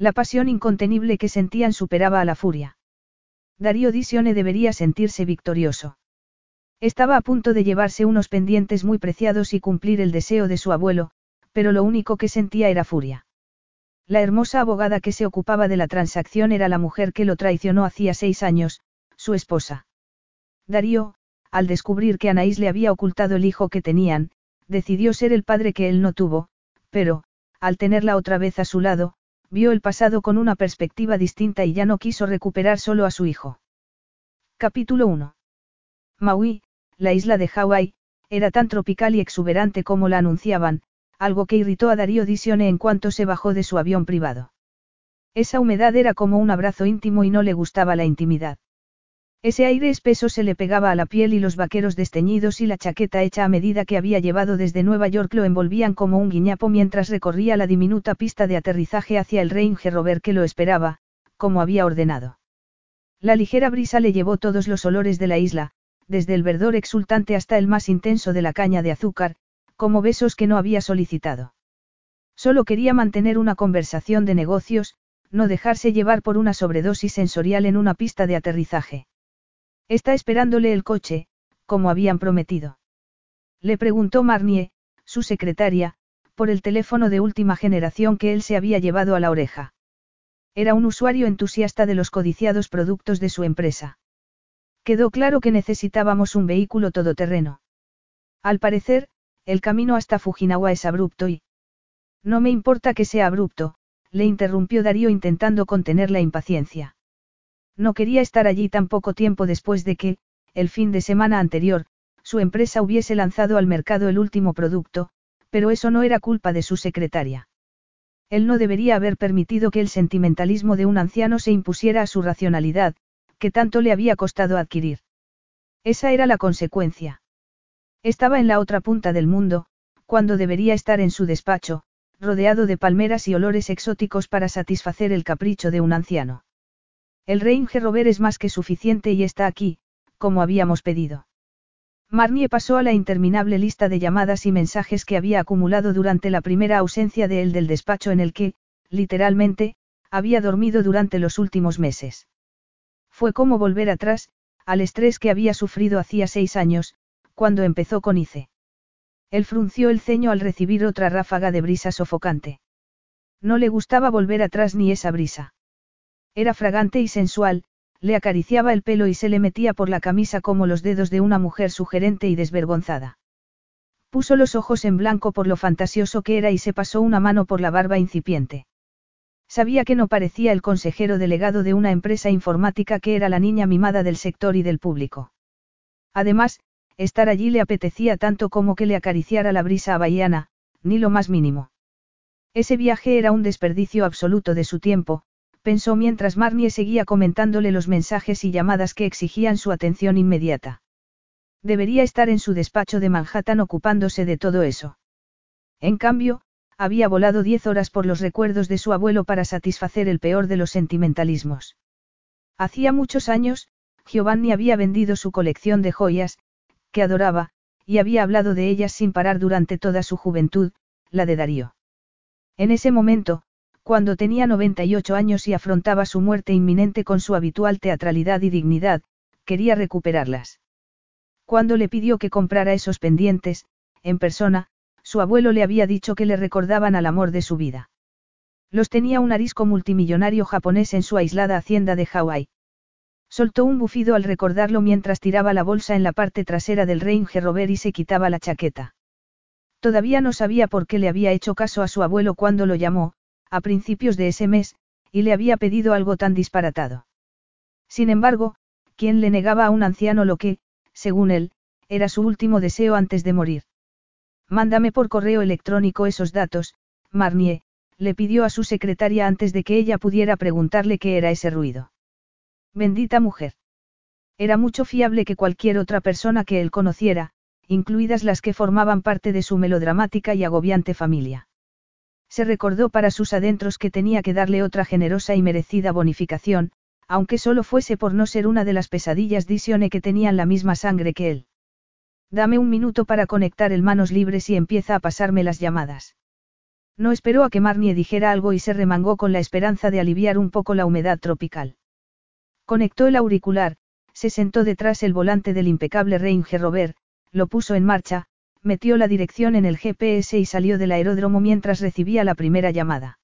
La pasión incontenible que sentían superaba a la furia. Darío Disione debería sentirse victorioso. Estaba a punto de llevarse unos pendientes muy preciados y cumplir el deseo de su abuelo, pero lo único que sentía era furia. La hermosa abogada que se ocupaba de la transacción era la mujer que lo traicionó hacía seis años, su esposa. Darío, al descubrir que Anaís le había ocultado el hijo que tenían, decidió ser el padre que él no tuvo, pero, al tenerla otra vez a su lado, vio el pasado con una perspectiva distinta y ya no quiso recuperar solo a su hijo. Capítulo 1. Maui, la isla de Hawái, era tan tropical y exuberante como la anunciaban, algo que irritó a Darío Disione en cuanto se bajó de su avión privado. Esa humedad era como un abrazo íntimo y no le gustaba la intimidad. Ese aire espeso se le pegaba a la piel y los vaqueros desteñidos y la chaqueta hecha a medida que había llevado desde Nueva York lo envolvían como un guiñapo mientras recorría la diminuta pista de aterrizaje hacia el Range Rover que lo esperaba, como había ordenado. La ligera brisa le llevó todos los olores de la isla, desde el verdor exultante hasta el más intenso de la caña de azúcar, como besos que no había solicitado. Solo quería mantener una conversación de negocios, no dejarse llevar por una sobredosis sensorial en una pista de aterrizaje. Está esperándole el coche, como habían prometido. Le preguntó Marnier, su secretaria, por el teléfono de última generación que él se había llevado a la oreja. Era un usuario entusiasta de los codiciados productos de su empresa. Quedó claro que necesitábamos un vehículo todoterreno. Al parecer, el camino hasta Fujinawa es abrupto y... No me importa que sea abrupto, le interrumpió Darío intentando contener la impaciencia. No quería estar allí tan poco tiempo después de que, el fin de semana anterior, su empresa hubiese lanzado al mercado el último producto, pero eso no era culpa de su secretaria. Él no debería haber permitido que el sentimentalismo de un anciano se impusiera a su racionalidad, que tanto le había costado adquirir. Esa era la consecuencia. Estaba en la otra punta del mundo, cuando debería estar en su despacho, rodeado de palmeras y olores exóticos para satisfacer el capricho de un anciano. El Range Rover es más que suficiente y está aquí, como habíamos pedido. Marnie pasó a la interminable lista de llamadas y mensajes que había acumulado durante la primera ausencia de él del despacho en el que, literalmente, había dormido durante los últimos meses. Fue como volver atrás, al estrés que había sufrido hacía seis años, cuando empezó con Ice. Él frunció el ceño al recibir otra ráfaga de brisa sofocante. No le gustaba volver atrás ni esa brisa. Era fragante y sensual, le acariciaba el pelo y se le metía por la camisa como los dedos de una mujer sugerente y desvergonzada. Puso los ojos en blanco por lo fantasioso que era y se pasó una mano por la barba incipiente. Sabía que no parecía el consejero delegado de una empresa informática que era la niña mimada del sector y del público. Además, estar allí le apetecía tanto como que le acariciara la brisa bahiana, ni lo más mínimo. Ese viaje era un desperdicio absoluto de su tiempo, pensó mientras Marnie seguía comentándole los mensajes y llamadas que exigían su atención inmediata. Debería estar en su despacho de Manhattan ocupándose de todo eso. En cambio, había volado diez horas por los recuerdos de su abuelo para satisfacer el peor de los sentimentalismos. Hacía muchos años, Giovanni había vendido su colección de joyas, que adoraba, y había hablado de ellas sin parar durante toda su juventud, la de Darío. En ese momento, cuando tenía 98 años y afrontaba su muerte inminente con su habitual teatralidad y dignidad, quería recuperarlas. Cuando le pidió que comprara esos pendientes, en persona, su abuelo le había dicho que le recordaban al amor de su vida. Los tenía un arisco multimillonario japonés en su aislada hacienda de Hawái. Soltó un bufido al recordarlo mientras tiraba la bolsa en la parte trasera del Range Rover y se quitaba la chaqueta. Todavía no sabía por qué le había hecho caso a su abuelo cuando lo llamó, a principios de ese mes, y le había pedido algo tan disparatado. Sin embargo, ¿quién le negaba a un anciano lo que, según él, era su último deseo antes de morir? Mándame por correo electrónico esos datos, Marnier, le pidió a su secretaria antes de que ella pudiera preguntarle qué era ese ruido. Bendita mujer. Era mucho fiable que cualquier otra persona que él conociera, incluidas las que formaban parte de su melodramática y agobiante familia. Se recordó para sus adentros que tenía que darle otra generosa y merecida bonificación, aunque solo fuese por no ser una de las pesadillas Disione que tenían la misma sangre que él. Dame un minuto para conectar el manos libres y empieza a pasarme las llamadas. No esperó a que Marnie dijera algo y se remangó con la esperanza de aliviar un poco la humedad tropical. Conectó el auricular, se sentó detrás el volante del impecable Range Rover, lo puso en marcha, metió la dirección en el GPS y salió del aeródromo mientras recibía la primera llamada.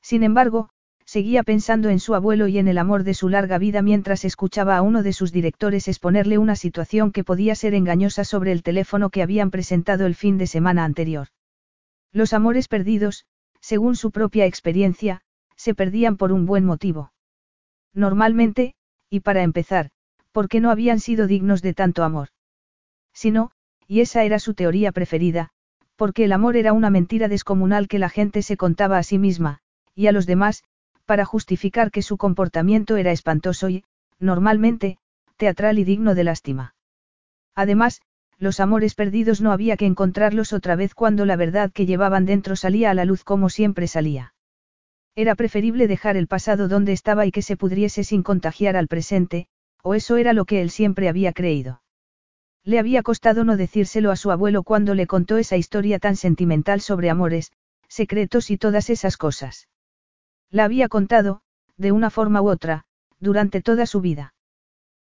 Sin embargo, seguía pensando en su abuelo y en el amor de su larga vida mientras escuchaba a uno de sus directores exponerle una situación que podía ser engañosa sobre el teléfono que habían presentado el fin de semana anterior. Los amores perdidos, según su propia experiencia, se perdían por un buen motivo. Normalmente, y para empezar, porque no habían sido dignos de tanto amor. Si no, y esa era su teoría preferida, porque el amor era una mentira descomunal que la gente se contaba a sí misma, y a los demás, para justificar que su comportamiento era espantoso y, normalmente, teatral y digno de lástima. Además, los amores perdidos no había que encontrarlos otra vez cuando la verdad que llevaban dentro salía a la luz como siempre salía. Era preferible dejar el pasado donde estaba y que se pudriese sin contagiar al presente, o eso era lo que él siempre había creído. Le había costado no decírselo a su abuelo cuando le contó esa historia tan sentimental sobre amores, secretos y todas esas cosas. La había contado, de una forma u otra, durante toda su vida.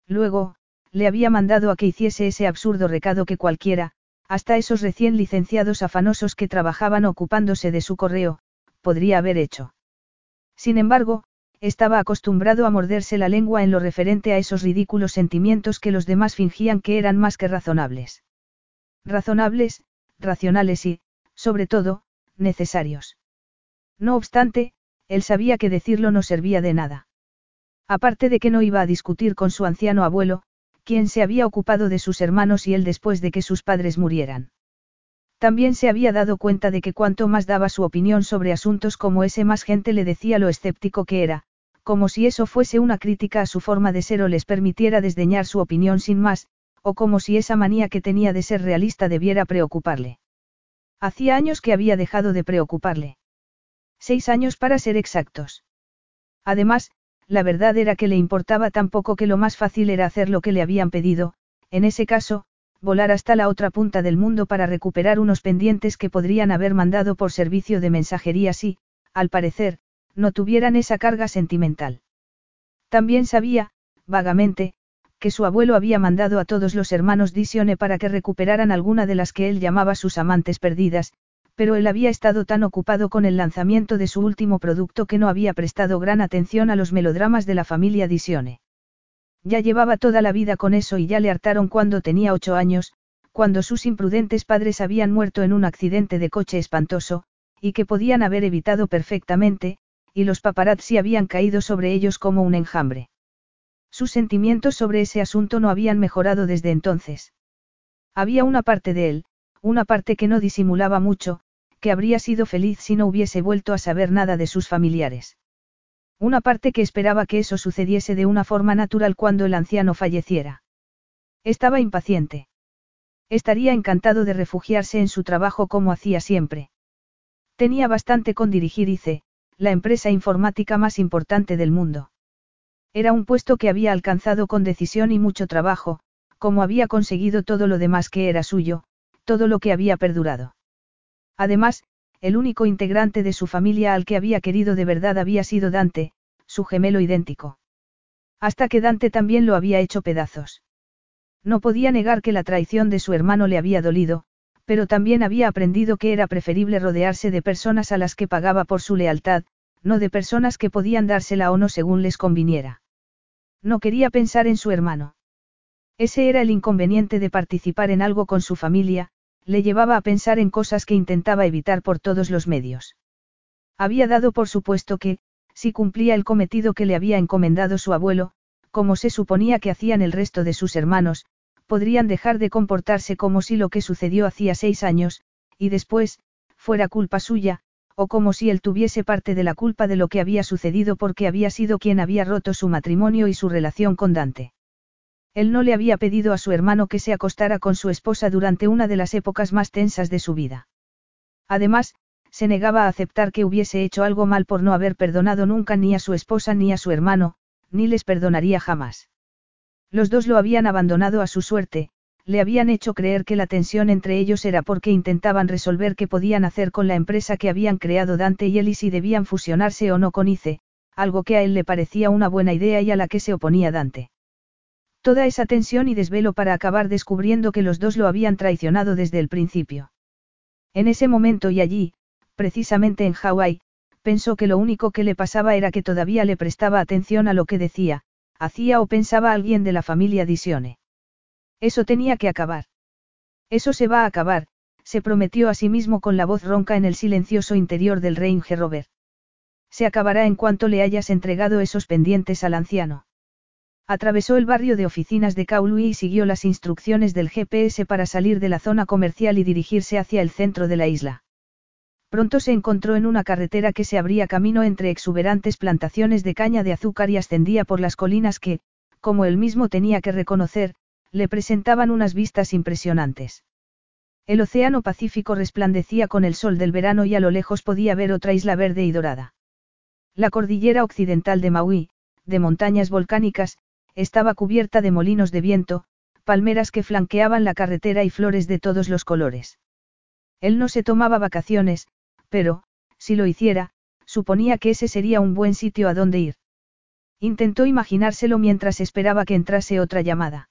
Luego, le había mandado a que hiciese ese absurdo recado que cualquiera, hasta esos recién licenciados afanosos que trabajaban ocupándose de su correo, podría haber hecho. Sin embargo, estaba acostumbrado a morderse la lengua en lo referente a esos ridículos sentimientos que los demás fingían que eran más que razonables. Razonables, racionales y, sobre todo, necesarios. No obstante, él sabía que decirlo no servía de nada. Aparte de que no iba a discutir con su anciano abuelo, quien se había ocupado de sus hermanos y él después de que sus padres murieran. También se había dado cuenta de que cuanto más daba su opinión sobre asuntos como ese más gente le decía lo escéptico que era, como si eso fuese una crítica a su forma de ser o les permitiera desdeñar su opinión sin más, o como si esa manía que tenía de ser realista debiera preocuparle. Hacía años que había dejado de preocuparle. Seis años para ser exactos. Además, la verdad era que le importaba tan poco que lo más fácil era hacer lo que le habían pedido, en ese caso, volar hasta la otra punta del mundo para recuperar unos pendientes que podrían haber mandado por servicio de mensajería si, al parecer, no tuvieran esa carga sentimental. También sabía, vagamente, que su abuelo había mandado a todos los hermanos Disione para que recuperaran alguna de las que él llamaba sus amantes perdidas, pero él había estado tan ocupado con el lanzamiento de su último producto que no había prestado gran atención a los melodramas de la familia Disione. Ya llevaba toda la vida con eso y ya le hartaron cuando tenía ocho años, cuando sus imprudentes padres habían muerto en un accidente de coche espantoso, y que podían haber evitado perfectamente, y los paparazzi habían caído sobre ellos como un enjambre. Sus sentimientos sobre ese asunto no habían mejorado desde entonces. Había una parte de él, una parte que no disimulaba mucho, que habría sido feliz si no hubiese vuelto a saber nada de sus familiares. Una parte que esperaba que eso sucediese de una forma natural cuando el anciano falleciera. Estaba impaciente. Estaría encantado de refugiarse en su trabajo como hacía siempre. Tenía bastante con dirigir ICE, la empresa informática más importante del mundo. Era un puesto que había alcanzado con decisión y mucho trabajo, como había conseguido todo lo demás que era suyo, todo lo que había perdurado. Además, el único integrante de su familia al que había querido de verdad había sido Dante, su gemelo idéntico. Hasta que Dante también lo había hecho pedazos. No podía negar que la traición de su hermano le había dolido, pero también había aprendido que era preferible rodearse de personas a las que pagaba por su lealtad, no de personas que podían dársela o no según les conviniera. No quería pensar en su hermano. Ese era el inconveniente de participar en algo con su familia, le llevaba a pensar en cosas que intentaba evitar por todos los medios. Había dado por supuesto que, si cumplía el cometido que le había encomendado su abuelo, como se suponía que hacían el resto de sus hermanos, podrían dejar de comportarse como si lo que sucedió hacía seis años, y después, fuera culpa suya, o como si él tuviese parte de la culpa de lo que había sucedido porque había sido quien había roto su matrimonio y su relación con Dante. Él no le había pedido a su hermano que se acostara con su esposa durante una de las épocas más tensas de su vida. Además, se negaba a aceptar que hubiese hecho algo mal por no haber perdonado nunca ni a su esposa ni a su hermano, ni les perdonaría jamás. Los dos lo habían abandonado a su suerte, le habían hecho creer que la tensión entre ellos era porque intentaban resolver qué podían hacer con la empresa que habían creado Dante y él y si debían fusionarse o no con ICE, algo que a él le parecía una buena idea y a la que se oponía Dante. Toda esa tensión y desvelo para acabar descubriendo que los dos lo habían traicionado desde el principio. En ese momento y allí, precisamente en Hawái, pensó que lo único que le pasaba era que todavía le prestaba atención a lo que decía, hacía o pensaba alguien de la familia Disione. Eso tenía que acabar. Eso se va a acabar, se prometió a sí mismo con la voz ronca en el silencioso interior del Ranger Robert. Se acabará en cuanto le hayas entregado esos pendientes al anciano. Atravesó el barrio de oficinas de Kaului y siguió las instrucciones del GPS para salir de la zona comercial y dirigirse hacia el centro de la isla. Pronto se encontró en una carretera que se abría camino entre exuberantes plantaciones de caña de azúcar y ascendía por las colinas que, como él mismo tenía que reconocer, le presentaban unas vistas impresionantes. El océano Pacífico resplandecía con el sol del verano y a lo lejos podía ver otra isla verde y dorada. La cordillera occidental de Maui, de montañas volcánicas, estaba cubierta de molinos de viento, palmeras que flanqueaban la carretera y flores de todos los colores. Él no se tomaba vacaciones, pero, si lo hiciera, suponía que ese sería un buen sitio a donde ir. Intentó imaginárselo mientras esperaba que entrase otra llamada.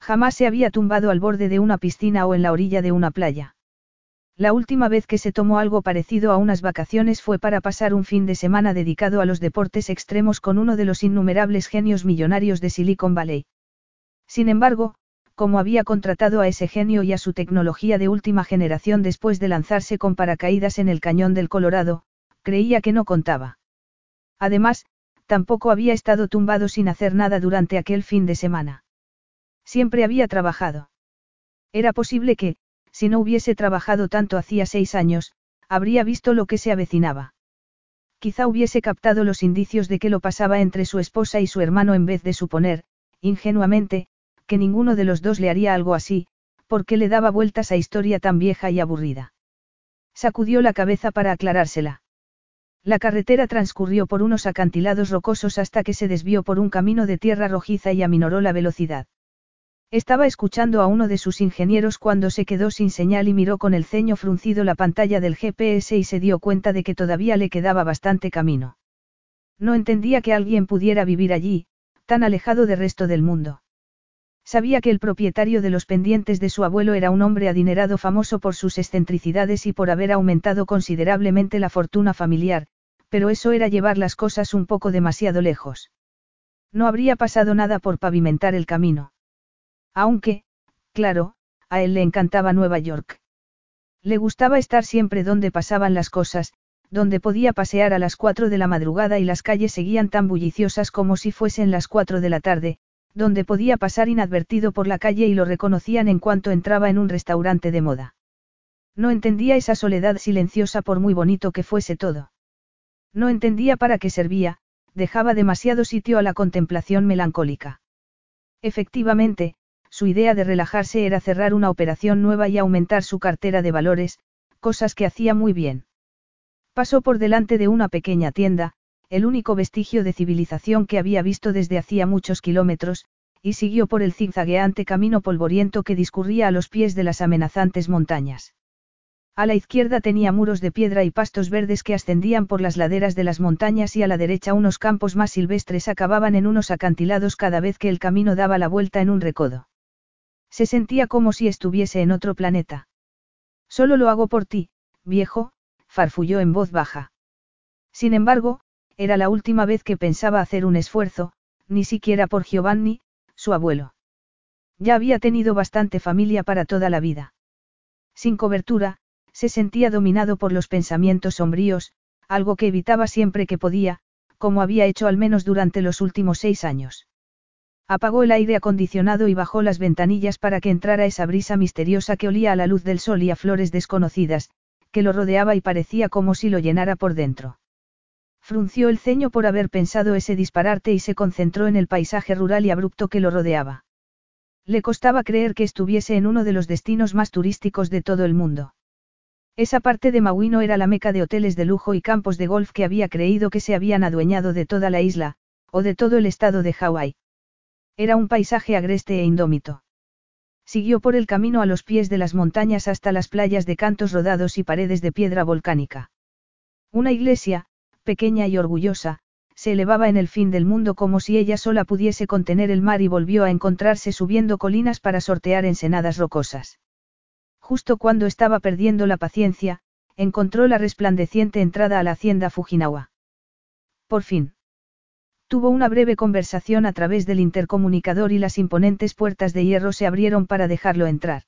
Jamás se había tumbado al borde de una piscina o en la orilla de una playa. La última vez que se tomó algo parecido a unas vacaciones fue para pasar un fin de semana dedicado a los deportes extremos con uno de los innumerables genios millonarios de Silicon Valley. Sin embargo, como había contratado a ese genio y a su tecnología de última generación después de lanzarse con paracaídas en el cañón del Colorado, creía que no contaba. Además, tampoco había estado tumbado sin hacer nada durante aquel fin de semana. Siempre había trabajado. Era posible que, si no hubiese trabajado tanto hacía seis años, habría visto lo que se avecinaba. Quizá hubiese captado los indicios de que lo pasaba entre su esposa y su hermano en vez de suponer, ingenuamente, que ninguno de los dos le haría algo así, porque le daba vueltas a historia tan vieja y aburrida. Sacudió la cabeza para aclarársela. La carretera transcurrió por unos acantilados rocosos hasta que se desvió por un camino de tierra rojiza y aminoró la velocidad. Estaba escuchando a uno de sus ingenieros cuando se quedó sin señal y miró con el ceño fruncido la pantalla del GPS y se dio cuenta de que todavía le quedaba bastante camino. No entendía que alguien pudiera vivir allí, tan alejado del resto del mundo. Sabía que el propietario de los pendientes de su abuelo era un hombre adinerado famoso por sus excentricidades y por haber aumentado considerablemente la fortuna familiar, pero eso era llevar las cosas un poco demasiado lejos. No habría pasado nada por pavimentar el camino. Aunque, claro, a él le encantaba Nueva York. Le gustaba estar siempre donde pasaban las cosas, donde podía pasear a las cuatro de la madrugada y las calles seguían tan bulliciosas como si fuesen las cuatro de la tarde, donde podía pasar inadvertido por la calle y lo reconocían en cuanto entraba en un restaurante de moda. No entendía esa soledad silenciosa por muy bonito que fuese todo. No entendía para qué servía, dejaba demasiado sitio a la contemplación melancólica. Efectivamente, su idea de relajarse era cerrar una operación nueva y aumentar su cartera de valores, cosas que hacía muy bien. Pasó por delante de una pequeña tienda, el único vestigio de civilización que había visto desde hacía muchos kilómetros, y siguió por el zigzagueante camino polvoriento que discurría a los pies de las amenazantes montañas. A la izquierda tenía muros de piedra y pastos verdes que ascendían por las laderas de las montañas y a la derecha unos campos más silvestres acababan en unos acantilados cada vez que el camino daba la vuelta en un recodo. Se sentía como si estuviese en otro planeta. Solo lo hago por ti, viejo, farfulló en voz baja. Sin embargo, era la última vez que pensaba hacer un esfuerzo, ni siquiera por Giovanni, su abuelo. Ya había tenido bastante familia para toda la vida. Sin cobertura, se sentía dominado por los pensamientos sombríos, algo que evitaba siempre que podía, como había hecho al menos durante los últimos seis años. Apagó el aire acondicionado y bajó las ventanillas para que entrara esa brisa misteriosa que olía a la luz del sol y a flores desconocidas, que lo rodeaba y parecía como si lo llenara por dentro. Frunció el ceño por haber pensado ese dispararte y se concentró en el paisaje rural y abrupto que lo rodeaba. Le costaba creer que estuviese en uno de los destinos más turísticos de todo el mundo. Esa parte de Maui no era la meca de hoteles de lujo y campos de golf que había creído que se habían adueñado de toda la isla, o de todo el estado de Hawái. Era un paisaje agreste e indómito. Siguió por el camino a los pies de las montañas hasta las playas de cantos rodados y paredes de piedra volcánica. Una iglesia, pequeña y orgullosa, se elevaba en el fin del mundo como si ella sola pudiese contener el mar y volvió a encontrarse subiendo colinas para sortear ensenadas rocosas. Justo cuando estaba perdiendo la paciencia, encontró la resplandeciente entrada a la hacienda Fujinawa. Por fin. Tuvo una breve conversación a través del intercomunicador y las imponentes puertas de hierro se abrieron para dejarlo entrar.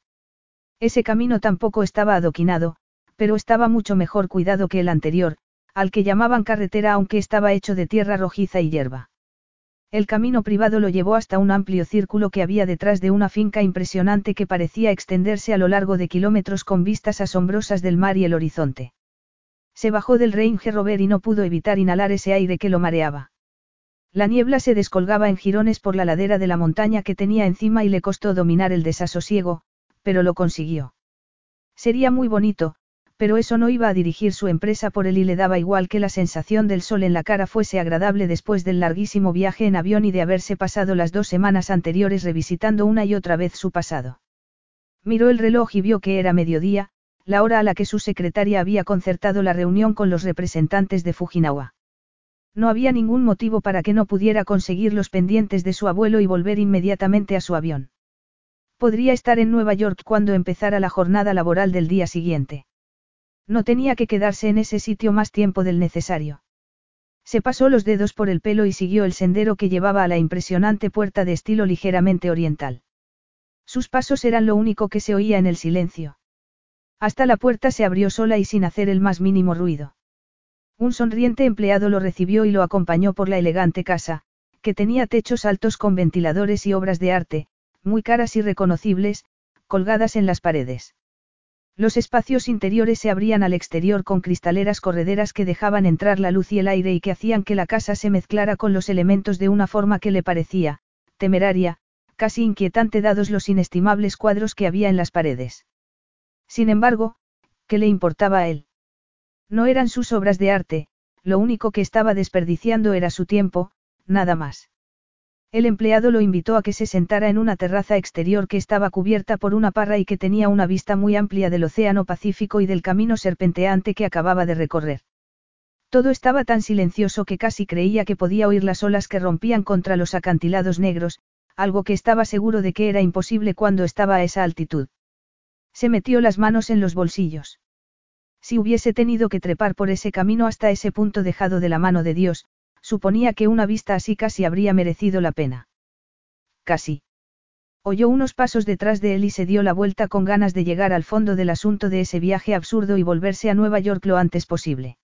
Ese camino tampoco estaba adoquinado, pero estaba mucho mejor cuidado que el anterior, al que llamaban carretera aunque estaba hecho de tierra rojiza y hierba. El camino privado lo llevó hasta un amplio círculo que había detrás de una finca impresionante que parecía extenderse a lo largo de kilómetros con vistas asombrosas del mar y el horizonte. Se bajó del Range Rover y no pudo evitar inhalar ese aire que lo mareaba. La niebla se descolgaba en jirones por la ladera de la montaña que tenía encima y le costó dominar el desasosiego, pero lo consiguió. Sería muy bonito, pero eso no iba a dirigir su empresa por él y le daba igual que la sensación del sol en la cara fuese agradable después del larguísimo viaje en avión y de haberse pasado las dos semanas anteriores revisitando una y otra vez su pasado. Miró el reloj y vio que era mediodía, la hora a la que su secretaria había concertado la reunión con los representantes de Fujinawa. No había ningún motivo para que no pudiera conseguir los pendientes de su abuelo y volver inmediatamente a su avión. Podría estar en Nueva York cuando empezara la jornada laboral del día siguiente. No tenía que quedarse en ese sitio más tiempo del necesario. Se pasó los dedos por el pelo y siguió el sendero que llevaba a la impresionante puerta de estilo ligeramente oriental. Sus pasos eran lo único que se oía en el silencio. Hasta la puerta se abrió sola y sin hacer el más mínimo ruido. Un sonriente empleado lo recibió y lo acompañó por la elegante casa, que tenía techos altos con ventiladores y obras de arte, muy caras y reconocibles, colgadas en las paredes. Los espacios interiores se abrían al exterior con cristaleras correderas que dejaban entrar la luz y el aire y que hacían que la casa se mezclara con los elementos de una forma que le parecía, temeraria, casi inquietante dados los inestimables cuadros que había en las paredes. Sin embargo, ¿qué le importaba a él? No eran sus obras de arte, lo único que estaba desperdiciando era su tiempo, nada más. El empleado lo invitó a que se sentara en una terraza exterior que estaba cubierta por una parra y que tenía una vista muy amplia del Océano Pacífico y del camino serpenteante que acababa de recorrer. Todo estaba tan silencioso que casi creía que podía oír las olas que rompían contra los acantilados negros, algo que estaba seguro de que era imposible cuando estaba a esa altitud. Se metió las manos en los bolsillos. Si hubiese tenido que trepar por ese camino hasta ese punto dejado de la mano de Dios, suponía que una vista así casi habría merecido la pena. Casi. Oyó unos pasos detrás de él y se dio la vuelta con ganas de llegar al fondo del asunto de ese viaje absurdo y volverse a Nueva York lo antes posible.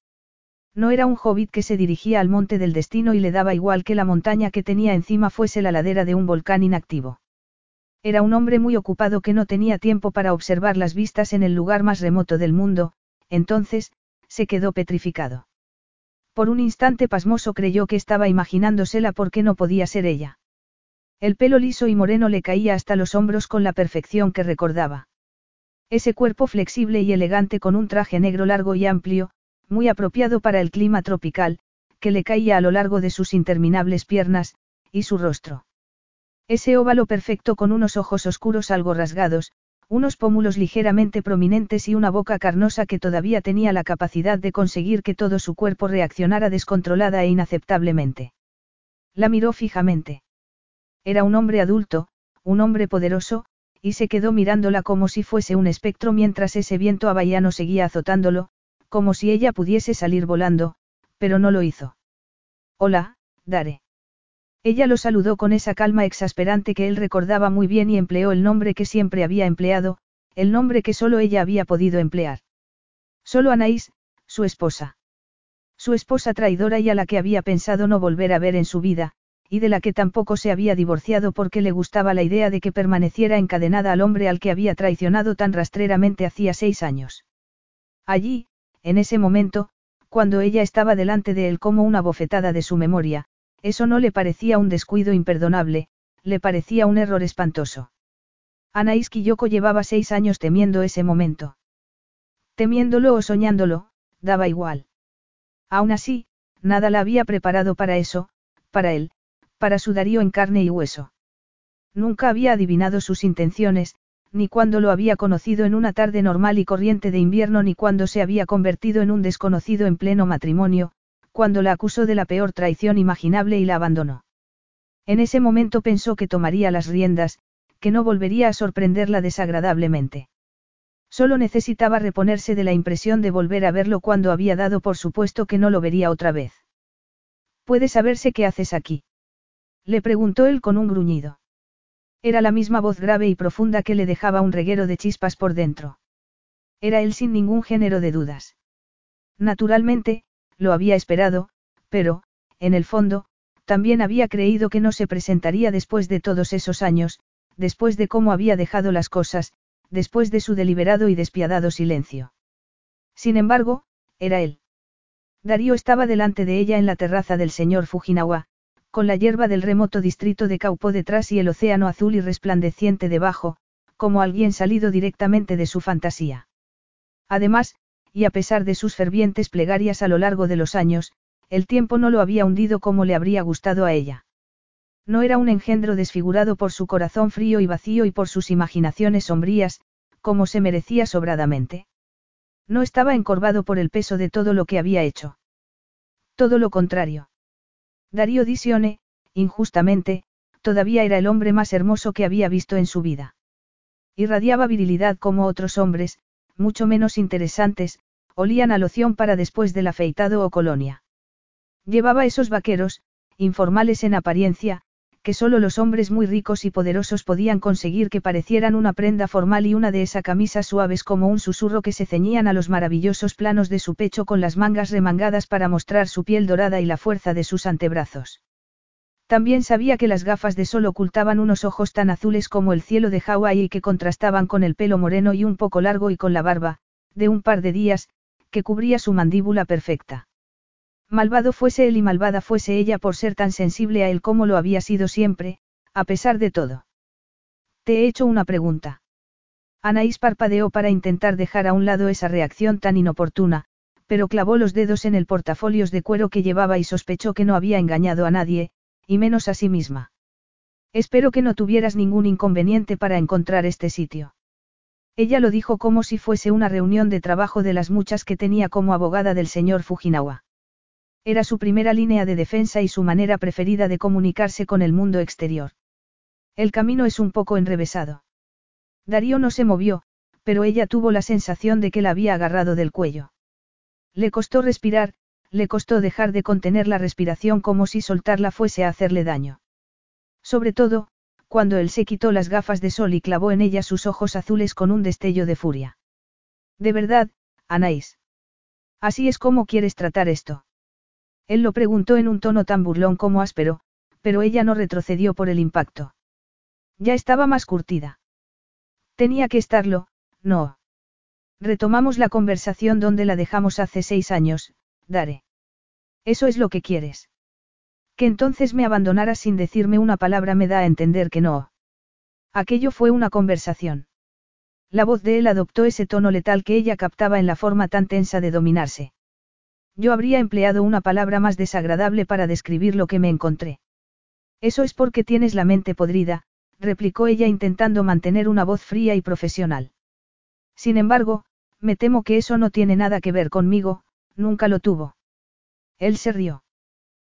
No era un hobbit que se dirigía al monte del destino y le daba igual que la montaña que tenía encima fuese la ladera de un volcán inactivo. Era un hombre muy ocupado que no tenía tiempo para observar las vistas en el lugar más remoto del mundo, entonces, se quedó petrificado. Por un instante pasmoso creyó que estaba imaginándosela porque no podía ser ella. El pelo liso y moreno le caía hasta los hombros con la perfección que recordaba. Ese cuerpo flexible y elegante con un traje negro largo y amplio, muy apropiado para el clima tropical, que le caía a lo largo de sus interminables piernas, y su rostro. Ese óvalo perfecto con unos ojos oscuros algo rasgados, unos pómulos ligeramente prominentes y una boca carnosa que todavía tenía la capacidad de conseguir que todo su cuerpo reaccionara descontrolada e inaceptablemente. La miró fijamente. Era un hombre adulto, un hombre poderoso, y se quedó mirándola como si fuese un espectro mientras ese viento abayano seguía azotándolo, como si ella pudiese salir volando, pero no lo hizo. Hola, Dare. Ella lo saludó con esa calma exasperante que él recordaba muy bien y empleó el nombre que siempre había empleado, el nombre que solo ella había podido emplear. Solo Anaís, su esposa. Su esposa traidora y a la que había pensado no volver a ver en su vida, y de la que tampoco se había divorciado porque le gustaba la idea de que permaneciera encadenada al hombre al que había traicionado tan rastreramente hacía seis años. Allí, en ese momento, cuando ella estaba delante de él como una bofetada de su memoria, eso no le parecía un descuido imperdonable, le parecía un error espantoso. Anaís Quilloko llevaba seis años temiendo ese momento. Temiéndolo o soñándolo, daba igual. Aún así, nada la había preparado para eso, para él, para su Darío en carne y hueso. Nunca había adivinado sus intenciones, ni cuando lo había conocido en una tarde normal y corriente de invierno ni cuando se había convertido en un desconocido en pleno matrimonio, cuando la acusó de la peor traición imaginable y la abandonó. En ese momento pensó que tomaría las riendas, que no volvería a sorprenderla desagradablemente. Solo necesitaba reponerse de la impresión de volver a verlo cuando había dado por supuesto que no lo vería otra vez. ¿Puede saberse qué haces aquí? Le preguntó él con un gruñido. Era la misma voz grave y profunda que le dejaba un reguero de chispas por dentro. Era él sin ningún género de dudas. Naturalmente, lo había esperado, pero, en el fondo, también había creído que no se presentaría después de todos esos años, después de cómo había dejado las cosas, después de su deliberado y despiadado silencio. Sin embargo, era él. Darío estaba delante de ella en la terraza del señor Fujinawa, con la hierba del remoto distrito de Kaupo detrás y el océano azul y resplandeciente debajo, como alguien salido directamente de su fantasía. Además, y a pesar de sus fervientes plegarias a lo largo de los años, el tiempo no lo había hundido como le habría gustado a ella. No era un engendro desfigurado por su corazón frío y vacío y por sus imaginaciones sombrías, como se merecía sobradamente. No estaba encorvado por el peso de todo lo que había hecho. Todo lo contrario. Darío Disione, injustamente, todavía era el hombre más hermoso que había visto en su vida. Irradiaba virilidad como otros hombres, mucho menos interesantes, olían a loción para después del afeitado o colonia. Llevaba esos vaqueros, informales en apariencia, que solo los hombres muy ricos y poderosos podían conseguir que parecieran una prenda formal y una de esas camisas suaves como un susurro que se ceñían a los maravillosos planos de su pecho con las mangas remangadas para mostrar su piel dorada y la fuerza de sus antebrazos. También sabía que las gafas de sol ocultaban unos ojos tan azules como el cielo de Hawái y que contrastaban con el pelo moreno y un poco largo y con la barba, de un par de días, que cubría su mandíbula perfecta. Malvado fuese él y malvada fuese ella por ser tan sensible a él como lo había sido siempre, a pesar de todo. Te he hecho una pregunta. Anaís parpadeó para intentar dejar a un lado esa reacción tan inoportuna, pero clavó los dedos en el portafolios de cuero que llevaba y sospechó que no había engañado a nadie, y menos a sí misma. Espero que no tuvieras ningún inconveniente para encontrar este sitio. Ella lo dijo como si fuese una reunión de trabajo de las muchas que tenía como abogada del señor Fujinawa. Era su primera línea de defensa y su manera preferida de comunicarse con el mundo exterior. El camino es un poco enrevesado. Darío no se movió, pero ella tuvo la sensación de que la había agarrado del cuello. Le costó respirar, le costó dejar de contener la respiración como si soltarla fuese a hacerle daño. Sobre todo, cuando él se quitó las gafas de sol y clavó en ella sus ojos azules con un destello de furia. De verdad, Anaís. Así es como quieres tratar esto. Él lo preguntó en un tono tan burlón como áspero, pero ella no retrocedió por el impacto. Ya estaba más curtida. Tenía que estarlo, no. Retomamos la conversación donde la dejamos hace seis años, Dare. Eso es lo que quieres. Que entonces me abandonaras sin decirme una palabra me da a entender que no. Aquello fue una conversación. La voz de él adoptó ese tono letal que ella captaba en la forma tan tensa de dominarse. Yo habría empleado una palabra más desagradable para describir lo que me encontré. Eso es porque tienes la mente podrida, replicó ella intentando mantener una voz fría y profesional. Sin embargo, me temo que eso no tiene nada que ver conmigo, nunca lo tuvo. Él se rió.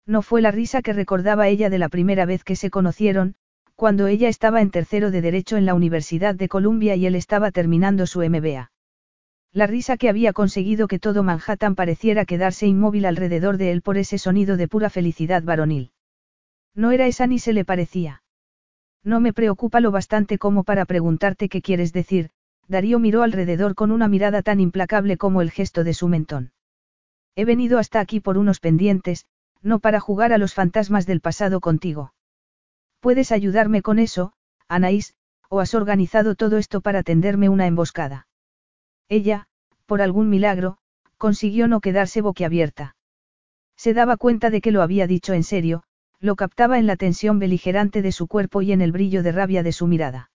No fue la risa que recordaba ella de la primera vez que se conocieron, cuando ella estaba en tercero de Derecho en la Universidad de Columbia y él estaba terminando su MBA. La risa que había conseguido que todo Manhattan pareciera quedarse inmóvil alrededor de él por ese sonido de pura felicidad varonil. No era esa ni se le parecía. No me preocupa lo bastante como para preguntarte qué quieres decir, Darío miró alrededor con una mirada tan implacable como el gesto de su mentón. He venido hasta aquí por unos pendientes, no para jugar a los fantasmas del pasado contigo. ¿Puedes ayudarme con eso, Anaís, o has organizado todo esto para tenderme una emboscada? Ella, por algún milagro, consiguió no quedarse boquiabierta. Se daba cuenta de que lo había dicho en serio, lo captaba en la tensión beligerante de su cuerpo y en el brillo de rabia de su mirada.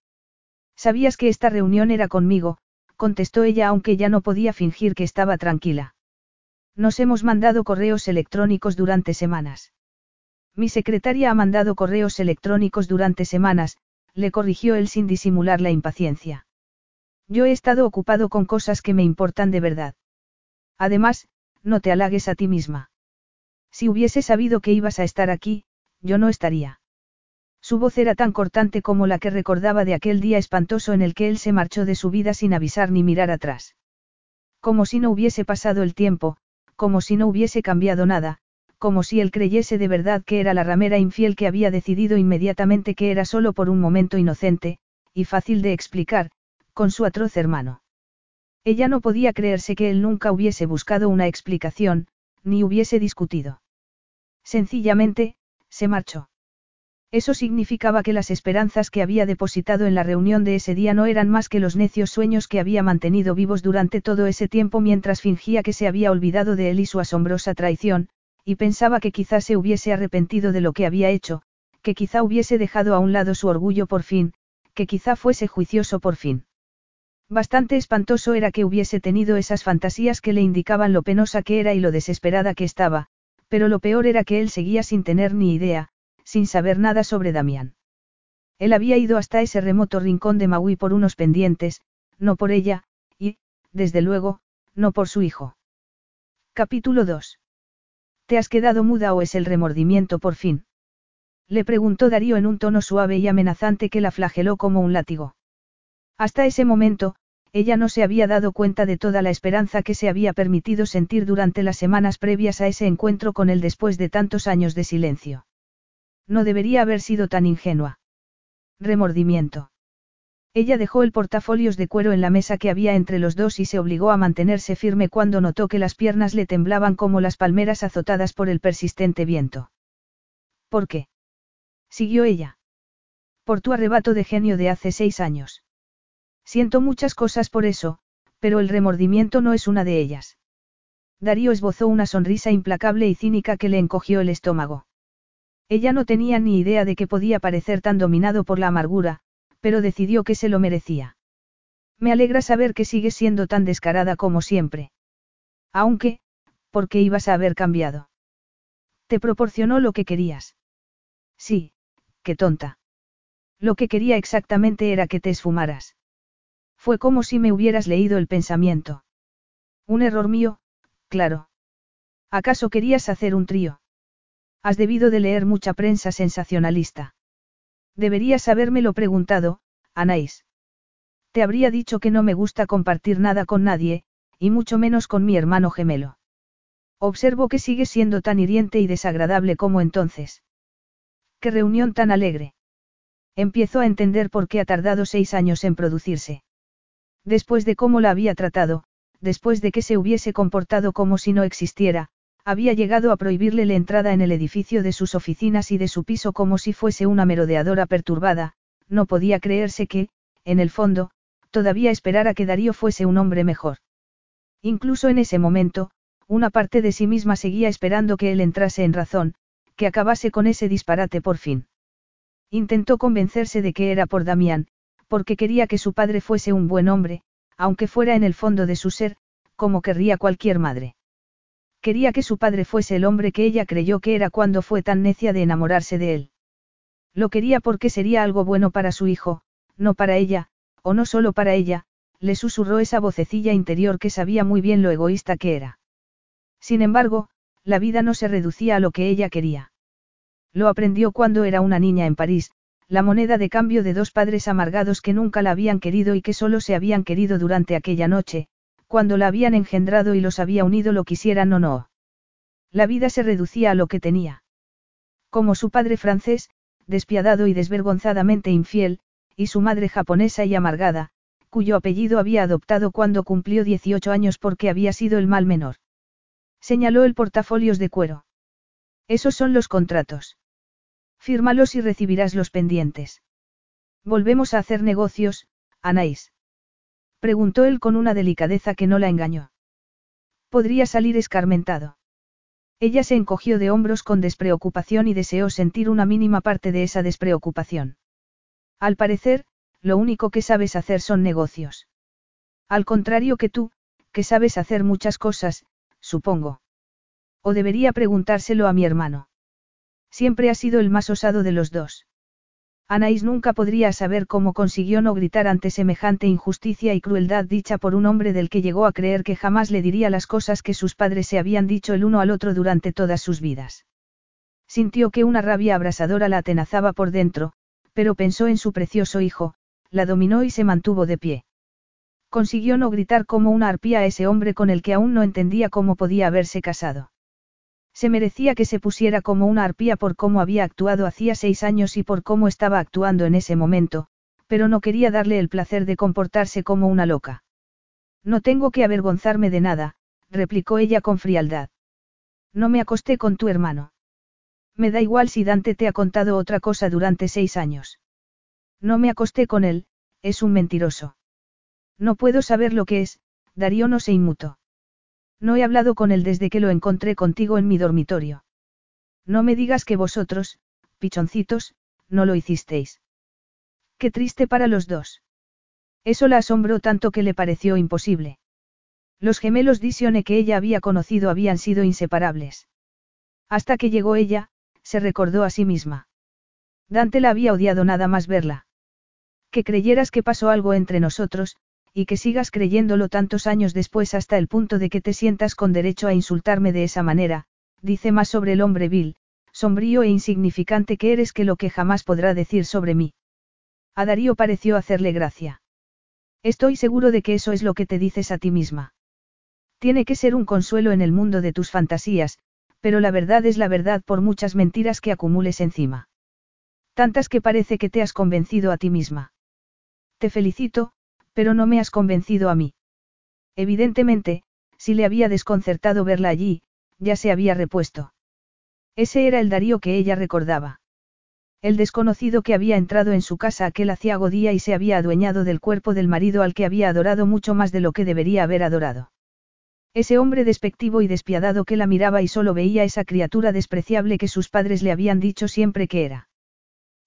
Sabías que esta reunión era conmigo, contestó ella aunque ya no podía fingir que estaba tranquila. Nos hemos mandado correos electrónicos durante semanas. Mi secretaria ha mandado correos electrónicos durante semanas, le corrigió él sin disimular la impaciencia. Yo he estado ocupado con cosas que me importan de verdad. Además, no te halagues a ti misma. Si hubiese sabido que ibas a estar aquí, yo no estaría. Su voz era tan cortante como la que recordaba de aquel día espantoso en el que él se marchó de su vida sin avisar ni mirar atrás. Como si no hubiese pasado el tiempo, como si no hubiese cambiado nada, como si él creyese de verdad que era la ramera infiel que había decidido inmediatamente que era solo por un momento inocente, y fácil de explicar, con su atroz hermano. Ella no podía creerse que él nunca hubiese buscado una explicación, ni hubiese discutido. Sencillamente, se marchó. Eso significaba que las esperanzas que había depositado en la reunión de ese día no eran más que los necios sueños que había mantenido vivos durante todo ese tiempo mientras fingía que se había olvidado de él y su asombrosa traición, y pensaba que quizá se hubiese arrepentido de lo que había hecho, que quizá hubiese dejado a un lado su orgullo por fin, que quizá fuese juicioso por fin. Bastante espantoso era que hubiese tenido esas fantasías que le indicaban lo penosa que era y lo desesperada que estaba, pero lo peor era que él seguía sin tener ni idea, sin saber nada sobre Damián. Él había ido hasta ese remoto rincón de Maui por unos pendientes, no por ella, y, desde luego, no por su hijo. Capítulo 2. ¿Te has quedado muda o es el remordimiento por fin? Le preguntó Darío en un tono suave y amenazante que la flageló como un látigo. Hasta ese momento, ella no se había dado cuenta de toda la esperanza que se había permitido sentir durante las semanas previas a ese encuentro con él después de tantos años de silencio. No debería haber sido tan ingenua. Remordimiento. Ella dejó el portafolios de cuero en la mesa que había entre los dos y se obligó a mantenerse firme cuando notó que las piernas le temblaban como las palmeras azotadas por el persistente viento. ¿Por qué? Siguió ella. Por tu arrebato de genio de hace seis años. Siento muchas cosas por eso, pero el remordimiento no es una de ellas. Darío esbozó una sonrisa implacable y cínica que le encogió el estómago. Ella no tenía ni idea de que podía parecer tan dominado por la amargura, pero decidió que se lo merecía. Me alegra saber que sigues siendo tan descarada como siempre. Aunque, ¿por qué ibas a haber cambiado? Te proporcionó lo que querías. Sí, qué tonta. Lo que quería exactamente era que te esfumaras. Fue como si me hubieras leído el pensamiento. Un error mío, claro. ¿Acaso querías hacer un trío? Has debido de leer mucha prensa sensacionalista. Deberías habérmelo preguntado, Anaís. Te habría dicho que no me gusta compartir nada con nadie, y mucho menos con mi hermano gemelo. Observo que sigue siendo tan hiriente y desagradable como entonces. Qué reunión tan alegre. Empiezo a entender por qué ha tardado seis años en producirse. Después de cómo la había tratado, después de que se hubiese comportado como si no existiera, había llegado a prohibirle la entrada en el edificio de sus oficinas y de su piso como si fuese una merodeadora perturbada, no podía creerse que, en el fondo, todavía esperara que Darío fuese un hombre mejor. Incluso en ese momento, una parte de sí misma seguía esperando que él entrase en razón, que acabase con ese disparate por fin. Intentó convencerse de que era por Damián, porque quería que su padre fuese un buen hombre, aunque fuera en el fondo de su ser, como querría cualquier madre. Quería que su padre fuese el hombre que ella creyó que era cuando fue tan necia de enamorarse de él. Lo quería porque sería algo bueno para su hijo, no para ella, o no solo para ella, le susurró esa vocecilla interior que sabía muy bien lo egoísta que era. Sin embargo, la vida no se reducía a lo que ella quería. Lo aprendió cuando era una niña en París, la moneda de cambio de dos padres amargados que nunca la habían querido y que solo se habían querido durante aquella noche, cuando la habían engendrado y los había unido lo quisieran o no. La vida se reducía a lo que tenía. Como su padre francés, despiadado y desvergonzadamente infiel, y su madre japonesa y amargada, cuyo apellido había adoptado cuando cumplió 18 años porque había sido el mal menor. Señaló el portafolios de cuero. Esos son los contratos. Fírmalos y recibirás los pendientes. Volvemos a hacer negocios, Anaís. Preguntó él con una delicadeza que no la engañó. Podría salir escarmentado. Ella se encogió de hombros con despreocupación y deseó sentir una mínima parte de esa despreocupación. Al parecer, lo único que sabes hacer son negocios. Al contrario que tú, que sabes hacer muchas cosas, supongo. O debería preguntárselo a mi hermano. Siempre ha sido el más osado de los dos. Anaís nunca podría saber cómo consiguió no gritar ante semejante injusticia y crueldad dicha por un hombre del que llegó a creer que jamás le diría las cosas que sus padres se habían dicho el uno al otro durante todas sus vidas. Sintió que una rabia abrasadora la atenazaba por dentro, pero pensó en su precioso hijo, la dominó y se mantuvo de pie. Consiguió no gritar como una arpía a ese hombre con el que aún no entendía cómo podía haberse casado. Se merecía que se pusiera como una arpía por cómo había actuado hacía seis años y por cómo estaba actuando en ese momento, pero no quería darle el placer de comportarse como una loca. No tengo que avergonzarme de nada, replicó ella con frialdad. No me acosté con tu hermano. Me da igual si Dante te ha contado otra cosa durante seis años. No me acosté con él, es un mentiroso. No puedo saber lo que es, Darío no se inmutó. No he hablado con él desde que lo encontré contigo en mi dormitorio. No me digas que vosotros, pichoncitos, no lo hicisteis. Qué triste para los dos. Eso la asombró tanto que le pareció imposible. Los gemelos Disione que ella había conocido habían sido inseparables. Hasta que llegó ella, se recordó a sí misma. Dante la había odiado nada más verla. Que creyeras que pasó algo entre nosotros, y que sigas creyéndolo tantos años después hasta el punto de que te sientas con derecho a insultarme de esa manera, dice más sobre el hombre vil, sombrío e insignificante que eres que lo que jamás podrá decir sobre mí. A Darío pareció hacerle gracia. Estoy seguro de que eso es lo que te dices a ti misma. Tiene que ser un consuelo en el mundo de tus fantasías, pero la verdad es la verdad por muchas mentiras que acumules encima. Tantas que parece que te has convencido a ti misma. Te felicito, pero no me has convencido a mí. Evidentemente, si le había desconcertado verla allí, ya se había repuesto. Ese era el Darío que ella recordaba. El desconocido que había entrado en su casa aquel aciago día y se había adueñado del cuerpo del marido al que había adorado mucho más de lo que debería haber adorado. Ese hombre despectivo y despiadado que la miraba y solo veía esa criatura despreciable que sus padres le habían dicho siempre que era.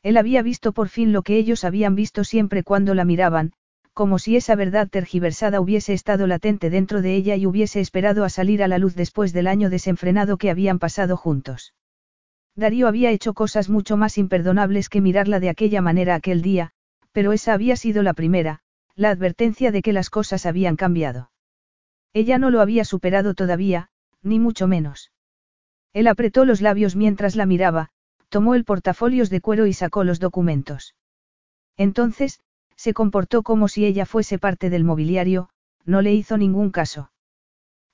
Él había visto por fin lo que ellos habían visto siempre cuando la miraban, como si esa verdad tergiversada hubiese estado latente dentro de ella y hubiese esperado a salir a la luz después del año desenfrenado que habían pasado juntos. Darío había hecho cosas mucho más imperdonables que mirarla de aquella manera aquel día, pero esa había sido la primera, la advertencia de que las cosas habían cambiado. Ella no lo había superado todavía, ni mucho menos. Él apretó los labios mientras la miraba, tomó el portafolios de cuero y sacó los documentos. Entonces, se comportó como si ella fuese parte del mobiliario, no le hizo ningún caso.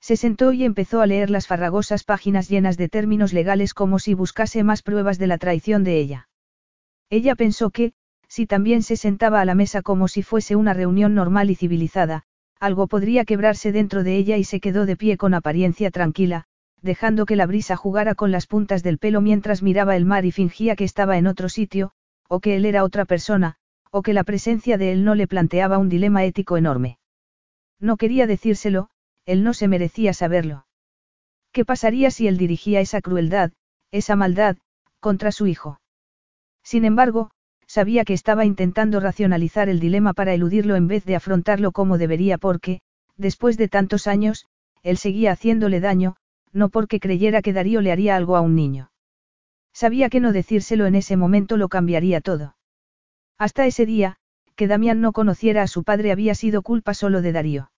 Se sentó y empezó a leer las farragosas páginas llenas de términos legales como si buscase más pruebas de la traición de ella. Ella pensó que, si también se sentaba a la mesa como si fuese una reunión normal y civilizada, algo podría quebrarse dentro de ella y se quedó de pie con apariencia tranquila, dejando que la brisa jugara con las puntas del pelo mientras miraba el mar y fingía que estaba en otro sitio, o que él era otra persona, o que la presencia de él no le planteaba un dilema ético enorme. No quería decírselo, él no se merecía saberlo. ¿Qué pasaría si él dirigía esa crueldad, esa maldad, contra su hijo? Sin embargo, sabía que estaba intentando racionalizar el dilema para eludirlo en vez de afrontarlo como debería porque, después de tantos años, él seguía haciéndole daño, no porque creyera que Darío le haría algo a un niño. Sabía que no decírselo en ese momento lo cambiaría todo. Hasta ese día, que Damián no conociera a su padre había sido culpa solo de Darío.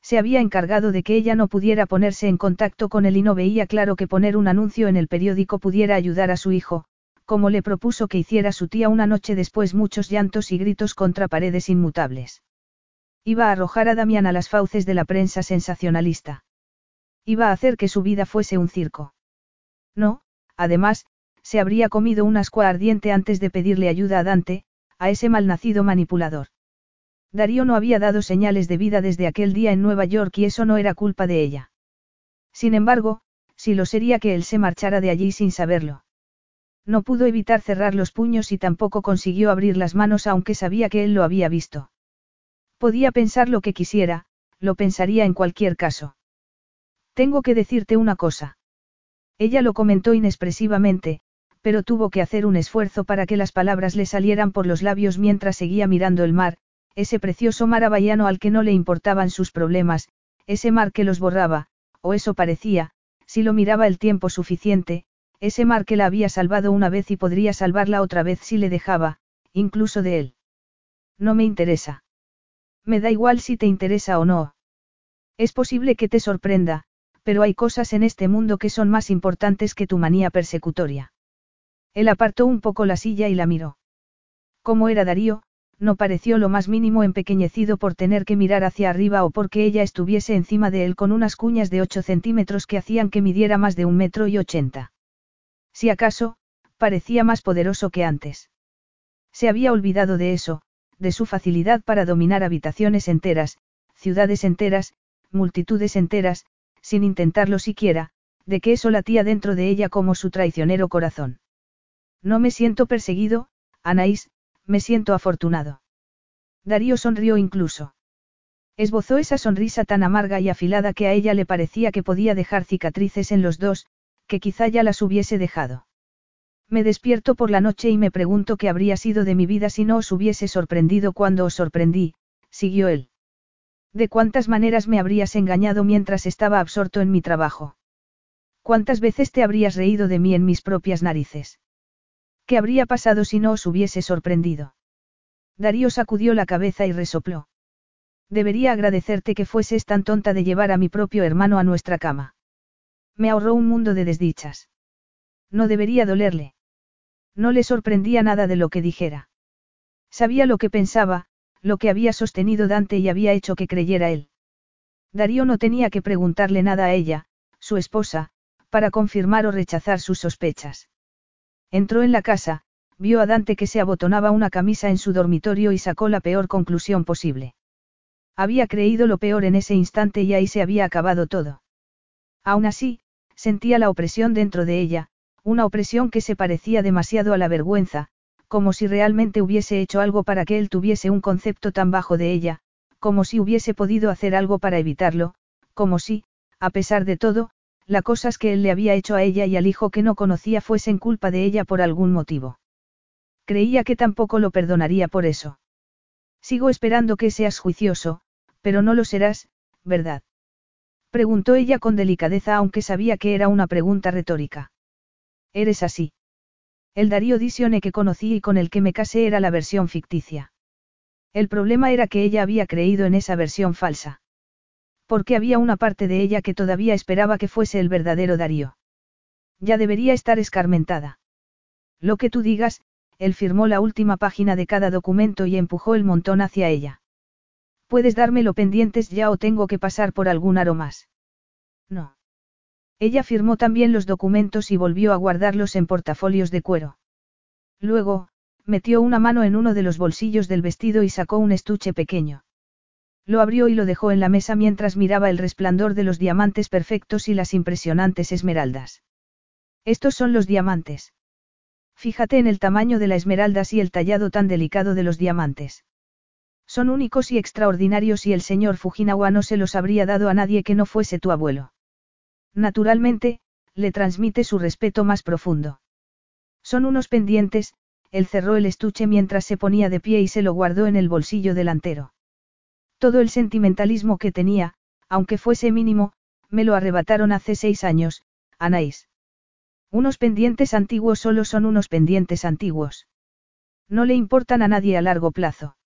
Se había encargado de que ella no pudiera ponerse en contacto con él y no veía claro que poner un anuncio en el periódico pudiera ayudar a su hijo, como le propuso que hiciera su tía una noche después muchos llantos y gritos contra paredes inmutables. Iba a arrojar a Damián a las fauces de la prensa sensacionalista. Iba a hacer que su vida fuese un circo. No, además, se habría comido un ascua ardiente antes de pedirle ayuda a Dante, a ese malnacido manipulador. Darío no había dado señales de vida desde aquel día en Nueva York y eso no era culpa de ella. Sin embargo, sí lo sería que él se marchara de allí sin saberlo. No pudo evitar cerrar los puños y tampoco consiguió abrir las manos aunque sabía que él lo había visto. Podía pensar lo que quisiera, lo pensaría en cualquier caso. Tengo que decirte una cosa. Ella lo comentó inexpresivamente, pero tuvo que hacer un esfuerzo para que las palabras le salieran por los labios mientras seguía mirando el mar, ese precioso mar abayano al que no le importaban sus problemas, ese mar que los borraba, o eso parecía, si lo miraba el tiempo suficiente, ese mar que la había salvado una vez y podría salvarla otra vez si le dejaba, incluso de él. No me interesa. Me da igual si te interesa o no. Es posible que te sorprenda, pero hay cosas en este mundo que son más importantes que tu manía persecutoria. Él apartó un poco la silla y la miró. Como era Darío, no pareció lo más mínimo empequeñecido por tener que mirar hacia arriba o porque ella estuviese encima de él con unas cuñas de 8 centímetros que hacían que midiera más de un metro y ochenta. Si acaso, parecía más poderoso que antes. Se había olvidado de eso, de su facilidad para dominar habitaciones enteras, ciudades enteras, multitudes enteras, sin intentarlo siquiera, de que eso latía dentro de ella como su traicionero corazón. No me siento perseguido, Anaís, me siento afortunado. Darío sonrió incluso. Esbozó esa sonrisa tan amarga y afilada que a ella le parecía que podía dejar cicatrices en los dos, que quizá ya las hubiese dejado. Me despierto por la noche y me pregunto qué habría sido de mi vida si no os hubiese sorprendido cuando os sorprendí, siguió él. De cuántas maneras me habrías engañado mientras estaba absorto en mi trabajo. ¿Cuántas veces te habrías reído de mí en mis propias narices? ¿Qué habría pasado si no os hubiese sorprendido? Darío sacudió la cabeza y resopló. Debería agradecerte que fueses tan tonta de llevar a mi propio hermano a nuestra cama. Me ahorró un mundo de desdichas. No debería dolerle. No le sorprendía nada de lo que dijera. Sabía lo que pensaba, lo que había sostenido Dante y había hecho que creyera él. Darío no tenía que preguntarle nada a ella, su esposa, para confirmar o rechazar sus sospechas. Entró en la casa, vio a Dante que se abotonaba una camisa en su dormitorio y sacó la peor conclusión posible. Había creído lo peor en ese instante y ahí se había acabado todo. Aún así, sentía la opresión dentro de ella, una opresión que se parecía demasiado a la vergüenza, como si realmente hubiese hecho algo para que él tuviese un concepto tan bajo de ella, como si hubiese podido hacer algo para evitarlo, como si, a pesar de todo, las cosas que él le había hecho a ella y al hijo que no conocía fuesen culpa de ella por algún motivo. Creía que tampoco lo perdonaría por eso. Sigo esperando que seas juicioso, pero no lo serás, ¿verdad? Preguntó ella con delicadeza aunque sabía que era una pregunta retórica. Eres así. El Darío Disione que conocí y con el que me casé era la versión ficticia. El problema era que ella había creído en esa versión falsa. Porque había una parte de ella que todavía esperaba que fuese el verdadero Darío. Ya debería estar escarmentada. Lo que tú digas, él firmó la última página de cada documento y empujó el montón hacia ella. ¿Puedes dármelo pendientes ya o tengo que pasar por algún aro más? No. Ella firmó también los documentos y volvió a guardarlos en portafolios de cuero. Luego, metió una mano en uno de los bolsillos del vestido y sacó un estuche pequeño. Lo abrió y lo dejó en la mesa mientras miraba el resplandor de los diamantes perfectos y las impresionantes esmeraldas. Estos son los diamantes. Fíjate en el tamaño de la esmeralda y el tallado tan delicado de los diamantes. Son únicos y extraordinarios y el señor Fujinawa no se los habría dado a nadie que no fuese tu abuelo. Naturalmente, le transmite su respeto más profundo. Son unos pendientes, él cerró el estuche mientras se ponía de pie y se lo guardó en el bolsillo delantero. Todo el sentimentalismo que tenía, aunque fuese mínimo, me lo arrebataron hace seis años, Anaís. Unos pendientes antiguos solo son unos pendientes antiguos. No le importan a nadie a largo plazo.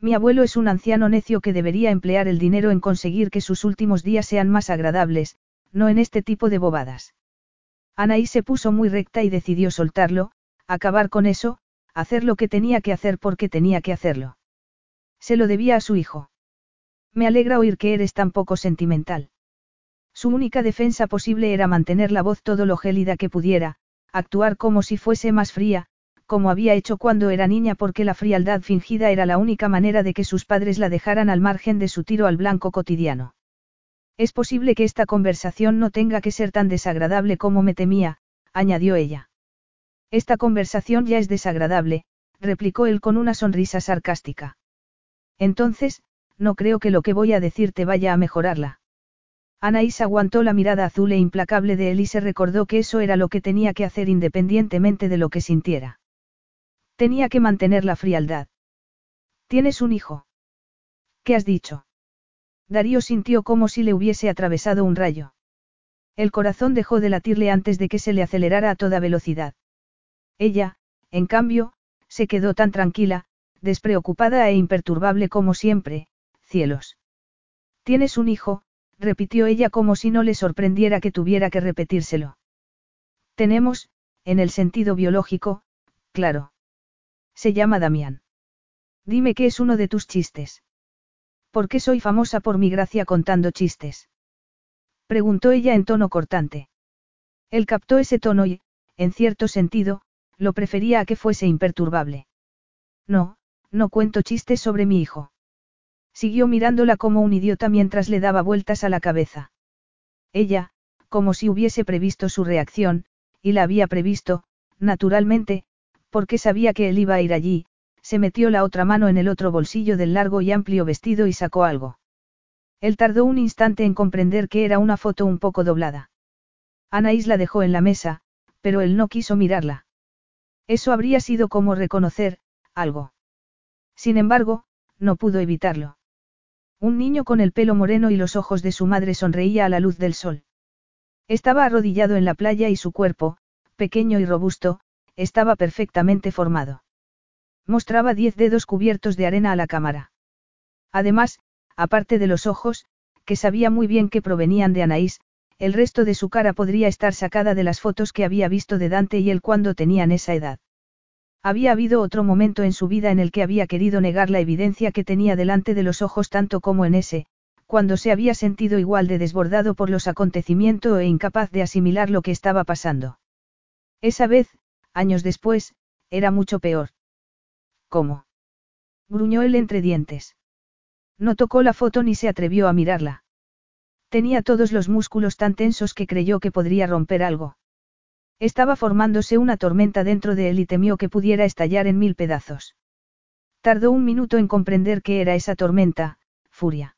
Mi abuelo es un anciano necio que debería emplear el dinero en conseguir que sus últimos días sean más agradables, no en este tipo de bobadas. Anaís se puso muy recta y decidió soltarlo, acabar con eso, hacer lo que tenía que hacer porque tenía que hacerlo. Se lo debía a su hijo. Me alegra oír que eres tan poco sentimental. Su única defensa posible era mantener la voz todo lo gélida que pudiera, actuar como si fuese más fría, como había hecho cuando era niña porque la frialdad fingida era la única manera de que sus padres la dejaran al margen de su tiro al blanco cotidiano. Es posible que esta conversación no tenga que ser tan desagradable como me temía, añadió ella. Esta conversación ya es desagradable, replicó él con una sonrisa sarcástica. Entonces, no creo que lo que voy a decirte vaya a mejorarla. Anaís aguantó la mirada azul e implacable de él y se recordó que eso era lo que tenía que hacer independientemente de lo que sintiera. Tenía que mantener la frialdad. ¿Tienes un hijo? ¿Qué has dicho? Darío sintió como si le hubiese atravesado un rayo. El corazón dejó de latirle antes de que se le acelerara a toda velocidad. Ella, en cambio, se quedó tan tranquila, despreocupada e imperturbable como siempre, cielos. Tienes un hijo, repitió ella como si no le sorprendiera que tuviera que repetírselo. Tenemos, en el sentido biológico, claro. Se llama Damián. Dime que es uno de tus chistes. ¿Por qué soy famosa por mi gracia contando chistes? Preguntó ella en tono cortante. Él captó ese tono y, en cierto sentido, lo prefería a que fuese imperturbable. No, no cuento chistes sobre mi hijo. Siguió mirándola como un idiota mientras le daba vueltas a la cabeza. Ella, como si hubiese previsto su reacción, y la había previsto, naturalmente, porque sabía que él iba a ir allí, se metió la otra mano en el otro bolsillo del largo y amplio vestido y sacó algo. Él tardó un instante en comprender que era una foto un poco doblada. Anaís la dejó en la mesa, pero él no quiso mirarla. Eso habría sido como reconocer, algo. Sin embargo, no pudo evitarlo. Un niño con el pelo moreno y los ojos de su madre sonreía a la luz del sol. Estaba arrodillado en la playa y su cuerpo, pequeño y robusto, estaba perfectamente formado. Mostraba diez dedos cubiertos de arena a la cámara. Además, aparte de los ojos, que sabía muy bien que provenían de Anaís, el resto de su cara podría estar sacada de las fotos que había visto de Dante y él cuando tenían esa edad. Había habido otro momento en su vida en el que había querido negar la evidencia que tenía delante de los ojos tanto como en ese, cuando se había sentido igual de desbordado por los acontecimientos e incapaz de asimilar lo que estaba pasando. Esa vez, años después, era mucho peor. ¿Cómo? gruñó él entre dientes. No tocó la foto ni se atrevió a mirarla. Tenía todos los músculos tan tensos que creyó que podría romper algo. Estaba formándose una tormenta dentro de él y temió que pudiera estallar en mil pedazos. Tardó un minuto en comprender qué era esa tormenta, furia.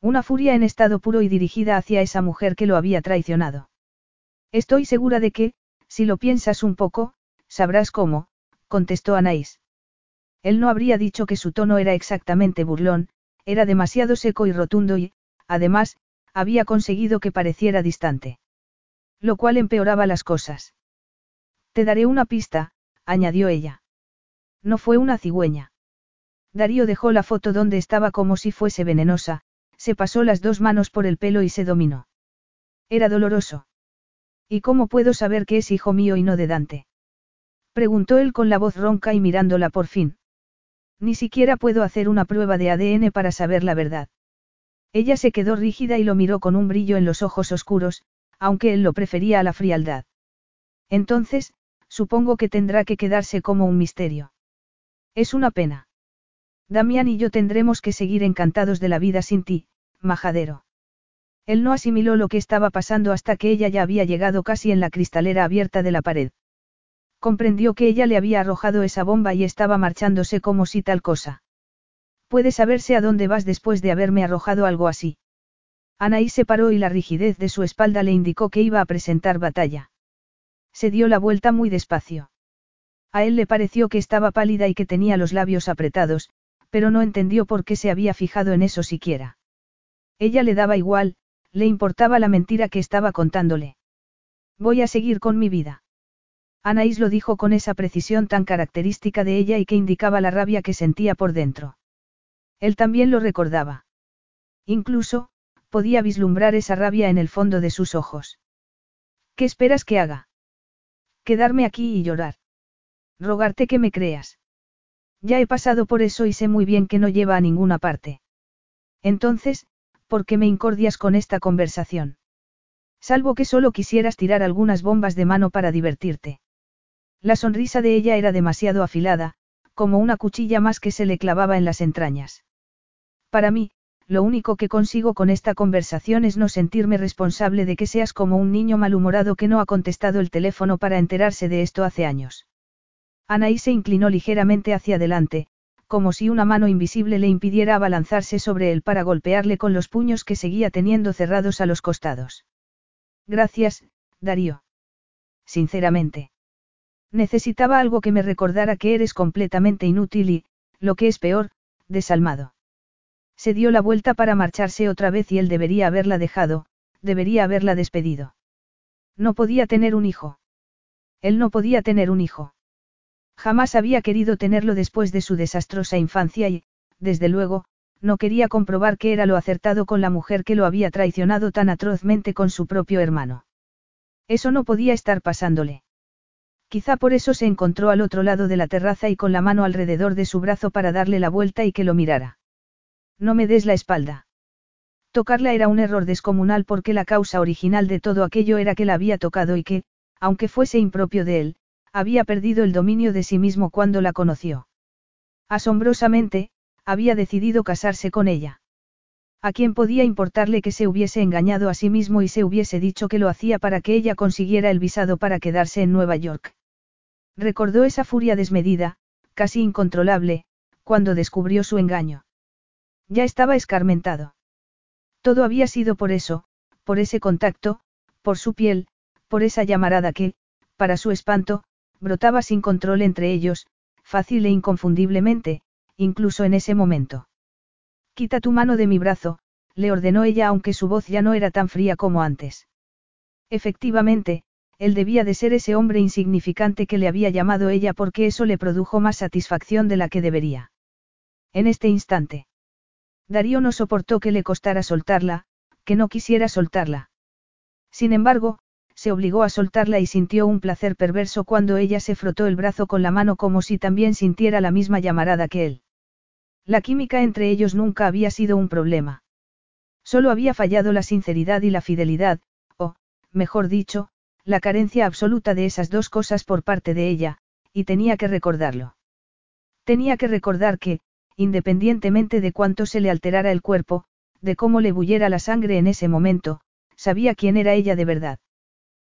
Una furia en estado puro y dirigida hacia esa mujer que lo había traicionado. Estoy segura de que, si lo piensas un poco, sabrás cómo, contestó Anaís. Él no habría dicho que su tono era exactamente burlón, era demasiado seco y rotundo y, además, había conseguido que pareciera distante. Lo cual empeoraba las cosas. Te daré una pista, añadió ella. No fue una cigüeña. Darío dejó la foto donde estaba como si fuese venenosa, se pasó las dos manos por el pelo y se dominó. Era doloroso. ¿Y cómo puedo saber que es hijo mío y no de Dante? Preguntó él con la voz ronca y mirándola por fin. Ni siquiera puedo hacer una prueba de ADN para saber la verdad. Ella se quedó rígida y lo miró con un brillo en los ojos oscuros, aunque él lo prefería a la frialdad. Entonces, supongo que tendrá que quedarse como un misterio. Es una pena. Damián y yo tendremos que seguir encantados de la vida sin ti, majadero. Él no asimiló lo que estaba pasando hasta que ella ya había llegado casi en la cristalera abierta de la pared. Comprendió que ella le había arrojado esa bomba y estaba marchándose como si tal cosa. Puede saberse a dónde vas después de haberme arrojado algo así. Anaí se paró y la rigidez de su espalda le indicó que iba a presentar batalla. Se dio la vuelta muy despacio. A él le pareció que estaba pálida y que tenía los labios apretados, pero no entendió por qué se había fijado en eso siquiera. Ella le daba igual, le importaba la mentira que estaba contándole. Voy a seguir con mi vida. Anaís lo dijo con esa precisión tan característica de ella y que indicaba la rabia que sentía por dentro. Él también lo recordaba. Incluso, podía vislumbrar esa rabia en el fondo de sus ojos. ¿Qué esperas que haga? Quedarme aquí y llorar. Rogarte que me creas. Ya he pasado por eso y sé muy bien que no lleva a ninguna parte. Entonces, ¿por qué me incordias con esta conversación? Salvo que solo quisieras tirar algunas bombas de mano para divertirte. La sonrisa de ella era demasiado afilada, como una cuchilla más que se le clavaba en las entrañas. Para mí, lo único que consigo con esta conversación es no sentirme responsable de que seas como un niño malhumorado que no ha contestado el teléfono para enterarse de esto hace años. Anaí se inclinó ligeramente hacia adelante, como si una mano invisible le impidiera abalanzarse sobre él para golpearle con los puños que seguía teniendo cerrados a los costados. Gracias, Darío. Sinceramente. Necesitaba algo que me recordara que eres completamente inútil y, lo que es peor, desalmado. Se dio la vuelta para marcharse otra vez y él debería haberla dejado, debería haberla despedido. No podía tener un hijo. Él no podía tener un hijo. Jamás había querido tenerlo después de su desastrosa infancia y, desde luego, no quería comprobar que era lo acertado con la mujer que lo había traicionado tan atrozmente con su propio hermano. Eso no podía estar pasándole. Quizá por eso se encontró al otro lado de la terraza y con la mano alrededor de su brazo para darle la vuelta y que lo mirara. No me des la espalda. Tocarla era un error descomunal porque la causa original de todo aquello era que la había tocado y que, aunque fuese impropio de él, había perdido el dominio de sí mismo cuando la conoció. Asombrosamente, había decidido casarse con ella. ¿A quién podía importarle que se hubiese engañado a sí mismo y se hubiese dicho que lo hacía para que ella consiguiera el visado para quedarse en Nueva York? Recordó esa furia desmedida, casi incontrolable, cuando descubrió su engaño. Ya estaba escarmentado. Todo había sido por eso, por ese contacto, por su piel, por esa llamarada que, para su espanto, brotaba sin control entre ellos, fácil e inconfundiblemente, incluso en ese momento. Quita tu mano de mi brazo, le ordenó ella aunque su voz ya no era tan fría como antes. Efectivamente, él debía de ser ese hombre insignificante que le había llamado ella porque eso le produjo más satisfacción de la que debería. En este instante. Darío no soportó que le costara soltarla, que no quisiera soltarla. Sin embargo, se obligó a soltarla y sintió un placer perverso cuando ella se frotó el brazo con la mano como si también sintiera la misma llamarada que él. La química entre ellos nunca había sido un problema. Solo había fallado la sinceridad y la fidelidad, o, mejor dicho, la carencia absoluta de esas dos cosas por parte de ella, y tenía que recordarlo. Tenía que recordar que, independientemente de cuánto se le alterara el cuerpo, de cómo le bullera la sangre en ese momento, sabía quién era ella de verdad.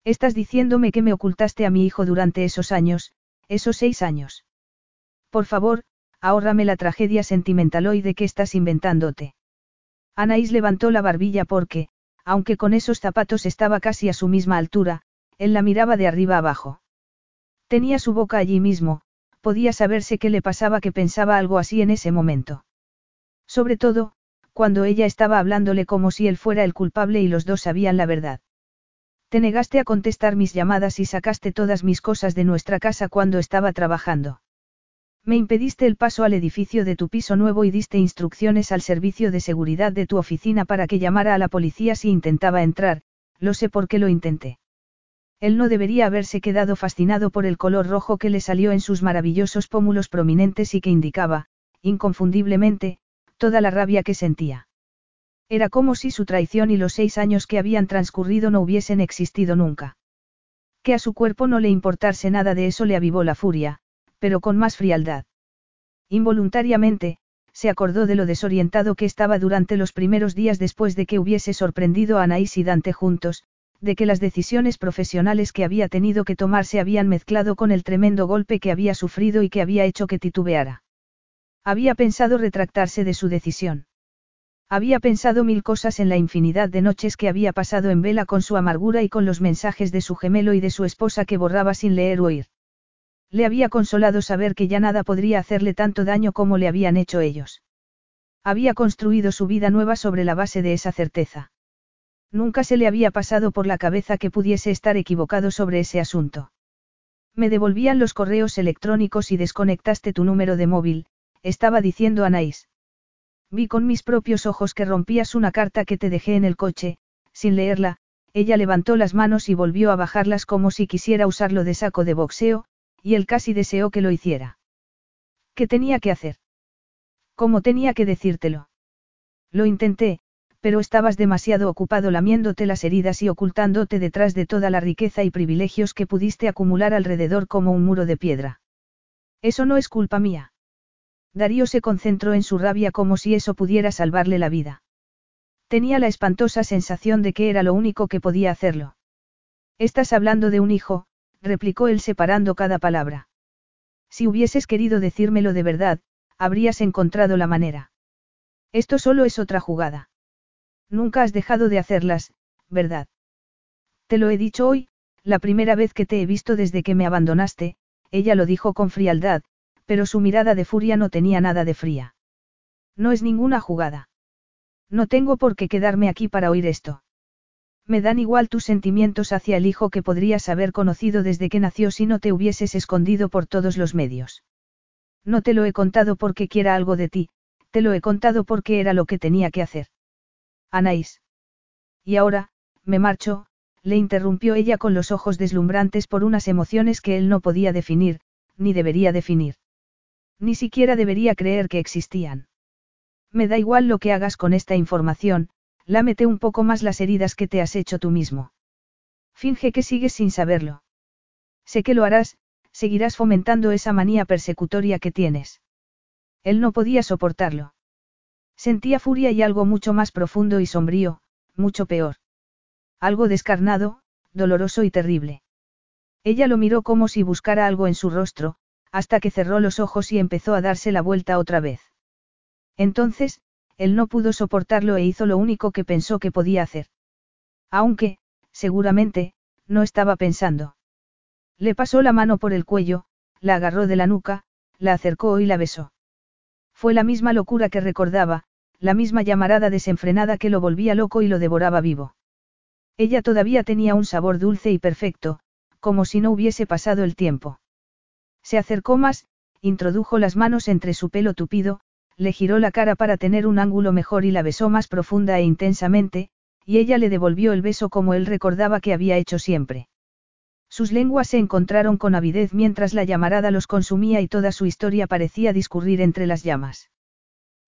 Estás diciéndome que me ocultaste a mi hijo durante esos años, esos seis años. Por favor, ahórrame la tragedia sentimentaloide que estás inventándote. Anaís levantó la barbilla porque, aunque con esos zapatos estaba casi a su misma altura, él la miraba de arriba abajo. Tenía su boca allí mismo, podía saberse qué le pasaba que pensaba algo así en ese momento. Sobre todo, cuando ella estaba hablándole como si él fuera el culpable y los dos sabían la verdad. Te negaste a contestar mis llamadas y sacaste todas mis cosas de nuestra casa cuando estaba trabajando. Me impediste el paso al edificio de tu piso nuevo y diste instrucciones al servicio de seguridad de tu oficina para que llamara a la policía si intentaba entrar, lo sé por qué lo intenté. Él no debería haberse quedado fascinado por el color rojo que le salió en sus maravillosos pómulos prominentes y que indicaba, inconfundiblemente, toda la rabia que sentía. Era como si su traición y los seis años que habían transcurrido no hubiesen existido nunca. Que a su cuerpo no le importase nada de eso le avivó la furia, pero con más frialdad. Involuntariamente, se acordó de lo desorientado que estaba durante los primeros días después de que hubiese sorprendido a Anaís y Dante juntos, de que las decisiones profesionales que había tenido que tomar se habían mezclado con el tremendo golpe que había sufrido y que había hecho que titubeara. Había pensado retractarse de su decisión. Había pensado mil cosas en la infinidad de noches que había pasado en vela con su amargura y con los mensajes de su gemelo y de su esposa que borraba sin leer o oír. Le había consolado saber que ya nada podría hacerle tanto daño como le habían hecho ellos. Había construido su vida nueva sobre la base de esa certeza. Nunca se le había pasado por la cabeza que pudiese estar equivocado sobre ese asunto. Me devolvían los correos electrónicos y desconectaste tu número de móvil, estaba diciendo Anaís. Vi con mis propios ojos que rompías una carta que te dejé en el coche, sin leerla, ella levantó las manos y volvió a bajarlas como si quisiera usarlo de saco de boxeo, y él casi deseó que lo hiciera. ¿Qué tenía que hacer? ¿Cómo tenía que decírtelo? Lo intenté, pero estabas demasiado ocupado lamiéndote las heridas y ocultándote detrás de toda la riqueza y privilegios que pudiste acumular alrededor como un muro de piedra. Eso no es culpa mía. Darío se concentró en su rabia como si eso pudiera salvarle la vida. Tenía la espantosa sensación de que era lo único que podía hacerlo. Estás hablando de un hijo, replicó él separando cada palabra. Si hubieses querido decírmelo de verdad, habrías encontrado la manera. Esto solo es otra jugada. Nunca has dejado de hacerlas, ¿verdad? Te lo he dicho hoy, la primera vez que te he visto desde que me abandonaste, ella lo dijo con frialdad, pero su mirada de furia no tenía nada de fría. No es ninguna jugada. No tengo por qué quedarme aquí para oír esto. Me dan igual tus sentimientos hacia el hijo que podrías haber conocido desde que nació si no te hubieses escondido por todos los medios. No te lo he contado porque quiera algo de ti, te lo he contado porque era lo que tenía que hacer. Anaís. Y ahora, me marcho, le interrumpió ella con los ojos deslumbrantes por unas emociones que él no podía definir, ni debería definir. Ni siquiera debería creer que existían. Me da igual lo que hagas con esta información, lámete un poco más las heridas que te has hecho tú mismo. Finge que sigues sin saberlo. Sé que lo harás, seguirás fomentando esa manía persecutoria que tienes. Él no podía soportarlo. Sentía furia y algo mucho más profundo y sombrío, mucho peor. Algo descarnado, doloroso y terrible. Ella lo miró como si buscara algo en su rostro, hasta que cerró los ojos y empezó a darse la vuelta otra vez. Entonces, él no pudo soportarlo e hizo lo único que pensó que podía hacer. Aunque, seguramente, no estaba pensando. Le pasó la mano por el cuello, la agarró de la nuca, la acercó y la besó. Fue la misma locura que recordaba, la misma llamarada desenfrenada que lo volvía loco y lo devoraba vivo. Ella todavía tenía un sabor dulce y perfecto, como si no hubiese pasado el tiempo. Se acercó más, introdujo las manos entre su pelo tupido, le giró la cara para tener un ángulo mejor y la besó más profunda e intensamente, y ella le devolvió el beso como él recordaba que había hecho siempre. Sus lenguas se encontraron con avidez mientras la llamarada los consumía y toda su historia parecía discurrir entre las llamas.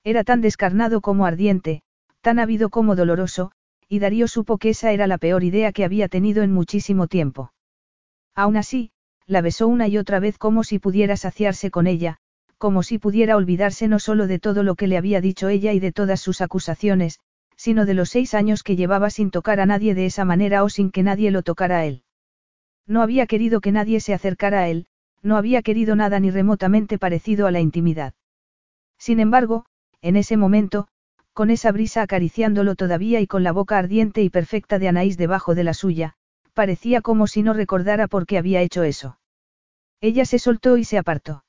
Era tan descarnado como ardiente, tan ávido como doloroso, y Darío supo que esa era la peor idea que había tenido en muchísimo tiempo. Aún así, la besó una y otra vez como si pudiera saciarse con ella, como si pudiera olvidarse no solo de todo lo que le había dicho ella y de todas sus acusaciones, sino de los seis años que llevaba sin tocar a nadie de esa manera o sin que nadie lo tocara a él. No había querido que nadie se acercara a él, no había querido nada ni remotamente parecido a la intimidad. Sin embargo, en ese momento, con esa brisa acariciándolo todavía y con la boca ardiente y perfecta de Anaís debajo de la suya, parecía como si no recordara por qué había hecho eso. Ella se soltó y se apartó.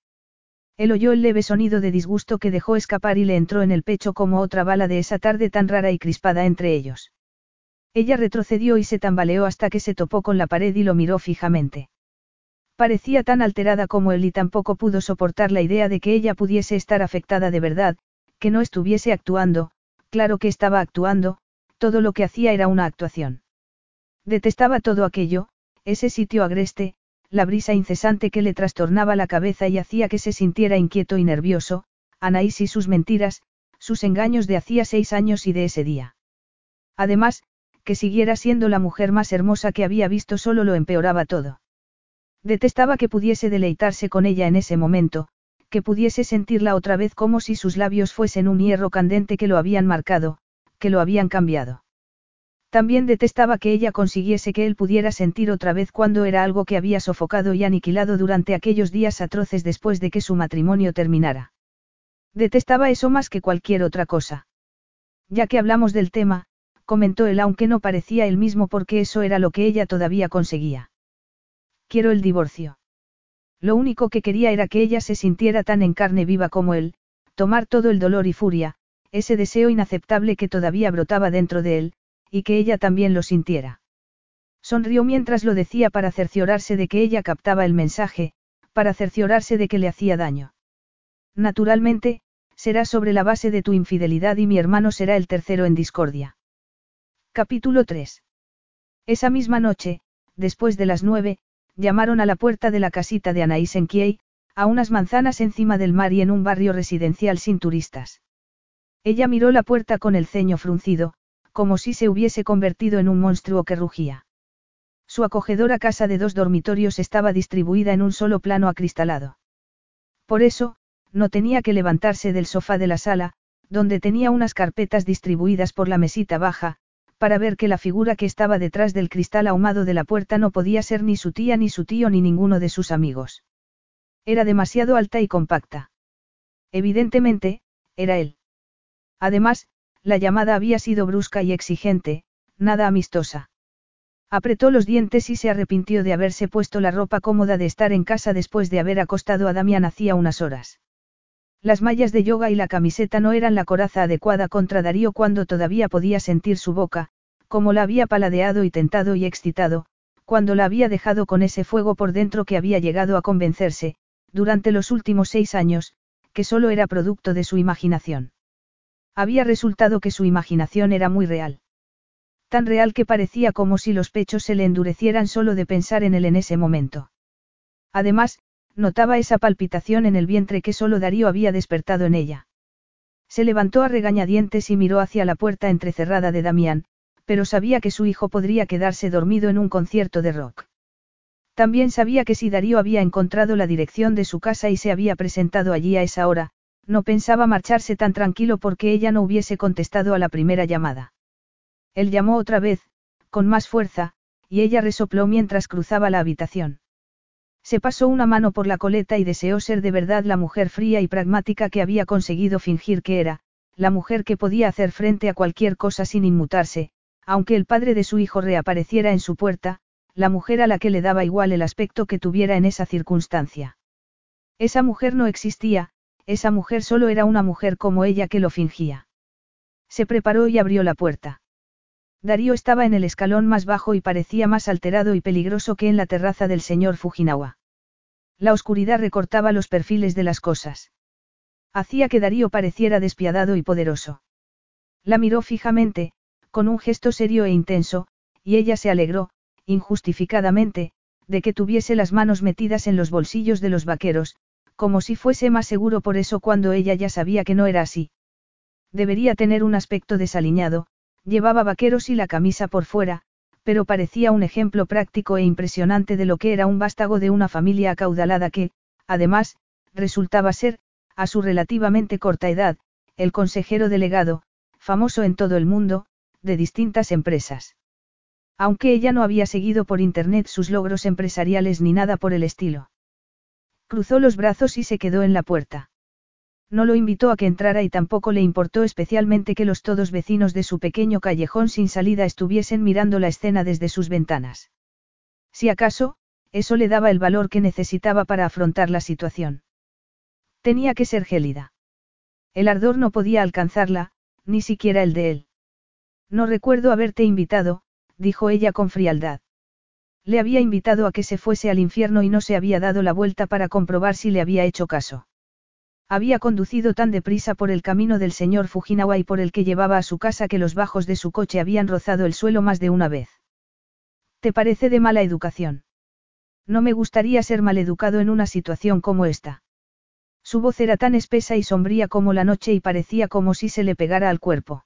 Él oyó el leve sonido de disgusto que dejó escapar y le entró en el pecho como otra bala de esa tarde tan rara y crispada entre ellos. Ella retrocedió y se tambaleó hasta que se topó con la pared y lo miró fijamente. Parecía tan alterada como él y tampoco pudo soportar la idea de que ella pudiese estar afectada de verdad, que no estuviese actuando, claro que estaba actuando, todo lo que hacía era una actuación. Detestaba todo aquello, ese sitio agreste, la brisa incesante que le trastornaba la cabeza y hacía que se sintiera inquieto y nervioso, Anaís y sus mentiras, sus engaños de hacía seis años y de ese día. Además, que siguiera siendo la mujer más hermosa que había visto solo lo empeoraba todo. Detestaba que pudiese deleitarse con ella en ese momento, que pudiese sentirla otra vez como si sus labios fuesen un hierro candente que lo habían marcado, que lo habían cambiado. También detestaba que ella consiguiese que él pudiera sentir otra vez cuando era algo que había sofocado y aniquilado durante aquellos días atroces después de que su matrimonio terminara. Detestaba eso más que cualquier otra cosa. Ya que hablamos del tema, comentó él aunque no parecía el mismo porque eso era lo que ella todavía conseguía. Quiero el divorcio. Lo único que quería era que ella se sintiera tan en carne viva como él, tomar todo el dolor y furia, ese deseo inaceptable que todavía brotaba dentro de él, y que ella también lo sintiera. Sonrió mientras lo decía para cerciorarse de que ella captaba el mensaje, para cerciorarse de que le hacía daño. Naturalmente, será sobre la base de tu infidelidad y mi hermano será el tercero en discordia. Capítulo 3. Esa misma noche, después de las nueve, llamaron a la puerta de la casita de Anaís en Kiei, a unas manzanas encima del mar y en un barrio residencial sin turistas. Ella miró la puerta con el ceño fruncido, como si se hubiese convertido en un monstruo que rugía. Su acogedora casa de dos dormitorios estaba distribuida en un solo plano acristalado. Por eso, no tenía que levantarse del sofá de la sala, donde tenía unas carpetas distribuidas por la mesita baja, para ver que la figura que estaba detrás del cristal ahumado de la puerta no podía ser ni su tía ni su tío ni ninguno de sus amigos. Era demasiado alta y compacta. Evidentemente, era él. Además, la llamada había sido brusca y exigente, nada amistosa. Apretó los dientes y se arrepintió de haberse puesto la ropa cómoda de estar en casa después de haber acostado a Damián hacía unas horas. Las mallas de yoga y la camiseta no eran la coraza adecuada contra Darío cuando todavía podía sentir su boca, como la había paladeado y tentado y excitado, cuando la había dejado con ese fuego por dentro que había llegado a convencerse, durante los últimos seis años, que solo era producto de su imaginación. Había resultado que su imaginación era muy real. Tan real que parecía como si los pechos se le endurecieran solo de pensar en él en ese momento. Además, notaba esa palpitación en el vientre que solo Darío había despertado en ella. Se levantó a regañadientes y miró hacia la puerta entrecerrada de Damián, pero sabía que su hijo podría quedarse dormido en un concierto de rock. También sabía que si Darío había encontrado la dirección de su casa y se había presentado allí a esa hora, no pensaba marcharse tan tranquilo porque ella no hubiese contestado a la primera llamada. Él llamó otra vez, con más fuerza, y ella resopló mientras cruzaba la habitación. Se pasó una mano por la coleta y deseó ser de verdad la mujer fría y pragmática que había conseguido fingir que era, la mujer que podía hacer frente a cualquier cosa sin inmutarse, aunque el padre de su hijo reapareciera en su puerta, la mujer a la que le daba igual el aspecto que tuviera en esa circunstancia. Esa mujer no existía, esa mujer solo era una mujer como ella que lo fingía. Se preparó y abrió la puerta. Darío estaba en el escalón más bajo y parecía más alterado y peligroso que en la terraza del señor Fujinawa. La oscuridad recortaba los perfiles de las cosas. Hacía que Darío pareciera despiadado y poderoso. La miró fijamente, con un gesto serio e intenso, y ella se alegró, injustificadamente, de que tuviese las manos metidas en los bolsillos de los vaqueros, como si fuese más seguro por eso cuando ella ya sabía que no era así. Debería tener un aspecto desaliñado, Llevaba vaqueros y la camisa por fuera, pero parecía un ejemplo práctico e impresionante de lo que era un vástago de una familia acaudalada que, además, resultaba ser, a su relativamente corta edad, el consejero delegado, famoso en todo el mundo, de distintas empresas. Aunque ella no había seguido por internet sus logros empresariales ni nada por el estilo. Cruzó los brazos y se quedó en la puerta. No lo invitó a que entrara y tampoco le importó especialmente que los todos vecinos de su pequeño callejón sin salida estuviesen mirando la escena desde sus ventanas. Si acaso, eso le daba el valor que necesitaba para afrontar la situación. Tenía que ser gélida. El ardor no podía alcanzarla, ni siquiera el de él. No recuerdo haberte invitado, dijo ella con frialdad. Le había invitado a que se fuese al infierno y no se había dado la vuelta para comprobar si le había hecho caso. Había conducido tan deprisa por el camino del señor Fujinawa y por el que llevaba a su casa que los bajos de su coche habían rozado el suelo más de una vez. ¿Te parece de mala educación? No me gustaría ser maleducado en una situación como esta. Su voz era tan espesa y sombría como la noche y parecía como si se le pegara al cuerpo.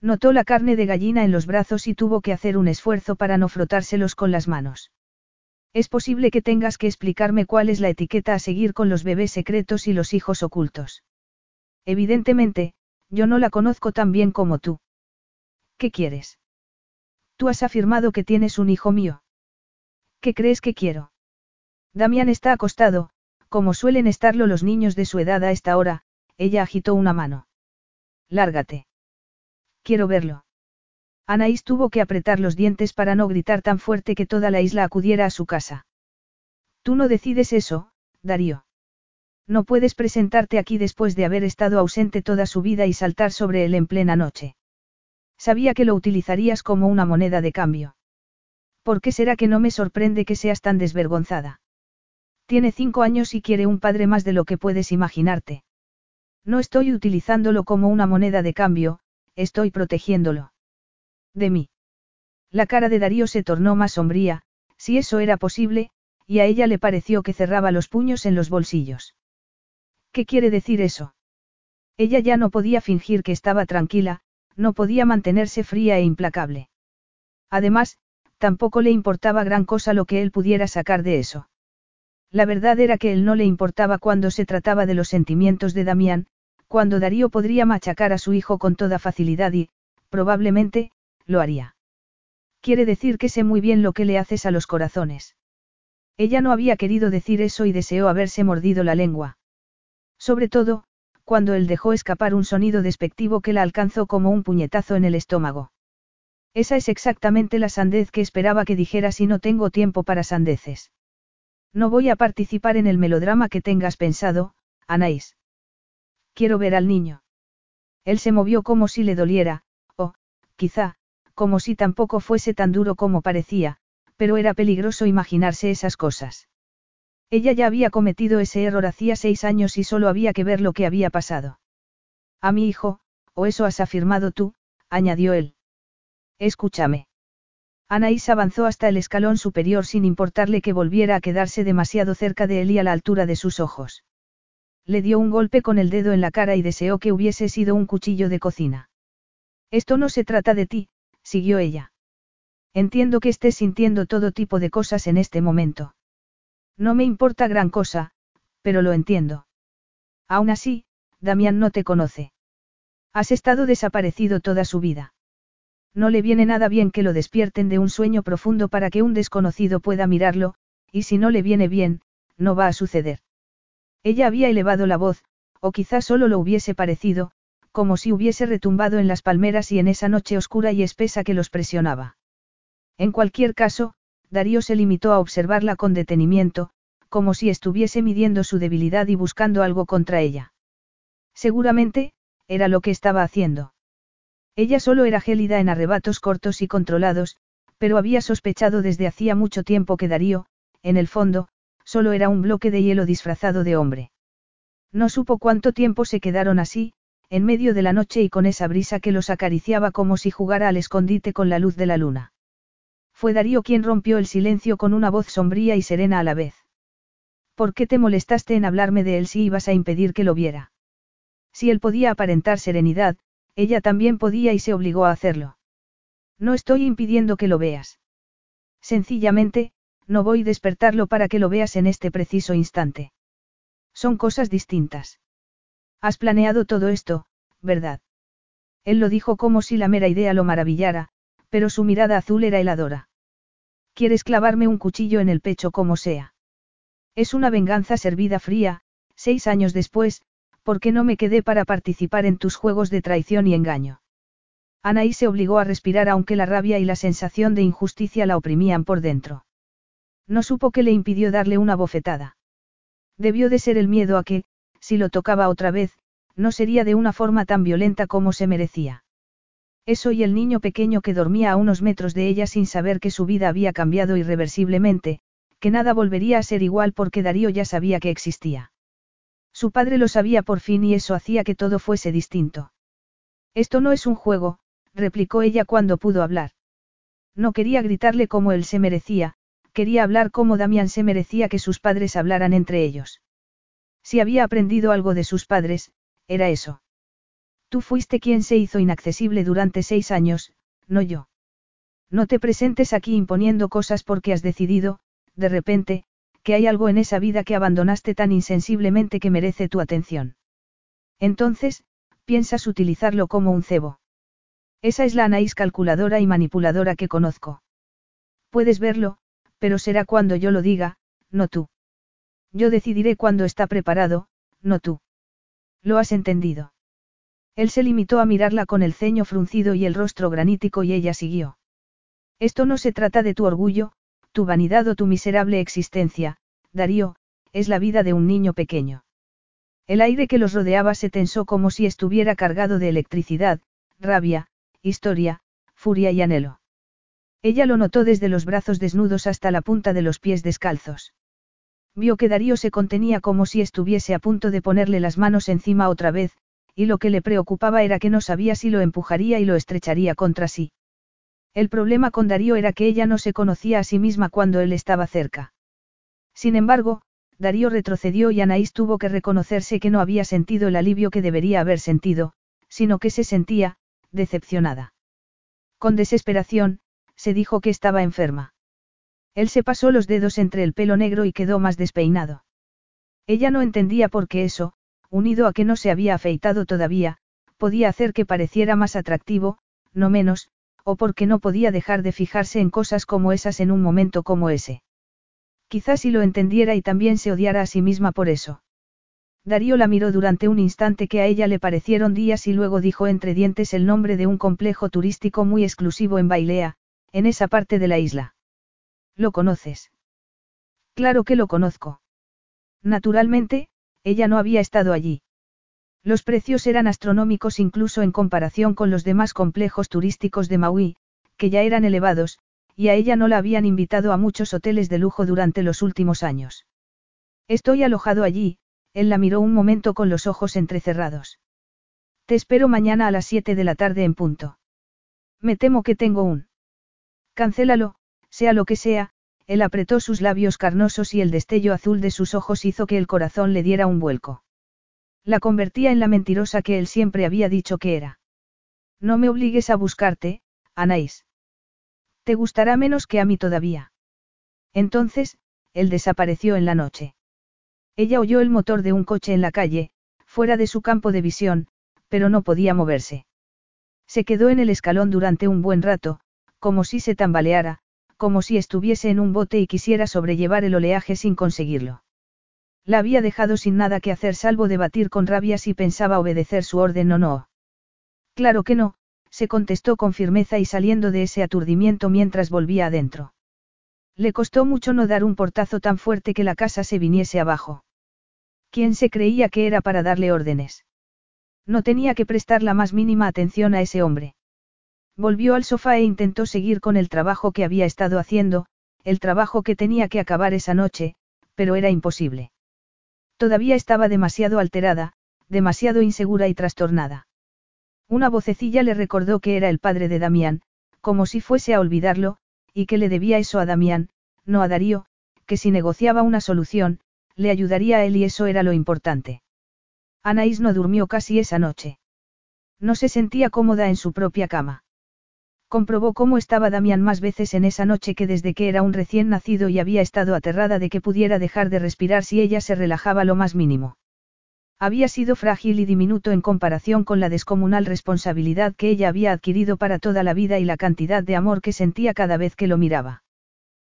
Notó la carne de gallina en los brazos y tuvo que hacer un esfuerzo para no frotárselos con las manos. Es posible que tengas que explicarme cuál es la etiqueta a seguir con los bebés secretos y los hijos ocultos. Evidentemente, yo no la conozco tan bien como tú. ¿Qué quieres? Tú has afirmado que tienes un hijo mío. ¿Qué crees que quiero? Damián está acostado, como suelen estarlo los niños de su edad a esta hora, ella agitó una mano. Lárgate. Quiero verlo. Anaís tuvo que apretar los dientes para no gritar tan fuerte que toda la isla acudiera a su casa. Tú no decides eso, Darío. No puedes presentarte aquí después de haber estado ausente toda su vida y saltar sobre él en plena noche. Sabía que lo utilizarías como una moneda de cambio. ¿Por qué será que no me sorprende que seas tan desvergonzada? Tiene cinco años y quiere un padre más de lo que puedes imaginarte. No estoy utilizándolo como una moneda de cambio, estoy protegiéndolo. De mí. La cara de Darío se tornó más sombría, si eso era posible, y a ella le pareció que cerraba los puños en los bolsillos. ¿Qué quiere decir eso? Ella ya no podía fingir que estaba tranquila, no podía mantenerse fría e implacable. Además, tampoco le importaba gran cosa lo que él pudiera sacar de eso. La verdad era que él no le importaba cuando se trataba de los sentimientos de Damián, cuando Darío podría machacar a su hijo con toda facilidad y, probablemente, lo haría. Quiere decir que sé muy bien lo que le haces a los corazones. Ella no había querido decir eso y deseó haberse mordido la lengua. Sobre todo, cuando él dejó escapar un sonido despectivo que la alcanzó como un puñetazo en el estómago. Esa es exactamente la sandez que esperaba que dijera si no tengo tiempo para sandeces. No voy a participar en el melodrama que tengas pensado, Anaís. Quiero ver al niño. Él se movió como si le doliera, o, quizá, como si tampoco fuese tan duro como parecía, pero era peligroso imaginarse esas cosas. Ella ya había cometido ese error hacía seis años y solo había que ver lo que había pasado. A mi hijo, o eso has afirmado tú, añadió él. Escúchame. Anaís avanzó hasta el escalón superior sin importarle que volviera a quedarse demasiado cerca de él y a la altura de sus ojos. Le dio un golpe con el dedo en la cara y deseó que hubiese sido un cuchillo de cocina. Esto no se trata de ti, siguió ella. Entiendo que estés sintiendo todo tipo de cosas en este momento. No me importa gran cosa, pero lo entiendo. Aún así, Damián no te conoce. Has estado desaparecido toda su vida. No le viene nada bien que lo despierten de un sueño profundo para que un desconocido pueda mirarlo, y si no le viene bien, no va a suceder. Ella había elevado la voz, o quizás solo lo hubiese parecido, como si hubiese retumbado en las palmeras y en esa noche oscura y espesa que los presionaba. En cualquier caso, Darío se limitó a observarla con detenimiento, como si estuviese midiendo su debilidad y buscando algo contra ella. Seguramente, era lo que estaba haciendo. Ella solo era gélida en arrebatos cortos y controlados, pero había sospechado desde hacía mucho tiempo que Darío, en el fondo, solo era un bloque de hielo disfrazado de hombre. No supo cuánto tiempo se quedaron así, en medio de la noche y con esa brisa que los acariciaba como si jugara al escondite con la luz de la luna. Fue Darío quien rompió el silencio con una voz sombría y serena a la vez. ¿Por qué te molestaste en hablarme de él si ibas a impedir que lo viera? Si él podía aparentar serenidad, ella también podía y se obligó a hacerlo. No estoy impidiendo que lo veas. Sencillamente, no voy a despertarlo para que lo veas en este preciso instante. Son cosas distintas. Has planeado todo esto, ¿verdad? Él lo dijo como si la mera idea lo maravillara, pero su mirada azul era heladora. Quieres clavarme un cuchillo en el pecho como sea. Es una venganza servida fría, seis años después, porque no me quedé para participar en tus juegos de traición y engaño. Anaí se obligó a respirar aunque la rabia y la sensación de injusticia la oprimían por dentro. No supo qué le impidió darle una bofetada. Debió de ser el miedo a que, si lo tocaba otra vez, no sería de una forma tan violenta como se merecía. Eso y el niño pequeño que dormía a unos metros de ella sin saber que su vida había cambiado irreversiblemente, que nada volvería a ser igual porque Darío ya sabía que existía. Su padre lo sabía por fin y eso hacía que todo fuese distinto. Esto no es un juego, replicó ella cuando pudo hablar. No quería gritarle como él se merecía, quería hablar como Damián se merecía que sus padres hablaran entre ellos. Si había aprendido algo de sus padres, era eso. Tú fuiste quien se hizo inaccesible durante seis años, no yo. No te presentes aquí imponiendo cosas porque has decidido, de repente, que hay algo en esa vida que abandonaste tan insensiblemente que merece tu atención. Entonces, piensas utilizarlo como un cebo. Esa es la Anaís calculadora y manipuladora que conozco. Puedes verlo, pero será cuando yo lo diga, no tú. Yo decidiré cuando está preparado, no tú. ¿Lo has entendido? Él se limitó a mirarla con el ceño fruncido y el rostro granítico y ella siguió. Esto no se trata de tu orgullo, tu vanidad o tu miserable existencia, Darío, es la vida de un niño pequeño. El aire que los rodeaba se tensó como si estuviera cargado de electricidad, rabia, historia, furia y anhelo. Ella lo notó desde los brazos desnudos hasta la punta de los pies descalzos. Vio que Darío se contenía como si estuviese a punto de ponerle las manos encima otra vez, y lo que le preocupaba era que no sabía si lo empujaría y lo estrecharía contra sí. El problema con Darío era que ella no se conocía a sí misma cuando él estaba cerca. Sin embargo, Darío retrocedió y Anaís tuvo que reconocerse que no había sentido el alivio que debería haber sentido, sino que se sentía, decepcionada. Con desesperación, se dijo que estaba enferma. Él se pasó los dedos entre el pelo negro y quedó más despeinado. Ella no entendía por qué eso, unido a que no se había afeitado todavía, podía hacer que pareciera más atractivo, no menos, o porque no podía dejar de fijarse en cosas como esas en un momento como ese. Quizás si lo entendiera y también se odiara a sí misma por eso. Darío la miró durante un instante que a ella le parecieron días y luego dijo entre dientes el nombre de un complejo turístico muy exclusivo en Bailea, en esa parte de la isla. ¿Lo conoces? Claro que lo conozco. Naturalmente, ella no había estado allí. Los precios eran astronómicos incluso en comparación con los demás complejos turísticos de Maui, que ya eran elevados, y a ella no la habían invitado a muchos hoteles de lujo durante los últimos años. Estoy alojado allí, él la miró un momento con los ojos entrecerrados. Te espero mañana a las 7 de la tarde en punto. Me temo que tengo un. Cancélalo, sea lo que sea, él apretó sus labios carnosos y el destello azul de sus ojos hizo que el corazón le diera un vuelco. La convertía en la mentirosa que él siempre había dicho que era. No me obligues a buscarte, Anaís. Te gustará menos que a mí todavía. Entonces, él desapareció en la noche. Ella oyó el motor de un coche en la calle, fuera de su campo de visión, pero no podía moverse. Se quedó en el escalón durante un buen rato, como si se tambaleara, como si estuviese en un bote y quisiera sobrellevar el oleaje sin conseguirlo. La había dejado sin nada que hacer salvo debatir con rabia si pensaba obedecer su orden o no. Claro que no, se contestó con firmeza y saliendo de ese aturdimiento mientras volvía adentro. Le costó mucho no dar un portazo tan fuerte que la casa se viniese abajo. ¿Quién se creía que era para darle órdenes? No tenía que prestar la más mínima atención a ese hombre. Volvió al sofá e intentó seguir con el trabajo que había estado haciendo, el trabajo que tenía que acabar esa noche, pero era imposible. Todavía estaba demasiado alterada, demasiado insegura y trastornada. Una vocecilla le recordó que era el padre de Damián, como si fuese a olvidarlo, y que le debía eso a Damián, no a Darío, que si negociaba una solución, le ayudaría a él y eso era lo importante. Anaís no durmió casi esa noche. No se sentía cómoda en su propia cama. Comprobó cómo estaba Damián más veces en esa noche que desde que era un recién nacido y había estado aterrada de que pudiera dejar de respirar si ella se relajaba lo más mínimo. Había sido frágil y diminuto en comparación con la descomunal responsabilidad que ella había adquirido para toda la vida y la cantidad de amor que sentía cada vez que lo miraba.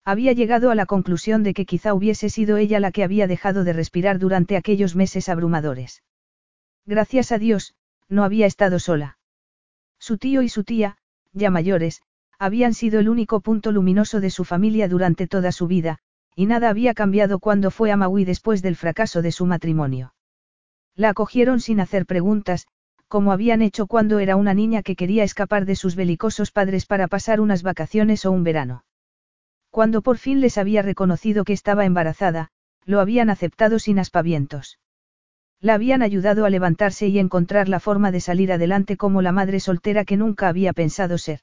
Había llegado a la conclusión de que quizá hubiese sido ella la que había dejado de respirar durante aquellos meses abrumadores. Gracias a Dios, no había estado sola. Su tío y su tía, ya mayores, habían sido el único punto luminoso de su familia durante toda su vida, y nada había cambiado cuando fue a Maui después del fracaso de su matrimonio. La acogieron sin hacer preguntas, como habían hecho cuando era una niña que quería escapar de sus belicosos padres para pasar unas vacaciones o un verano. Cuando por fin les había reconocido que estaba embarazada, lo habían aceptado sin aspavientos. La habían ayudado a levantarse y encontrar la forma de salir adelante como la madre soltera que nunca había pensado ser.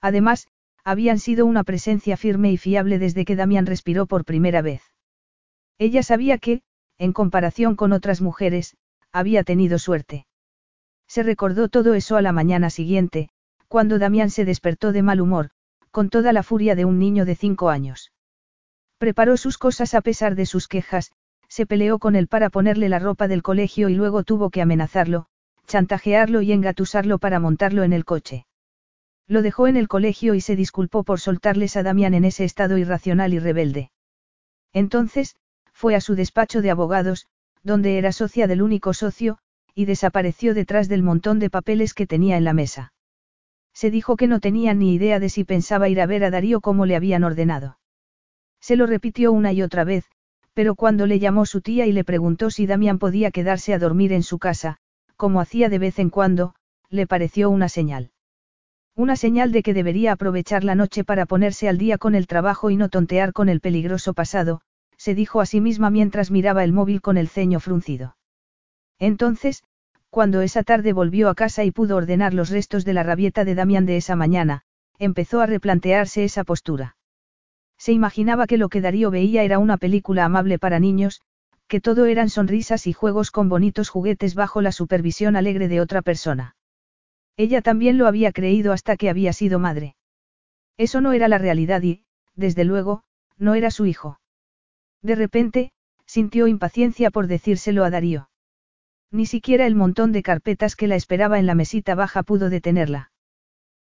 Además, habían sido una presencia firme y fiable desde que Damián respiró por primera vez. Ella sabía que, en comparación con otras mujeres, había tenido suerte. Se recordó todo eso a la mañana siguiente, cuando Damián se despertó de mal humor, con toda la furia de un niño de cinco años. Preparó sus cosas a pesar de sus quejas, se peleó con él para ponerle la ropa del colegio y luego tuvo que amenazarlo, chantajearlo y engatusarlo para montarlo en el coche. Lo dejó en el colegio y se disculpó por soltarles a Damián en ese estado irracional y rebelde. Entonces, fue a su despacho de abogados, donde era socia del único socio, y desapareció detrás del montón de papeles que tenía en la mesa. Se dijo que no tenía ni idea de si pensaba ir a ver a Darío como le habían ordenado. Se lo repitió una y otra vez, pero cuando le llamó su tía y le preguntó si Damián podía quedarse a dormir en su casa, como hacía de vez en cuando, le pareció una señal. Una señal de que debería aprovechar la noche para ponerse al día con el trabajo y no tontear con el peligroso pasado, se dijo a sí misma mientras miraba el móvil con el ceño fruncido. Entonces, cuando esa tarde volvió a casa y pudo ordenar los restos de la rabieta de Damián de esa mañana, empezó a replantearse esa postura. Se imaginaba que lo que Darío veía era una película amable para niños, que todo eran sonrisas y juegos con bonitos juguetes bajo la supervisión alegre de otra persona. Ella también lo había creído hasta que había sido madre. Eso no era la realidad y, desde luego, no era su hijo. De repente, sintió impaciencia por decírselo a Darío. Ni siquiera el montón de carpetas que la esperaba en la mesita baja pudo detenerla.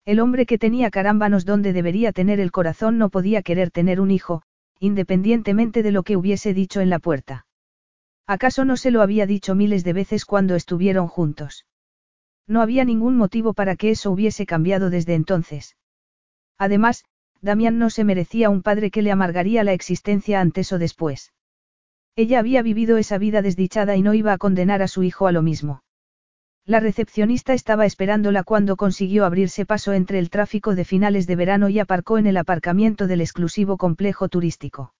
El hombre que tenía carámbanos donde debería tener el corazón no podía querer tener un hijo, independientemente de lo que hubiese dicho en la puerta. ¿Acaso no se lo había dicho miles de veces cuando estuvieron juntos? No había ningún motivo para que eso hubiese cambiado desde entonces. Además, Damián no se merecía un padre que le amargaría la existencia antes o después. Ella había vivido esa vida desdichada y no iba a condenar a su hijo a lo mismo. La recepcionista estaba esperándola cuando consiguió abrirse paso entre el tráfico de finales de verano y aparcó en el aparcamiento del exclusivo complejo turístico.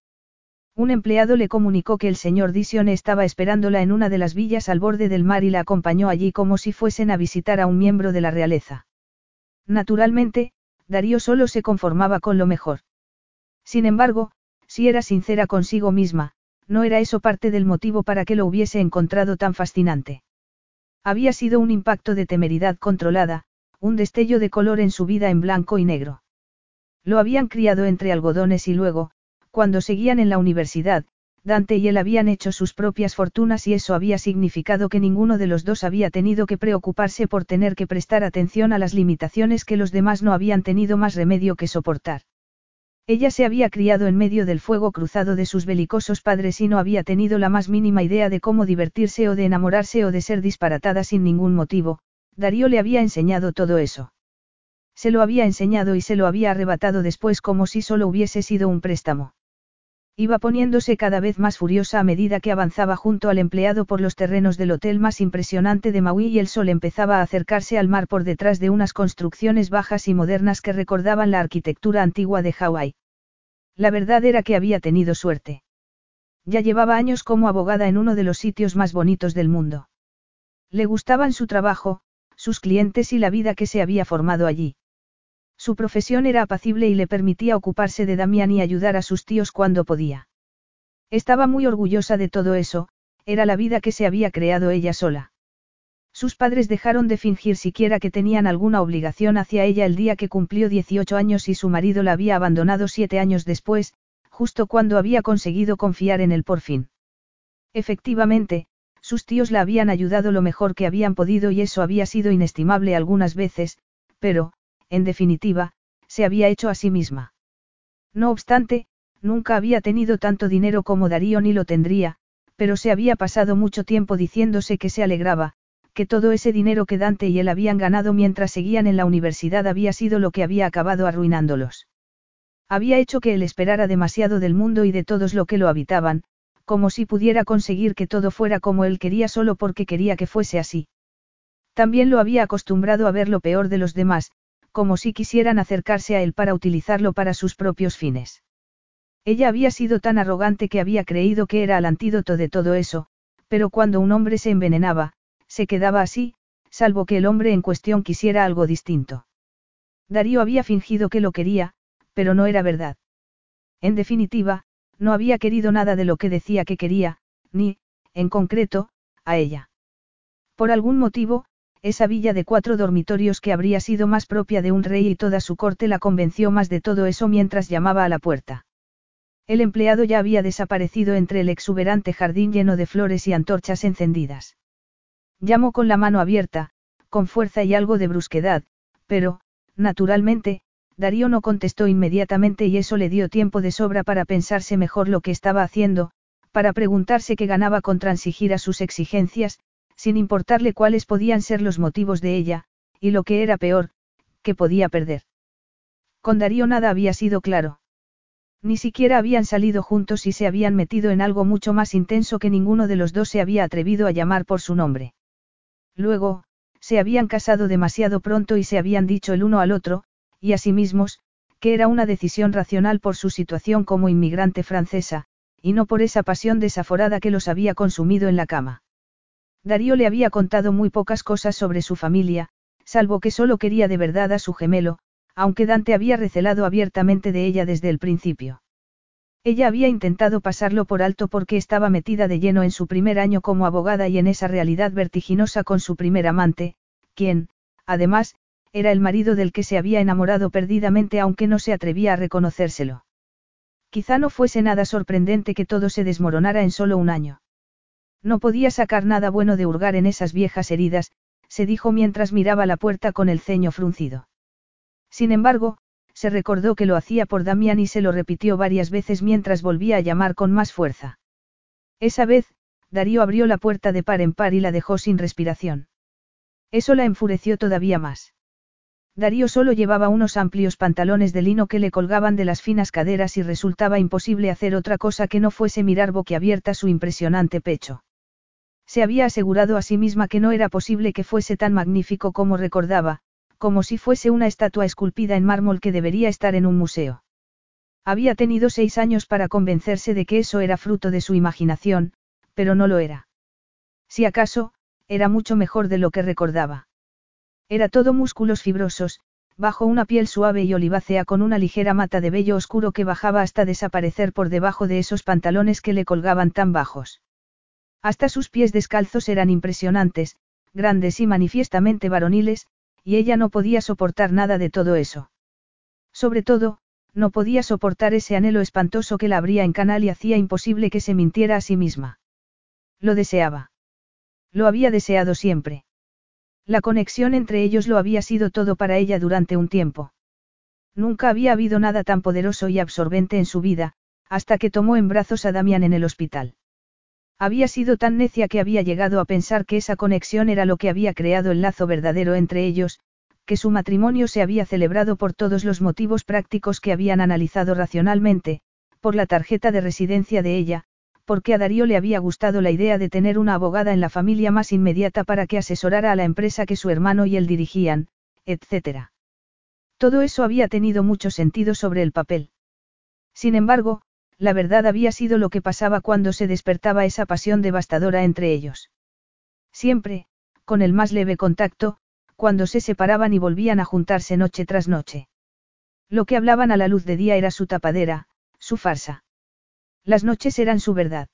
Un empleado le comunicó que el señor Disione estaba esperándola en una de las villas al borde del mar y la acompañó allí como si fuesen a visitar a un miembro de la realeza. Naturalmente, Darío solo se conformaba con lo mejor. Sin embargo, si era sincera consigo misma, no era eso parte del motivo para que lo hubiese encontrado tan fascinante. Había sido un impacto de temeridad controlada, un destello de color en su vida en blanco y negro. Lo habían criado entre algodones y luego, cuando seguían en la universidad, Dante y él habían hecho sus propias fortunas y eso había significado que ninguno de los dos había tenido que preocuparse por tener que prestar atención a las limitaciones que los demás no habían tenido más remedio que soportar. Ella se había criado en medio del fuego cruzado de sus belicosos padres y no había tenido la más mínima idea de cómo divertirse o de enamorarse o de ser disparatada sin ningún motivo, Darío le había enseñado todo eso. Se lo había enseñado y se lo había arrebatado después como si solo hubiese sido un préstamo. Iba poniéndose cada vez más furiosa a medida que avanzaba junto al empleado por los terrenos del hotel más impresionante de Maui y el sol empezaba a acercarse al mar por detrás de unas construcciones bajas y modernas que recordaban la arquitectura antigua de Hawái. La verdad era que había tenido suerte. Ya llevaba años como abogada en uno de los sitios más bonitos del mundo. Le gustaban su trabajo, sus clientes y la vida que se había formado allí. Su profesión era apacible y le permitía ocuparse de Damián y ayudar a sus tíos cuando podía. Estaba muy orgullosa de todo eso, era la vida que se había creado ella sola. Sus padres dejaron de fingir siquiera que tenían alguna obligación hacia ella el día que cumplió 18 años y su marido la había abandonado siete años después, justo cuando había conseguido confiar en él por fin. Efectivamente, sus tíos la habían ayudado lo mejor que habían podido y eso había sido inestimable algunas veces, pero, en definitiva, se había hecho a sí misma. No obstante, nunca había tenido tanto dinero como Darío ni lo tendría, pero se había pasado mucho tiempo diciéndose que se alegraba, que todo ese dinero que Dante y él habían ganado mientras seguían en la universidad había sido lo que había acabado arruinándolos. Había hecho que él esperara demasiado del mundo y de todos lo que lo habitaban, como si pudiera conseguir que todo fuera como él quería solo porque quería que fuese así. También lo había acostumbrado a ver lo peor de los demás, como si quisieran acercarse a él para utilizarlo para sus propios fines. Ella había sido tan arrogante que había creído que era el antídoto de todo eso, pero cuando un hombre se envenenaba, se quedaba así, salvo que el hombre en cuestión quisiera algo distinto. Darío había fingido que lo quería, pero no era verdad. En definitiva, no había querido nada de lo que decía que quería, ni, en concreto, a ella. Por algún motivo, esa villa de cuatro dormitorios que habría sido más propia de un rey y toda su corte la convenció más de todo eso mientras llamaba a la puerta. El empleado ya había desaparecido entre el exuberante jardín lleno de flores y antorchas encendidas. Llamó con la mano abierta, con fuerza y algo de brusquedad, pero, naturalmente, Darío no contestó inmediatamente y eso le dio tiempo de sobra para pensarse mejor lo que estaba haciendo, para preguntarse qué ganaba con transigir a sus exigencias, sin importarle cuáles podían ser los motivos de ella, y lo que era peor, que podía perder. Con Darío nada había sido claro. Ni siquiera habían salido juntos y se habían metido en algo mucho más intenso que ninguno de los dos se había atrevido a llamar por su nombre. Luego, se habían casado demasiado pronto y se habían dicho el uno al otro, y a sí mismos, que era una decisión racional por su situación como inmigrante francesa, y no por esa pasión desaforada que los había consumido en la cama. Darío le había contado muy pocas cosas sobre su familia, salvo que solo quería de verdad a su gemelo, aunque Dante había recelado abiertamente de ella desde el principio. Ella había intentado pasarlo por alto porque estaba metida de lleno en su primer año como abogada y en esa realidad vertiginosa con su primer amante, quien, además, era el marido del que se había enamorado perdidamente aunque no se atrevía a reconocérselo. Quizá no fuese nada sorprendente que todo se desmoronara en solo un año. No podía sacar nada bueno de hurgar en esas viejas heridas, se dijo mientras miraba la puerta con el ceño fruncido. Sin embargo, se recordó que lo hacía por Damián y se lo repitió varias veces mientras volvía a llamar con más fuerza. Esa vez, Darío abrió la puerta de par en par y la dejó sin respiración. Eso la enfureció todavía más. Darío solo llevaba unos amplios pantalones de lino que le colgaban de las finas caderas y resultaba imposible hacer otra cosa que no fuese mirar boquiabierta su impresionante pecho. Se había asegurado a sí misma que no era posible que fuese tan magnífico como recordaba, como si fuese una estatua esculpida en mármol que debería estar en un museo. Había tenido seis años para convencerse de que eso era fruto de su imaginación, pero no lo era. Si acaso, era mucho mejor de lo que recordaba. Era todo músculos fibrosos, bajo una piel suave y olivácea con una ligera mata de vello oscuro que bajaba hasta desaparecer por debajo de esos pantalones que le colgaban tan bajos. Hasta sus pies descalzos eran impresionantes, grandes y manifiestamente varoniles, y ella no podía soportar nada de todo eso. Sobre todo, no podía soportar ese anhelo espantoso que la abría en canal y hacía imposible que se mintiera a sí misma. Lo deseaba. Lo había deseado siempre. La conexión entre ellos lo había sido todo para ella durante un tiempo. Nunca había habido nada tan poderoso y absorbente en su vida, hasta que tomó en brazos a Damián en el hospital. Había sido tan necia que había llegado a pensar que esa conexión era lo que había creado el lazo verdadero entre ellos, que su matrimonio se había celebrado por todos los motivos prácticos que habían analizado racionalmente, por la tarjeta de residencia de ella, porque a Darío le había gustado la idea de tener una abogada en la familia más inmediata para que asesorara a la empresa que su hermano y él dirigían, etc. Todo eso había tenido mucho sentido sobre el papel. Sin embargo, la verdad había sido lo que pasaba cuando se despertaba esa pasión devastadora entre ellos. Siempre, con el más leve contacto, cuando se separaban y volvían a juntarse noche tras noche. Lo que hablaban a la luz de día era su tapadera, su farsa. Las noches eran su verdad.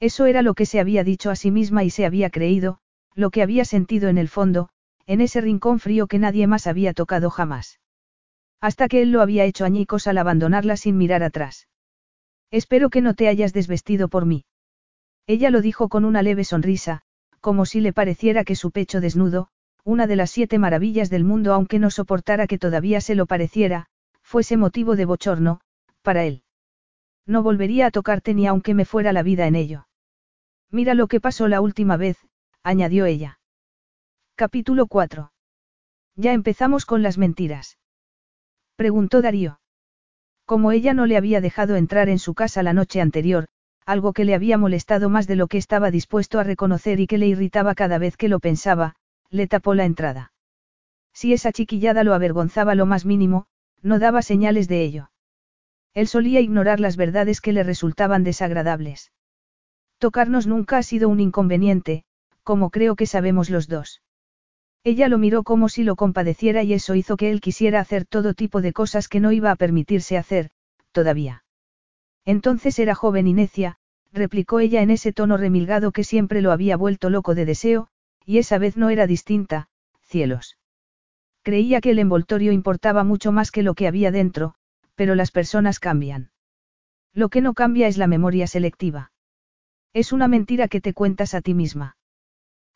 Eso era lo que se había dicho a sí misma y se había creído, lo que había sentido en el fondo, en ese rincón frío que nadie más había tocado jamás. Hasta que él lo había hecho añicos al abandonarla sin mirar atrás. Espero que no te hayas desvestido por mí. Ella lo dijo con una leve sonrisa, como si le pareciera que su pecho desnudo, una de las siete maravillas del mundo aunque no soportara que todavía se lo pareciera, fuese motivo de bochorno, para él. No volvería a tocarte ni aunque me fuera la vida en ello. Mira lo que pasó la última vez, añadió ella. Capítulo 4. Ya empezamos con las mentiras. Preguntó Darío. Como ella no le había dejado entrar en su casa la noche anterior, algo que le había molestado más de lo que estaba dispuesto a reconocer y que le irritaba cada vez que lo pensaba, le tapó la entrada. Si esa chiquillada lo avergonzaba lo más mínimo, no daba señales de ello. Él solía ignorar las verdades que le resultaban desagradables. Tocarnos nunca ha sido un inconveniente, como creo que sabemos los dos. Ella lo miró como si lo compadeciera y eso hizo que él quisiera hacer todo tipo de cosas que no iba a permitirse hacer, todavía. Entonces era joven y necia, replicó ella en ese tono remilgado que siempre lo había vuelto loco de deseo, y esa vez no era distinta, cielos. Creía que el envoltorio importaba mucho más que lo que había dentro, pero las personas cambian. Lo que no cambia es la memoria selectiva. Es una mentira que te cuentas a ti misma.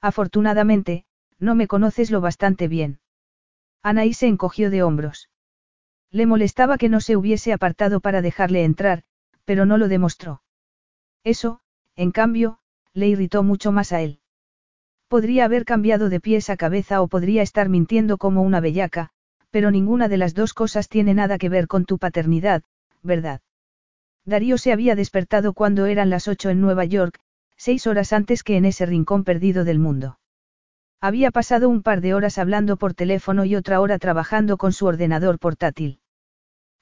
Afortunadamente, no me conoces lo bastante bien. Anaí se encogió de hombros. Le molestaba que no se hubiese apartado para dejarle entrar, pero no lo demostró. Eso, en cambio, le irritó mucho más a él. Podría haber cambiado de pies a cabeza o podría estar mintiendo como una bellaca, pero ninguna de las dos cosas tiene nada que ver con tu paternidad, ¿verdad? Darío se había despertado cuando eran las ocho en Nueva York, seis horas antes que en ese rincón perdido del mundo. Había pasado un par de horas hablando por teléfono y otra hora trabajando con su ordenador portátil.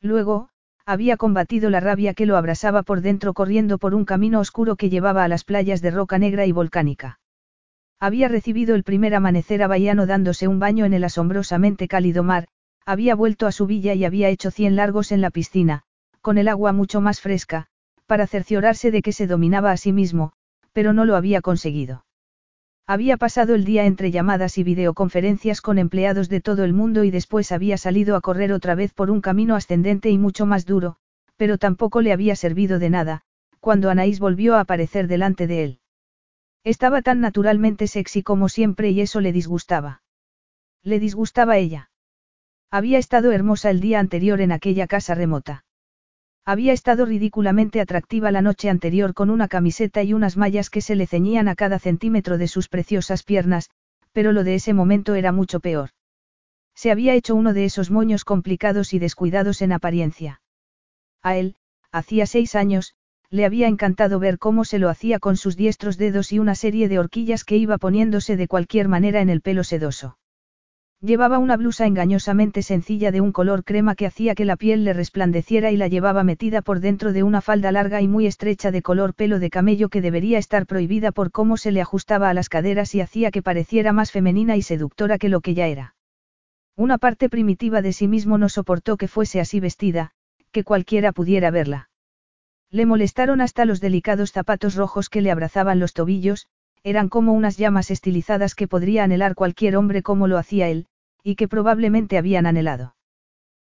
Luego, había combatido la rabia que lo abrasaba por dentro corriendo por un camino oscuro que llevaba a las playas de roca negra y volcánica. Había recibido el primer amanecer a Bahiano dándose un baño en el asombrosamente cálido mar, había vuelto a su villa y había hecho cien largos en la piscina, con el agua mucho más fresca, para cerciorarse de que se dominaba a sí mismo, pero no lo había conseguido. Había pasado el día entre llamadas y videoconferencias con empleados de todo el mundo y después había salido a correr otra vez por un camino ascendente y mucho más duro, pero tampoco le había servido de nada, cuando Anaís volvió a aparecer delante de él. Estaba tan naturalmente sexy como siempre y eso le disgustaba. Le disgustaba ella. Había estado hermosa el día anterior en aquella casa remota. Había estado ridículamente atractiva la noche anterior con una camiseta y unas mallas que se le ceñían a cada centímetro de sus preciosas piernas, pero lo de ese momento era mucho peor. Se había hecho uno de esos moños complicados y descuidados en apariencia. A él, hacía seis años, le había encantado ver cómo se lo hacía con sus diestros dedos y una serie de horquillas que iba poniéndose de cualquier manera en el pelo sedoso. Llevaba una blusa engañosamente sencilla de un color crema que hacía que la piel le resplandeciera y la llevaba metida por dentro de una falda larga y muy estrecha de color pelo de camello que debería estar prohibida por cómo se le ajustaba a las caderas y hacía que pareciera más femenina y seductora que lo que ya era. Una parte primitiva de sí mismo no soportó que fuese así vestida, que cualquiera pudiera verla. Le molestaron hasta los delicados zapatos rojos que le abrazaban los tobillos, eran como unas llamas estilizadas que podría anhelar cualquier hombre como lo hacía él, y que probablemente habían anhelado.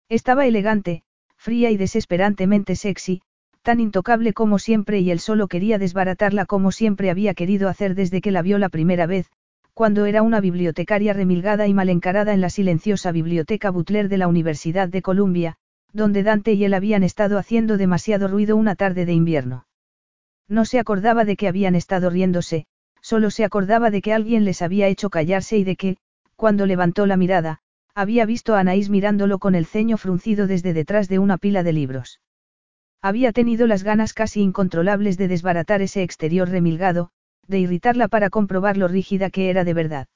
Estaba elegante, fría y desesperantemente sexy, tan intocable como siempre y él solo quería desbaratarla como siempre había querido hacer desde que la vio la primera vez, cuando era una bibliotecaria remilgada y mal encarada en la silenciosa biblioteca Butler de la Universidad de Columbia, donde Dante y él habían estado haciendo demasiado ruido una tarde de invierno. No se acordaba de que habían estado riéndose, Solo se acordaba de que alguien les había hecho callarse y de que, cuando levantó la mirada, había visto a Anaís mirándolo con el ceño fruncido desde detrás de una pila de libros. Había tenido las ganas casi incontrolables de desbaratar ese exterior remilgado, de irritarla para comprobar lo rígida que era de verdad.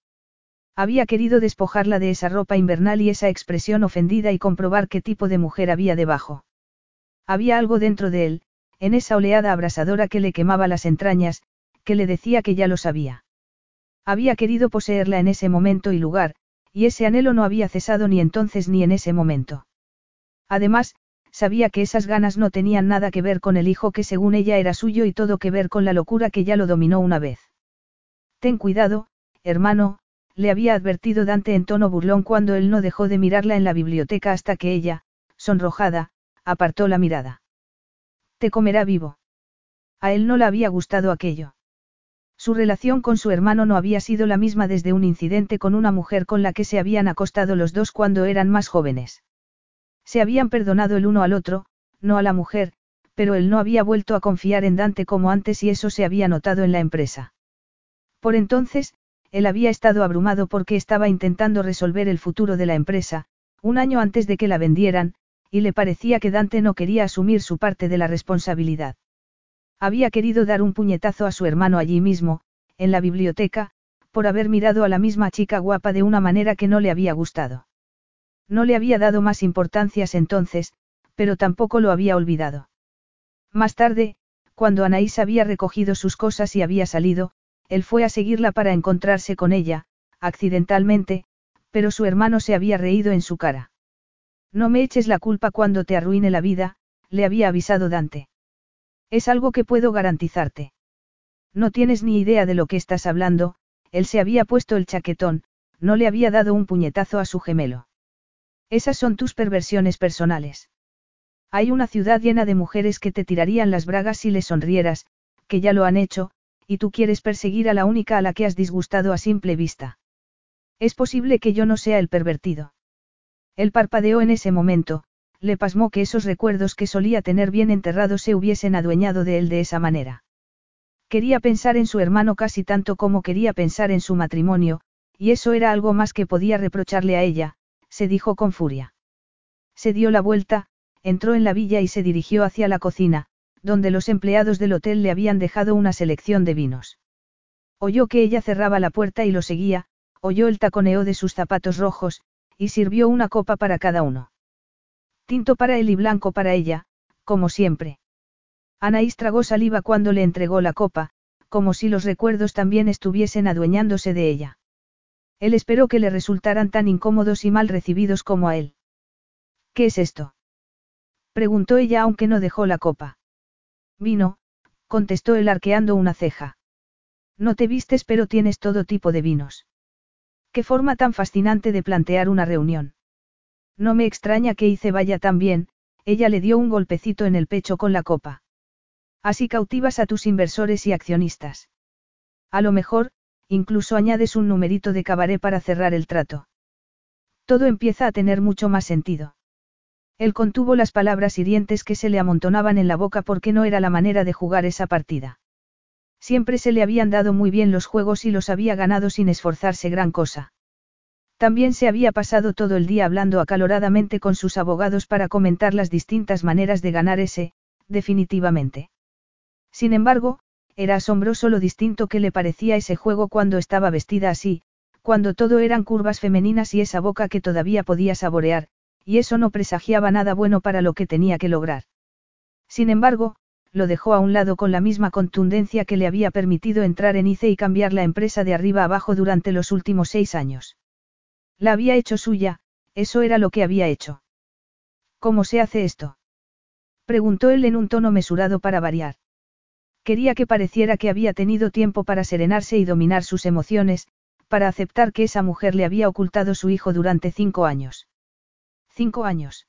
Había querido despojarla de esa ropa invernal y esa expresión ofendida y comprobar qué tipo de mujer había debajo. Había algo dentro de él, en esa oleada abrasadora que le quemaba las entrañas, que le decía que ya lo sabía. Había querido poseerla en ese momento y lugar, y ese anhelo no había cesado ni entonces ni en ese momento. Además, sabía que esas ganas no tenían nada que ver con el hijo que según ella era suyo y todo que ver con la locura que ya lo dominó una vez. Ten cuidado, hermano, le había advertido Dante en tono burlón cuando él no dejó de mirarla en la biblioteca hasta que ella, sonrojada, apartó la mirada. Te comerá vivo. A él no le había gustado aquello. Su relación con su hermano no había sido la misma desde un incidente con una mujer con la que se habían acostado los dos cuando eran más jóvenes. Se habían perdonado el uno al otro, no a la mujer, pero él no había vuelto a confiar en Dante como antes y eso se había notado en la empresa. Por entonces, él había estado abrumado porque estaba intentando resolver el futuro de la empresa, un año antes de que la vendieran, y le parecía que Dante no quería asumir su parte de la responsabilidad. Había querido dar un puñetazo a su hermano allí mismo, en la biblioteca, por haber mirado a la misma chica guapa de una manera que no le había gustado. No le había dado más importancias entonces, pero tampoco lo había olvidado. Más tarde, cuando Anaís había recogido sus cosas y había salido, él fue a seguirla para encontrarse con ella, accidentalmente, pero su hermano se había reído en su cara. No me eches la culpa cuando te arruine la vida, le había avisado Dante. Es algo que puedo garantizarte. No tienes ni idea de lo que estás hablando, él se había puesto el chaquetón, no le había dado un puñetazo a su gemelo. Esas son tus perversiones personales. Hay una ciudad llena de mujeres que te tirarían las bragas si les sonrieras, que ya lo han hecho, y tú quieres perseguir a la única a la que has disgustado a simple vista. Es posible que yo no sea el pervertido. Él parpadeó en ese momento, le pasmó que esos recuerdos que solía tener bien enterrados se hubiesen adueñado de él de esa manera. Quería pensar en su hermano casi tanto como quería pensar en su matrimonio, y eso era algo más que podía reprocharle a ella, se dijo con furia. Se dio la vuelta, entró en la villa y se dirigió hacia la cocina, donde los empleados del hotel le habían dejado una selección de vinos. Oyó que ella cerraba la puerta y lo seguía, oyó el taconeo de sus zapatos rojos, y sirvió una copa para cada uno. Tinto para él y blanco para ella, como siempre. Anaís tragó saliva cuando le entregó la copa, como si los recuerdos también estuviesen adueñándose de ella. Él esperó que le resultaran tan incómodos y mal recibidos como a él. ¿Qué es esto? preguntó ella aunque no dejó la copa. Vino, contestó él arqueando una ceja. No te vistes pero tienes todo tipo de vinos. Qué forma tan fascinante de plantear una reunión. No me extraña que hice vaya tan bien, ella le dio un golpecito en el pecho con la copa. Así cautivas a tus inversores y accionistas. A lo mejor, incluso añades un numerito de cabaret para cerrar el trato. Todo empieza a tener mucho más sentido. Él contuvo las palabras hirientes que se le amontonaban en la boca porque no era la manera de jugar esa partida. Siempre se le habían dado muy bien los juegos y los había ganado sin esforzarse gran cosa. También se había pasado todo el día hablando acaloradamente con sus abogados para comentar las distintas maneras de ganar ese, definitivamente. Sin embargo, era asombroso lo distinto que le parecía ese juego cuando estaba vestida así, cuando todo eran curvas femeninas y esa boca que todavía podía saborear, y eso no presagiaba nada bueno para lo que tenía que lograr. Sin embargo, lo dejó a un lado con la misma contundencia que le había permitido entrar en ICE y cambiar la empresa de arriba abajo durante los últimos seis años. La había hecho suya, eso era lo que había hecho. ¿Cómo se hace esto? Preguntó él en un tono mesurado para variar. Quería que pareciera que había tenido tiempo para serenarse y dominar sus emociones, para aceptar que esa mujer le había ocultado su hijo durante cinco años. Cinco años.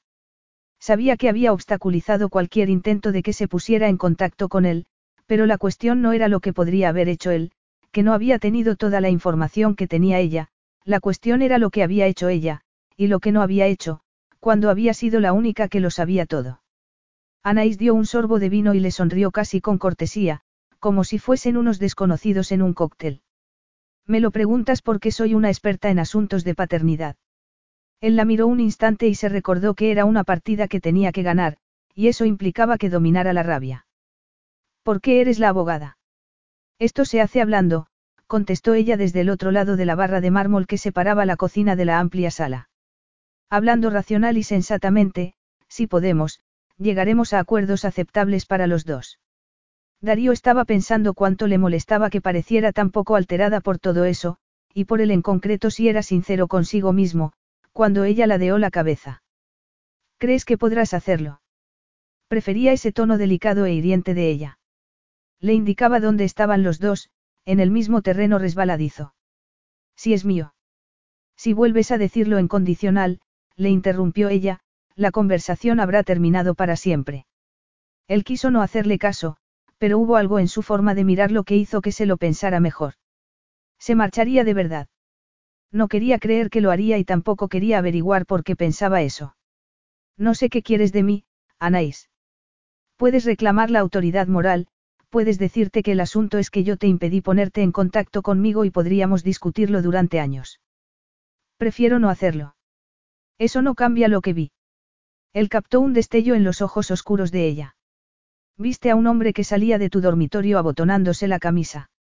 Sabía que había obstaculizado cualquier intento de que se pusiera en contacto con él, pero la cuestión no era lo que podría haber hecho él, que no había tenido toda la información que tenía ella, la cuestión era lo que había hecho ella, y lo que no había hecho, cuando había sido la única que lo sabía todo. Anaís dio un sorbo de vino y le sonrió casi con cortesía, como si fuesen unos desconocidos en un cóctel. Me lo preguntas porque soy una experta en asuntos de paternidad. Él la miró un instante y se recordó que era una partida que tenía que ganar, y eso implicaba que dominara la rabia. ¿Por qué eres la abogada? Esto se hace hablando, contestó ella desde el otro lado de la barra de mármol que separaba la cocina de la amplia sala. Hablando racional y sensatamente, si podemos, llegaremos a acuerdos aceptables para los dos. Darío estaba pensando cuánto le molestaba que pareciera tan poco alterada por todo eso, y por él en concreto si era sincero consigo mismo, cuando ella ladeó la cabeza. ¿Crees que podrás hacerlo? Prefería ese tono delicado e hiriente de ella. Le indicaba dónde estaban los dos, en el mismo terreno resbaladizo. Si es mío. Si vuelves a decirlo en condicional, le interrumpió ella, la conversación habrá terminado para siempre. Él quiso no hacerle caso, pero hubo algo en su forma de mirarlo que hizo que se lo pensara mejor. Se marcharía de verdad. No quería creer que lo haría y tampoco quería averiguar por qué pensaba eso. No sé qué quieres de mí, Anaís. Puedes reclamar la autoridad moral, puedes decirte que el asunto es que yo te impedí ponerte en contacto conmigo y podríamos discutirlo durante años. Prefiero no hacerlo. Eso no cambia lo que vi. Él captó un destello en los ojos oscuros de ella. Viste a un hombre que salía de tu dormitorio abotonándose la camisa.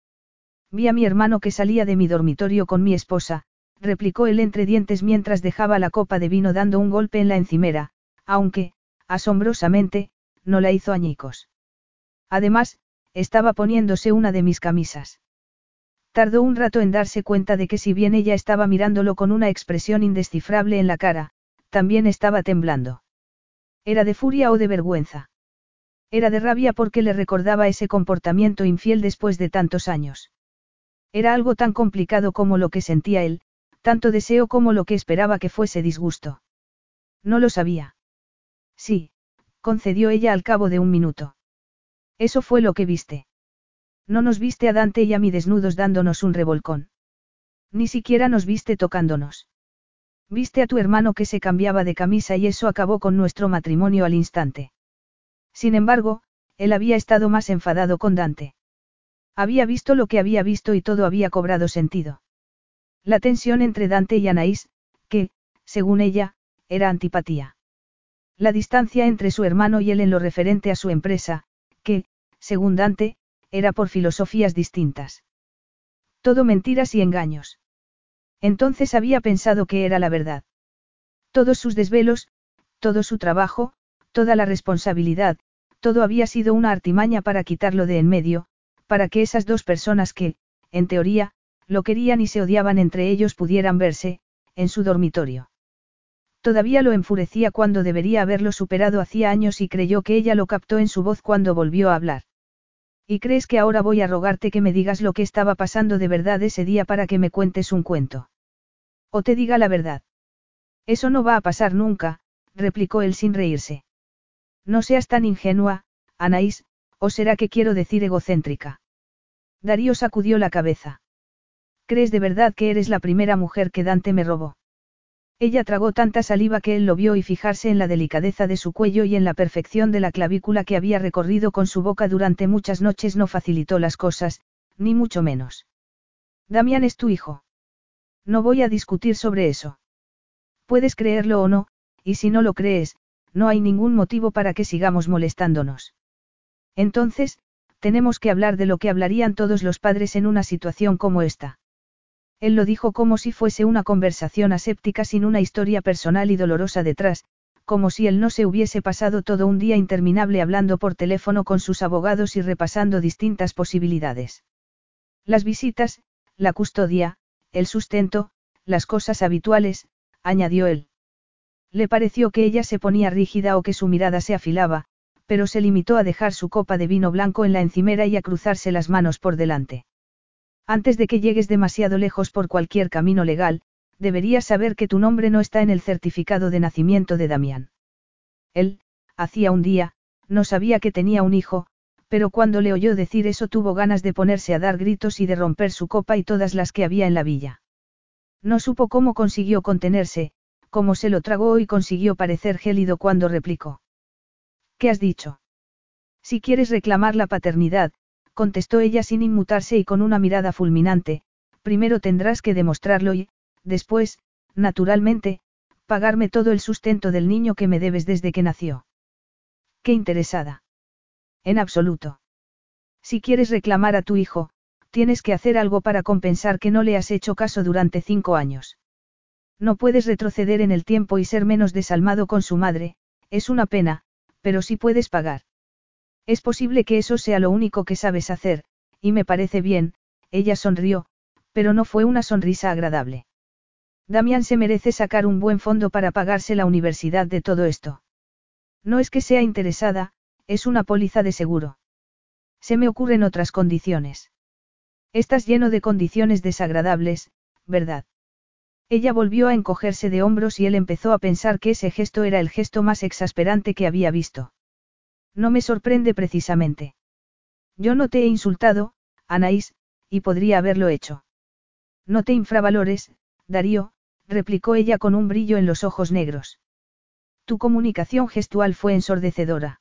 Vi a mi hermano que salía de mi dormitorio con mi esposa, replicó él entre dientes mientras dejaba la copa de vino dando un golpe en la encimera, aunque, asombrosamente, no la hizo añicos. Además, estaba poniéndose una de mis camisas. Tardó un rato en darse cuenta de que si bien ella estaba mirándolo con una expresión indescifrable en la cara, también estaba temblando. ¿Era de furia o de vergüenza? Era de rabia porque le recordaba ese comportamiento infiel después de tantos años. Era algo tan complicado como lo que sentía él, tanto deseo como lo que esperaba que fuese disgusto. No lo sabía. Sí, concedió ella al cabo de un minuto. Eso fue lo que viste. No nos viste a Dante y a mí desnudos dándonos un revolcón. Ni siquiera nos viste tocándonos. Viste a tu hermano que se cambiaba de camisa y eso acabó con nuestro matrimonio al instante. Sin embargo, él había estado más enfadado con Dante. Había visto lo que había visto y todo había cobrado sentido. La tensión entre Dante y Anaís, que, según ella, era antipatía. La distancia entre su hermano y él en lo referente a su empresa, que, según Dante, era por filosofías distintas. Todo mentiras y engaños. Entonces había pensado que era la verdad. Todos sus desvelos, todo su trabajo, toda la responsabilidad, todo había sido una artimaña para quitarlo de en medio, para que esas dos personas que, en teoría, lo querían y se odiaban entre ellos pudieran verse, en su dormitorio. Todavía lo enfurecía cuando debería haberlo superado hacía años y creyó que ella lo captó en su voz cuando volvió a hablar. ¿Y crees que ahora voy a rogarte que me digas lo que estaba pasando de verdad ese día para que me cuentes un cuento? O te diga la verdad. Eso no va a pasar nunca, replicó él sin reírse. No seas tan ingenua, Anaís, o será que quiero decir egocéntrica. Darío sacudió la cabeza. ¿Crees de verdad que eres la primera mujer que Dante me robó? Ella tragó tanta saliva que él lo vio y fijarse en la delicadeza de su cuello y en la perfección de la clavícula que había recorrido con su boca durante muchas noches no facilitó las cosas, ni mucho menos. Damián es tu hijo. No voy a discutir sobre eso. Puedes creerlo o no, y si no lo crees, no hay ningún motivo para que sigamos molestándonos. Entonces, tenemos que hablar de lo que hablarían todos los padres en una situación como esta. Él lo dijo como si fuese una conversación aséptica sin una historia personal y dolorosa detrás, como si él no se hubiese pasado todo un día interminable hablando por teléfono con sus abogados y repasando distintas posibilidades. Las visitas, la custodia, el sustento, las cosas habituales, añadió él. Le pareció que ella se ponía rígida o que su mirada se afilaba, pero se limitó a dejar su copa de vino blanco en la encimera y a cruzarse las manos por delante. Antes de que llegues demasiado lejos por cualquier camino legal, deberías saber que tu nombre no está en el certificado de nacimiento de Damián. Él, hacía un día, no sabía que tenía un hijo, pero cuando le oyó decir eso tuvo ganas de ponerse a dar gritos y de romper su copa y todas las que había en la villa. No supo cómo consiguió contenerse, cómo se lo tragó y consiguió parecer gélido cuando replicó. ¿Qué has dicho? Si quieres reclamar la paternidad, contestó ella sin inmutarse y con una mirada fulminante, primero tendrás que demostrarlo y, después, naturalmente, pagarme todo el sustento del niño que me debes desde que nació. Qué interesada. En absoluto. Si quieres reclamar a tu hijo, tienes que hacer algo para compensar que no le has hecho caso durante cinco años. No puedes retroceder en el tiempo y ser menos desalmado con su madre, es una pena, pero sí puedes pagar. Es posible que eso sea lo único que sabes hacer, y me parece bien, ella sonrió, pero no fue una sonrisa agradable. Damián se merece sacar un buen fondo para pagarse la universidad de todo esto. No es que sea interesada, es una póliza de seguro. Se me ocurren otras condiciones. Estás lleno de condiciones desagradables, ¿verdad? Ella volvió a encogerse de hombros y él empezó a pensar que ese gesto era el gesto más exasperante que había visto. No me sorprende precisamente. Yo no te he insultado, Anaís, y podría haberlo hecho. No te infravalores, Darío, replicó ella con un brillo en los ojos negros. Tu comunicación gestual fue ensordecedora.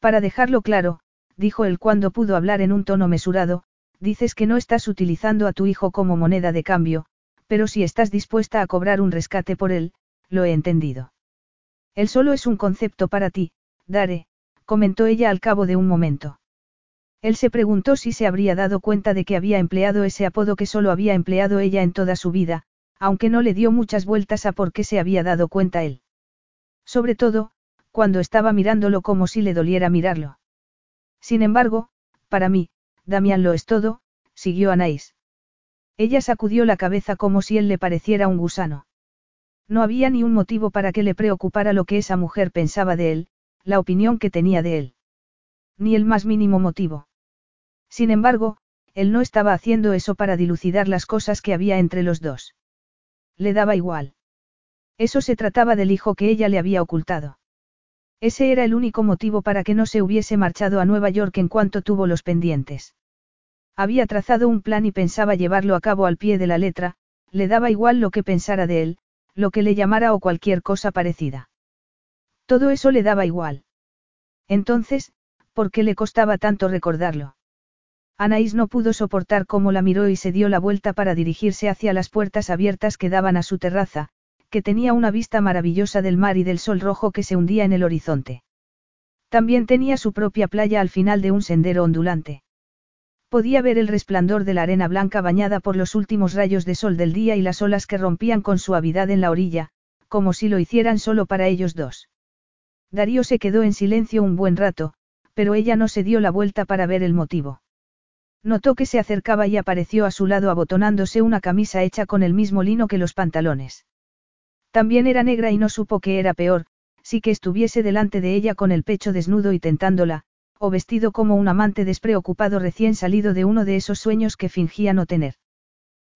Para dejarlo claro, dijo él cuando pudo hablar en un tono mesurado, dices que no estás utilizando a tu hijo como moneda de cambio, pero si estás dispuesta a cobrar un rescate por él, lo he entendido. Él solo es un concepto para ti, Dare, comentó ella al cabo de un momento. Él se preguntó si se habría dado cuenta de que había empleado ese apodo que solo había empleado ella en toda su vida, aunque no le dio muchas vueltas a por qué se había dado cuenta él. Sobre todo, cuando estaba mirándolo como si le doliera mirarlo. Sin embargo, para mí, Damián lo es todo, siguió Anaís. Ella sacudió la cabeza como si él le pareciera un gusano. No había ni un motivo para que le preocupara lo que esa mujer pensaba de él, la opinión que tenía de él. Ni el más mínimo motivo. Sin embargo, él no estaba haciendo eso para dilucidar las cosas que había entre los dos. Le daba igual. Eso se trataba del hijo que ella le había ocultado. Ese era el único motivo para que no se hubiese marchado a Nueva York en cuanto tuvo los pendientes. Había trazado un plan y pensaba llevarlo a cabo al pie de la letra, le daba igual lo que pensara de él, lo que le llamara o cualquier cosa parecida. Todo eso le daba igual. Entonces, ¿por qué le costaba tanto recordarlo? Anaís no pudo soportar cómo la miró y se dio la vuelta para dirigirse hacia las puertas abiertas que daban a su terraza, que tenía una vista maravillosa del mar y del sol rojo que se hundía en el horizonte. También tenía su propia playa al final de un sendero ondulante. Podía ver el resplandor de la arena blanca bañada por los últimos rayos de sol del día y las olas que rompían con suavidad en la orilla, como si lo hicieran solo para ellos dos. Darío se quedó en silencio un buen rato, pero ella no se dio la vuelta para ver el motivo. Notó que se acercaba y apareció a su lado abotonándose una camisa hecha con el mismo lino que los pantalones. También era negra y no supo que era peor, si que estuviese delante de ella con el pecho desnudo y tentándola, o vestido como un amante despreocupado recién salido de uno de esos sueños que fingía no tener.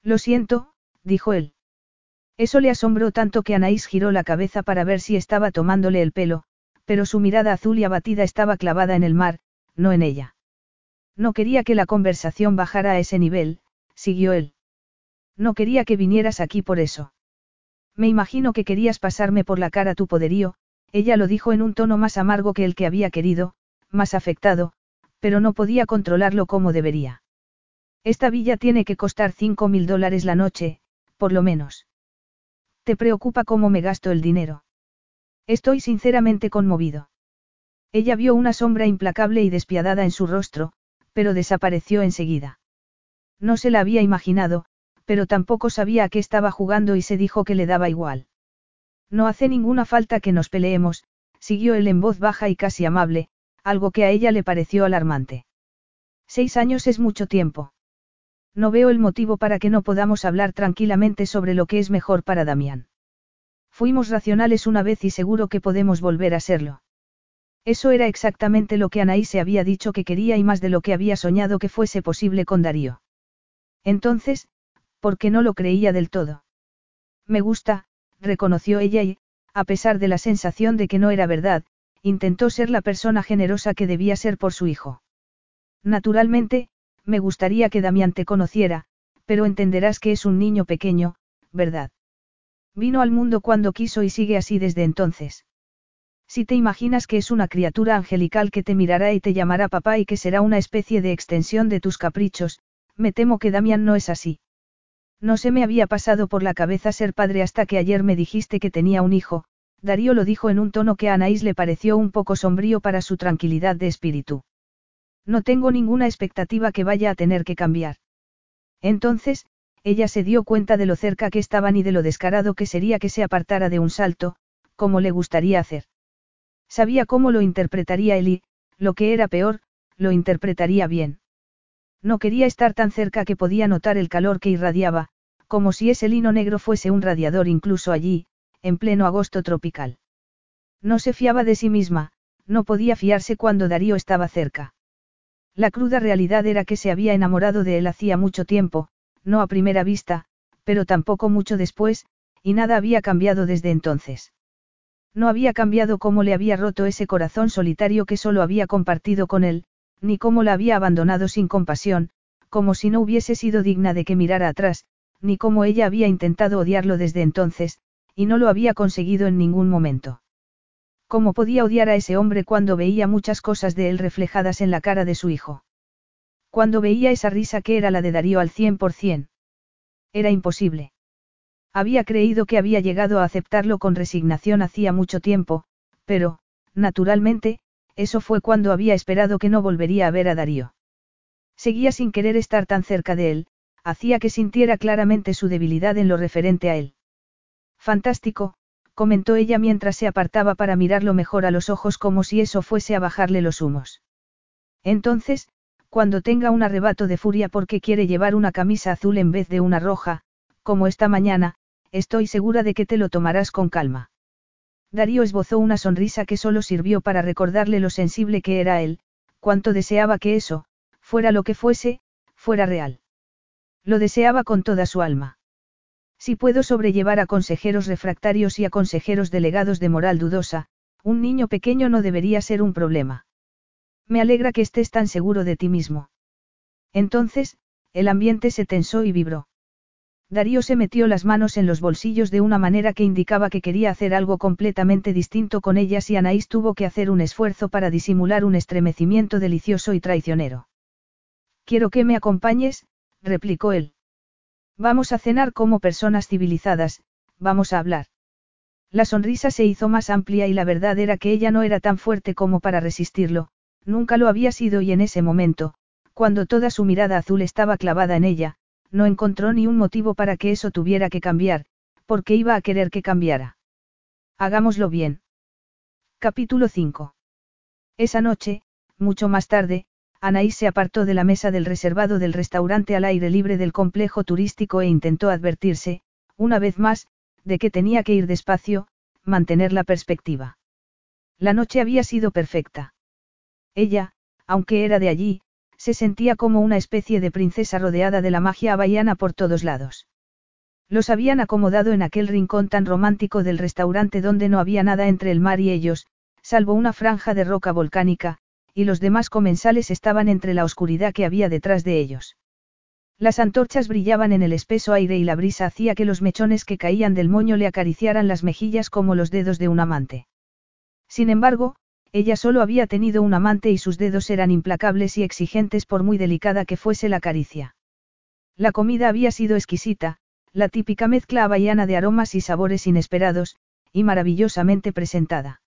Lo siento, dijo él. Eso le asombró tanto que Anaís giró la cabeza para ver si estaba tomándole el pelo, pero su mirada azul y abatida estaba clavada en el mar, no en ella. No quería que la conversación bajara a ese nivel, siguió él. No quería que vinieras aquí por eso. Me imagino que querías pasarme por la cara tu poderío, ella lo dijo en un tono más amargo que el que había querido, más afectado, pero no podía controlarlo como debería. Esta villa tiene que costar cinco mil dólares la noche, por lo menos. ¿Te preocupa cómo me gasto el dinero? Estoy sinceramente conmovido. Ella vio una sombra implacable y despiadada en su rostro, pero desapareció enseguida. No se la había imaginado, pero tampoco sabía a qué estaba jugando y se dijo que le daba igual. No hace ninguna falta que nos peleemos, siguió él en voz baja y casi amable, algo que a ella le pareció alarmante. Seis años es mucho tiempo. No veo el motivo para que no podamos hablar tranquilamente sobre lo que es mejor para Damián. Fuimos racionales una vez y seguro que podemos volver a serlo. Eso era exactamente lo que Anaí se había dicho que quería y más de lo que había soñado que fuese posible con Darío. Entonces, ¿por qué no lo creía del todo? Me gusta, reconoció ella y, a pesar de la sensación de que no era verdad, intentó ser la persona generosa que debía ser por su hijo. Naturalmente, me gustaría que Damián te conociera, pero entenderás que es un niño pequeño, ¿verdad? Vino al mundo cuando quiso y sigue así desde entonces. Si te imaginas que es una criatura angelical que te mirará y te llamará papá y que será una especie de extensión de tus caprichos, me temo que Damián no es así. No se me había pasado por la cabeza ser padre hasta que ayer me dijiste que tenía un hijo, Darío lo dijo en un tono que a Anaís le pareció un poco sombrío para su tranquilidad de espíritu. No tengo ninguna expectativa que vaya a tener que cambiar. Entonces, ella se dio cuenta de lo cerca que estaban y de lo descarado que sería que se apartara de un salto, como le gustaría hacer. Sabía cómo lo interpretaría él y, lo que era peor, lo interpretaría bien. No quería estar tan cerca que podía notar el calor que irradiaba, como si ese lino negro fuese un radiador incluso allí, en pleno agosto tropical. No se fiaba de sí misma, no podía fiarse cuando Darío estaba cerca. La cruda realidad era que se había enamorado de él hacía mucho tiempo, no a primera vista, pero tampoco mucho después, y nada había cambiado desde entonces. No había cambiado cómo le había roto ese corazón solitario que solo había compartido con él, ni cómo la había abandonado sin compasión, como si no hubiese sido digna de que mirara atrás, ni cómo ella había intentado odiarlo desde entonces, y no lo había conseguido en ningún momento. ¿Cómo podía odiar a ese hombre cuando veía muchas cosas de él reflejadas en la cara de su hijo? Cuando veía esa risa que era la de Darío al cien por cien. Era imposible. Había creído que había llegado a aceptarlo con resignación hacía mucho tiempo, pero, naturalmente, eso fue cuando había esperado que no volvería a ver a Darío. Seguía sin querer estar tan cerca de él, hacía que sintiera claramente su debilidad en lo referente a él. Fantástico, comentó ella mientras se apartaba para mirarlo mejor a los ojos como si eso fuese a bajarle los humos. Entonces, cuando tenga un arrebato de furia porque quiere llevar una camisa azul en vez de una roja, como esta mañana, estoy segura de que te lo tomarás con calma. Darío esbozó una sonrisa que solo sirvió para recordarle lo sensible que era él, cuánto deseaba que eso, fuera lo que fuese, fuera real. Lo deseaba con toda su alma. Si puedo sobrellevar a consejeros refractarios y a consejeros delegados de moral dudosa, un niño pequeño no debería ser un problema. Me alegra que estés tan seguro de ti mismo. Entonces, el ambiente se tensó y vibró. Darío se metió las manos en los bolsillos de una manera que indicaba que quería hacer algo completamente distinto con ellas y Anaís tuvo que hacer un esfuerzo para disimular un estremecimiento delicioso y traicionero. Quiero que me acompañes, replicó él. Vamos a cenar como personas civilizadas, vamos a hablar. La sonrisa se hizo más amplia y la verdad era que ella no era tan fuerte como para resistirlo, nunca lo había sido y en ese momento, cuando toda su mirada azul estaba clavada en ella, no encontró ni un motivo para que eso tuviera que cambiar, porque iba a querer que cambiara. Hagámoslo bien. Capítulo 5. Esa noche, mucho más tarde, Anaís se apartó de la mesa del reservado del restaurante al aire libre del complejo turístico e intentó advertirse, una vez más, de que tenía que ir despacio, mantener la perspectiva. La noche había sido perfecta. Ella, aunque era de allí, se sentía como una especie de princesa rodeada de la magia havaiana por todos lados. Los habían acomodado en aquel rincón tan romántico del restaurante donde no había nada entre el mar y ellos, salvo una franja de roca volcánica, y los demás comensales estaban entre la oscuridad que había detrás de ellos. Las antorchas brillaban en el espeso aire y la brisa hacía que los mechones que caían del moño le acariciaran las mejillas como los dedos de un amante. Sin embargo, ella solo había tenido un amante y sus dedos eran implacables y exigentes por muy delicada que fuese la caricia. La comida había sido exquisita, la típica mezcla havaiana de aromas y sabores inesperados, y maravillosamente presentada.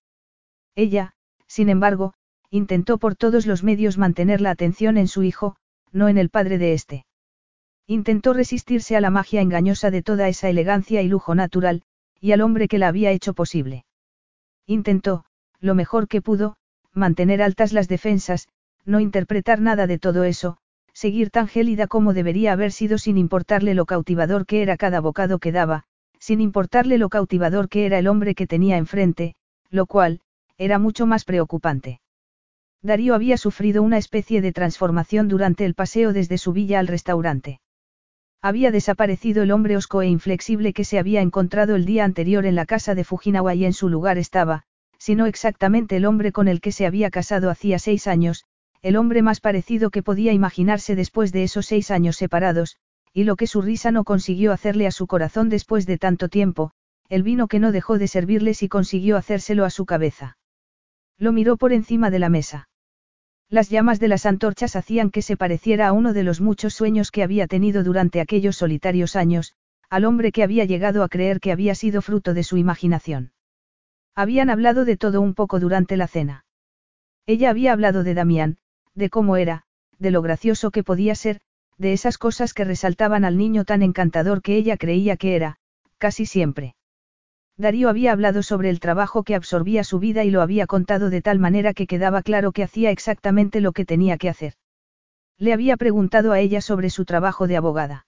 Ella, sin embargo, intentó por todos los medios mantener la atención en su hijo, no en el padre de este. Intentó resistirse a la magia engañosa de toda esa elegancia y lujo natural, y al hombre que la había hecho posible. Intentó, lo mejor que pudo, mantener altas las defensas, no interpretar nada de todo eso, seguir tan gélida como debería haber sido sin importarle lo cautivador que era cada bocado que daba, sin importarle lo cautivador que era el hombre que tenía enfrente, lo cual, era mucho más preocupante. Darío había sufrido una especie de transformación durante el paseo desde su villa al restaurante. Había desaparecido el hombre osco e inflexible que se había encontrado el día anterior en la casa de Fujinawa y en su lugar estaba, sino exactamente el hombre con el que se había casado hacía seis años, el hombre más parecido que podía imaginarse después de esos seis años separados, y lo que su risa no consiguió hacerle a su corazón después de tanto tiempo, el vino que no dejó de servirles y consiguió hacérselo a su cabeza. Lo miró por encima de la mesa. Las llamas de las antorchas hacían que se pareciera a uno de los muchos sueños que había tenido durante aquellos solitarios años, al hombre que había llegado a creer que había sido fruto de su imaginación. Habían hablado de todo un poco durante la cena. Ella había hablado de Damián, de cómo era, de lo gracioso que podía ser, de esas cosas que resaltaban al niño tan encantador que ella creía que era, casi siempre. Darío había hablado sobre el trabajo que absorbía su vida y lo había contado de tal manera que quedaba claro que hacía exactamente lo que tenía que hacer. Le había preguntado a ella sobre su trabajo de abogada.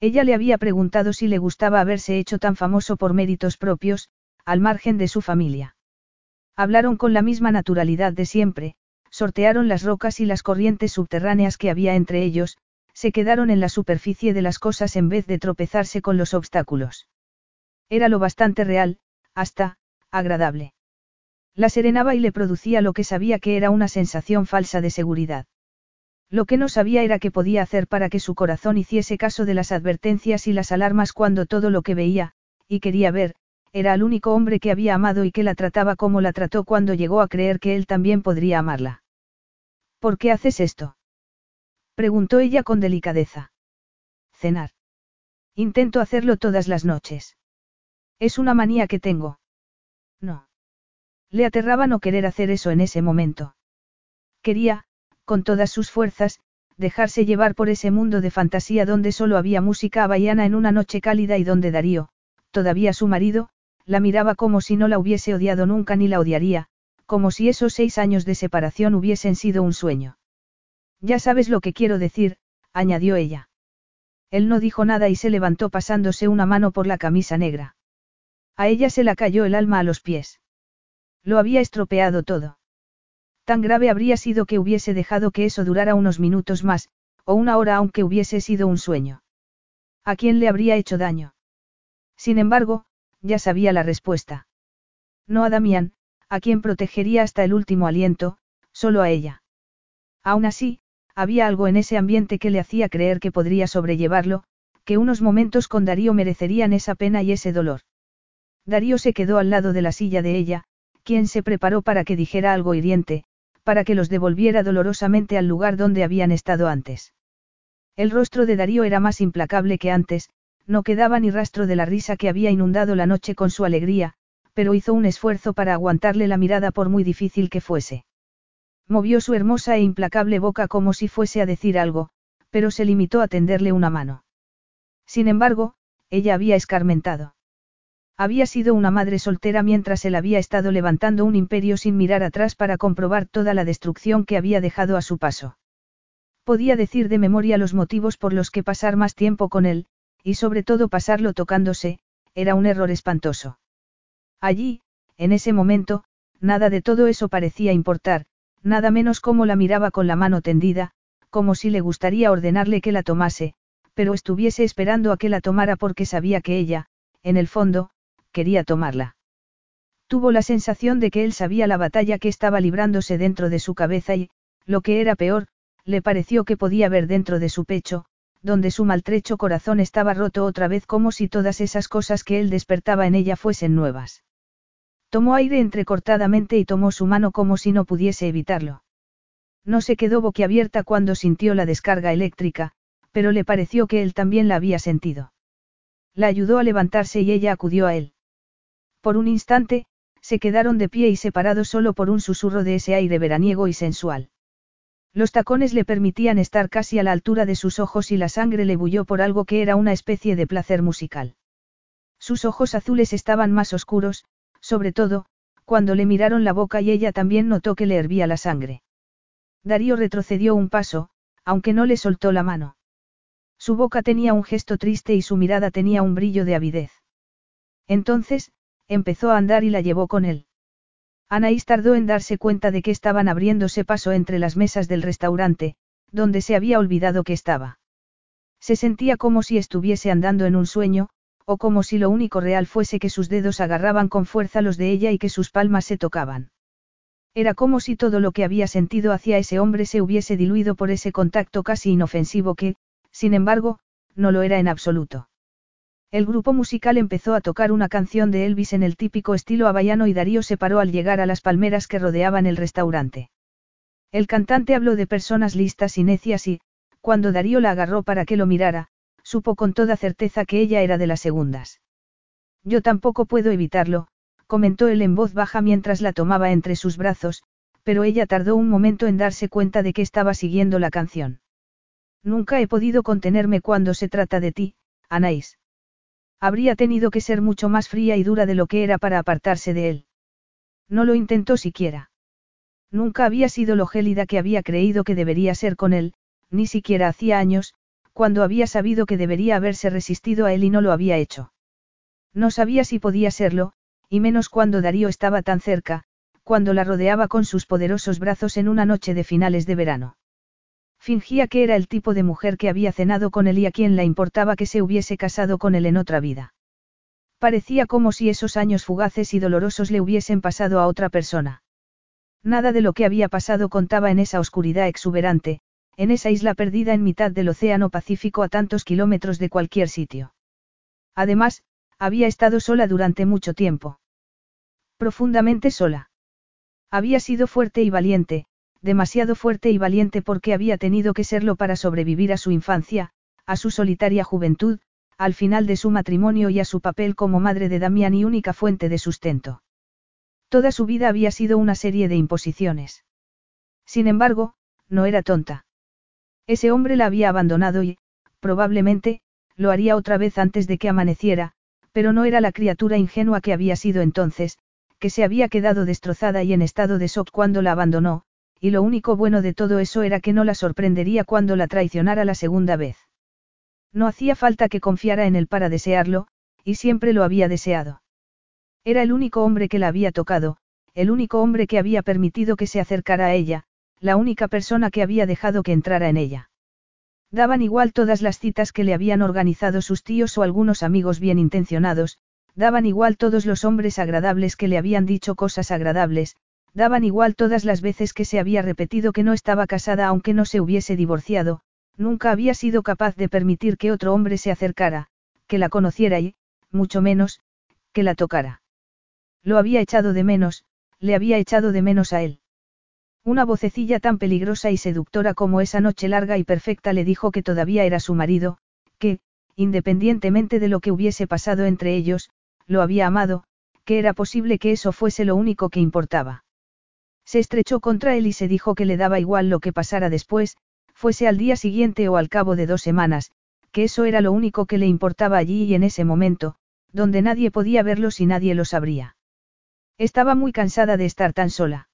Ella le había preguntado si le gustaba haberse hecho tan famoso por méritos propios, al margen de su familia. Hablaron con la misma naturalidad de siempre, sortearon las rocas y las corrientes subterráneas que había entre ellos, se quedaron en la superficie de las cosas en vez de tropezarse con los obstáculos. Era lo bastante real, hasta, agradable. La serenaba y le producía lo que sabía que era una sensación falsa de seguridad. Lo que no sabía era qué podía hacer para que su corazón hiciese caso de las advertencias y las alarmas cuando todo lo que veía, y quería ver, era el único hombre que había amado y que la trataba como la trató cuando llegó a creer que él también podría amarla. ¿Por qué haces esto? preguntó ella con delicadeza. Cenar. Intento hacerlo todas las noches. Es una manía que tengo. No. Le aterraba no querer hacer eso en ese momento. Quería, con todas sus fuerzas, dejarse llevar por ese mundo de fantasía donde solo había música havaiana en una noche cálida y donde Darío, todavía su marido, la miraba como si no la hubiese odiado nunca ni la odiaría, como si esos seis años de separación hubiesen sido un sueño. Ya sabes lo que quiero decir, añadió ella. Él no dijo nada y se levantó pasándose una mano por la camisa negra. A ella se la cayó el alma a los pies. Lo había estropeado todo. Tan grave habría sido que hubiese dejado que eso durara unos minutos más, o una hora aunque hubiese sido un sueño. ¿A quién le habría hecho daño? Sin embargo, ya sabía la respuesta. No a Damián, a quien protegería hasta el último aliento, solo a ella. Aún así, había algo en ese ambiente que le hacía creer que podría sobrellevarlo, que unos momentos con Darío merecerían esa pena y ese dolor. Darío se quedó al lado de la silla de ella, quien se preparó para que dijera algo hiriente, para que los devolviera dolorosamente al lugar donde habían estado antes. El rostro de Darío era más implacable que antes, no quedaba ni rastro de la risa que había inundado la noche con su alegría, pero hizo un esfuerzo para aguantarle la mirada por muy difícil que fuese. Movió su hermosa e implacable boca como si fuese a decir algo, pero se limitó a tenderle una mano. Sin embargo, ella había escarmentado. Había sido una madre soltera mientras él había estado levantando un imperio sin mirar atrás para comprobar toda la destrucción que había dejado a su paso. Podía decir de memoria los motivos por los que pasar más tiempo con él, y sobre todo pasarlo tocándose, era un error espantoso. Allí, en ese momento, nada de todo eso parecía importar, nada menos cómo la miraba con la mano tendida, como si le gustaría ordenarle que la tomase, pero estuviese esperando a que la tomara porque sabía que ella, en el fondo, quería tomarla. Tuvo la sensación de que él sabía la batalla que estaba librándose dentro de su cabeza y, lo que era peor, le pareció que podía ver dentro de su pecho, donde su maltrecho corazón estaba roto otra vez como si todas esas cosas que él despertaba en ella fuesen nuevas. Tomó aire entrecortadamente y tomó su mano como si no pudiese evitarlo. No se quedó boquiabierta cuando sintió la descarga eléctrica, pero le pareció que él también la había sentido. La ayudó a levantarse y ella acudió a él. Por un instante, se quedaron de pie y separados solo por un susurro de ese aire veraniego y sensual. Los tacones le permitían estar casi a la altura de sus ojos y la sangre le bulló por algo que era una especie de placer musical. Sus ojos azules estaban más oscuros, sobre todo, cuando le miraron la boca y ella también notó que le hervía la sangre. Darío retrocedió un paso, aunque no le soltó la mano. Su boca tenía un gesto triste y su mirada tenía un brillo de avidez. Entonces, empezó a andar y la llevó con él. Anaís tardó en darse cuenta de que estaban abriéndose paso entre las mesas del restaurante, donde se había olvidado que estaba. Se sentía como si estuviese andando en un sueño, o como si lo único real fuese que sus dedos agarraban con fuerza los de ella y que sus palmas se tocaban. Era como si todo lo que había sentido hacia ese hombre se hubiese diluido por ese contacto casi inofensivo que, sin embargo, no lo era en absoluto. El grupo musical empezó a tocar una canción de Elvis en el típico estilo havaiano y Darío se paró al llegar a las palmeras que rodeaban el restaurante. El cantante habló de personas listas y necias y, cuando Darío la agarró para que lo mirara, supo con toda certeza que ella era de las segundas. Yo tampoco puedo evitarlo, comentó él en voz baja mientras la tomaba entre sus brazos, pero ella tardó un momento en darse cuenta de que estaba siguiendo la canción. Nunca he podido contenerme cuando se trata de ti, Anaís. Habría tenido que ser mucho más fría y dura de lo que era para apartarse de él. No lo intentó siquiera. Nunca había sido lo gélida que había creído que debería ser con él, ni siquiera hacía años, cuando había sabido que debería haberse resistido a él y no lo había hecho. No sabía si podía serlo, y menos cuando Darío estaba tan cerca, cuando la rodeaba con sus poderosos brazos en una noche de finales de verano. Fingía que era el tipo de mujer que había cenado con él y a quien le importaba que se hubiese casado con él en otra vida. Parecía como si esos años fugaces y dolorosos le hubiesen pasado a otra persona. Nada de lo que había pasado contaba en esa oscuridad exuberante, en esa isla perdida en mitad del Océano Pacífico a tantos kilómetros de cualquier sitio. Además, había estado sola durante mucho tiempo. Profundamente sola. Había sido fuerte y valiente, demasiado fuerte y valiente porque había tenido que serlo para sobrevivir a su infancia, a su solitaria juventud, al final de su matrimonio y a su papel como madre de Damián y única fuente de sustento. Toda su vida había sido una serie de imposiciones. Sin embargo, no era tonta. Ese hombre la había abandonado y, probablemente, lo haría otra vez antes de que amaneciera, pero no era la criatura ingenua que había sido entonces, que se había quedado destrozada y en estado de shock cuando la abandonó, y lo único bueno de todo eso era que no la sorprendería cuando la traicionara la segunda vez. No hacía falta que confiara en él para desearlo, y siempre lo había deseado. Era el único hombre que la había tocado, el único hombre que había permitido que se acercara a ella, la única persona que había dejado que entrara en ella. Daban igual todas las citas que le habían organizado sus tíos o algunos amigos bien intencionados, daban igual todos los hombres agradables que le habían dicho cosas agradables, daban igual todas las veces que se había repetido que no estaba casada aunque no se hubiese divorciado, nunca había sido capaz de permitir que otro hombre se acercara, que la conociera y, mucho menos, que la tocara. Lo había echado de menos, le había echado de menos a él. Una vocecilla tan peligrosa y seductora como esa noche larga y perfecta le dijo que todavía era su marido, que, independientemente de lo que hubiese pasado entre ellos, lo había amado, que era posible que eso fuese lo único que importaba. Se estrechó contra él y se dijo que le daba igual lo que pasara después, fuese al día siguiente o al cabo de dos semanas, que eso era lo único que le importaba allí y en ese momento, donde nadie podía verlo si nadie lo sabría. Estaba muy cansada de estar tan sola.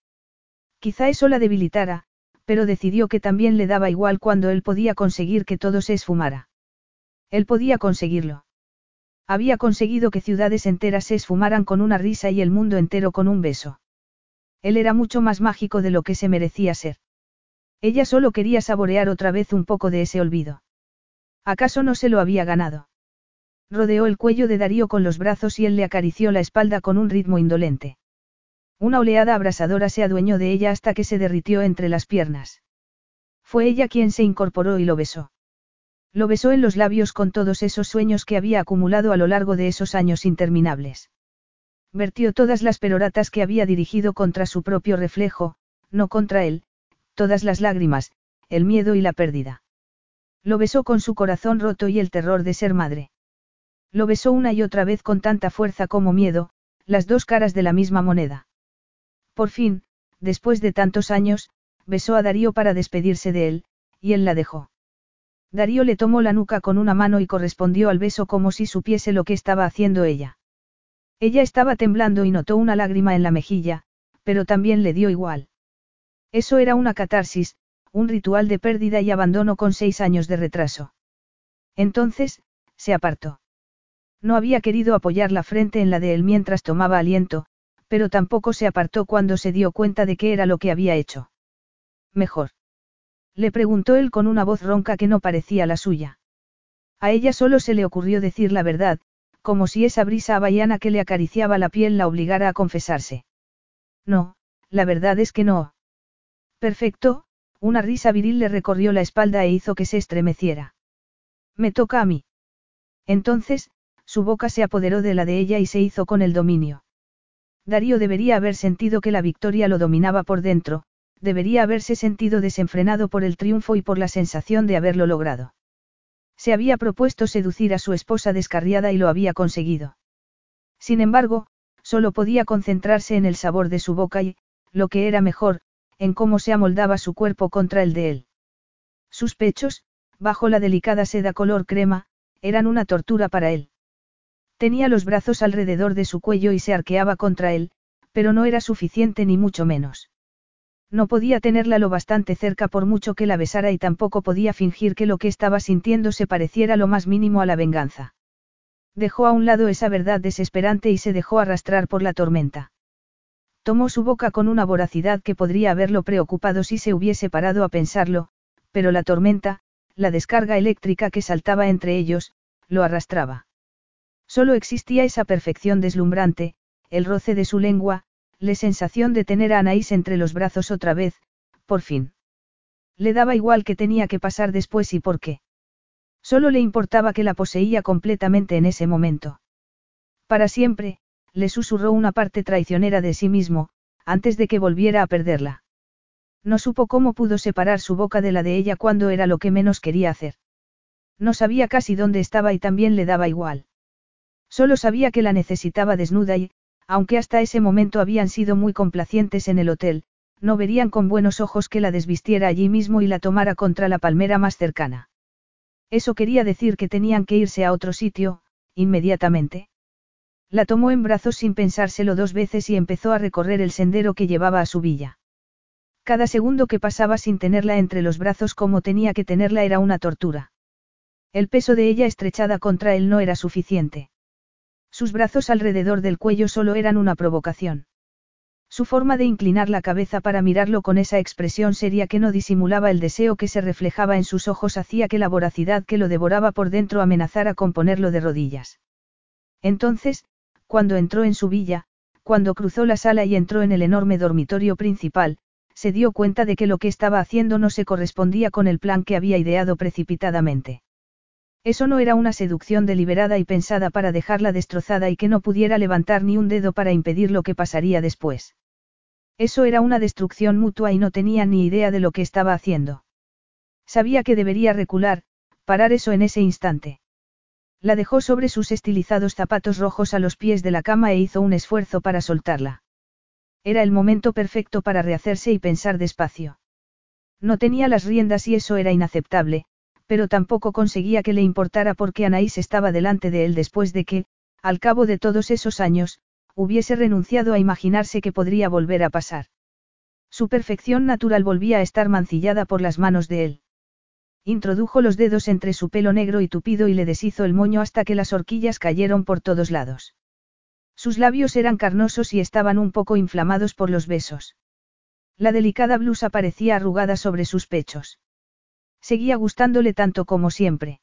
Quizá eso la debilitara, pero decidió que también le daba igual cuando él podía conseguir que todo se esfumara. Él podía conseguirlo. Había conseguido que ciudades enteras se esfumaran con una risa y el mundo entero con un beso. Él era mucho más mágico de lo que se merecía ser. Ella solo quería saborear otra vez un poco de ese olvido. ¿Acaso no se lo había ganado? Rodeó el cuello de Darío con los brazos y él le acarició la espalda con un ritmo indolente. Una oleada abrasadora se adueñó de ella hasta que se derritió entre las piernas. Fue ella quien se incorporó y lo besó. Lo besó en los labios con todos esos sueños que había acumulado a lo largo de esos años interminables. Vertió todas las peroratas que había dirigido contra su propio reflejo, no contra él, todas las lágrimas, el miedo y la pérdida. Lo besó con su corazón roto y el terror de ser madre. Lo besó una y otra vez con tanta fuerza como miedo, las dos caras de la misma moneda. Por fin, después de tantos años, besó a Darío para despedirse de él, y él la dejó. Darío le tomó la nuca con una mano y correspondió al beso como si supiese lo que estaba haciendo ella. Ella estaba temblando y notó una lágrima en la mejilla, pero también le dio igual. Eso era una catarsis, un ritual de pérdida y abandono con seis años de retraso. Entonces, se apartó. No había querido apoyar la frente en la de él mientras tomaba aliento, pero tampoco se apartó cuando se dio cuenta de qué era lo que había hecho. Mejor. Le preguntó él con una voz ronca que no parecía la suya. A ella solo se le ocurrió decir la verdad, como si esa brisa havaiana que le acariciaba la piel la obligara a confesarse. No, la verdad es que no. Perfecto, una risa viril le recorrió la espalda e hizo que se estremeciera. Me toca a mí. Entonces, su boca se apoderó de la de ella y se hizo con el dominio. Darío debería haber sentido que la victoria lo dominaba por dentro, debería haberse sentido desenfrenado por el triunfo y por la sensación de haberlo logrado. Se había propuesto seducir a su esposa descarriada y lo había conseguido. Sin embargo, solo podía concentrarse en el sabor de su boca y, lo que era mejor, en cómo se amoldaba su cuerpo contra el de él. Sus pechos, bajo la delicada seda color crema, eran una tortura para él. Tenía los brazos alrededor de su cuello y se arqueaba contra él, pero no era suficiente ni mucho menos. No podía tenerla lo bastante cerca por mucho que la besara y tampoco podía fingir que lo que estaba sintiendo se pareciera lo más mínimo a la venganza. Dejó a un lado esa verdad desesperante y se dejó arrastrar por la tormenta. Tomó su boca con una voracidad que podría haberlo preocupado si se hubiese parado a pensarlo, pero la tormenta, la descarga eléctrica que saltaba entre ellos, lo arrastraba. Solo existía esa perfección deslumbrante, el roce de su lengua, la sensación de tener a Anaís entre los brazos otra vez, por fin. Le daba igual que tenía que pasar después y por qué. Solo le importaba que la poseía completamente en ese momento. Para siempre, le susurró una parte traicionera de sí mismo, antes de que volviera a perderla. No supo cómo pudo separar su boca de la de ella cuando era lo que menos quería hacer. No sabía casi dónde estaba y también le daba igual. Solo sabía que la necesitaba desnuda y, aunque hasta ese momento habían sido muy complacientes en el hotel, no verían con buenos ojos que la desvistiera allí mismo y la tomara contra la palmera más cercana. Eso quería decir que tenían que irse a otro sitio, inmediatamente. La tomó en brazos sin pensárselo dos veces y empezó a recorrer el sendero que llevaba a su villa. Cada segundo que pasaba sin tenerla entre los brazos como tenía que tenerla era una tortura. El peso de ella estrechada contra él no era suficiente. Sus brazos alrededor del cuello solo eran una provocación. Su forma de inclinar la cabeza para mirarlo con esa expresión seria que no disimulaba el deseo que se reflejaba en sus ojos hacía que la voracidad que lo devoraba por dentro amenazara con ponerlo de rodillas. Entonces, cuando entró en su villa, cuando cruzó la sala y entró en el enorme dormitorio principal, se dio cuenta de que lo que estaba haciendo no se correspondía con el plan que había ideado precipitadamente. Eso no era una seducción deliberada y pensada para dejarla destrozada y que no pudiera levantar ni un dedo para impedir lo que pasaría después. Eso era una destrucción mutua y no tenía ni idea de lo que estaba haciendo. Sabía que debería recular, parar eso en ese instante. La dejó sobre sus estilizados zapatos rojos a los pies de la cama e hizo un esfuerzo para soltarla. Era el momento perfecto para rehacerse y pensar despacio. No tenía las riendas y eso era inaceptable, pero tampoco conseguía que le importara porque Anaís estaba delante de él después de que, al cabo de todos esos años, hubiese renunciado a imaginarse que podría volver a pasar. Su perfección natural volvía a estar mancillada por las manos de él. Introdujo los dedos entre su pelo negro y tupido y le deshizo el moño hasta que las horquillas cayeron por todos lados. Sus labios eran carnosos y estaban un poco inflamados por los besos. La delicada blusa parecía arrugada sobre sus pechos. Seguía gustándole tanto como siempre.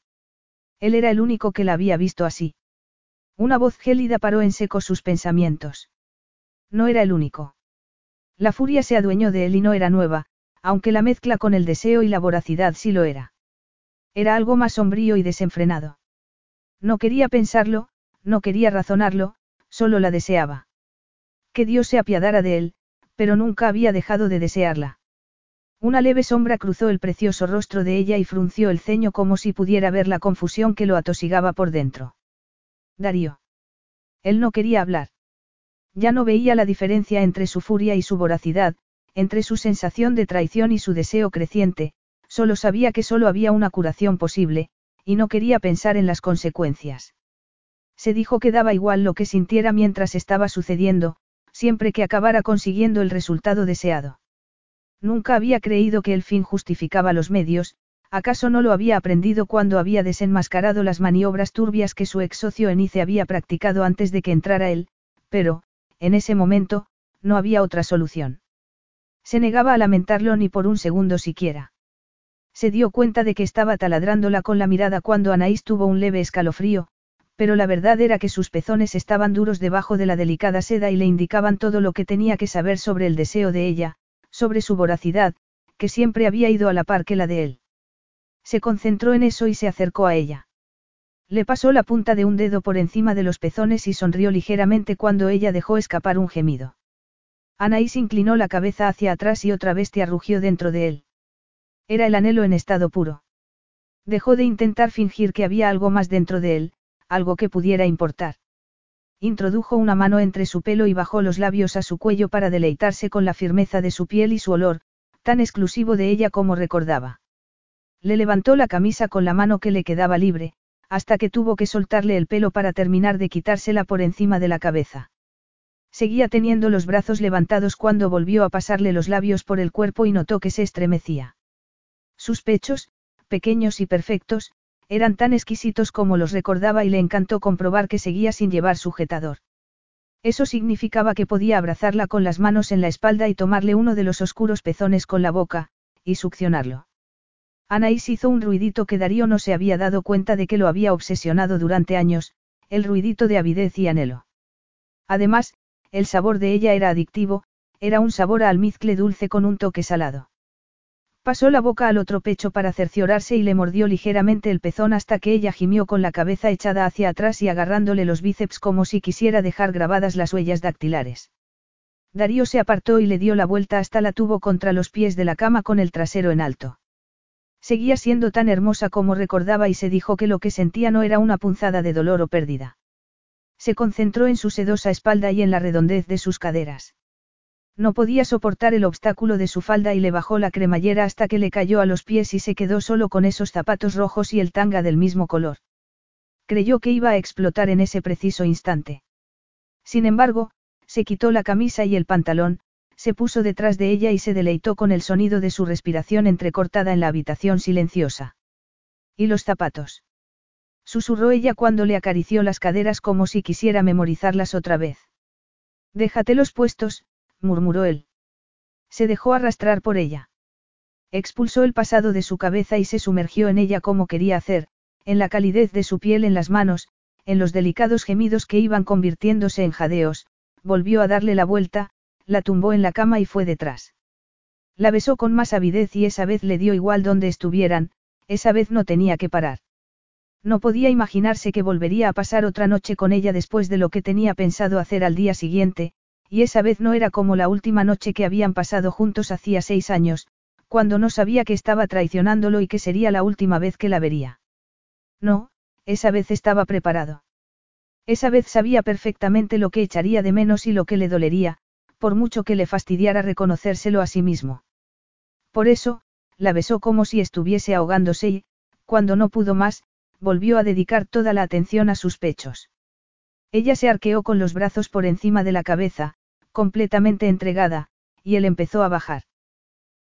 Él era el único que la había visto así. Una voz gélida paró en seco sus pensamientos. No era el único. La furia se adueñó de él y no era nueva, aunque la mezcla con el deseo y la voracidad sí lo era. Era algo más sombrío y desenfrenado. No quería pensarlo, no quería razonarlo, solo la deseaba. Que Dios se apiadara de él, pero nunca había dejado de desearla. Una leve sombra cruzó el precioso rostro de ella y frunció el ceño como si pudiera ver la confusión que lo atosigaba por dentro. Darío. Él no quería hablar. Ya no veía la diferencia entre su furia y su voracidad, entre su sensación de traición y su deseo creciente, solo sabía que solo había una curación posible, y no quería pensar en las consecuencias. Se dijo que daba igual lo que sintiera mientras estaba sucediendo, siempre que acabara consiguiendo el resultado deseado. Nunca había creído que el fin justificaba los medios, ¿acaso no lo había aprendido cuando había desenmascarado las maniobras turbias que su ex socio Enice había practicado antes de que entrara él? Pero, en ese momento, no había otra solución. Se negaba a lamentarlo ni por un segundo siquiera. Se dio cuenta de que estaba taladrándola con la mirada cuando Anaís tuvo un leve escalofrío, pero la verdad era que sus pezones estaban duros debajo de la delicada seda y le indicaban todo lo que tenía que saber sobre el deseo de ella, sobre su voracidad, que siempre había ido a la par que la de él. Se concentró en eso y se acercó a ella. Le pasó la punta de un dedo por encima de los pezones y sonrió ligeramente cuando ella dejó escapar un gemido. Anaís inclinó la cabeza hacia atrás y otra bestia rugió dentro de él. Era el anhelo en estado puro. Dejó de intentar fingir que había algo más dentro de él, algo que pudiera importar. Introdujo una mano entre su pelo y bajó los labios a su cuello para deleitarse con la firmeza de su piel y su olor, tan exclusivo de ella como recordaba. Le levantó la camisa con la mano que le quedaba libre, hasta que tuvo que soltarle el pelo para terminar de quitársela por encima de la cabeza. Seguía teniendo los brazos levantados cuando volvió a pasarle los labios por el cuerpo y notó que se estremecía. Sus pechos, pequeños y perfectos, eran tan exquisitos como los recordaba y le encantó comprobar que seguía sin llevar sujetador. Eso significaba que podía abrazarla con las manos en la espalda y tomarle uno de los oscuros pezones con la boca, y succionarlo. Anaís hizo un ruidito que Darío no se había dado cuenta de que lo había obsesionado durante años, el ruidito de avidez y anhelo. Además, el sabor de ella era adictivo, era un sabor a almizcle dulce con un toque salado. Pasó la boca al otro pecho para cerciorarse y le mordió ligeramente el pezón hasta que ella gimió con la cabeza echada hacia atrás y agarrándole los bíceps como si quisiera dejar grabadas las huellas dactilares. Darío se apartó y le dio la vuelta hasta la tuvo contra los pies de la cama con el trasero en alto. Seguía siendo tan hermosa como recordaba y se dijo que lo que sentía no era una punzada de dolor o pérdida. Se concentró en su sedosa espalda y en la redondez de sus caderas. No podía soportar el obstáculo de su falda y le bajó la cremallera hasta que le cayó a los pies y se quedó solo con esos zapatos rojos y el tanga del mismo color. Creyó que iba a explotar en ese preciso instante. Sin embargo, se quitó la camisa y el pantalón, se puso detrás de ella y se deleitó con el sonido de su respiración entrecortada en la habitación silenciosa. ¿Y los zapatos? Susurró ella cuando le acarició las caderas como si quisiera memorizarlas otra vez. Déjatelos puestos, murmuró él. Se dejó arrastrar por ella. Expulsó el pasado de su cabeza y se sumergió en ella como quería hacer, en la calidez de su piel en las manos, en los delicados gemidos que iban convirtiéndose en jadeos, volvió a darle la vuelta, la tumbó en la cama y fue detrás. La besó con más avidez y esa vez le dio igual donde estuvieran, esa vez no tenía que parar. No podía imaginarse que volvería a pasar otra noche con ella después de lo que tenía pensado hacer al día siguiente, y esa vez no era como la última noche que habían pasado juntos hacía seis años, cuando no sabía que estaba traicionándolo y que sería la última vez que la vería. No, esa vez estaba preparado. Esa vez sabía perfectamente lo que echaría de menos y lo que le dolería, por mucho que le fastidiara reconocérselo a sí mismo. Por eso, la besó como si estuviese ahogándose y, cuando no pudo más, volvió a dedicar toda la atención a sus pechos. Ella se arqueó con los brazos por encima de la cabeza, completamente entregada, y él empezó a bajar.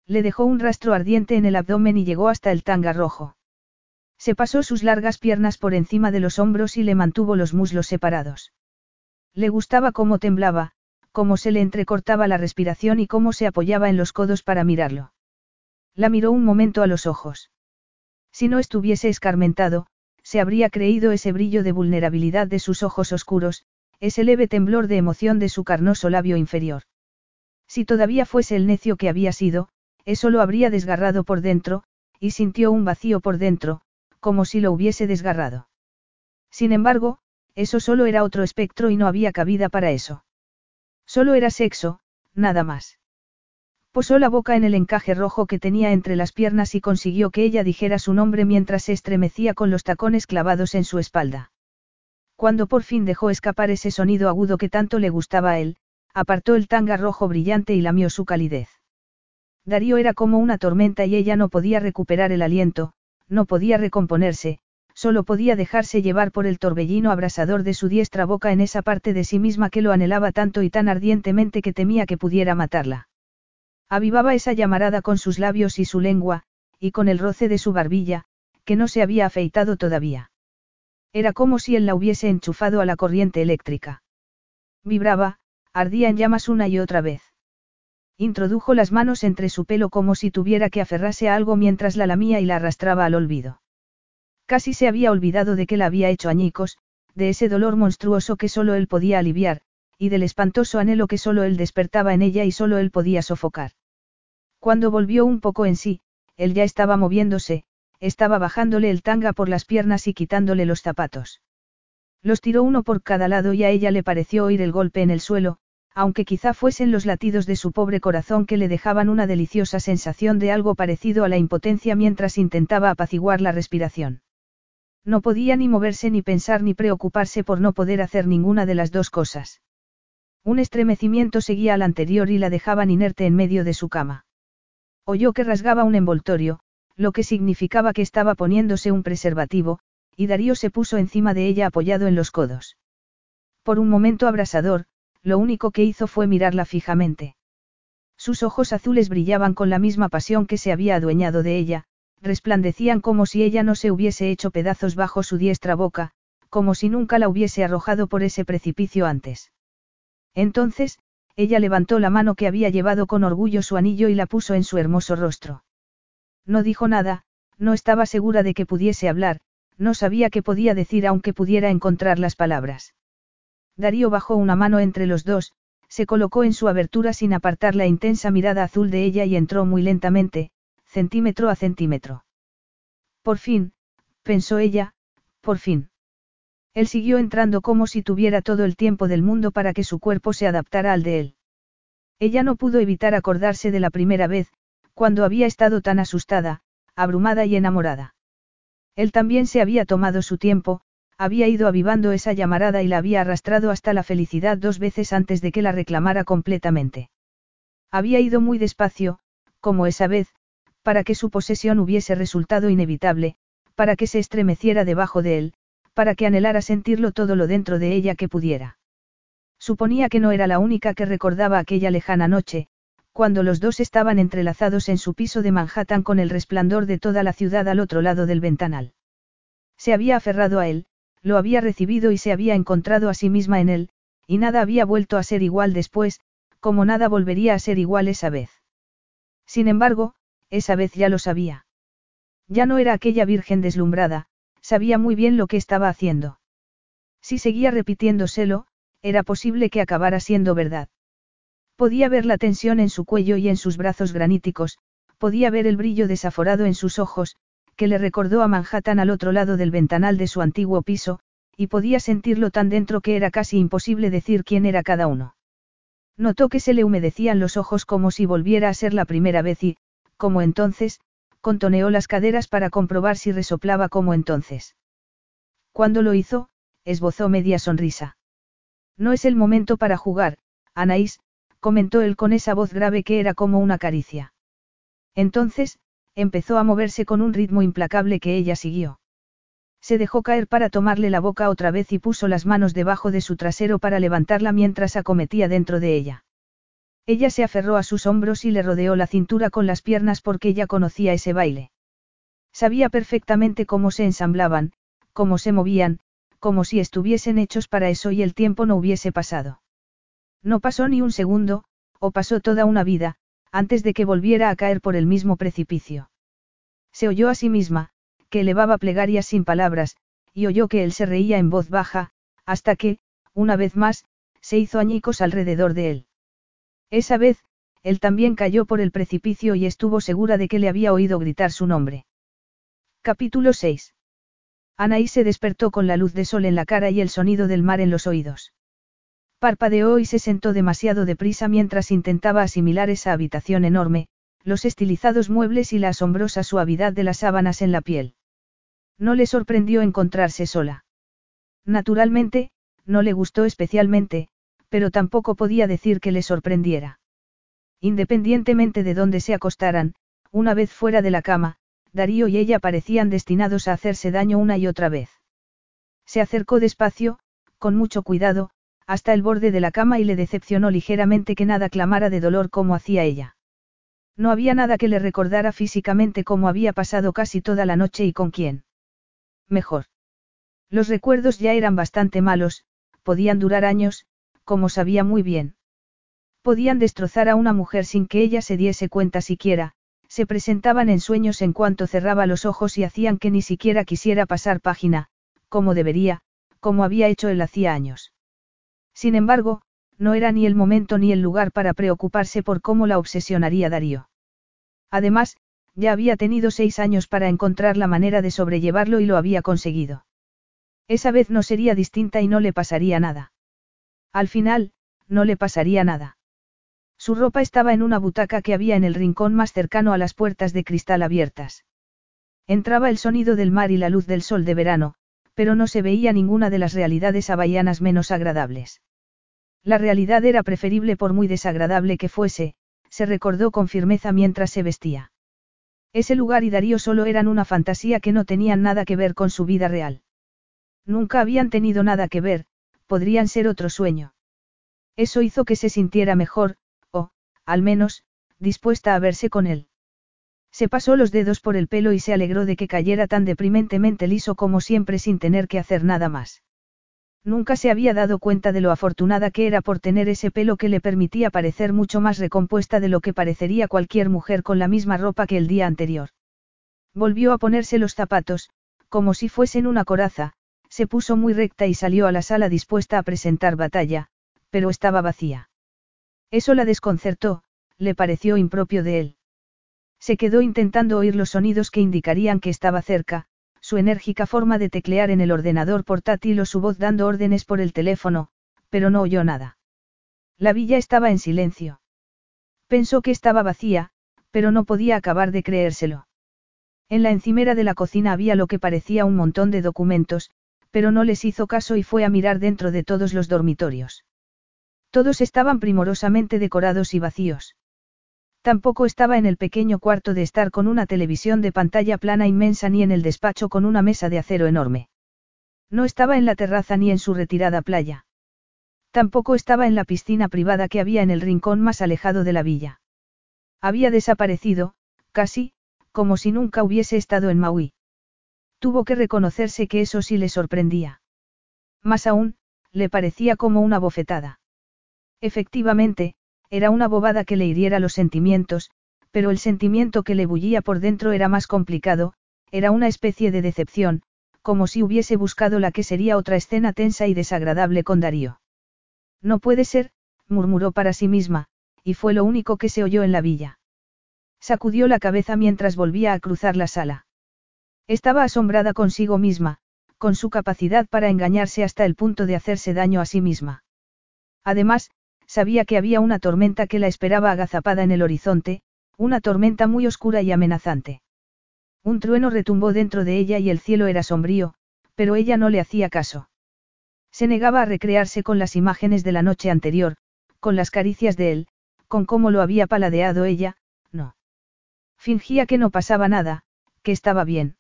Le dejó un rastro ardiente en el abdomen y llegó hasta el tanga rojo. Se pasó sus largas piernas por encima de los hombros y le mantuvo los muslos separados. Le gustaba cómo temblaba, cómo se le entrecortaba la respiración y cómo se apoyaba en los codos para mirarlo. La miró un momento a los ojos. Si no estuviese escarmentado, se habría creído ese brillo de vulnerabilidad de sus ojos oscuros, ese leve temblor de emoción de su carnoso labio inferior. Si todavía fuese el necio que había sido, eso lo habría desgarrado por dentro, y sintió un vacío por dentro, como si lo hubiese desgarrado. Sin embargo, eso solo era otro espectro y no había cabida para eso. Solo era sexo, nada más. Posó la boca en el encaje rojo que tenía entre las piernas y consiguió que ella dijera su nombre mientras se estremecía con los tacones clavados en su espalda. Cuando por fin dejó escapar ese sonido agudo que tanto le gustaba a él, apartó el tanga rojo brillante y lamió su calidez. Darío era como una tormenta y ella no podía recuperar el aliento, no podía recomponerse, solo podía dejarse llevar por el torbellino abrasador de su diestra boca en esa parte de sí misma que lo anhelaba tanto y tan ardientemente que temía que pudiera matarla. Avivaba esa llamarada con sus labios y su lengua, y con el roce de su barbilla, que no se había afeitado todavía. Era como si él la hubiese enchufado a la corriente eléctrica. Vibraba, ardía en llamas una y otra vez. Introdujo las manos entre su pelo como si tuviera que aferrarse a algo mientras la lamía y la arrastraba al olvido. Casi se había olvidado de que la había hecho añicos, de ese dolor monstruoso que solo él podía aliviar, y del espantoso anhelo que solo él despertaba en ella y solo él podía sofocar. Cuando volvió un poco en sí, él ya estaba moviéndose, estaba bajándole el tanga por las piernas y quitándole los zapatos. Los tiró uno por cada lado y a ella le pareció oír el golpe en el suelo, aunque quizá fuesen los latidos de su pobre corazón que le dejaban una deliciosa sensación de algo parecido a la impotencia mientras intentaba apaciguar la respiración. No podía ni moverse ni pensar ni preocuparse por no poder hacer ninguna de las dos cosas. Un estremecimiento seguía al anterior y la dejaban inerte en medio de su cama. Oyó que rasgaba un envoltorio, lo que significaba que estaba poniéndose un preservativo, y Darío se puso encima de ella apoyado en los codos. Por un momento abrasador, lo único que hizo fue mirarla fijamente. Sus ojos azules brillaban con la misma pasión que se había adueñado de ella, resplandecían como si ella no se hubiese hecho pedazos bajo su diestra boca, como si nunca la hubiese arrojado por ese precipicio antes. Entonces, ella levantó la mano que había llevado con orgullo su anillo y la puso en su hermoso rostro. No dijo nada, no estaba segura de que pudiese hablar, no sabía qué podía decir aunque pudiera encontrar las palabras. Darío bajó una mano entre los dos, se colocó en su abertura sin apartar la intensa mirada azul de ella y entró muy lentamente, centímetro a centímetro. Por fin, pensó ella, por fin. Él siguió entrando como si tuviera todo el tiempo del mundo para que su cuerpo se adaptara al de él. Ella no pudo evitar acordarse de la primera vez, cuando había estado tan asustada, abrumada y enamorada. Él también se había tomado su tiempo, había ido avivando esa llamarada y la había arrastrado hasta la felicidad dos veces antes de que la reclamara completamente. Había ido muy despacio, como esa vez, para que su posesión hubiese resultado inevitable, para que se estremeciera debajo de él, para que anhelara sentirlo todo lo dentro de ella que pudiera. Suponía que no era la única que recordaba aquella lejana noche, cuando los dos estaban entrelazados en su piso de Manhattan con el resplandor de toda la ciudad al otro lado del ventanal. Se había aferrado a él, lo había recibido y se había encontrado a sí misma en él, y nada había vuelto a ser igual después, como nada volvería a ser igual esa vez. Sin embargo, esa vez ya lo sabía. Ya no era aquella virgen deslumbrada, sabía muy bien lo que estaba haciendo. Si seguía repitiéndoselo, era posible que acabara siendo verdad. Podía ver la tensión en su cuello y en sus brazos graníticos, podía ver el brillo desaforado en sus ojos, que le recordó a Manhattan al otro lado del ventanal de su antiguo piso, y podía sentirlo tan dentro que era casi imposible decir quién era cada uno. Notó que se le humedecían los ojos como si volviera a ser la primera vez y, como entonces, contoneó las caderas para comprobar si resoplaba como entonces. Cuando lo hizo, esbozó media sonrisa. No es el momento para jugar, Anaís, comentó él con esa voz grave que era como una caricia. Entonces, empezó a moverse con un ritmo implacable que ella siguió. Se dejó caer para tomarle la boca otra vez y puso las manos debajo de su trasero para levantarla mientras acometía dentro de ella. Ella se aferró a sus hombros y le rodeó la cintura con las piernas porque ya conocía ese baile. Sabía perfectamente cómo se ensamblaban, cómo se movían, como si estuviesen hechos para eso y el tiempo no hubiese pasado. No pasó ni un segundo, o pasó toda una vida, antes de que volviera a caer por el mismo precipicio. Se oyó a sí misma, que elevaba plegarias sin palabras, y oyó que él se reía en voz baja, hasta que, una vez más, se hizo añicos alrededor de él. Esa vez, él también cayó por el precipicio y estuvo segura de que le había oído gritar su nombre. Capítulo 6. Anaí se despertó con la luz de sol en la cara y el sonido del mar en los oídos. Parpadeó y se sentó demasiado deprisa mientras intentaba asimilar esa habitación enorme, los estilizados muebles y la asombrosa suavidad de las sábanas en la piel. No le sorprendió encontrarse sola. Naturalmente, no le gustó especialmente, pero tampoco podía decir que le sorprendiera. Independientemente de dónde se acostaran, una vez fuera de la cama, Darío y ella parecían destinados a hacerse daño una y otra vez. Se acercó despacio, con mucho cuidado, hasta el borde de la cama y le decepcionó ligeramente que nada clamara de dolor como hacía ella. No había nada que le recordara físicamente cómo había pasado casi toda la noche y con quién. Mejor. Los recuerdos ya eran bastante malos, podían durar años, como sabía muy bien. Podían destrozar a una mujer sin que ella se diese cuenta siquiera, se presentaban en sueños en cuanto cerraba los ojos y hacían que ni siquiera quisiera pasar página, como debería, como había hecho él hacía años. Sin embargo, no era ni el momento ni el lugar para preocuparse por cómo la obsesionaría Darío. Además, ya había tenido seis años para encontrar la manera de sobrellevarlo y lo había conseguido. Esa vez no sería distinta y no le pasaría nada. Al final, no le pasaría nada. Su ropa estaba en una butaca que había en el rincón más cercano a las puertas de cristal abiertas. Entraba el sonido del mar y la luz del sol de verano, pero no se veía ninguna de las realidades hawaianas menos agradables. La realidad era preferible por muy desagradable que fuese, se recordó con firmeza mientras se vestía. Ese lugar y Darío solo eran una fantasía que no tenían nada que ver con su vida real. Nunca habían tenido nada que ver, podrían ser otro sueño. Eso hizo que se sintiera mejor, al menos, dispuesta a verse con él. Se pasó los dedos por el pelo y se alegró de que cayera tan deprimentemente liso como siempre sin tener que hacer nada más. Nunca se había dado cuenta de lo afortunada que era por tener ese pelo que le permitía parecer mucho más recompuesta de lo que parecería cualquier mujer con la misma ropa que el día anterior. Volvió a ponerse los zapatos, como si fuesen una coraza, se puso muy recta y salió a la sala dispuesta a presentar batalla, pero estaba vacía. Eso la desconcertó, le pareció impropio de él. Se quedó intentando oír los sonidos que indicarían que estaba cerca, su enérgica forma de teclear en el ordenador portátil o su voz dando órdenes por el teléfono, pero no oyó nada. La villa estaba en silencio. Pensó que estaba vacía, pero no podía acabar de creérselo. En la encimera de la cocina había lo que parecía un montón de documentos, pero no les hizo caso y fue a mirar dentro de todos los dormitorios. Todos estaban primorosamente decorados y vacíos. Tampoco estaba en el pequeño cuarto de estar con una televisión de pantalla plana inmensa ni en el despacho con una mesa de acero enorme. No estaba en la terraza ni en su retirada playa. Tampoco estaba en la piscina privada que había en el rincón más alejado de la villa. Había desaparecido, casi, como si nunca hubiese estado en Maui. Tuvo que reconocerse que eso sí le sorprendía. Más aún, le parecía como una bofetada. Efectivamente, era una bobada que le hiriera los sentimientos, pero el sentimiento que le bullía por dentro era más complicado, era una especie de decepción, como si hubiese buscado la que sería otra escena tensa y desagradable con Darío. No puede ser, murmuró para sí misma, y fue lo único que se oyó en la villa. Sacudió la cabeza mientras volvía a cruzar la sala. Estaba asombrada consigo misma, con su capacidad para engañarse hasta el punto de hacerse daño a sí misma. Además, sabía que había una tormenta que la esperaba agazapada en el horizonte, una tormenta muy oscura y amenazante. Un trueno retumbó dentro de ella y el cielo era sombrío, pero ella no le hacía caso. Se negaba a recrearse con las imágenes de la noche anterior, con las caricias de él, con cómo lo había paladeado ella, no. Fingía que no pasaba nada, que estaba bien.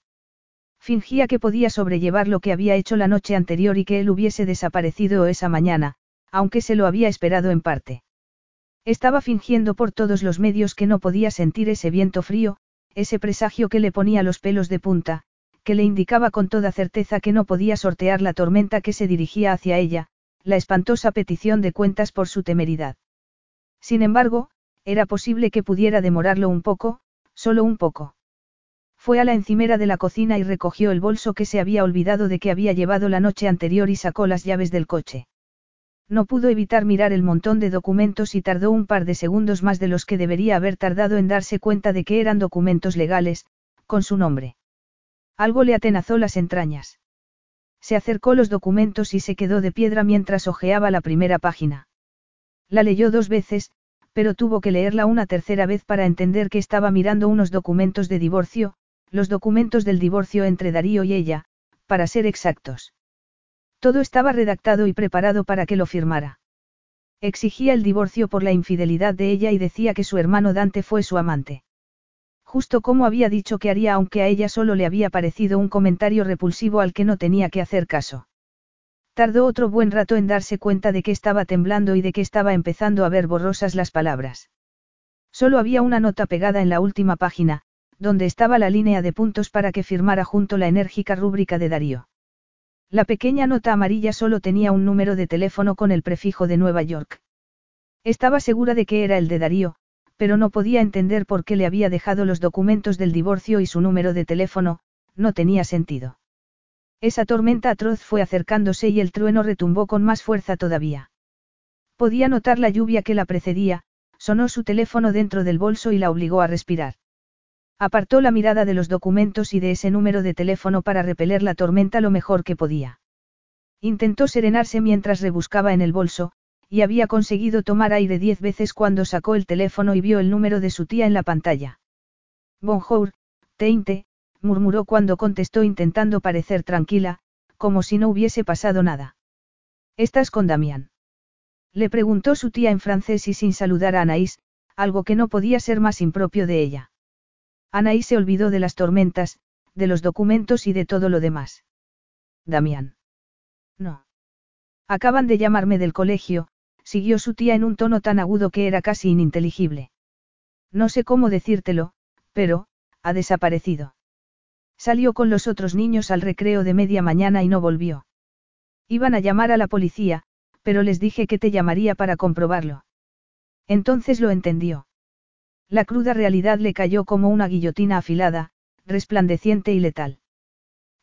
Fingía que podía sobrellevar lo que había hecho la noche anterior y que él hubiese desaparecido esa mañana, aunque se lo había esperado en parte. Estaba fingiendo por todos los medios que no podía sentir ese viento frío, ese presagio que le ponía los pelos de punta, que le indicaba con toda certeza que no podía sortear la tormenta que se dirigía hacia ella, la espantosa petición de cuentas por su temeridad. Sin embargo, era posible que pudiera demorarlo un poco, solo un poco. Fue a la encimera de la cocina y recogió el bolso que se había olvidado de que había llevado la noche anterior y sacó las llaves del coche. No pudo evitar mirar el montón de documentos y tardó un par de segundos más de los que debería haber tardado en darse cuenta de que eran documentos legales, con su nombre. Algo le atenazó las entrañas. Se acercó los documentos y se quedó de piedra mientras hojeaba la primera página. La leyó dos veces, pero tuvo que leerla una tercera vez para entender que estaba mirando unos documentos de divorcio, los documentos del divorcio entre Darío y ella, para ser exactos. Todo estaba redactado y preparado para que lo firmara. Exigía el divorcio por la infidelidad de ella y decía que su hermano Dante fue su amante. Justo como había dicho que haría aunque a ella solo le había parecido un comentario repulsivo al que no tenía que hacer caso. Tardó otro buen rato en darse cuenta de que estaba temblando y de que estaba empezando a ver borrosas las palabras. Solo había una nota pegada en la última página, donde estaba la línea de puntos para que firmara junto la enérgica rúbrica de Darío. La pequeña nota amarilla solo tenía un número de teléfono con el prefijo de Nueva York. Estaba segura de que era el de Darío, pero no podía entender por qué le había dejado los documentos del divorcio y su número de teléfono, no tenía sentido. Esa tormenta atroz fue acercándose y el trueno retumbó con más fuerza todavía. Podía notar la lluvia que la precedía, sonó su teléfono dentro del bolso y la obligó a respirar. Apartó la mirada de los documentos y de ese número de teléfono para repeler la tormenta lo mejor que podía. Intentó serenarse mientras rebuscaba en el bolso, y había conseguido tomar aire diez veces cuando sacó el teléfono y vio el número de su tía en la pantalla. Bonjour, Teinte, murmuró cuando contestó intentando parecer tranquila, como si no hubiese pasado nada. ¿Estás con Damián? Le preguntó su tía en francés y sin saludar a Anaís, algo que no podía ser más impropio de ella. Anaís se olvidó de las tormentas, de los documentos y de todo lo demás. Damián. No. Acaban de llamarme del colegio, siguió su tía en un tono tan agudo que era casi ininteligible. No sé cómo decírtelo, pero, ha desaparecido. Salió con los otros niños al recreo de media mañana y no volvió. Iban a llamar a la policía, pero les dije que te llamaría para comprobarlo. Entonces lo entendió. La cruda realidad le cayó como una guillotina afilada, resplandeciente y letal.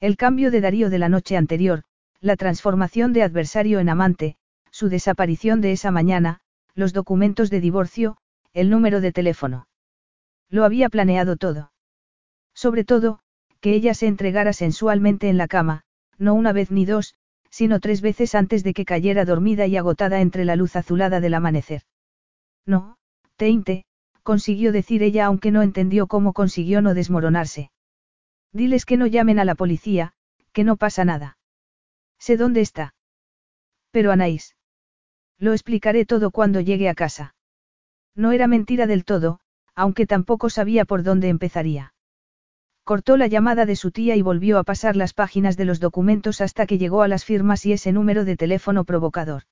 El cambio de Darío de la noche anterior, la transformación de adversario en amante, su desaparición de esa mañana, los documentos de divorcio, el número de teléfono. Lo había planeado todo. Sobre todo, que ella se entregara sensualmente en la cama, no una vez ni dos, sino tres veces antes de que cayera dormida y agotada entre la luz azulada del amanecer. No, Teinte, consiguió decir ella aunque no entendió cómo consiguió no desmoronarse. Diles que no llamen a la policía, que no pasa nada. Sé dónde está. Pero Anaís. Lo explicaré todo cuando llegue a casa. No era mentira del todo, aunque tampoco sabía por dónde empezaría. Cortó la llamada de su tía y volvió a pasar las páginas de los documentos hasta que llegó a las firmas y ese número de teléfono provocador.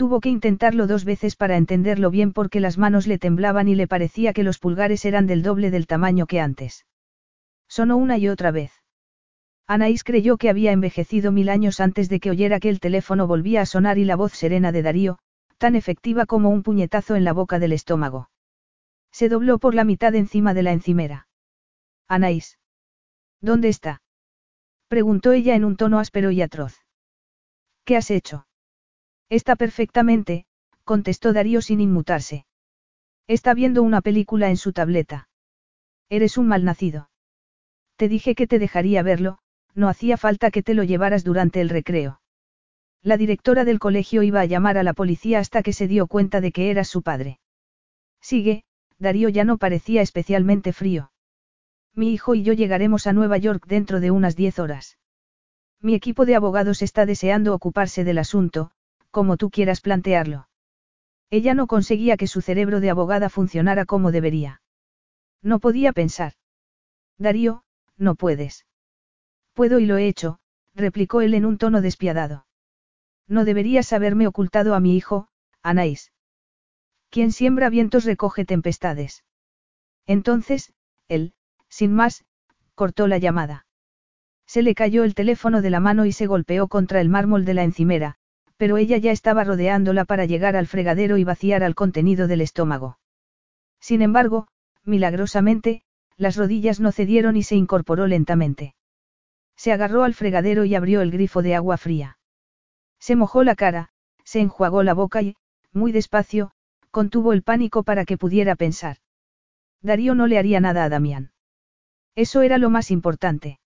Tuvo que intentarlo dos veces para entenderlo bien porque las manos le temblaban y le parecía que los pulgares eran del doble del tamaño que antes. Sonó una y otra vez. Anaís creyó que había envejecido mil años antes de que oyera que el teléfono volvía a sonar y la voz serena de Darío, tan efectiva como un puñetazo en la boca del estómago. Se dobló por la mitad encima de la encimera. Anaís. ¿Dónde está? Preguntó ella en un tono áspero y atroz. ¿Qué has hecho? Está perfectamente, contestó Darío sin inmutarse. Está viendo una película en su tableta. Eres un malnacido. Te dije que te dejaría verlo, no hacía falta que te lo llevaras durante el recreo. La directora del colegio iba a llamar a la policía hasta que se dio cuenta de que eras su padre. Sigue, Darío ya no parecía especialmente frío. Mi hijo y yo llegaremos a Nueva York dentro de unas diez horas. Mi equipo de abogados está deseando ocuparse del asunto, como tú quieras plantearlo. Ella no conseguía que su cerebro de abogada funcionara como debería. No podía pensar. Darío, no puedes. Puedo y lo he hecho, replicó él en un tono despiadado. No deberías haberme ocultado a mi hijo, Anaís. Quien siembra vientos recoge tempestades. Entonces, él, sin más, cortó la llamada. Se le cayó el teléfono de la mano y se golpeó contra el mármol de la encimera, pero ella ya estaba rodeándola para llegar al fregadero y vaciar al contenido del estómago. Sin embargo, milagrosamente, las rodillas no cedieron y se incorporó lentamente. Se agarró al fregadero y abrió el grifo de agua fría. Se mojó la cara, se enjuagó la boca y, muy despacio, contuvo el pánico para que pudiera pensar. Darío no le haría nada a Damián. Eso era lo más importante.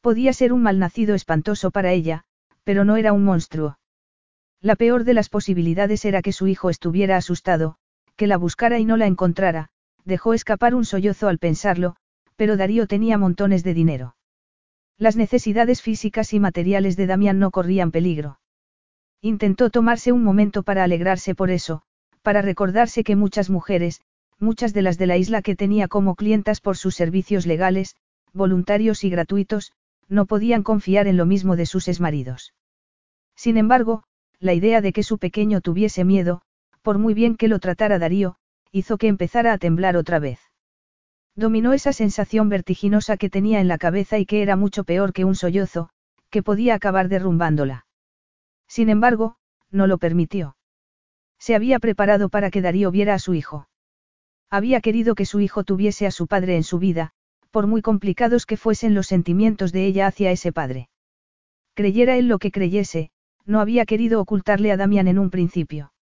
Podía ser un malnacido espantoso para ella, pero no era un monstruo. La peor de las posibilidades era que su hijo estuviera asustado, que la buscara y no la encontrara, dejó escapar un sollozo al pensarlo, pero Darío tenía montones de dinero. Las necesidades físicas y materiales de Damián no corrían peligro. Intentó tomarse un momento para alegrarse por eso, para recordarse que muchas mujeres, muchas de las de la isla que tenía como clientas por sus servicios legales, voluntarios y gratuitos, no podían confiar en lo mismo de sus exmaridos. Sin embargo, la idea de que su pequeño tuviese miedo, por muy bien que lo tratara Darío, hizo que empezara a temblar otra vez. Dominó esa sensación vertiginosa que tenía en la cabeza y que era mucho peor que un sollozo, que podía acabar derrumbándola. Sin embargo, no lo permitió. Se había preparado para que Darío viera a su hijo. Había querido que su hijo tuviese a su padre en su vida, por muy complicados que fuesen los sentimientos de ella hacia ese padre. Creyera él lo que creyese, no había querido ocultarle a Damián en un principio.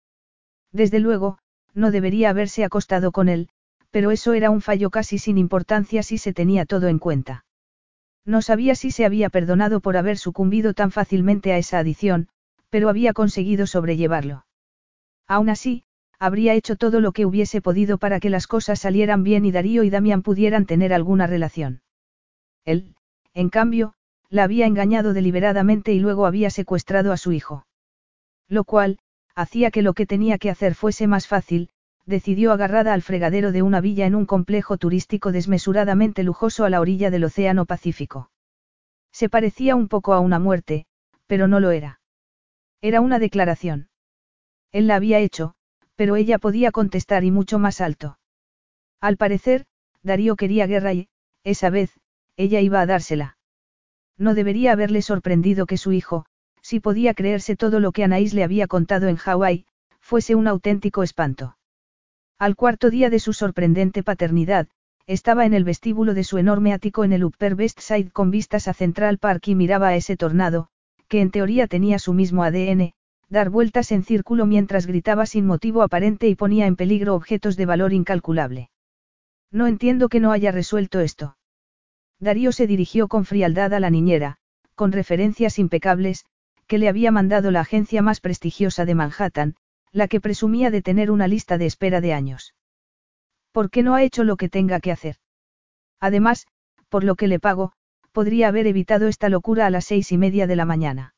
Desde luego, no debería haberse acostado con él, pero eso era un fallo casi sin importancia si se tenía todo en cuenta. No sabía si se había perdonado por haber sucumbido tan fácilmente a esa adición, pero había conseguido sobrellevarlo. Aún así, habría hecho todo lo que hubiese podido para que las cosas salieran bien y Darío y Damián pudieran tener alguna relación. Él, en cambio, la había engañado deliberadamente y luego había secuestrado a su hijo. Lo cual, hacía que lo que tenía que hacer fuese más fácil, decidió agarrada al fregadero de una villa en un complejo turístico desmesuradamente lujoso a la orilla del Océano Pacífico. Se parecía un poco a una muerte, pero no lo era. Era una declaración. Él la había hecho, pero ella podía contestar y mucho más alto. Al parecer, Darío quería guerra y, esa vez, ella iba a dársela. No debería haberle sorprendido que su hijo, si podía creerse todo lo que Anaís le había contado en Hawái, fuese un auténtico espanto. Al cuarto día de su sorprendente paternidad, estaba en el vestíbulo de su enorme ático en el Upper West Side con vistas a Central Park y miraba a ese tornado, que en teoría tenía su mismo ADN, dar vueltas en círculo mientras gritaba sin motivo aparente y ponía en peligro objetos de valor incalculable. No entiendo que no haya resuelto esto. Darío se dirigió con frialdad a la niñera, con referencias impecables, que le había mandado la agencia más prestigiosa de Manhattan, la que presumía de tener una lista de espera de años. ¿Por qué no ha hecho lo que tenga que hacer? Además, por lo que le pago, podría haber evitado esta locura a las seis y media de la mañana.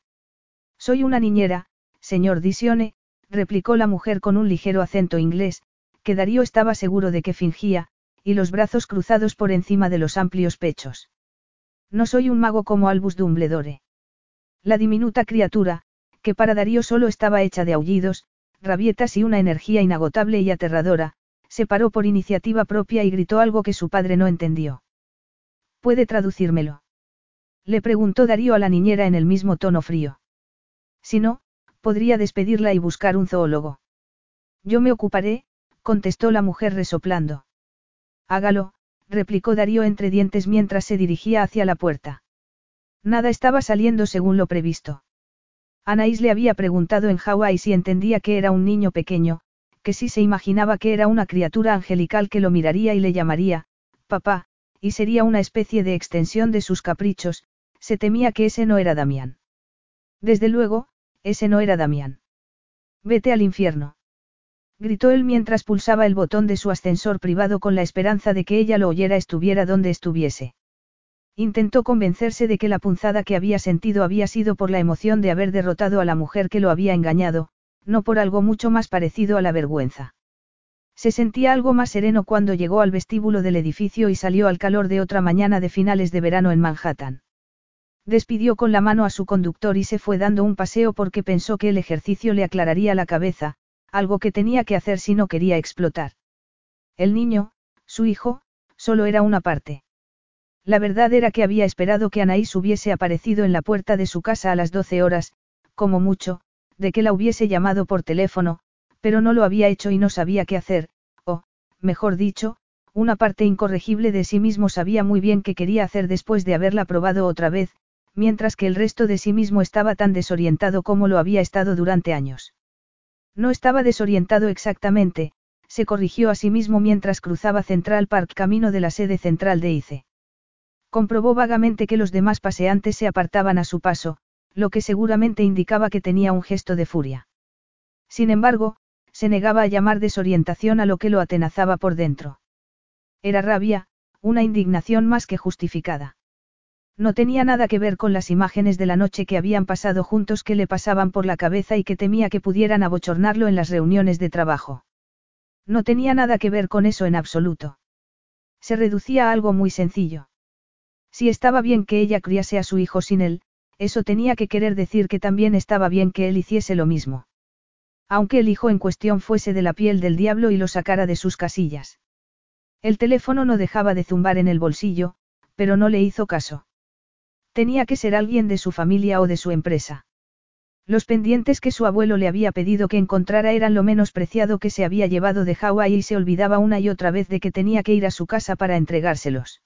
Soy una niñera, señor Disione, replicó la mujer con un ligero acento inglés, que Darío estaba seguro de que fingía, y los brazos cruzados por encima de los amplios pechos. No soy un mago como Albus Dumbledore. La diminuta criatura, que para Darío solo estaba hecha de aullidos, rabietas y una energía inagotable y aterradora, se paró por iniciativa propia y gritó algo que su padre no entendió. ¿Puede traducírmelo? Le preguntó Darío a la niñera en el mismo tono frío. Si no, podría despedirla y buscar un zoólogo. Yo me ocuparé, contestó la mujer resoplando. Hágalo, replicó Darío entre dientes mientras se dirigía hacia la puerta. Nada estaba saliendo según lo previsto. Anaís le había preguntado en Hawái si entendía que era un niño pequeño, que si se imaginaba que era una criatura angelical que lo miraría y le llamaría, papá, y sería una especie de extensión de sus caprichos, se temía que ese no era Damián. Desde luego, ese no era Damián. Vete al infierno. Gritó él mientras pulsaba el botón de su ascensor privado con la esperanza de que ella lo oyera estuviera donde estuviese. Intentó convencerse de que la punzada que había sentido había sido por la emoción de haber derrotado a la mujer que lo había engañado, no por algo mucho más parecido a la vergüenza. Se sentía algo más sereno cuando llegó al vestíbulo del edificio y salió al calor de otra mañana de finales de verano en Manhattan. Despidió con la mano a su conductor y se fue dando un paseo porque pensó que el ejercicio le aclararía la cabeza, algo que tenía que hacer si no quería explotar. El niño, su hijo, solo era una parte. La verdad era que había esperado que Anaís hubiese aparecido en la puerta de su casa a las 12 horas, como mucho, de que la hubiese llamado por teléfono, pero no lo había hecho y no sabía qué hacer, o, mejor dicho, una parte incorregible de sí mismo sabía muy bien qué quería hacer después de haberla probado otra vez, mientras que el resto de sí mismo estaba tan desorientado como lo había estado durante años. No estaba desorientado exactamente, se corrigió a sí mismo mientras cruzaba Central Park camino de la sede central de ICE. Comprobó vagamente que los demás paseantes se apartaban a su paso, lo que seguramente indicaba que tenía un gesto de furia. Sin embargo, se negaba a llamar desorientación a lo que lo atenazaba por dentro. Era rabia, una indignación más que justificada. No tenía nada que ver con las imágenes de la noche que habían pasado juntos que le pasaban por la cabeza y que temía que pudieran abochornarlo en las reuniones de trabajo. No tenía nada que ver con eso en absoluto. Se reducía a algo muy sencillo. Si estaba bien que ella criase a su hijo sin él, eso tenía que querer decir que también estaba bien que él hiciese lo mismo. Aunque el hijo en cuestión fuese de la piel del diablo y lo sacara de sus casillas. El teléfono no dejaba de zumbar en el bolsillo, pero no le hizo caso. Tenía que ser alguien de su familia o de su empresa. Los pendientes que su abuelo le había pedido que encontrara eran lo menos preciado que se había llevado de Hawái y se olvidaba una y otra vez de que tenía que ir a su casa para entregárselos.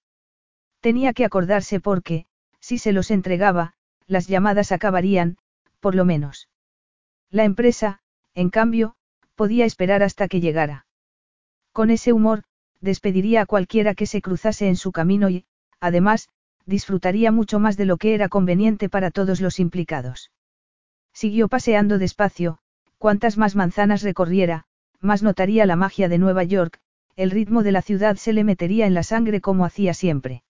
Tenía que acordarse porque, si se los entregaba, las llamadas acabarían, por lo menos. La empresa, en cambio, podía esperar hasta que llegara. Con ese humor, despediría a cualquiera que se cruzase en su camino y, además, disfrutaría mucho más de lo que era conveniente para todos los implicados. Siguió paseando despacio, cuantas más manzanas recorriera, más notaría la magia de Nueva York, el ritmo de la ciudad se le metería en la sangre como hacía siempre.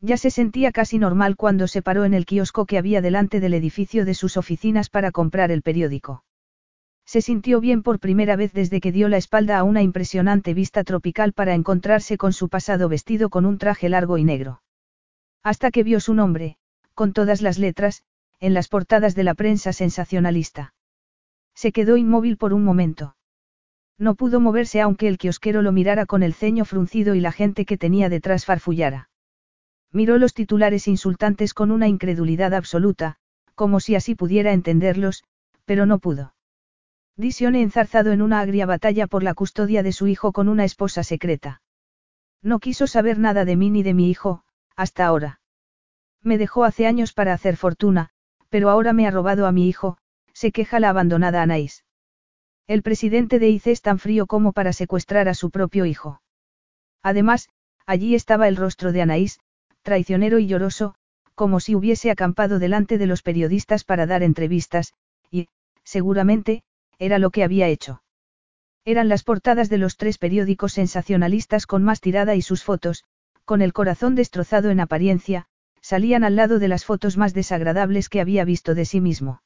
Ya se sentía casi normal cuando se paró en el kiosco que había delante del edificio de sus oficinas para comprar el periódico. Se sintió bien por primera vez desde que dio la espalda a una impresionante vista tropical para encontrarse con su pasado vestido con un traje largo y negro. Hasta que vio su nombre, con todas las letras, en las portadas de la prensa sensacionalista. Se quedó inmóvil por un momento. No pudo moverse aunque el kiosquero lo mirara con el ceño fruncido y la gente que tenía detrás farfullara. Miró los titulares insultantes con una incredulidad absoluta, como si así pudiera entenderlos, pero no pudo. Disione enzarzado en una agria batalla por la custodia de su hijo con una esposa secreta. No quiso saber nada de mí ni de mi hijo, hasta ahora. Me dejó hace años para hacer fortuna, pero ahora me ha robado a mi hijo, se queja la abandonada Anaís. El presidente de ICE es tan frío como para secuestrar a su propio hijo. Además, allí estaba el rostro de Anaís, traicionero y lloroso, como si hubiese acampado delante de los periodistas para dar entrevistas, y, seguramente, era lo que había hecho. Eran las portadas de los tres periódicos sensacionalistas con más tirada y sus fotos, con el corazón destrozado en apariencia, salían al lado de las fotos más desagradables que había visto de sí mismo.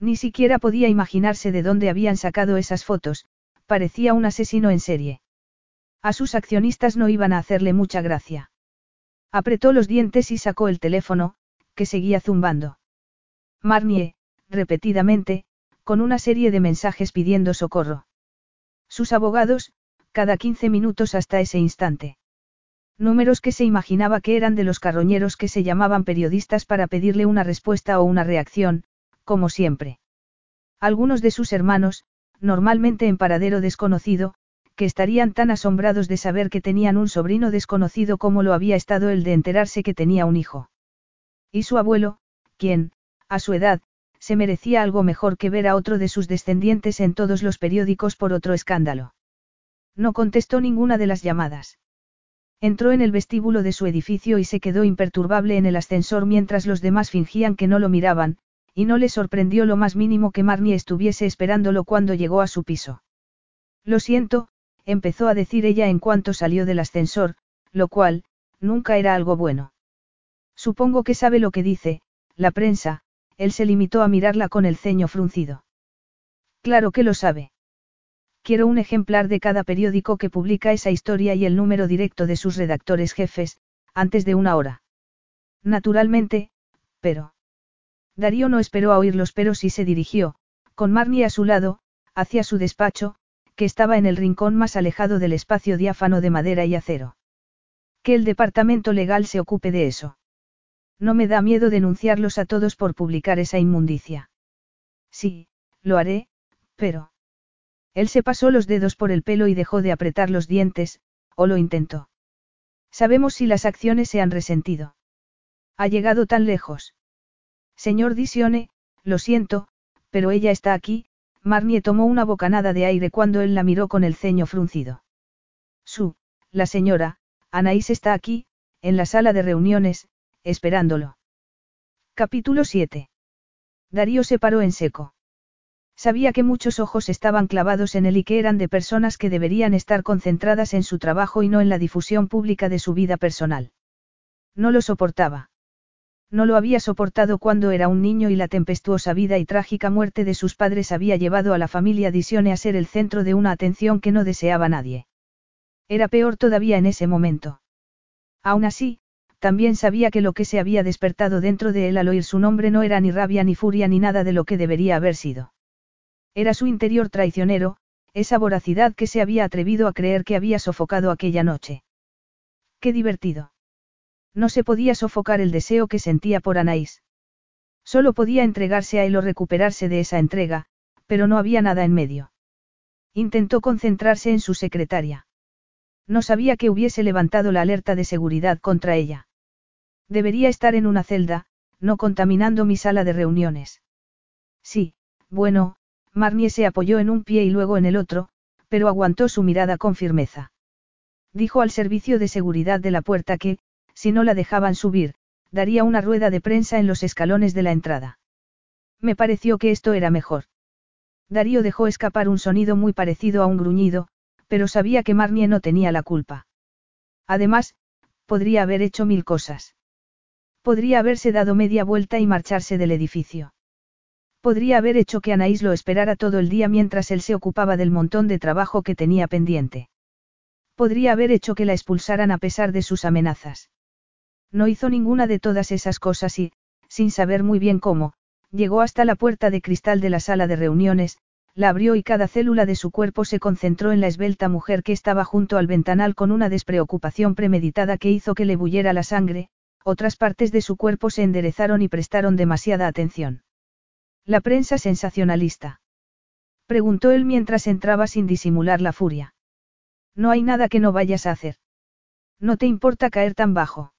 Ni siquiera podía imaginarse de dónde habían sacado esas fotos, parecía un asesino en serie. A sus accionistas no iban a hacerle mucha gracia. Apretó los dientes y sacó el teléfono, que seguía zumbando. Marnie, repetidamente, con una serie de mensajes pidiendo socorro. Sus abogados, cada 15 minutos hasta ese instante. Números que se imaginaba que eran de los carroñeros que se llamaban periodistas para pedirle una respuesta o una reacción, como siempre. Algunos de sus hermanos, normalmente en paradero desconocido, que estarían tan asombrados de saber que tenían un sobrino desconocido como lo había estado el de enterarse que tenía un hijo. Y su abuelo, quien, a su edad, se merecía algo mejor que ver a otro de sus descendientes en todos los periódicos por otro escándalo. No contestó ninguna de las llamadas. Entró en el vestíbulo de su edificio y se quedó imperturbable en el ascensor mientras los demás fingían que no lo miraban, y no le sorprendió lo más mínimo que Marnie estuviese esperándolo cuando llegó a su piso. Lo siento, empezó a decir ella en cuanto salió del ascensor, lo cual, nunca era algo bueno. Supongo que sabe lo que dice, la prensa, él se limitó a mirarla con el ceño fruncido. Claro que lo sabe. Quiero un ejemplar de cada periódico que publica esa historia y el número directo de sus redactores jefes, antes de una hora. Naturalmente, pero. Darío no esperó a oír los peros y se dirigió, con Marnie a su lado, hacia su despacho, que estaba en el rincón más alejado del espacio diáfano de madera y acero. Que el departamento legal se ocupe de eso. No me da miedo denunciarlos a todos por publicar esa inmundicia. Sí, lo haré, pero... Él se pasó los dedos por el pelo y dejó de apretar los dientes, o lo intentó. Sabemos si las acciones se han resentido. Ha llegado tan lejos. Señor Disione, lo siento, pero ella está aquí, Marnie tomó una bocanada de aire cuando él la miró con el ceño fruncido. Su, la señora, Anaís está aquí, en la sala de reuniones, esperándolo. Capítulo 7. Darío se paró en seco. Sabía que muchos ojos estaban clavados en él y que eran de personas que deberían estar concentradas en su trabajo y no en la difusión pública de su vida personal. No lo soportaba. No lo había soportado cuando era un niño y la tempestuosa vida y trágica muerte de sus padres había llevado a la familia Disione a ser el centro de una atención que no deseaba nadie. Era peor todavía en ese momento. Aún así, también sabía que lo que se había despertado dentro de él al oír su nombre no era ni rabia ni furia ni nada de lo que debería haber sido. Era su interior traicionero, esa voracidad que se había atrevido a creer que había sofocado aquella noche. Qué divertido. No se podía sofocar el deseo que sentía por Anaís. Solo podía entregarse a él o recuperarse de esa entrega, pero no había nada en medio. Intentó concentrarse en su secretaria. No sabía que hubiese levantado la alerta de seguridad contra ella. Debería estar en una celda, no contaminando mi sala de reuniones. Sí, bueno, Marnie se apoyó en un pie y luego en el otro, pero aguantó su mirada con firmeza. Dijo al servicio de seguridad de la puerta que, si no la dejaban subir, daría una rueda de prensa en los escalones de la entrada. Me pareció que esto era mejor. Darío dejó escapar un sonido muy parecido a un gruñido, pero sabía que Marnie no tenía la culpa. Además, podría haber hecho mil cosas. Podría haberse dado media vuelta y marcharse del edificio. Podría haber hecho que Anaís lo esperara todo el día mientras él se ocupaba del montón de trabajo que tenía pendiente. Podría haber hecho que la expulsaran a pesar de sus amenazas. No hizo ninguna de todas esas cosas y, sin saber muy bien cómo, llegó hasta la puerta de cristal de la sala de reuniones, la abrió y cada célula de su cuerpo se concentró en la esbelta mujer que estaba junto al ventanal con una despreocupación premeditada que hizo que le bulliera la sangre, otras partes de su cuerpo se enderezaron y prestaron demasiada atención. La prensa sensacionalista. Preguntó él mientras entraba sin disimular la furia. No hay nada que no vayas a hacer. No te importa caer tan bajo.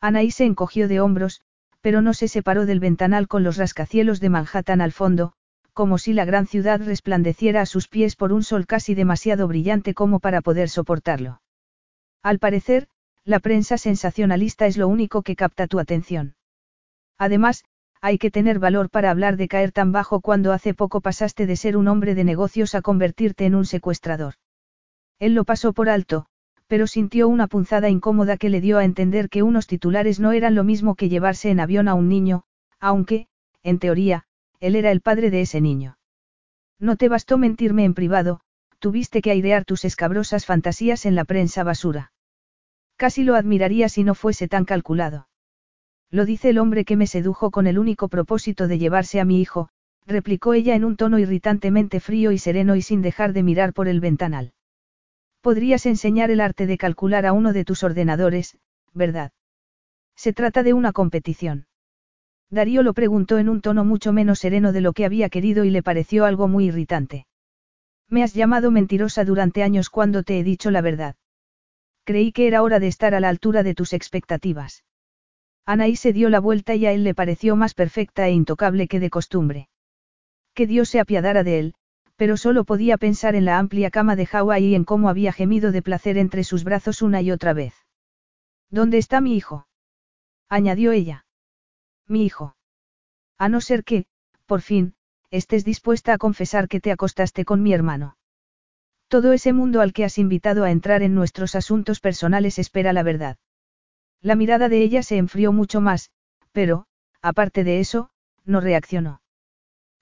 Anaí se encogió de hombros, pero no se separó del ventanal con los rascacielos de Manhattan al fondo, como si la gran ciudad resplandeciera a sus pies por un sol casi demasiado brillante como para poder soportarlo. Al parecer, la prensa sensacionalista es lo único que capta tu atención. Además, hay que tener valor para hablar de caer tan bajo cuando hace poco pasaste de ser un hombre de negocios a convertirte en un secuestrador. Él lo pasó por alto, pero sintió una punzada incómoda que le dio a entender que unos titulares no eran lo mismo que llevarse en avión a un niño, aunque, en teoría, él era el padre de ese niño. No te bastó mentirme en privado, tuviste que airear tus escabrosas fantasías en la prensa basura. Casi lo admiraría si no fuese tan calculado. Lo dice el hombre que me sedujo con el único propósito de llevarse a mi hijo, replicó ella en un tono irritantemente frío y sereno y sin dejar de mirar por el ventanal. Podrías enseñar el arte de calcular a uno de tus ordenadores, ¿verdad? Se trata de una competición. Darío lo preguntó en un tono mucho menos sereno de lo que había querido y le pareció algo muy irritante. Me has llamado mentirosa durante años cuando te he dicho la verdad. Creí que era hora de estar a la altura de tus expectativas. Anaí se dio la vuelta y a él le pareció más perfecta e intocable que de costumbre. Que Dios se apiadara de él, pero solo podía pensar en la amplia cama de Hawái y en cómo había gemido de placer entre sus brazos una y otra vez. ¿Dónde está mi hijo? añadió ella. Mi hijo. A no ser que, por fin, estés dispuesta a confesar que te acostaste con mi hermano. Todo ese mundo al que has invitado a entrar en nuestros asuntos personales espera la verdad. La mirada de ella se enfrió mucho más, pero, aparte de eso, no reaccionó.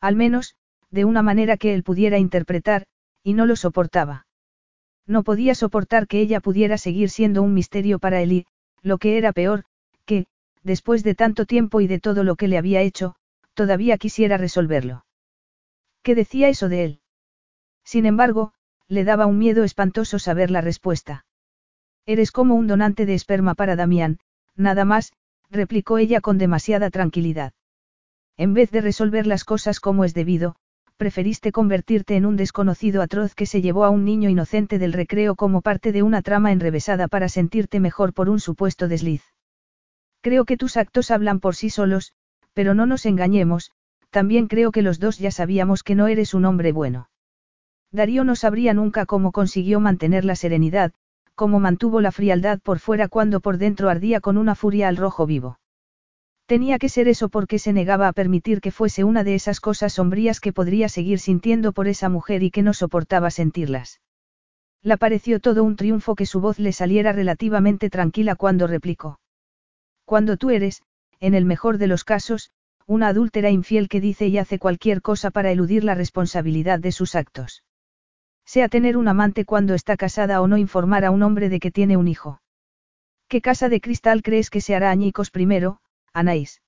Al menos, de una manera que él pudiera interpretar, y no lo soportaba. No podía soportar que ella pudiera seguir siendo un misterio para él y, lo que era peor, que, después de tanto tiempo y de todo lo que le había hecho, todavía quisiera resolverlo. ¿Qué decía eso de él? Sin embargo, le daba un miedo espantoso saber la respuesta. Eres como un donante de esperma para Damián, nada más, replicó ella con demasiada tranquilidad. En vez de resolver las cosas como es debido, preferiste convertirte en un desconocido atroz que se llevó a un niño inocente del recreo como parte de una trama enrevesada para sentirte mejor por un supuesto desliz. Creo que tus actos hablan por sí solos, pero no nos engañemos, también creo que los dos ya sabíamos que no eres un hombre bueno. Darío no sabría nunca cómo consiguió mantener la serenidad, cómo mantuvo la frialdad por fuera cuando por dentro ardía con una furia al rojo vivo. Tenía que ser eso porque se negaba a permitir que fuese una de esas cosas sombrías que podría seguir sintiendo por esa mujer y que no soportaba sentirlas. Le pareció todo un triunfo que su voz le saliera relativamente tranquila cuando replicó. Cuando tú eres, en el mejor de los casos, una adúltera infiel que dice y hace cualquier cosa para eludir la responsabilidad de sus actos. Sea tener un amante cuando está casada o no informar a un hombre de que tiene un hijo. ¿Qué casa de cristal crees que se hará añicos primero, Anaís?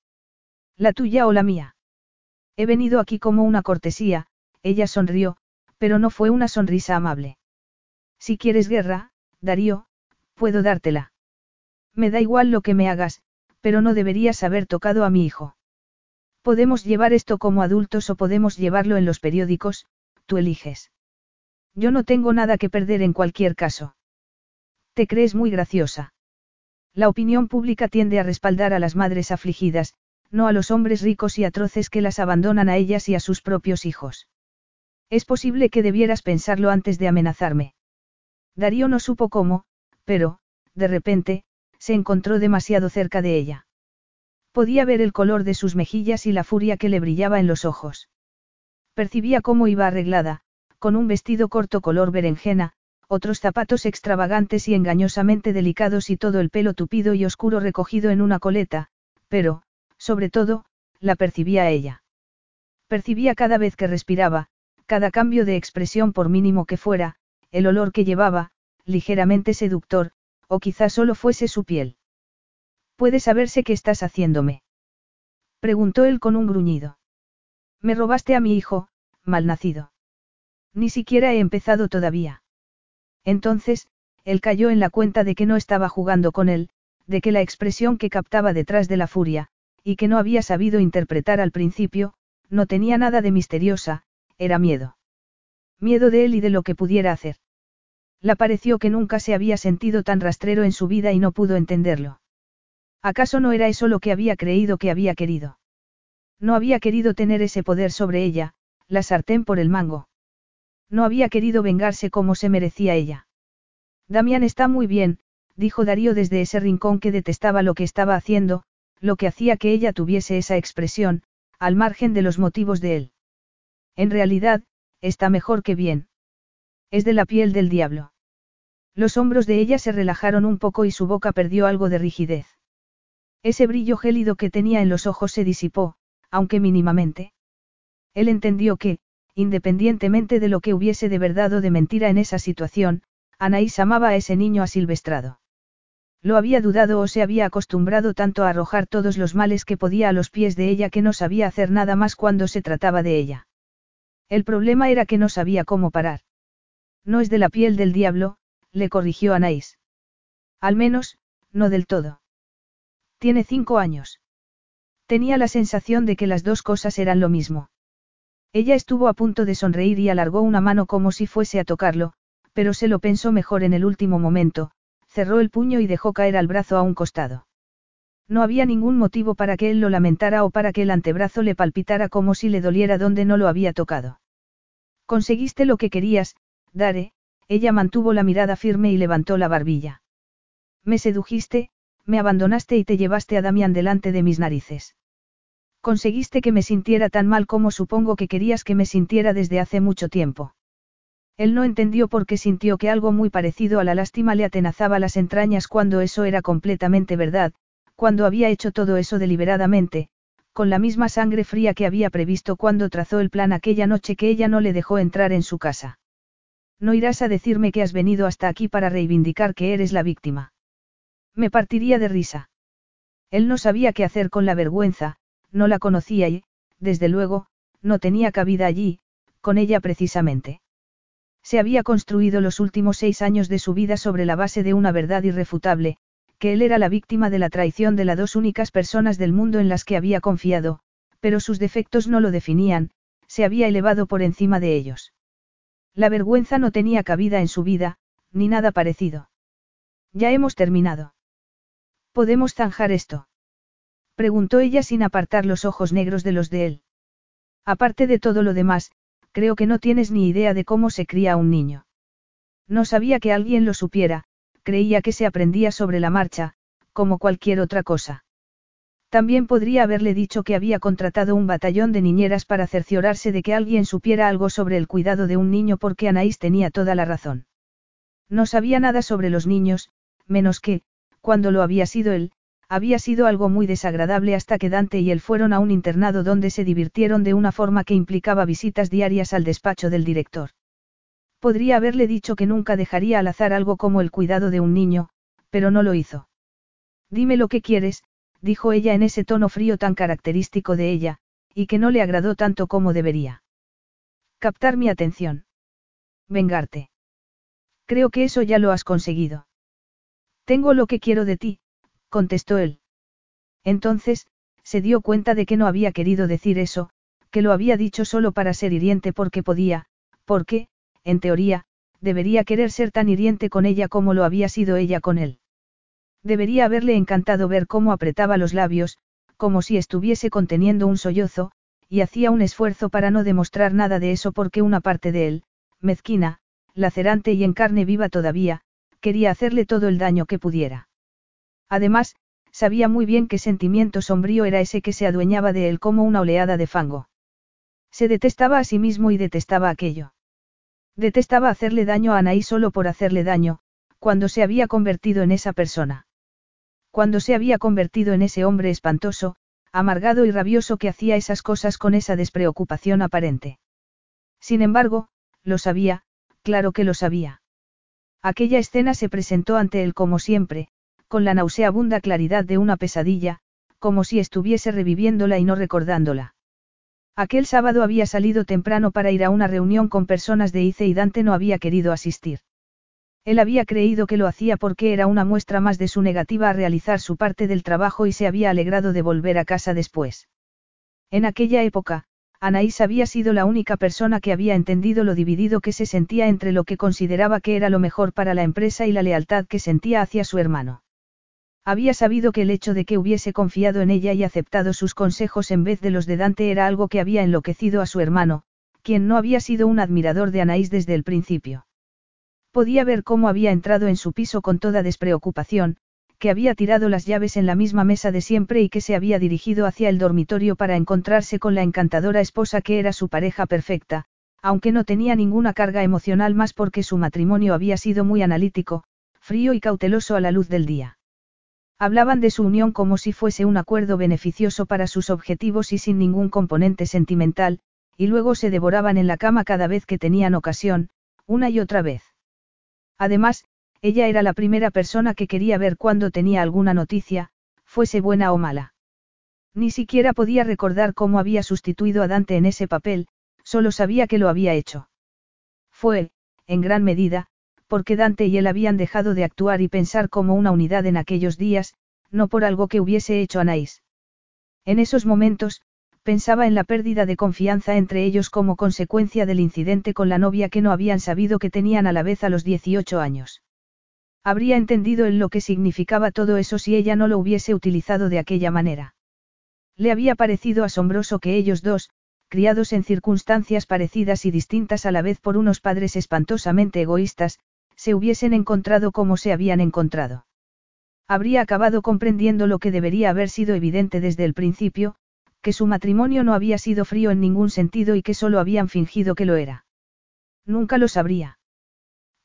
¿La tuya o la mía? He venido aquí como una cortesía, ella sonrió, pero no fue una sonrisa amable. Si quieres guerra, Darío, puedo dártela. Me da igual lo que me hagas, pero no deberías haber tocado a mi hijo. Podemos llevar esto como adultos o podemos llevarlo en los periódicos, tú eliges. Yo no tengo nada que perder en cualquier caso. Te crees muy graciosa. La opinión pública tiende a respaldar a las madres afligidas, no a los hombres ricos y atroces que las abandonan a ellas y a sus propios hijos. Es posible que debieras pensarlo antes de amenazarme. Darío no supo cómo, pero, de repente, se encontró demasiado cerca de ella. Podía ver el color de sus mejillas y la furia que le brillaba en los ojos. Percibía cómo iba arreglada, con un vestido corto color berenjena, otros zapatos extravagantes y engañosamente delicados y todo el pelo tupido y oscuro recogido en una coleta, pero, sobre todo, la percibía ella. Percibía cada vez que respiraba, cada cambio de expresión por mínimo que fuera, el olor que llevaba, ligeramente seductor, o quizá solo fuese su piel. ¿Puede saberse qué estás haciéndome? Preguntó él con un gruñido. Me robaste a mi hijo, malnacido. Ni siquiera he empezado todavía. Entonces, él cayó en la cuenta de que no estaba jugando con él, de que la expresión que captaba detrás de la furia, y que no había sabido interpretar al principio, no tenía nada de misteriosa, era miedo. Miedo de él y de lo que pudiera hacer. Le pareció que nunca se había sentido tan rastrero en su vida y no pudo entenderlo. ¿Acaso no era eso lo que había creído que había querido? No había querido tener ese poder sobre ella, la sartén por el mango. No había querido vengarse como se merecía ella. Damián está muy bien, dijo Darío desde ese rincón que detestaba lo que estaba haciendo, lo que hacía que ella tuviese esa expresión, al margen de los motivos de él. En realidad, está mejor que bien. Es de la piel del diablo. Los hombros de ella se relajaron un poco y su boca perdió algo de rigidez. Ese brillo gélido que tenía en los ojos se disipó, aunque mínimamente. Él entendió que, independientemente de lo que hubiese de verdad o de mentira en esa situación, Anaís amaba a ese niño asilvestrado. Lo había dudado o se había acostumbrado tanto a arrojar todos los males que podía a los pies de ella que no sabía hacer nada más cuando se trataba de ella. El problema era que no sabía cómo parar. No es de la piel del diablo, le corrigió Anaís. Al menos, no del todo. Tiene cinco años. Tenía la sensación de que las dos cosas eran lo mismo. Ella estuvo a punto de sonreír y alargó una mano como si fuese a tocarlo, pero se lo pensó mejor en el último momento, cerró el puño y dejó caer al brazo a un costado. No había ningún motivo para que él lo lamentara o para que el antebrazo le palpitara como si le doliera donde no lo había tocado. Conseguiste lo que querías, Dare, ella mantuvo la mirada firme y levantó la barbilla. Me sedujiste, me abandonaste y te llevaste a Damián delante de mis narices. Conseguiste que me sintiera tan mal como supongo que querías que me sintiera desde hace mucho tiempo. Él no entendió por qué sintió que algo muy parecido a la lástima le atenazaba las entrañas cuando eso era completamente verdad, cuando había hecho todo eso deliberadamente, con la misma sangre fría que había previsto cuando trazó el plan aquella noche que ella no le dejó entrar en su casa. No irás a decirme que has venido hasta aquí para reivindicar que eres la víctima. Me partiría de risa. Él no sabía qué hacer con la vergüenza, no la conocía y, desde luego, no tenía cabida allí, con ella precisamente. Se había construido los últimos seis años de su vida sobre la base de una verdad irrefutable, que él era la víctima de la traición de las dos únicas personas del mundo en las que había confiado, pero sus defectos no lo definían, se había elevado por encima de ellos. La vergüenza no tenía cabida en su vida, ni nada parecido. Ya hemos terminado. ¿Podemos zanjar esto? Preguntó ella sin apartar los ojos negros de los de él. Aparte de todo lo demás, creo que no tienes ni idea de cómo se cría un niño. No sabía que alguien lo supiera, creía que se aprendía sobre la marcha, como cualquier otra cosa. También podría haberle dicho que había contratado un batallón de niñeras para cerciorarse de que alguien supiera algo sobre el cuidado de un niño porque Anaís tenía toda la razón. No sabía nada sobre los niños, menos que, cuando lo había sido él, había sido algo muy desagradable hasta que Dante y él fueron a un internado donde se divirtieron de una forma que implicaba visitas diarias al despacho del director. Podría haberle dicho que nunca dejaría al azar algo como el cuidado de un niño, pero no lo hizo. Dime lo que quieres, dijo ella en ese tono frío tan característico de ella, y que no le agradó tanto como debería. Captar mi atención. Vengarte. Creo que eso ya lo has conseguido. Tengo lo que quiero de ti, contestó él. Entonces, se dio cuenta de que no había querido decir eso, que lo había dicho solo para ser hiriente porque podía, porque, en teoría, debería querer ser tan hiriente con ella como lo había sido ella con él. Debería haberle encantado ver cómo apretaba los labios, como si estuviese conteniendo un sollozo, y hacía un esfuerzo para no demostrar nada de eso porque una parte de él, mezquina, lacerante y en carne viva todavía, quería hacerle todo el daño que pudiera. Además, sabía muy bien qué sentimiento sombrío era ese que se adueñaba de él como una oleada de fango. Se detestaba a sí mismo y detestaba aquello. Detestaba hacerle daño a Anaí solo por hacerle daño, cuando se había convertido en esa persona. Cuando se había convertido en ese hombre espantoso, amargado y rabioso que hacía esas cosas con esa despreocupación aparente. Sin embargo, lo sabía, claro que lo sabía. Aquella escena se presentó ante él como siempre, con la nauseabunda claridad de una pesadilla, como si estuviese reviviéndola y no recordándola. Aquel sábado había salido temprano para ir a una reunión con personas de ICE y Dante no había querido asistir. Él había creído que lo hacía porque era una muestra más de su negativa a realizar su parte del trabajo y se había alegrado de volver a casa después. En aquella época, Anaís había sido la única persona que había entendido lo dividido que se sentía entre lo que consideraba que era lo mejor para la empresa y la lealtad que sentía hacia su hermano. Había sabido que el hecho de que hubiese confiado en ella y aceptado sus consejos en vez de los de Dante era algo que había enloquecido a su hermano, quien no había sido un admirador de Anaís desde el principio. Podía ver cómo había entrado en su piso con toda despreocupación, que había tirado las llaves en la misma mesa de siempre y que se había dirigido hacia el dormitorio para encontrarse con la encantadora esposa que era su pareja perfecta, aunque no tenía ninguna carga emocional más porque su matrimonio había sido muy analítico, frío y cauteloso a la luz del día. Hablaban de su unión como si fuese un acuerdo beneficioso para sus objetivos y sin ningún componente sentimental, y luego se devoraban en la cama cada vez que tenían ocasión, una y otra vez. Además, ella era la primera persona que quería ver cuando tenía alguna noticia, fuese buena o mala. Ni siquiera podía recordar cómo había sustituido a Dante en ese papel, solo sabía que lo había hecho. Fue, en gran medida, porque Dante y él habían dejado de actuar y pensar como una unidad en aquellos días, no por algo que hubiese hecho Anaís. En esos momentos, pensaba en la pérdida de confianza entre ellos como consecuencia del incidente con la novia que no habían sabido que tenían a la vez a los 18 años. Habría entendido él lo que significaba todo eso si ella no lo hubiese utilizado de aquella manera. Le había parecido asombroso que ellos dos, criados en circunstancias parecidas y distintas a la vez por unos padres espantosamente egoístas, se hubiesen encontrado como se habían encontrado. Habría acabado comprendiendo lo que debería haber sido evidente desde el principio, que su matrimonio no había sido frío en ningún sentido y que solo habían fingido que lo era. Nunca lo sabría.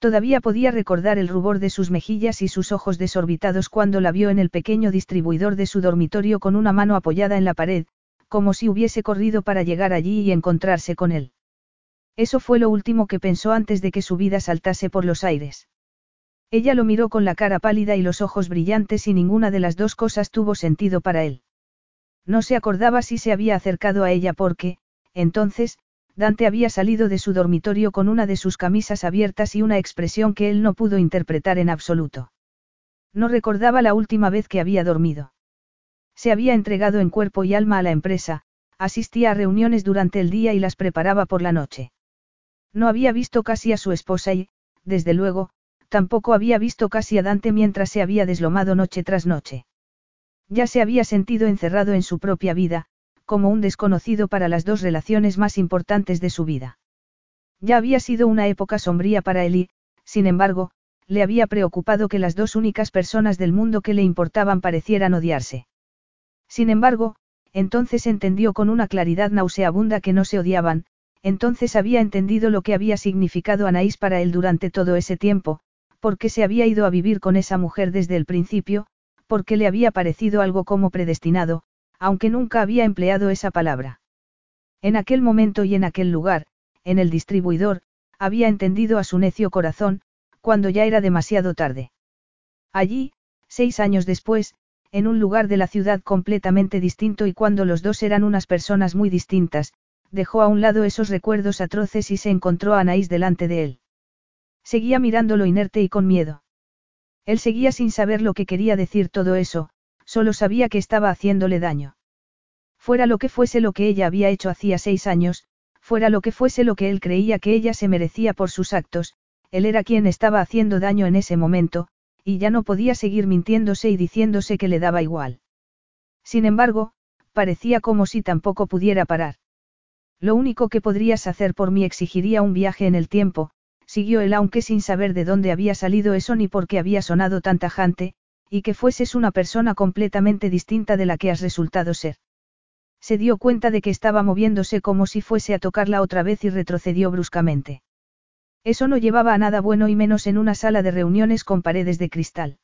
Todavía podía recordar el rubor de sus mejillas y sus ojos desorbitados cuando la vio en el pequeño distribuidor de su dormitorio con una mano apoyada en la pared, como si hubiese corrido para llegar allí y encontrarse con él. Eso fue lo último que pensó antes de que su vida saltase por los aires. Ella lo miró con la cara pálida y los ojos brillantes y ninguna de las dos cosas tuvo sentido para él. No se acordaba si se había acercado a ella porque, entonces, Dante había salido de su dormitorio con una de sus camisas abiertas y una expresión que él no pudo interpretar en absoluto. No recordaba la última vez que había dormido. Se había entregado en cuerpo y alma a la empresa, asistía a reuniones durante el día y las preparaba por la noche. No había visto casi a su esposa y, desde luego, tampoco había visto casi a Dante mientras se había deslomado noche tras noche. Ya se había sentido encerrado en su propia vida, como un desconocido para las dos relaciones más importantes de su vida. Ya había sido una época sombría para él y, sin embargo, le había preocupado que las dos únicas personas del mundo que le importaban parecieran odiarse. Sin embargo, entonces entendió con una claridad nauseabunda que no se odiaban, entonces había entendido lo que había significado Anaís para él durante todo ese tiempo, porque se había ido a vivir con esa mujer desde el principio, porque le había parecido algo como predestinado, aunque nunca había empleado esa palabra. En aquel momento y en aquel lugar, en el distribuidor, había entendido a su necio corazón, cuando ya era demasiado tarde. Allí, seis años después, en un lugar de la ciudad completamente distinto y cuando los dos eran unas personas muy distintas, dejó a un lado esos recuerdos atroces y se encontró a Anaís delante de él. Seguía mirándolo inerte y con miedo. Él seguía sin saber lo que quería decir todo eso, solo sabía que estaba haciéndole daño. Fuera lo que fuese lo que ella había hecho hacía seis años, fuera lo que fuese lo que él creía que ella se merecía por sus actos, él era quien estaba haciendo daño en ese momento, y ya no podía seguir mintiéndose y diciéndose que le daba igual. Sin embargo, parecía como si tampoco pudiera parar. Lo único que podrías hacer por mí exigiría un viaje en el tiempo, siguió él aunque sin saber de dónde había salido eso ni por qué había sonado tan tajante, y que fueses una persona completamente distinta de la que has resultado ser. Se dio cuenta de que estaba moviéndose como si fuese a tocarla otra vez y retrocedió bruscamente. Eso no llevaba a nada bueno y menos en una sala de reuniones con paredes de cristal.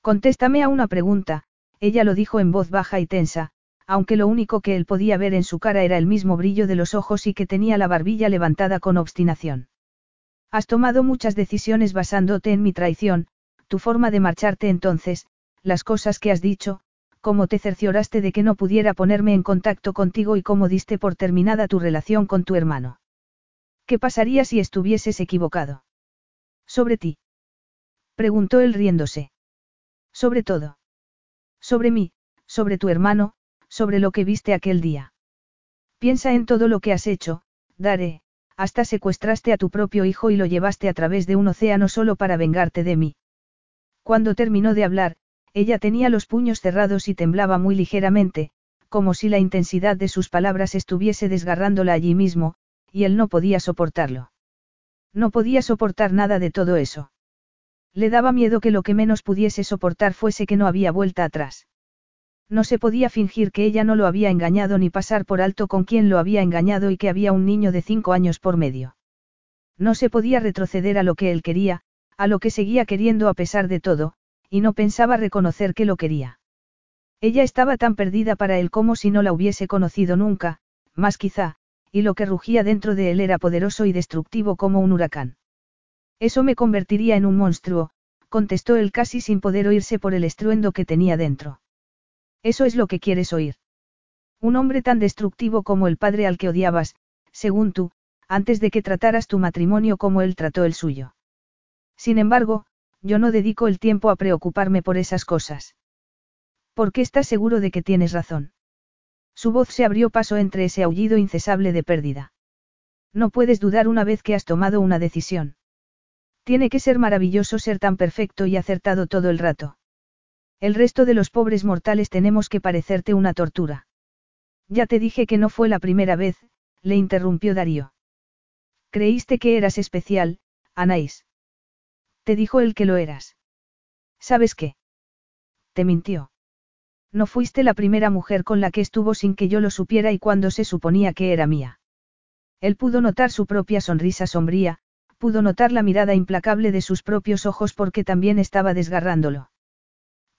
Contéstame a una pregunta, ella lo dijo en voz baja y tensa, aunque lo único que él podía ver en su cara era el mismo brillo de los ojos y que tenía la barbilla levantada con obstinación. Has tomado muchas decisiones basándote en mi traición, tu forma de marcharte entonces, las cosas que has dicho, cómo te cercioraste de que no pudiera ponerme en contacto contigo y cómo diste por terminada tu relación con tu hermano. ¿Qué pasaría si estuvieses equivocado? Sobre ti. Preguntó él riéndose. Sobre todo. Sobre mí, sobre tu hermano, sobre lo que viste aquel día. Piensa en todo lo que has hecho, Daré, hasta secuestraste a tu propio hijo y lo llevaste a través de un océano solo para vengarte de mí. Cuando terminó de hablar, ella tenía los puños cerrados y temblaba muy ligeramente, como si la intensidad de sus palabras estuviese desgarrándola allí mismo, y él no podía soportarlo. No podía soportar nada de todo eso. Le daba miedo que lo que menos pudiese soportar fuese que no había vuelta atrás. No se podía fingir que ella no lo había engañado ni pasar por alto con quien lo había engañado y que había un niño de cinco años por medio. No se podía retroceder a lo que él quería, a lo que seguía queriendo a pesar de todo, y no pensaba reconocer que lo quería. Ella estaba tan perdida para él como si no la hubiese conocido nunca, más quizá, y lo que rugía dentro de él era poderoso y destructivo como un huracán. Eso me convertiría en un monstruo, contestó él casi sin poder oírse por el estruendo que tenía dentro. Eso es lo que quieres oír. Un hombre tan destructivo como el padre al que odiabas, según tú, antes de que trataras tu matrimonio como él trató el suyo. Sin embargo, yo no dedico el tiempo a preocuparme por esas cosas. ¿Por qué estás seguro de que tienes razón? Su voz se abrió paso entre ese aullido incesable de pérdida. No puedes dudar una vez que has tomado una decisión. Tiene que ser maravilloso ser tan perfecto y acertado todo el rato. El resto de los pobres mortales tenemos que parecerte una tortura. Ya te dije que no fue la primera vez, le interrumpió Darío. Creíste que eras especial, Anaís. Te dijo él que lo eras. ¿Sabes qué? Te mintió. No fuiste la primera mujer con la que estuvo sin que yo lo supiera y cuando se suponía que era mía. Él pudo notar su propia sonrisa sombría, pudo notar la mirada implacable de sus propios ojos porque también estaba desgarrándolo.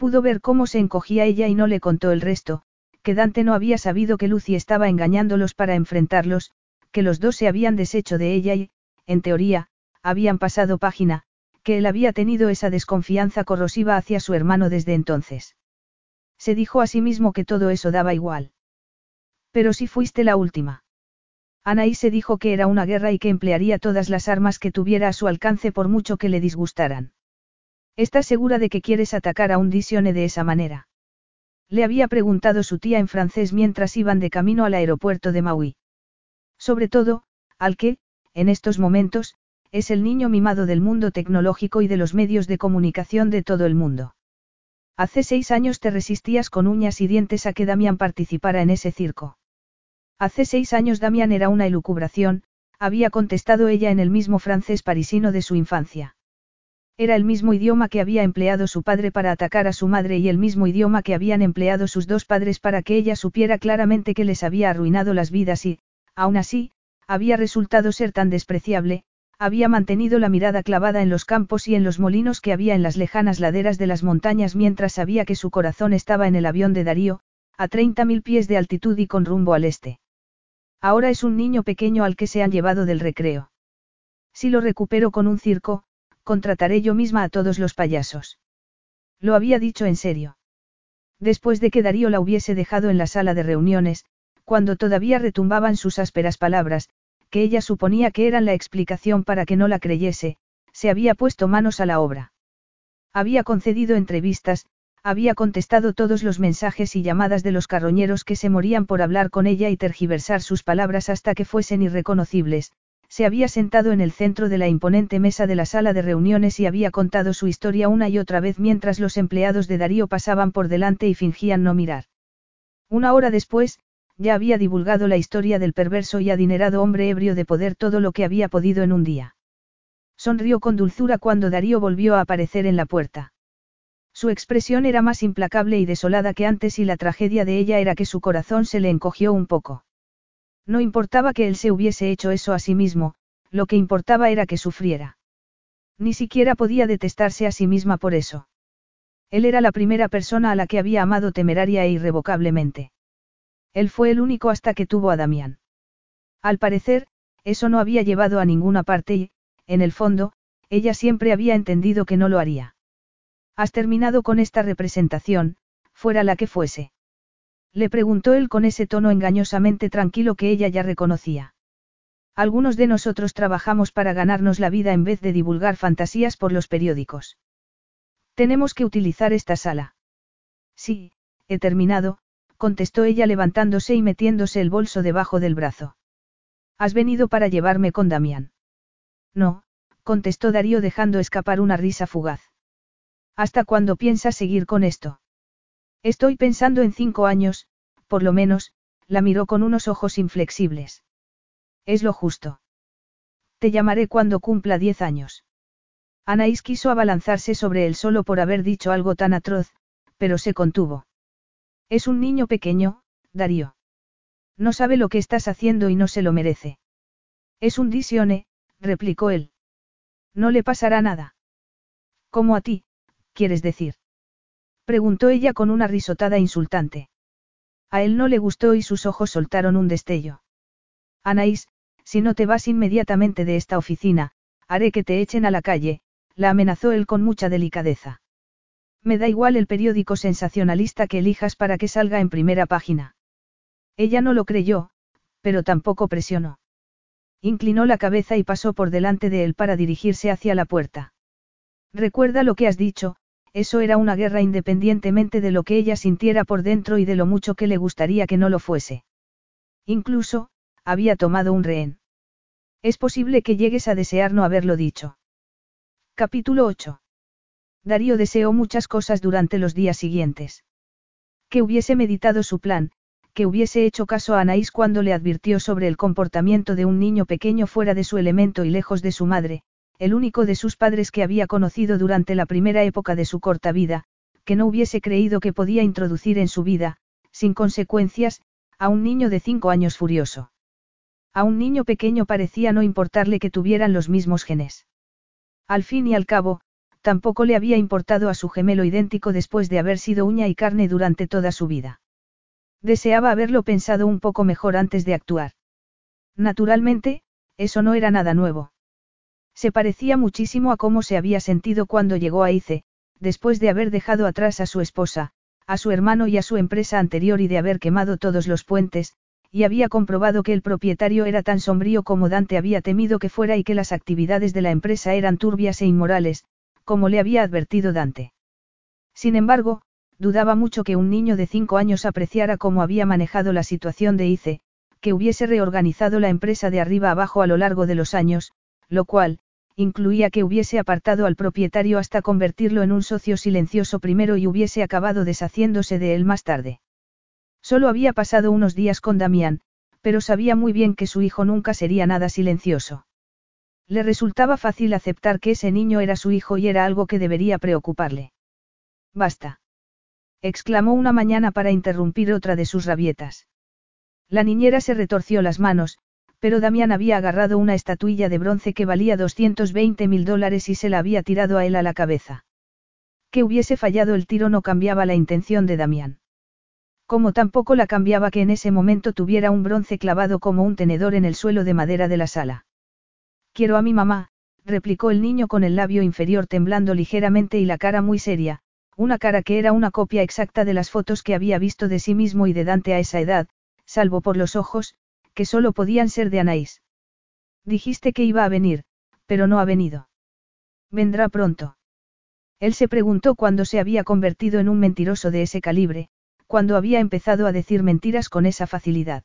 Pudo ver cómo se encogía ella y no le contó el resto, que Dante no había sabido que Lucy estaba engañándolos para enfrentarlos, que los dos se habían deshecho de ella y, en teoría, habían pasado página, que él había tenido esa desconfianza corrosiva hacia su hermano desde entonces. Se dijo a sí mismo que todo eso daba igual. Pero si fuiste la última. Anaí se dijo que era una guerra y que emplearía todas las armas que tuviera a su alcance por mucho que le disgustaran. ¿Estás segura de que quieres atacar a un Disione de esa manera? Le había preguntado su tía en francés mientras iban de camino al aeropuerto de Maui. Sobre todo, al que, en estos momentos, es el niño mimado del mundo tecnológico y de los medios de comunicación de todo el mundo. Hace seis años te resistías con uñas y dientes a que Damián participara en ese circo. Hace seis años Damián era una elucubración, había contestado ella en el mismo francés parisino de su infancia. Era el mismo idioma que había empleado su padre para atacar a su madre y el mismo idioma que habían empleado sus dos padres para que ella supiera claramente que les había arruinado las vidas y, aún así, había resultado ser tan despreciable, había mantenido la mirada clavada en los campos y en los molinos que había en las lejanas laderas de las montañas mientras sabía que su corazón estaba en el avión de Darío, a 30.000 pies de altitud y con rumbo al este. Ahora es un niño pequeño al que se han llevado del recreo. Si lo recupero con un circo, contrataré yo misma a todos los payasos. Lo había dicho en serio. Después de que Darío la hubiese dejado en la sala de reuniones, cuando todavía retumbaban sus ásperas palabras, que ella suponía que eran la explicación para que no la creyese, se había puesto manos a la obra. Había concedido entrevistas, había contestado todos los mensajes y llamadas de los carroñeros que se morían por hablar con ella y tergiversar sus palabras hasta que fuesen irreconocibles, se había sentado en el centro de la imponente mesa de la sala de reuniones y había contado su historia una y otra vez mientras los empleados de Darío pasaban por delante y fingían no mirar. Una hora después, ya había divulgado la historia del perverso y adinerado hombre ebrio de poder todo lo que había podido en un día. Sonrió con dulzura cuando Darío volvió a aparecer en la puerta. Su expresión era más implacable y desolada que antes y la tragedia de ella era que su corazón se le encogió un poco. No importaba que él se hubiese hecho eso a sí mismo, lo que importaba era que sufriera. Ni siquiera podía detestarse a sí misma por eso. Él era la primera persona a la que había amado temeraria e irrevocablemente. Él fue el único hasta que tuvo a Damián. Al parecer, eso no había llevado a ninguna parte y, en el fondo, ella siempre había entendido que no lo haría. Has terminado con esta representación, fuera la que fuese. Le preguntó él con ese tono engañosamente tranquilo que ella ya reconocía. Algunos de nosotros trabajamos para ganarnos la vida en vez de divulgar fantasías por los periódicos. Tenemos que utilizar esta sala. Sí, he terminado, contestó ella levantándose y metiéndose el bolso debajo del brazo. ¿Has venido para llevarme con Damián? No, contestó Darío dejando escapar una risa fugaz. ¿Hasta cuándo piensas seguir con esto? Estoy pensando en cinco años, por lo menos, la miró con unos ojos inflexibles. Es lo justo. Te llamaré cuando cumpla diez años. Anaís quiso abalanzarse sobre él solo por haber dicho algo tan atroz, pero se contuvo. Es un niño pequeño, Darío. No sabe lo que estás haciendo y no se lo merece. Es un disione, replicó él. No le pasará nada. Como a ti, quieres decir. Preguntó ella con una risotada insultante. A él no le gustó y sus ojos soltaron un destello. Anaís, si no te vas inmediatamente de esta oficina, haré que te echen a la calle, la amenazó él con mucha delicadeza. Me da igual el periódico sensacionalista que elijas para que salga en primera página. Ella no lo creyó, pero tampoco presionó. Inclinó la cabeza y pasó por delante de él para dirigirse hacia la puerta. Recuerda lo que has dicho, eso era una guerra independientemente de lo que ella sintiera por dentro y de lo mucho que le gustaría que no lo fuese. Incluso, había tomado un rehén. Es posible que llegues a desear no haberlo dicho. Capítulo 8. Darío deseó muchas cosas durante los días siguientes. Que hubiese meditado su plan, que hubiese hecho caso a Anaís cuando le advirtió sobre el comportamiento de un niño pequeño fuera de su elemento y lejos de su madre, el único de sus padres que había conocido durante la primera época de su corta vida, que no hubiese creído que podía introducir en su vida, sin consecuencias, a un niño de cinco años furioso. A un niño pequeño parecía no importarle que tuvieran los mismos genes. Al fin y al cabo, tampoco le había importado a su gemelo idéntico después de haber sido uña y carne durante toda su vida. Deseaba haberlo pensado un poco mejor antes de actuar. Naturalmente, eso no era nada nuevo. Se parecía muchísimo a cómo se había sentido cuando llegó a Ice, después de haber dejado atrás a su esposa, a su hermano y a su empresa anterior y de haber quemado todos los puentes, y había comprobado que el propietario era tan sombrío como Dante había temido que fuera y que las actividades de la empresa eran turbias e inmorales, como le había advertido Dante. Sin embargo, dudaba mucho que un niño de cinco años apreciara cómo había manejado la situación de ICE, que hubiese reorganizado la empresa de arriba abajo a lo largo de los años, lo cual, incluía que hubiese apartado al propietario hasta convertirlo en un socio silencioso primero y hubiese acabado deshaciéndose de él más tarde. Solo había pasado unos días con Damián, pero sabía muy bien que su hijo nunca sería nada silencioso. Le resultaba fácil aceptar que ese niño era su hijo y era algo que debería preocuparle. Basta. exclamó una mañana para interrumpir otra de sus rabietas. La niñera se retorció las manos, pero Damián había agarrado una estatuilla de bronce que valía 220 mil dólares y se la había tirado a él a la cabeza. Que hubiese fallado el tiro no cambiaba la intención de Damián. Como tampoco la cambiaba que en ese momento tuviera un bronce clavado como un tenedor en el suelo de madera de la sala. Quiero a mi mamá, replicó el niño con el labio inferior temblando ligeramente y la cara muy seria, una cara que era una copia exacta de las fotos que había visto de sí mismo y de Dante a esa edad, salvo por los ojos, que solo podían ser de Anaís. Dijiste que iba a venir, pero no ha venido. Vendrá pronto. Él se preguntó cuándo se había convertido en un mentiroso de ese calibre, cuando había empezado a decir mentiras con esa facilidad.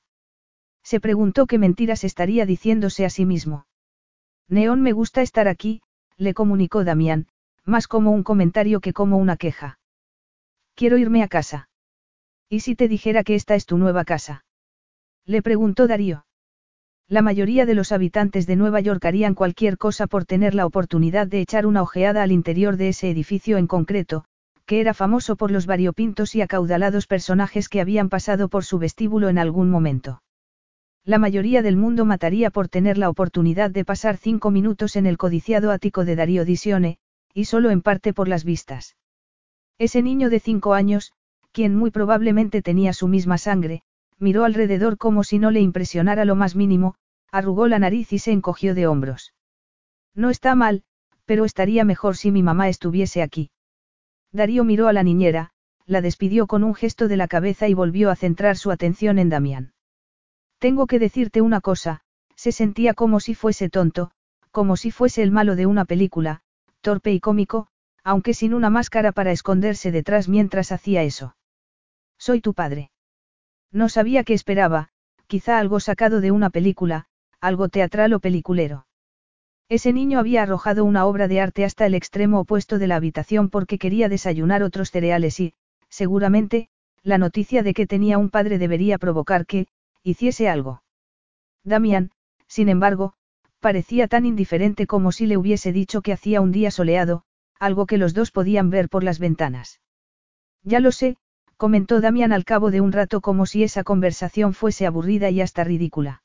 Se preguntó qué mentiras estaría diciéndose a sí mismo. Neón me gusta estar aquí, le comunicó Damián, más como un comentario que como una queja. Quiero irme a casa. ¿Y si te dijera que esta es tu nueva casa? Le preguntó Darío. La mayoría de los habitantes de Nueva York harían cualquier cosa por tener la oportunidad de echar una ojeada al interior de ese edificio en concreto, que era famoso por los variopintos y acaudalados personajes que habían pasado por su vestíbulo en algún momento. La mayoría del mundo mataría por tener la oportunidad de pasar cinco minutos en el codiciado ático de Darío Disione, y solo en parte por las vistas. Ese niño de cinco años, quien muy probablemente tenía su misma sangre, miró alrededor como si no le impresionara lo más mínimo, arrugó la nariz y se encogió de hombros. No está mal, pero estaría mejor si mi mamá estuviese aquí. Darío miró a la niñera, la despidió con un gesto de la cabeza y volvió a centrar su atención en Damián. Tengo que decirte una cosa, se sentía como si fuese tonto, como si fuese el malo de una película, torpe y cómico, aunque sin una máscara para esconderse detrás mientras hacía eso. Soy tu padre. No sabía qué esperaba, quizá algo sacado de una película, algo teatral o peliculero. Ese niño había arrojado una obra de arte hasta el extremo opuesto de la habitación porque quería desayunar otros cereales y, seguramente, la noticia de que tenía un padre debería provocar que, hiciese algo. Damián, sin embargo, parecía tan indiferente como si le hubiese dicho que hacía un día soleado, algo que los dos podían ver por las ventanas. Ya lo sé, comentó Damián al cabo de un rato como si esa conversación fuese aburrida y hasta ridícula.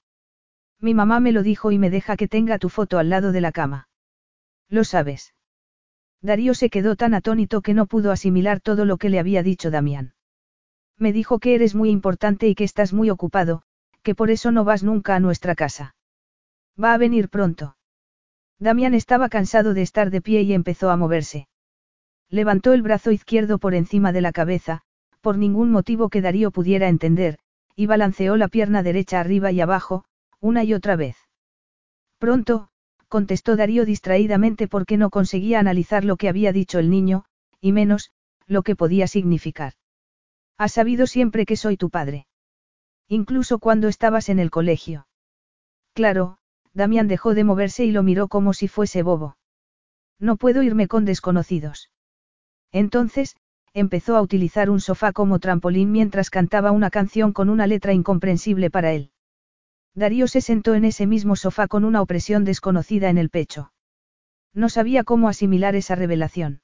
Mi mamá me lo dijo y me deja que tenga tu foto al lado de la cama. Lo sabes. Darío se quedó tan atónito que no pudo asimilar todo lo que le había dicho Damián. Me dijo que eres muy importante y que estás muy ocupado, que por eso no vas nunca a nuestra casa. Va a venir pronto. Damián estaba cansado de estar de pie y empezó a moverse. Levantó el brazo izquierdo por encima de la cabeza, por ningún motivo que Darío pudiera entender, y balanceó la pierna derecha arriba y abajo, una y otra vez. Pronto, contestó Darío distraídamente porque no conseguía analizar lo que había dicho el niño, y menos, lo que podía significar. Has sabido siempre que soy tu padre. Incluso cuando estabas en el colegio. Claro, Damián dejó de moverse y lo miró como si fuese bobo. No puedo irme con desconocidos. Entonces, empezó a utilizar un sofá como trampolín mientras cantaba una canción con una letra incomprensible para él. Darío se sentó en ese mismo sofá con una opresión desconocida en el pecho. No sabía cómo asimilar esa revelación.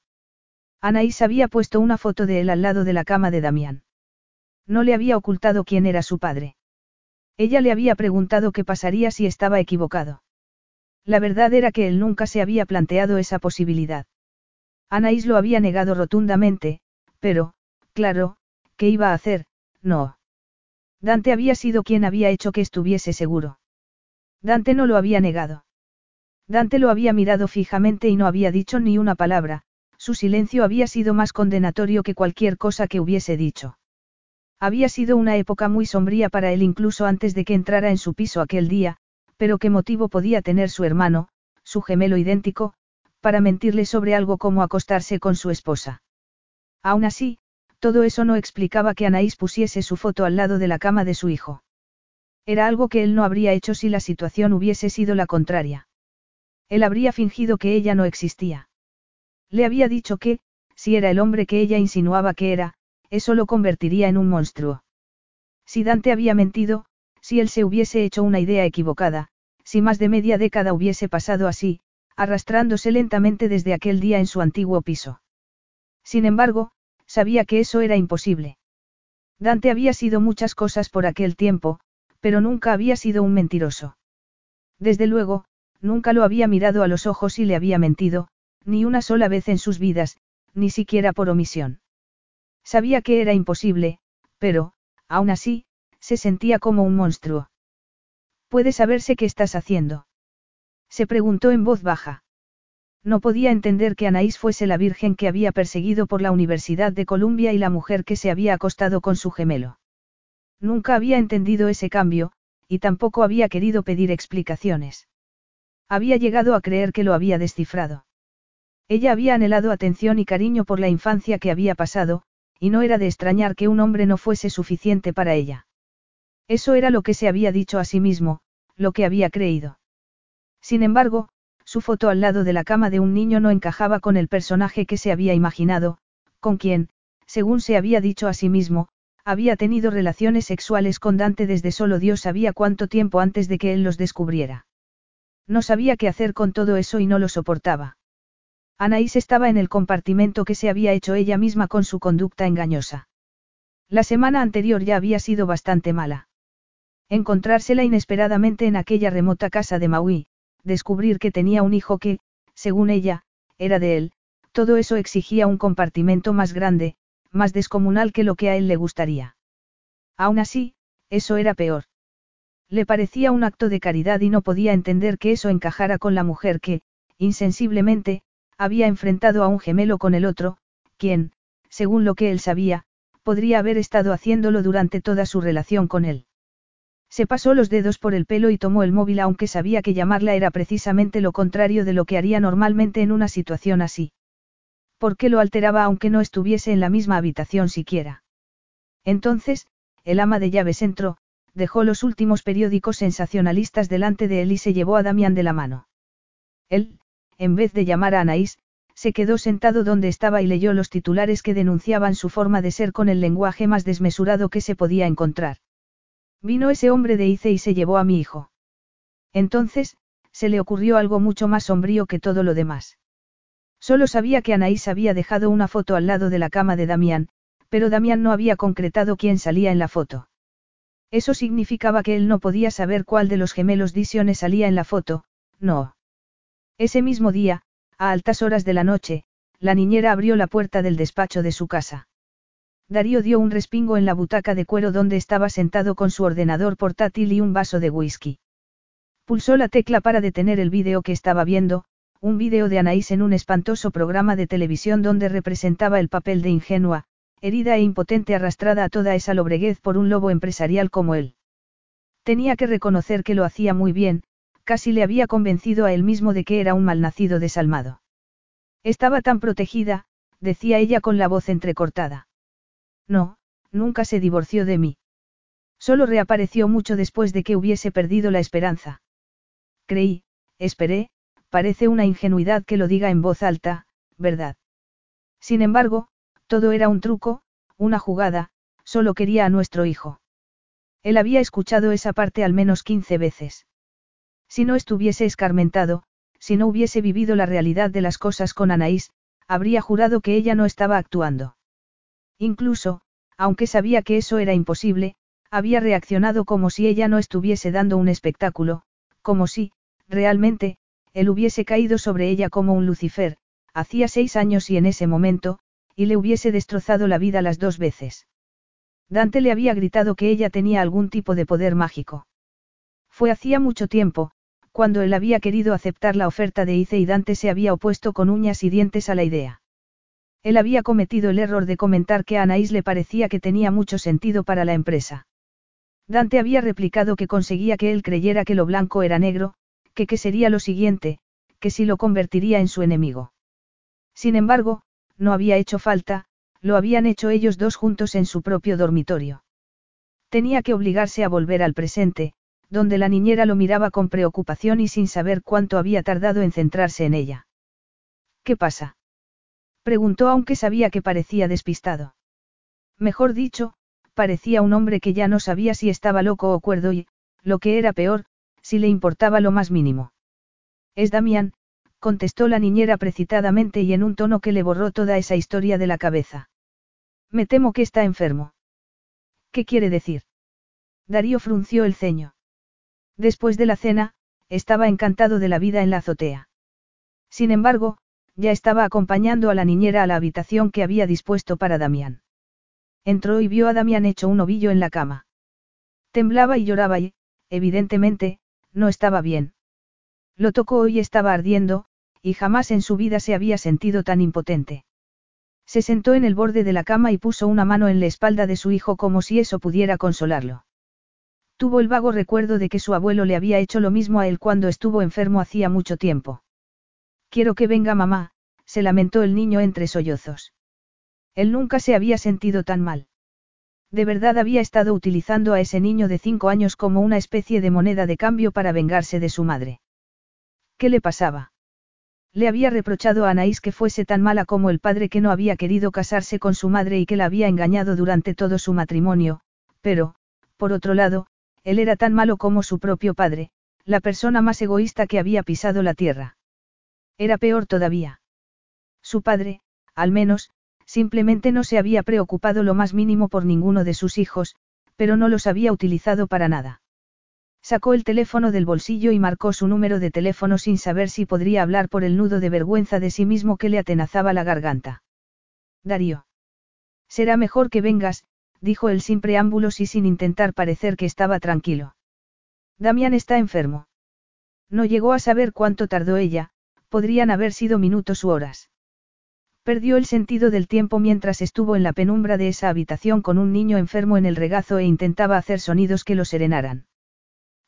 Anaís había puesto una foto de él al lado de la cama de Damián. No le había ocultado quién era su padre. Ella le había preguntado qué pasaría si estaba equivocado. La verdad era que él nunca se había planteado esa posibilidad. Anaís lo había negado rotundamente, pero, claro, ¿qué iba a hacer? No. Dante había sido quien había hecho que estuviese seguro. Dante no lo había negado. Dante lo había mirado fijamente y no había dicho ni una palabra, su silencio había sido más condenatorio que cualquier cosa que hubiese dicho. Había sido una época muy sombría para él incluso antes de que entrara en su piso aquel día, pero qué motivo podía tener su hermano, su gemelo idéntico, para mentirle sobre algo como acostarse con su esposa. Aún así, todo eso no explicaba que Anaís pusiese su foto al lado de la cama de su hijo. Era algo que él no habría hecho si la situación hubiese sido la contraria. Él habría fingido que ella no existía. Le había dicho que, si era el hombre que ella insinuaba que era, eso lo convertiría en un monstruo. Si Dante había mentido, si él se hubiese hecho una idea equivocada, si más de media década hubiese pasado así, arrastrándose lentamente desde aquel día en su antiguo piso. Sin embargo, sabía que eso era imposible. Dante había sido muchas cosas por aquel tiempo, pero nunca había sido un mentiroso. Desde luego, nunca lo había mirado a los ojos y le había mentido, ni una sola vez en sus vidas, ni siquiera por omisión. Sabía que era imposible, pero, aún así, se sentía como un monstruo. ¿Puede saberse qué estás haciendo? Se preguntó en voz baja. No podía entender que Anaís fuese la virgen que había perseguido por la Universidad de Columbia y la mujer que se había acostado con su gemelo. Nunca había entendido ese cambio, y tampoco había querido pedir explicaciones. Había llegado a creer que lo había descifrado. Ella había anhelado atención y cariño por la infancia que había pasado, y no era de extrañar que un hombre no fuese suficiente para ella. Eso era lo que se había dicho a sí mismo, lo que había creído. Sin embargo, su foto al lado de la cama de un niño no encajaba con el personaje que se había imaginado, con quien, según se había dicho a sí mismo, había tenido relaciones sexuales con Dante desde solo Dios sabía cuánto tiempo antes de que él los descubriera. No sabía qué hacer con todo eso y no lo soportaba. Anaís estaba en el compartimento que se había hecho ella misma con su conducta engañosa. La semana anterior ya había sido bastante mala. Encontrársela inesperadamente en aquella remota casa de Maui, descubrir que tenía un hijo que, según ella, era de él, todo eso exigía un compartimento más grande, más descomunal que lo que a él le gustaría. Aún así, eso era peor. Le parecía un acto de caridad y no podía entender que eso encajara con la mujer que, insensiblemente, había enfrentado a un gemelo con el otro, quien, según lo que él sabía, podría haber estado haciéndolo durante toda su relación con él. Se pasó los dedos por el pelo y tomó el móvil aunque sabía que llamarla era precisamente lo contrario de lo que haría normalmente en una situación así. ¿Por qué lo alteraba aunque no estuviese en la misma habitación siquiera? Entonces, el ama de llaves entró, dejó los últimos periódicos sensacionalistas delante de él y se llevó a Damián de la mano. Él, en vez de llamar a Anaís, se quedó sentado donde estaba y leyó los titulares que denunciaban su forma de ser con el lenguaje más desmesurado que se podía encontrar. Vino ese hombre de Ice y se llevó a mi hijo. Entonces, se le ocurrió algo mucho más sombrío que todo lo demás. Solo sabía que Anaís había dejado una foto al lado de la cama de Damián, pero Damián no había concretado quién salía en la foto. Eso significaba que él no podía saber cuál de los gemelos Disione salía en la foto, no. Ese mismo día, a altas horas de la noche, la niñera abrió la puerta del despacho de su casa. Darío dio un respingo en la butaca de cuero donde estaba sentado con su ordenador portátil y un vaso de whisky. Pulsó la tecla para detener el vídeo que estaba viendo, un vídeo de Anaís en un espantoso programa de televisión donde representaba el papel de ingenua, herida e impotente arrastrada a toda esa lobreguez por un lobo empresarial como él. Tenía que reconocer que lo hacía muy bien, casi le había convencido a él mismo de que era un malnacido desalmado. Estaba tan protegida, decía ella con la voz entrecortada. No, nunca se divorció de mí. Solo reapareció mucho después de que hubiese perdido la esperanza. Creí, esperé, parece una ingenuidad que lo diga en voz alta, ¿verdad? Sin embargo, todo era un truco, una jugada, solo quería a nuestro hijo. Él había escuchado esa parte al menos quince veces. Si no estuviese escarmentado, si no hubiese vivido la realidad de las cosas con Anaís, habría jurado que ella no estaba actuando. Incluso, aunque sabía que eso era imposible, había reaccionado como si ella no estuviese dando un espectáculo, como si, realmente, él hubiese caído sobre ella como un Lucifer, hacía seis años y en ese momento, y le hubiese destrozado la vida las dos veces. Dante le había gritado que ella tenía algún tipo de poder mágico. Fue hacía mucho tiempo, cuando él había querido aceptar la oferta de Ice y Dante se había opuesto con uñas y dientes a la idea. Él había cometido el error de comentar que a Anaís le parecía que tenía mucho sentido para la empresa. Dante había replicado que conseguía que él creyera que lo blanco era negro, que sería lo siguiente, que si lo convertiría en su enemigo. Sin embargo, no había hecho falta, lo habían hecho ellos dos juntos en su propio dormitorio. Tenía que obligarse a volver al presente, donde la niñera lo miraba con preocupación y sin saber cuánto había tardado en centrarse en ella. ¿Qué pasa? Preguntó aunque sabía que parecía despistado. Mejor dicho, parecía un hombre que ya no sabía si estaba loco o cuerdo y, lo que era peor, si le importaba lo más mínimo. Es Damián, contestó la niñera precitadamente y en un tono que le borró toda esa historia de la cabeza. Me temo que está enfermo. ¿Qué quiere decir? Darío frunció el ceño. Después de la cena, estaba encantado de la vida en la azotea. Sin embargo, ya estaba acompañando a la niñera a la habitación que había dispuesto para Damián. Entró y vio a Damián hecho un ovillo en la cama. Temblaba y lloraba y, evidentemente, no estaba bien. Lo tocó y estaba ardiendo, y jamás en su vida se había sentido tan impotente. Se sentó en el borde de la cama y puso una mano en la espalda de su hijo como si eso pudiera consolarlo. Tuvo el vago recuerdo de que su abuelo le había hecho lo mismo a él cuando estuvo enfermo hacía mucho tiempo. Quiero que venga mamá, se lamentó el niño entre sollozos. Él nunca se había sentido tan mal. De verdad había estado utilizando a ese niño de cinco años como una especie de moneda de cambio para vengarse de su madre. ¿Qué le pasaba? Le había reprochado a Anaís que fuese tan mala como el padre que no había querido casarse con su madre y que la había engañado durante todo su matrimonio, pero, por otro lado, él era tan malo como su propio padre, la persona más egoísta que había pisado la tierra. Era peor todavía. Su padre, al menos, simplemente no se había preocupado lo más mínimo por ninguno de sus hijos, pero no los había utilizado para nada. Sacó el teléfono del bolsillo y marcó su número de teléfono sin saber si podría hablar por el nudo de vergüenza de sí mismo que le atenazaba la garganta. Darío. Será mejor que vengas, dijo él sin preámbulos y sin intentar parecer que estaba tranquilo. Damián está enfermo. No llegó a saber cuánto tardó ella, podrían haber sido minutos u horas. Perdió el sentido del tiempo mientras estuvo en la penumbra de esa habitación con un niño enfermo en el regazo e intentaba hacer sonidos que lo serenaran.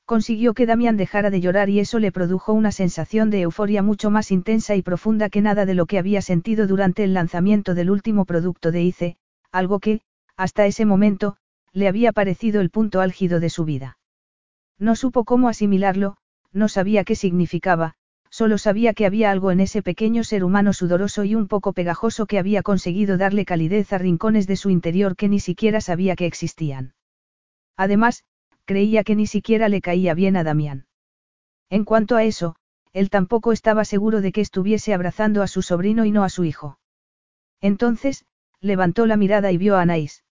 Consiguió que Damián dejara de llorar y eso le produjo una sensación de euforia mucho más intensa y profunda que nada de lo que había sentido durante el lanzamiento del último producto de ICE, algo que, hasta ese momento, le había parecido el punto álgido de su vida. No supo cómo asimilarlo, no sabía qué significaba, solo sabía que había algo en ese pequeño ser humano sudoroso y un poco pegajoso que había conseguido darle calidez a rincones de su interior que ni siquiera sabía que existían. Además, creía que ni siquiera le caía bien a Damián. En cuanto a eso, él tampoco estaba seguro de que estuviese abrazando a su sobrino y no a su hijo. Entonces, levantó la mirada y vio a Anaís.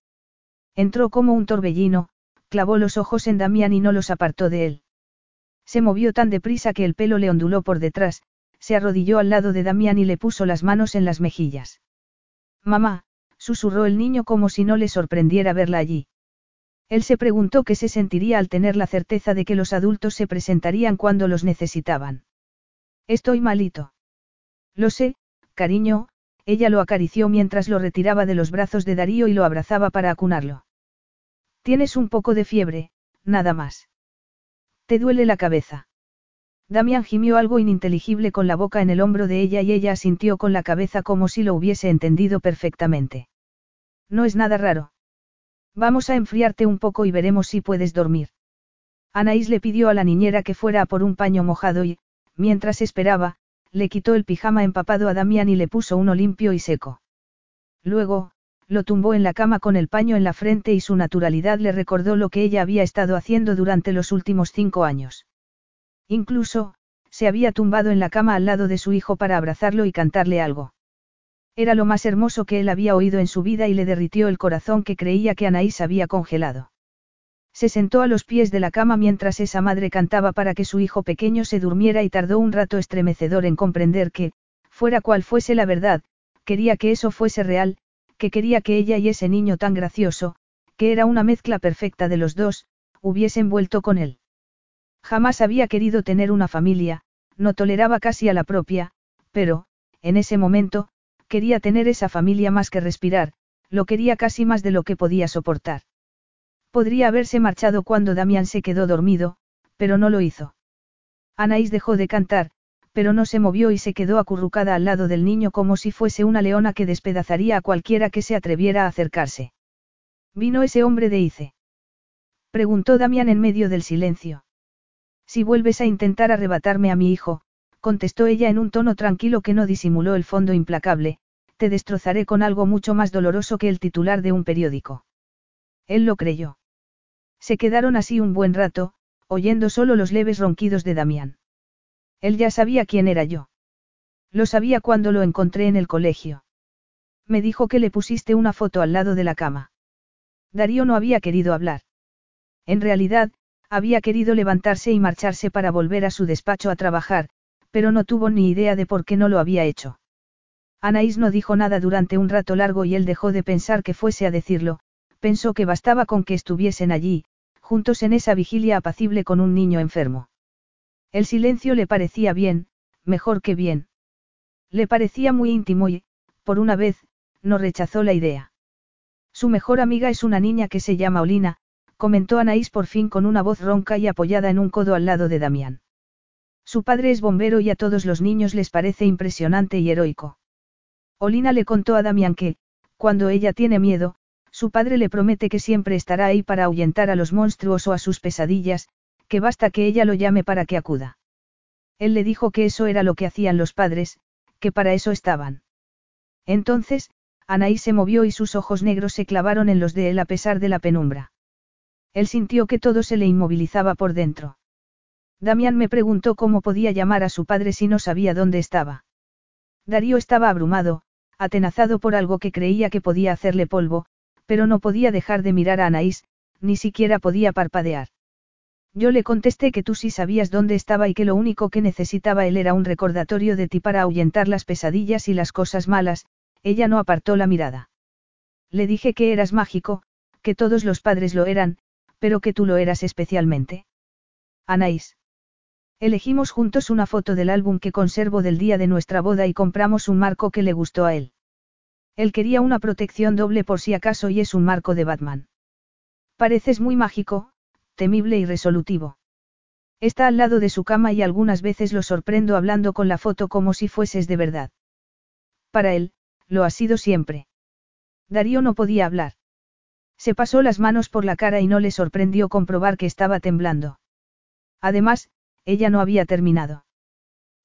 Entró como un torbellino, clavó los ojos en Damián y no los apartó de él. Se movió tan deprisa que el pelo le onduló por detrás, se arrodilló al lado de Damián y le puso las manos en las mejillas. Mamá, susurró el niño como si no le sorprendiera verla allí. Él se preguntó qué se sentiría al tener la certeza de que los adultos se presentarían cuando los necesitaban. Estoy malito. Lo sé, cariño, ella lo acarició mientras lo retiraba de los brazos de Darío y lo abrazaba para acunarlo. Tienes un poco de fiebre, nada más. ¿Te duele la cabeza? Damián gimió algo ininteligible con la boca en el hombro de ella y ella asintió con la cabeza como si lo hubiese entendido perfectamente. No es nada raro. Vamos a enfriarte un poco y veremos si puedes dormir. Anaís le pidió a la niñera que fuera a por un paño mojado y, mientras esperaba, le quitó el pijama empapado a Damián y le puso uno limpio y seco. Luego, lo tumbó en la cama con el paño en la frente y su naturalidad le recordó lo que ella había estado haciendo durante los últimos cinco años. Incluso, se había tumbado en la cama al lado de su hijo para abrazarlo y cantarle algo. Era lo más hermoso que él había oído en su vida y le derritió el corazón que creía que Anaís había congelado. Se sentó a los pies de la cama mientras esa madre cantaba para que su hijo pequeño se durmiera y tardó un rato estremecedor en comprender que, fuera cual fuese la verdad, quería que eso fuese real, que quería que ella y ese niño tan gracioso, que era una mezcla perfecta de los dos, hubiesen vuelto con él. Jamás había querido tener una familia, no toleraba casi a la propia, pero, en ese momento, quería tener esa familia más que respirar, lo quería casi más de lo que podía soportar. Podría haberse marchado cuando Damián se quedó dormido, pero no lo hizo. Anaís dejó de cantar, pero no se movió y se quedó acurrucada al lado del niño como si fuese una leona que despedazaría a cualquiera que se atreviera a acercarse. ¿Vino ese hombre de Ice? Preguntó Damián en medio del silencio. Si vuelves a intentar arrebatarme a mi hijo, contestó ella en un tono tranquilo que no disimuló el fondo implacable, te destrozaré con algo mucho más doloroso que el titular de un periódico. Él lo creyó. Se quedaron así un buen rato, oyendo solo los leves ronquidos de Damián. Él ya sabía quién era yo. Lo sabía cuando lo encontré en el colegio. Me dijo que le pusiste una foto al lado de la cama. Darío no había querido hablar. En realidad, había querido levantarse y marcharse para volver a su despacho a trabajar, pero no tuvo ni idea de por qué no lo había hecho. Anaís no dijo nada durante un rato largo y él dejó de pensar que fuese a decirlo, pensó que bastaba con que estuviesen allí, juntos en esa vigilia apacible con un niño enfermo. El silencio le parecía bien, mejor que bien. Le parecía muy íntimo y, por una vez, no rechazó la idea. Su mejor amiga es una niña que se llama Olina, comentó Anaís por fin con una voz ronca y apoyada en un codo al lado de Damián. Su padre es bombero y a todos los niños les parece impresionante y heroico. Olina le contó a Damián que, cuando ella tiene miedo, su padre le promete que siempre estará ahí para ahuyentar a los monstruos o a sus pesadillas, que basta que ella lo llame para que acuda. Él le dijo que eso era lo que hacían los padres, que para eso estaban. Entonces, Anaí se movió y sus ojos negros se clavaron en los de él a pesar de la penumbra. Él sintió que todo se le inmovilizaba por dentro. Damián me preguntó cómo podía llamar a su padre si no sabía dónde estaba. Darío estaba abrumado, atenazado por algo que creía que podía hacerle polvo, pero no podía dejar de mirar a Anaís, ni siquiera podía parpadear. Yo le contesté que tú sí sabías dónde estaba y que lo único que necesitaba él era un recordatorio de ti para ahuyentar las pesadillas y las cosas malas, ella no apartó la mirada. Le dije que eras mágico, que todos los padres lo eran, pero que tú lo eras especialmente. Anaís. Elegimos juntos una foto del álbum que conservo del día de nuestra boda y compramos un marco que le gustó a él. Él quería una protección doble por si acaso y es un marco de Batman. Pareces muy mágico, temible y resolutivo. Está al lado de su cama y algunas veces lo sorprendo hablando con la foto como si fueses de verdad. Para él, lo ha sido siempre. Darío no podía hablar. Se pasó las manos por la cara y no le sorprendió comprobar que estaba temblando. Además, ella no había terminado.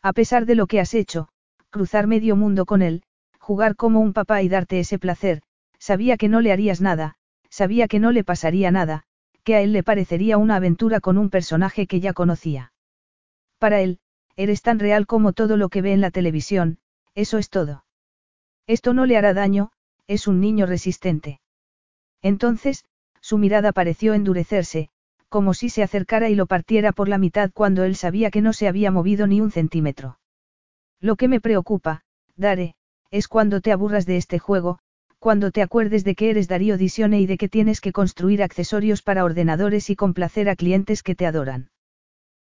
A pesar de lo que has hecho, cruzar medio mundo con él, jugar como un papá y darte ese placer, sabía que no le harías nada, sabía que no le pasaría nada, que a él le parecería una aventura con un personaje que ya conocía. Para él, eres tan real como todo lo que ve en la televisión, eso es todo. Esto no le hará daño, es un niño resistente. Entonces, su mirada pareció endurecerse, como si se acercara y lo partiera por la mitad cuando él sabía que no se había movido ni un centímetro. Lo que me preocupa, Dare, es cuando te aburras de este juego, cuando te acuerdes de que eres Darío Disione y de que tienes que construir accesorios para ordenadores y complacer a clientes que te adoran.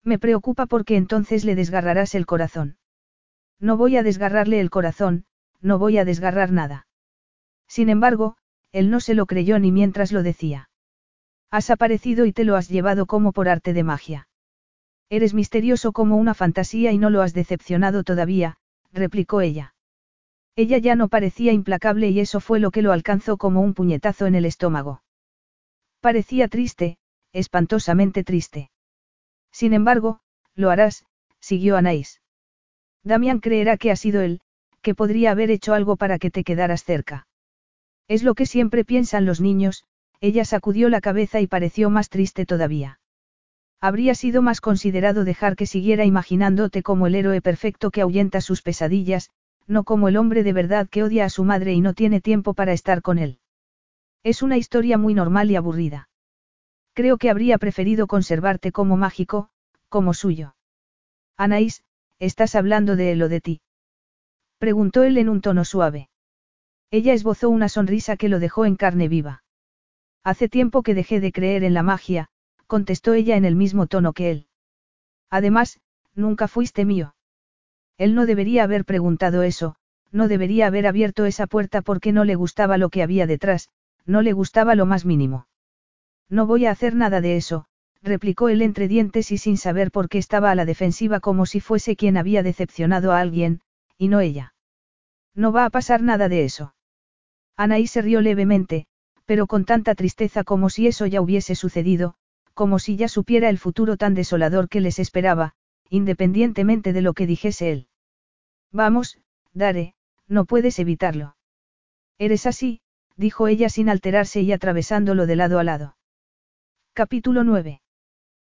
Me preocupa porque entonces le desgarrarás el corazón. No voy a desgarrarle el corazón, no voy a desgarrar nada. Sin embargo, él no se lo creyó ni mientras lo decía. Has aparecido y te lo has llevado como por arte de magia. Eres misterioso como una fantasía y no lo has decepcionado todavía, replicó ella. Ella ya no parecía implacable y eso fue lo que lo alcanzó como un puñetazo en el estómago. Parecía triste, espantosamente triste. Sin embargo, lo harás, siguió Anaís. Damián creerá que ha sido él, que podría haber hecho algo para que te quedaras cerca. Es lo que siempre piensan los niños, ella sacudió la cabeza y pareció más triste todavía. Habría sido más considerado dejar que siguiera imaginándote como el héroe perfecto que ahuyenta sus pesadillas, no como el hombre de verdad que odia a su madre y no tiene tiempo para estar con él. Es una historia muy normal y aburrida. Creo que habría preferido conservarte como mágico, como suyo. Anaís, estás hablando de él o de ti. Preguntó él en un tono suave. Ella esbozó una sonrisa que lo dejó en carne viva. Hace tiempo que dejé de creer en la magia, contestó ella en el mismo tono que él. Además, nunca fuiste mío. Él no debería haber preguntado eso, no debería haber abierto esa puerta porque no le gustaba lo que había detrás, no le gustaba lo más mínimo. No voy a hacer nada de eso, replicó él entre dientes y sin saber por qué estaba a la defensiva como si fuese quien había decepcionado a alguien, y no ella. No va a pasar nada de eso. Anaí se rió levemente, pero con tanta tristeza como si eso ya hubiese sucedido, como si ya supiera el futuro tan desolador que les esperaba, independientemente de lo que dijese él. Vamos, Dare, no puedes evitarlo. Eres así, dijo ella sin alterarse y atravesándolo de lado a lado. Capítulo 9.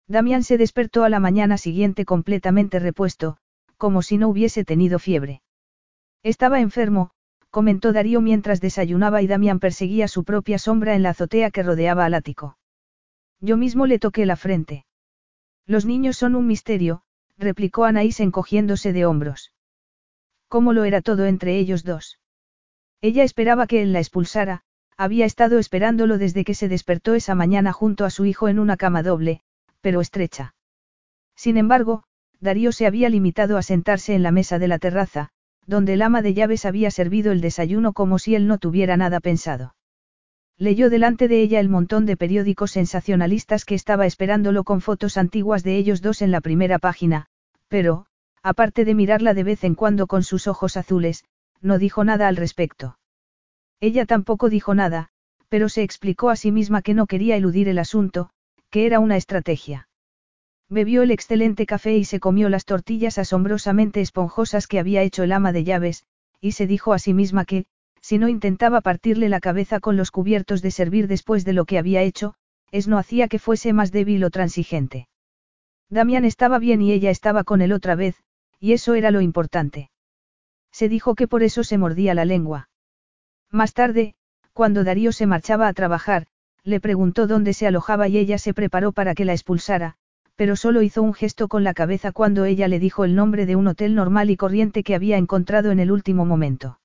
Damián se despertó a la mañana siguiente completamente repuesto, como si no hubiese tenido fiebre. Estaba enfermo, comentó Darío mientras desayunaba y Damián perseguía su propia sombra en la azotea que rodeaba al ático. Yo mismo le toqué la frente. Los niños son un misterio, replicó Anaís encogiéndose de hombros. ¿Cómo lo era todo entre ellos dos? Ella esperaba que él la expulsara, había estado esperándolo desde que se despertó esa mañana junto a su hijo en una cama doble, pero estrecha. Sin embargo, Darío se había limitado a sentarse en la mesa de la terraza, donde el ama de llaves había servido el desayuno como si él no tuviera nada pensado. Leyó delante de ella el montón de periódicos sensacionalistas que estaba esperándolo con fotos antiguas de ellos dos en la primera página, pero, aparte de mirarla de vez en cuando con sus ojos azules, no dijo nada al respecto. Ella tampoco dijo nada, pero se explicó a sí misma que no quería eludir el asunto, que era una estrategia. Bebió el excelente café y se comió las tortillas asombrosamente esponjosas que había hecho el ama de llaves, y se dijo a sí misma que, si no intentaba partirle la cabeza con los cubiertos de servir después de lo que había hecho, es no hacía que fuese más débil o transigente. Damián estaba bien y ella estaba con él otra vez, y eso era lo importante. Se dijo que por eso se mordía la lengua. Más tarde, cuando Darío se marchaba a trabajar, le preguntó dónde se alojaba y ella se preparó para que la expulsara, pero solo hizo un gesto con la cabeza cuando ella le dijo el nombre de un hotel normal y corriente que había encontrado en el último momento.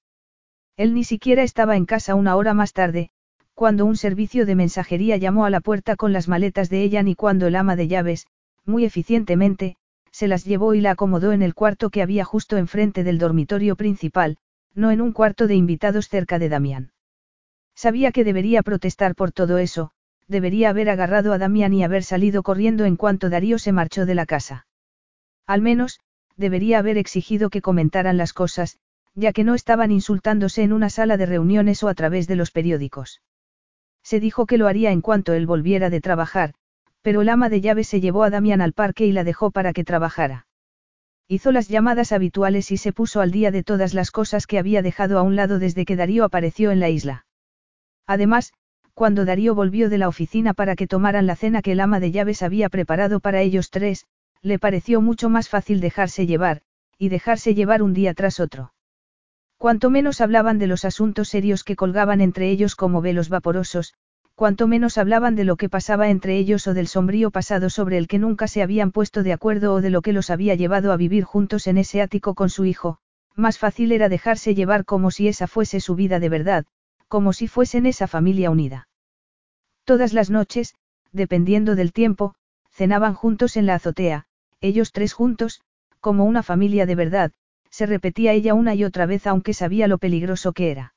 Él ni siquiera estaba en casa una hora más tarde, cuando un servicio de mensajería llamó a la puerta con las maletas de ella ni cuando el ama de llaves, muy eficientemente, se las llevó y la acomodó en el cuarto que había justo enfrente del dormitorio principal, no en un cuarto de invitados cerca de Damián. Sabía que debería protestar por todo eso, debería haber agarrado a Damián y haber salido corriendo en cuanto Darío se marchó de la casa. Al menos, debería haber exigido que comentaran las cosas, ya que no estaban insultándose en una sala de reuniones o a través de los periódicos. Se dijo que lo haría en cuanto él volviera de trabajar, pero el ama de llaves se llevó a Damián al parque y la dejó para que trabajara. Hizo las llamadas habituales y se puso al día de todas las cosas que había dejado a un lado desde que Darío apareció en la isla. Además, cuando Darío volvió de la oficina para que tomaran la cena que el ama de llaves había preparado para ellos tres, le pareció mucho más fácil dejarse llevar, y dejarse llevar un día tras otro. Cuanto menos hablaban de los asuntos serios que colgaban entre ellos como velos vaporosos, cuanto menos hablaban de lo que pasaba entre ellos o del sombrío pasado sobre el que nunca se habían puesto de acuerdo o de lo que los había llevado a vivir juntos en ese ático con su hijo, más fácil era dejarse llevar como si esa fuese su vida de verdad, como si fuesen esa familia unida. Todas las noches, dependiendo del tiempo, cenaban juntos en la azotea, ellos tres juntos, como una familia de verdad, se repetía ella una y otra vez aunque sabía lo peligroso que era.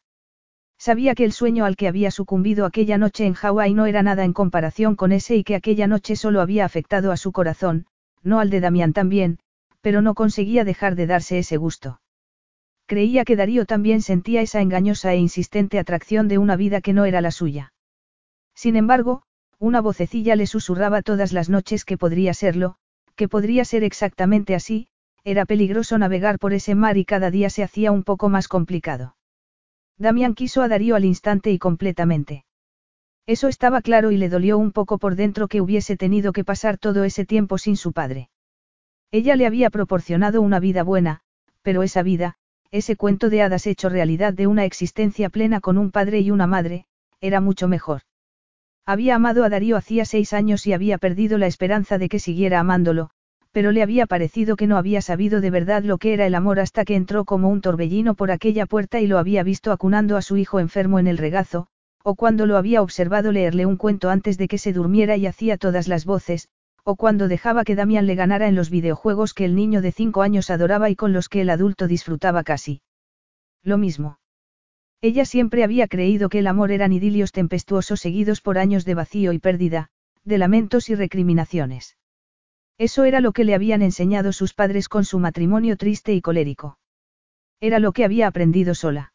Sabía que el sueño al que había sucumbido aquella noche en Hawái no era nada en comparación con ese y que aquella noche solo había afectado a su corazón, no al de Damián también, pero no conseguía dejar de darse ese gusto. Creía que Darío también sentía esa engañosa e insistente atracción de una vida que no era la suya. Sin embargo, una vocecilla le susurraba todas las noches que podría serlo, que podría ser exactamente así, era peligroso navegar por ese mar y cada día se hacía un poco más complicado. Damián quiso a Darío al instante y completamente. Eso estaba claro y le dolió un poco por dentro que hubiese tenido que pasar todo ese tiempo sin su padre. Ella le había proporcionado una vida buena, pero esa vida, ese cuento de hadas hecho realidad de una existencia plena con un padre y una madre, era mucho mejor. Había amado a Darío hacía seis años y había perdido la esperanza de que siguiera amándolo, pero le había parecido que no había sabido de verdad lo que era el amor hasta que entró como un torbellino por aquella puerta y lo había visto acunando a su hijo enfermo en el regazo, o cuando lo había observado leerle un cuento antes de que se durmiera y hacía todas las voces, o cuando dejaba que Damián le ganara en los videojuegos que el niño de cinco años adoraba y con los que el adulto disfrutaba casi. Lo mismo. Ella siempre había creído que el amor eran idilios tempestuosos seguidos por años de vacío y pérdida, de lamentos y recriminaciones. Eso era lo que le habían enseñado sus padres con su matrimonio triste y colérico. Era lo que había aprendido sola.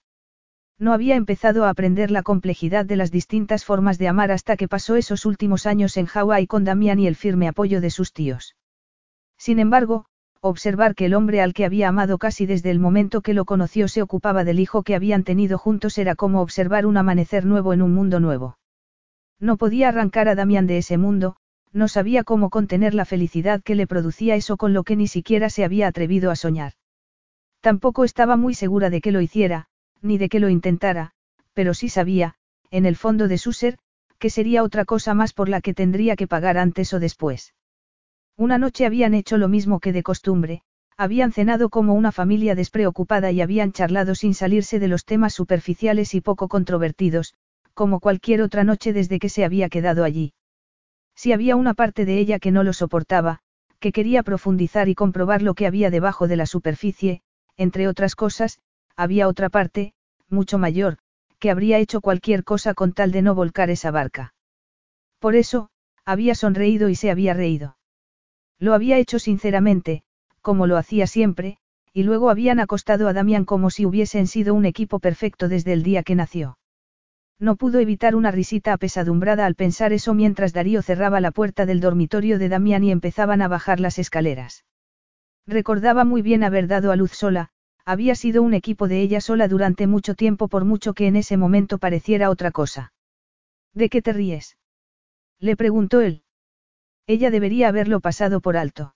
No había empezado a aprender la complejidad de las distintas formas de amar hasta que pasó esos últimos años en Hawái con Damián y el firme apoyo de sus tíos. Sin embargo, observar que el hombre al que había amado casi desde el momento que lo conoció se ocupaba del hijo que habían tenido juntos era como observar un amanecer nuevo en un mundo nuevo. No podía arrancar a Damián de ese mundo, no sabía cómo contener la felicidad que le producía eso con lo que ni siquiera se había atrevido a soñar. Tampoco estaba muy segura de que lo hiciera, ni de que lo intentara, pero sí sabía, en el fondo de su ser, que sería otra cosa más por la que tendría que pagar antes o después. Una noche habían hecho lo mismo que de costumbre, habían cenado como una familia despreocupada y habían charlado sin salirse de los temas superficiales y poco controvertidos, como cualquier otra noche desde que se había quedado allí. Si había una parte de ella que no lo soportaba, que quería profundizar y comprobar lo que había debajo de la superficie, entre otras cosas, había otra parte, mucho mayor, que habría hecho cualquier cosa con tal de no volcar esa barca. Por eso, había sonreído y se había reído. Lo había hecho sinceramente, como lo hacía siempre, y luego habían acostado a Damián como si hubiesen sido un equipo perfecto desde el día que nació. No pudo evitar una risita apesadumbrada al pensar eso mientras Darío cerraba la puerta del dormitorio de Damián y empezaban a bajar las escaleras. Recordaba muy bien haber dado a luz sola, había sido un equipo de ella sola durante mucho tiempo por mucho que en ese momento pareciera otra cosa. ¿De qué te ríes? Le preguntó él. Ella debería haberlo pasado por alto.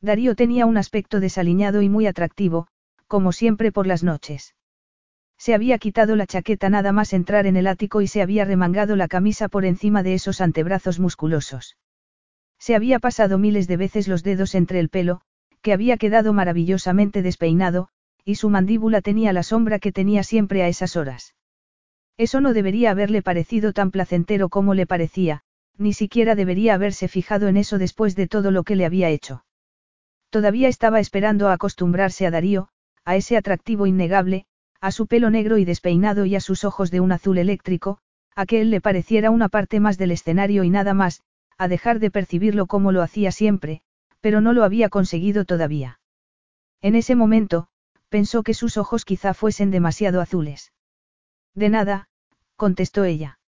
Darío tenía un aspecto desaliñado y muy atractivo, como siempre por las noches. Se había quitado la chaqueta nada más entrar en el ático y se había remangado la camisa por encima de esos antebrazos musculosos. Se había pasado miles de veces los dedos entre el pelo, que había quedado maravillosamente despeinado, y su mandíbula tenía la sombra que tenía siempre a esas horas. Eso no debería haberle parecido tan placentero como le parecía, ni siquiera debería haberse fijado en eso después de todo lo que le había hecho. Todavía estaba esperando a acostumbrarse a Darío, a ese atractivo innegable, a su pelo negro y despeinado y a sus ojos de un azul eléctrico, a que él le pareciera una parte más del escenario y nada más, a dejar de percibirlo como lo hacía siempre, pero no lo había conseguido todavía. En ese momento, pensó que sus ojos quizá fuesen demasiado azules. De nada, contestó ella.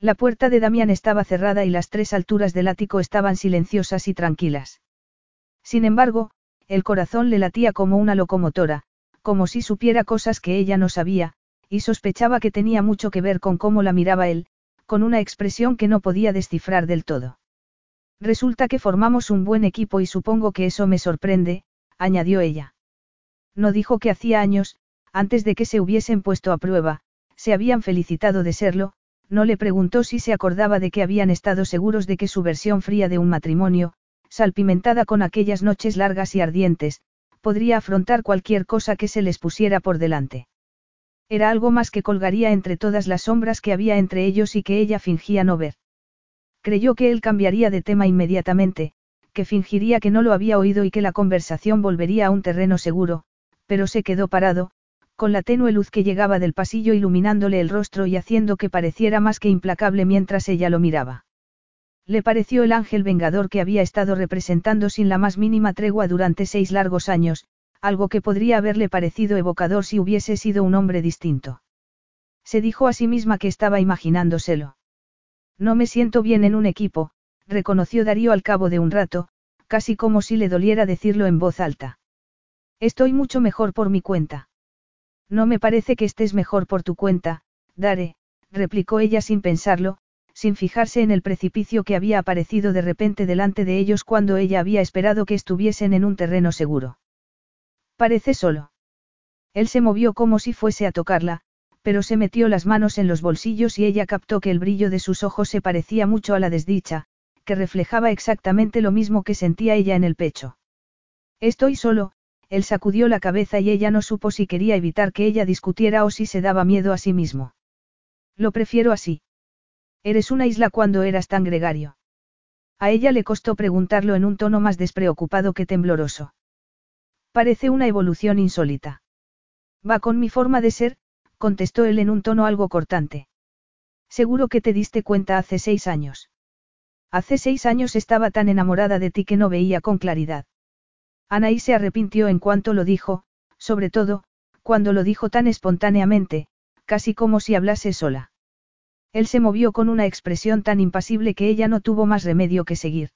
La puerta de Damián estaba cerrada y las tres alturas del ático estaban silenciosas y tranquilas. Sin embargo, el corazón le latía como una locomotora, como si supiera cosas que ella no sabía, y sospechaba que tenía mucho que ver con cómo la miraba él, con una expresión que no podía descifrar del todo. Resulta que formamos un buen equipo y supongo que eso me sorprende, añadió ella. No dijo que hacía años, antes de que se hubiesen puesto a prueba, se habían felicitado de serlo, no le preguntó si se acordaba de que habían estado seguros de que su versión fría de un matrimonio, salpimentada con aquellas noches largas y ardientes, podría afrontar cualquier cosa que se les pusiera por delante. Era algo más que colgaría entre todas las sombras que había entre ellos y que ella fingía no ver. Creyó que él cambiaría de tema inmediatamente, que fingiría que no lo había oído y que la conversación volvería a un terreno seguro, pero se quedó parado, con la tenue luz que llegaba del pasillo iluminándole el rostro y haciendo que pareciera más que implacable mientras ella lo miraba. Le pareció el ángel vengador que había estado representando sin la más mínima tregua durante seis largos años, algo que podría haberle parecido evocador si hubiese sido un hombre distinto. Se dijo a sí misma que estaba imaginándoselo. No me siento bien en un equipo, reconoció Darío al cabo de un rato, casi como si le doliera decirlo en voz alta. Estoy mucho mejor por mi cuenta. No me parece que estés mejor por tu cuenta, Dare, replicó ella sin pensarlo, sin fijarse en el precipicio que había aparecido de repente delante de ellos cuando ella había esperado que estuviesen en un terreno seguro. Parece solo. Él se movió como si fuese a tocarla, pero se metió las manos en los bolsillos y ella captó que el brillo de sus ojos se parecía mucho a la desdicha, que reflejaba exactamente lo mismo que sentía ella en el pecho. Estoy solo, él sacudió la cabeza y ella no supo si quería evitar que ella discutiera o si se daba miedo a sí mismo. Lo prefiero así. Eres una isla cuando eras tan gregario. A ella le costó preguntarlo en un tono más despreocupado que tembloroso. Parece una evolución insólita. Va con mi forma de ser, contestó él en un tono algo cortante. Seguro que te diste cuenta hace seis años. Hace seis años estaba tan enamorada de ti que no veía con claridad. Anaí se arrepintió en cuanto lo dijo, sobre todo, cuando lo dijo tan espontáneamente, casi como si hablase sola. Él se movió con una expresión tan impasible que ella no tuvo más remedio que seguir.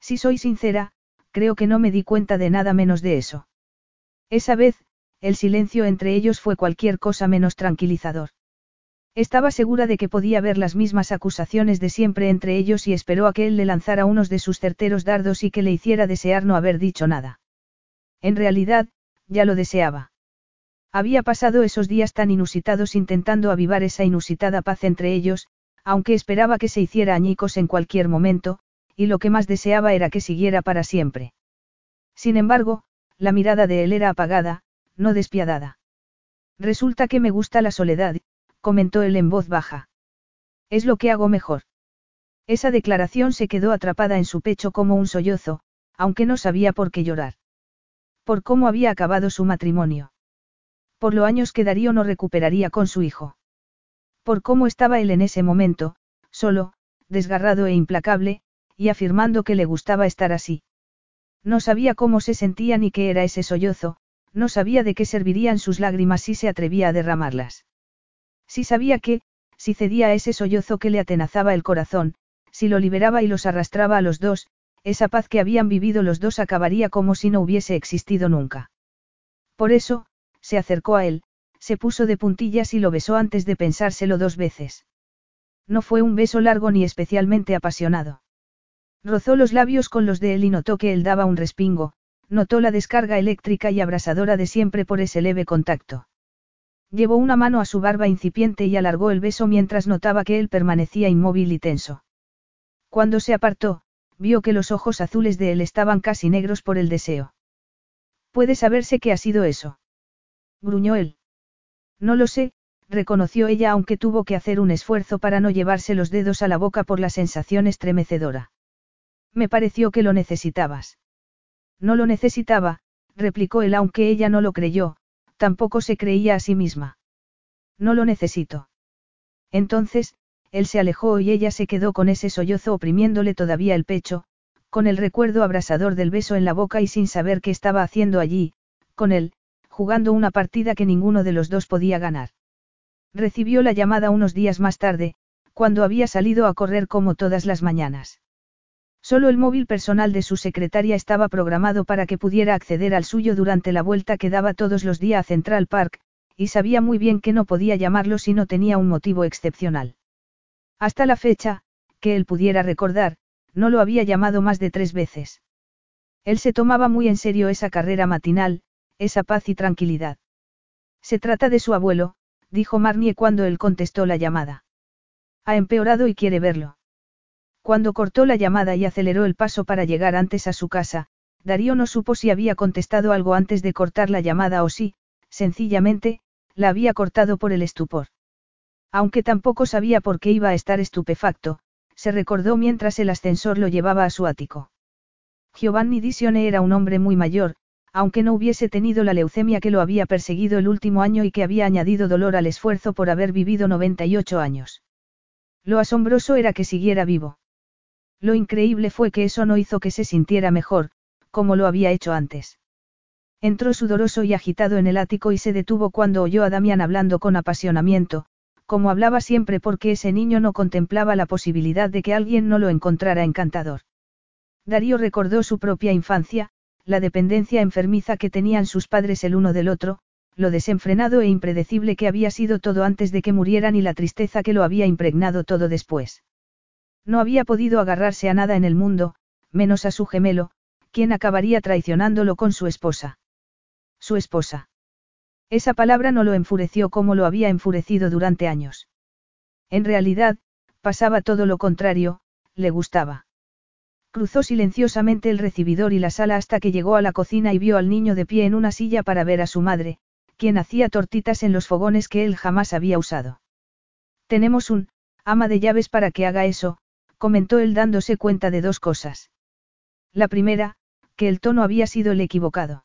Si soy sincera, creo que no me di cuenta de nada menos de eso. Esa vez, el silencio entre ellos fue cualquier cosa menos tranquilizador. Estaba segura de que podía ver las mismas acusaciones de siempre entre ellos y esperó a que él le lanzara unos de sus certeros dardos y que le hiciera desear no haber dicho nada. En realidad, ya lo deseaba. Había pasado esos días tan inusitados intentando avivar esa inusitada paz entre ellos, aunque esperaba que se hiciera añicos en cualquier momento, y lo que más deseaba era que siguiera para siempre. Sin embargo, la mirada de él era apagada, no despiadada. Resulta que me gusta la soledad, comentó él en voz baja. Es lo que hago mejor. Esa declaración se quedó atrapada en su pecho como un sollozo, aunque no sabía por qué llorar. Por cómo había acabado su matrimonio. Por lo años que Darío no recuperaría con su hijo. Por cómo estaba él en ese momento, solo, desgarrado e implacable, y afirmando que le gustaba estar así. No sabía cómo se sentía ni qué era ese sollozo, no sabía de qué servirían sus lágrimas si se atrevía a derramarlas. Si sabía que, si cedía a ese sollozo que le atenazaba el corazón, si lo liberaba y los arrastraba a los dos, esa paz que habían vivido los dos acabaría como si no hubiese existido nunca. Por eso, se acercó a él, se puso de puntillas y lo besó antes de pensárselo dos veces. No fue un beso largo ni especialmente apasionado. Rozó los labios con los de él y notó que él daba un respingo, notó la descarga eléctrica y abrasadora de siempre por ese leve contacto. Llevó una mano a su barba incipiente y alargó el beso mientras notaba que él permanecía inmóvil y tenso. Cuando se apartó, vio que los ojos azules de él estaban casi negros por el deseo. ¿Puede saberse qué ha sido eso? Gruñó él. No lo sé, reconoció ella aunque tuvo que hacer un esfuerzo para no llevarse los dedos a la boca por la sensación estremecedora. Me pareció que lo necesitabas. No lo necesitaba, replicó él aunque ella no lo creyó, Tampoco se creía a sí misma. No lo necesito. Entonces, él se alejó y ella se quedó con ese sollozo oprimiéndole todavía el pecho, con el recuerdo abrasador del beso en la boca y sin saber qué estaba haciendo allí, con él, jugando una partida que ninguno de los dos podía ganar. Recibió la llamada unos días más tarde, cuando había salido a correr como todas las mañanas. Solo el móvil personal de su secretaria estaba programado para que pudiera acceder al suyo durante la vuelta que daba todos los días a Central Park, y sabía muy bien que no podía llamarlo si no tenía un motivo excepcional. Hasta la fecha, que él pudiera recordar, no lo había llamado más de tres veces. Él se tomaba muy en serio esa carrera matinal, esa paz y tranquilidad. Se trata de su abuelo, dijo Marnie cuando él contestó la llamada. Ha empeorado y quiere verlo. Cuando cortó la llamada y aceleró el paso para llegar antes a su casa, Darío no supo si había contestado algo antes de cortar la llamada o si, sencillamente, la había cortado por el estupor. Aunque tampoco sabía por qué iba a estar estupefacto, se recordó mientras el ascensor lo llevaba a su ático. Giovanni Disione era un hombre muy mayor, aunque no hubiese tenido la leucemia que lo había perseguido el último año y que había añadido dolor al esfuerzo por haber vivido 98 años. Lo asombroso era que siguiera vivo. Lo increíble fue que eso no hizo que se sintiera mejor, como lo había hecho antes. Entró sudoroso y agitado en el ático y se detuvo cuando oyó a Damián hablando con apasionamiento, como hablaba siempre porque ese niño no contemplaba la posibilidad de que alguien no lo encontrara encantador. Darío recordó su propia infancia, la dependencia enfermiza que tenían sus padres el uno del otro, lo desenfrenado e impredecible que había sido todo antes de que murieran y la tristeza que lo había impregnado todo después. No había podido agarrarse a nada en el mundo, menos a su gemelo, quien acabaría traicionándolo con su esposa. Su esposa. Esa palabra no lo enfureció como lo había enfurecido durante años. En realidad, pasaba todo lo contrario, le gustaba. Cruzó silenciosamente el recibidor y la sala hasta que llegó a la cocina y vio al niño de pie en una silla para ver a su madre, quien hacía tortitas en los fogones que él jamás había usado. Tenemos un, ama de llaves para que haga eso, comentó él dándose cuenta de dos cosas. La primera, que el tono había sido el equivocado.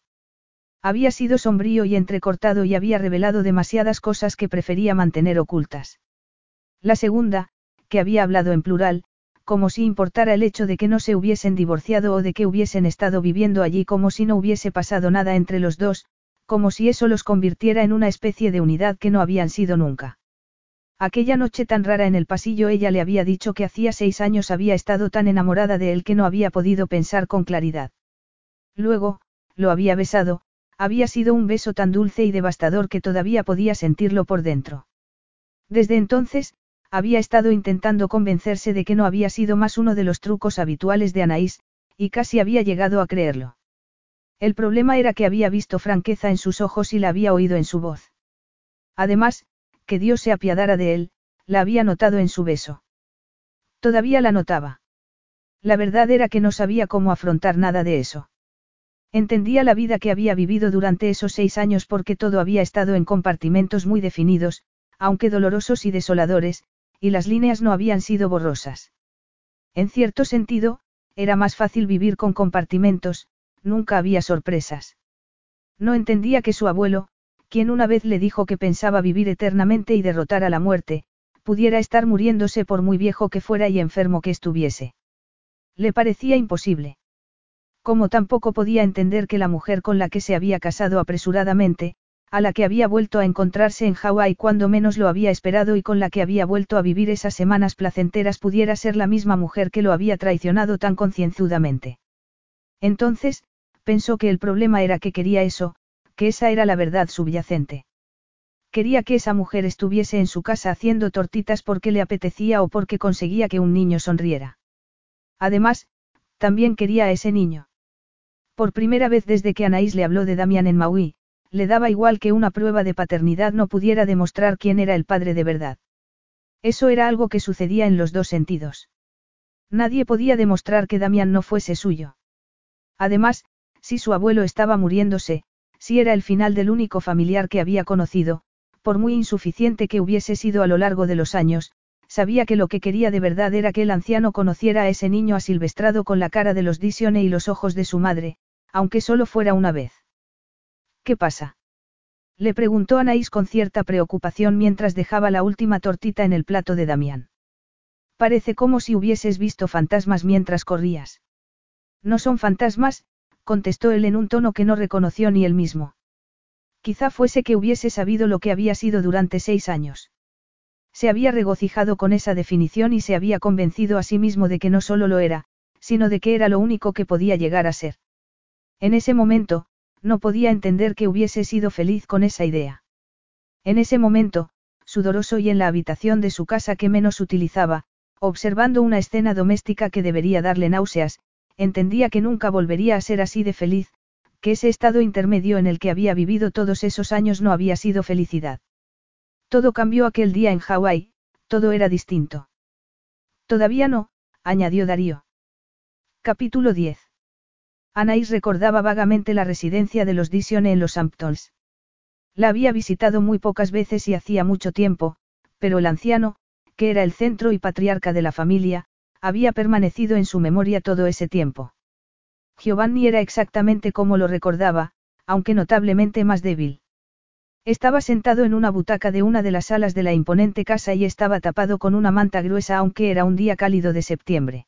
Había sido sombrío y entrecortado y había revelado demasiadas cosas que prefería mantener ocultas. La segunda, que había hablado en plural, como si importara el hecho de que no se hubiesen divorciado o de que hubiesen estado viviendo allí como si no hubiese pasado nada entre los dos, como si eso los convirtiera en una especie de unidad que no habían sido nunca. Aquella noche tan rara en el pasillo ella le había dicho que hacía seis años había estado tan enamorada de él que no había podido pensar con claridad. Luego, lo había besado, había sido un beso tan dulce y devastador que todavía podía sentirlo por dentro. Desde entonces, había estado intentando convencerse de que no había sido más uno de los trucos habituales de Anaís, y casi había llegado a creerlo. El problema era que había visto franqueza en sus ojos y la había oído en su voz. Además, que Dios se apiadara de él, la había notado en su beso. Todavía la notaba. La verdad era que no sabía cómo afrontar nada de eso. Entendía la vida que había vivido durante esos seis años porque todo había estado en compartimentos muy definidos, aunque dolorosos y desoladores, y las líneas no habían sido borrosas. En cierto sentido, era más fácil vivir con compartimentos, nunca había sorpresas. No entendía que su abuelo, quien una vez le dijo que pensaba vivir eternamente y derrotar a la muerte, pudiera estar muriéndose por muy viejo que fuera y enfermo que estuviese. Le parecía imposible. Como tampoco podía entender que la mujer con la que se había casado apresuradamente, a la que había vuelto a encontrarse en Hawái cuando menos lo había esperado y con la que había vuelto a vivir esas semanas placenteras pudiera ser la misma mujer que lo había traicionado tan concienzudamente. Entonces, pensó que el problema era que quería eso, que esa era la verdad subyacente. Quería que esa mujer estuviese en su casa haciendo tortitas porque le apetecía o porque conseguía que un niño sonriera. Además, también quería a ese niño. Por primera vez desde que Anaís le habló de Damián en Maui, le daba igual que una prueba de paternidad no pudiera demostrar quién era el padre de verdad. Eso era algo que sucedía en los dos sentidos. Nadie podía demostrar que Damián no fuese suyo. Además, si su abuelo estaba muriéndose, si era el final del único familiar que había conocido, por muy insuficiente que hubiese sido a lo largo de los años, sabía que lo que quería de verdad era que el anciano conociera a ese niño asilvestrado con la cara de los Disione y los ojos de su madre, aunque solo fuera una vez. ¿Qué pasa? Le preguntó Anaís con cierta preocupación mientras dejaba la última tortita en el plato de Damián. Parece como si hubieses visto fantasmas mientras corrías. No son fantasmas, contestó él en un tono que no reconoció ni él mismo. Quizá fuese que hubiese sabido lo que había sido durante seis años. Se había regocijado con esa definición y se había convencido a sí mismo de que no solo lo era, sino de que era lo único que podía llegar a ser. En ese momento, no podía entender que hubiese sido feliz con esa idea. En ese momento, sudoroso y en la habitación de su casa que menos utilizaba, observando una escena doméstica que debería darle náuseas, entendía que nunca volvería a ser así de feliz, que ese estado intermedio en el que había vivido todos esos años no había sido felicidad. Todo cambió aquel día en Hawái, todo era distinto. Todavía no, añadió Darío. Capítulo 10. Anaís recordaba vagamente la residencia de los Disione en los Hamptons. La había visitado muy pocas veces y hacía mucho tiempo, pero el anciano, que era el centro y patriarca de la familia, había permanecido en su memoria todo ese tiempo. Giovanni era exactamente como lo recordaba, aunque notablemente más débil. Estaba sentado en una butaca de una de las salas de la imponente casa y estaba tapado con una manta gruesa aunque era un día cálido de septiembre.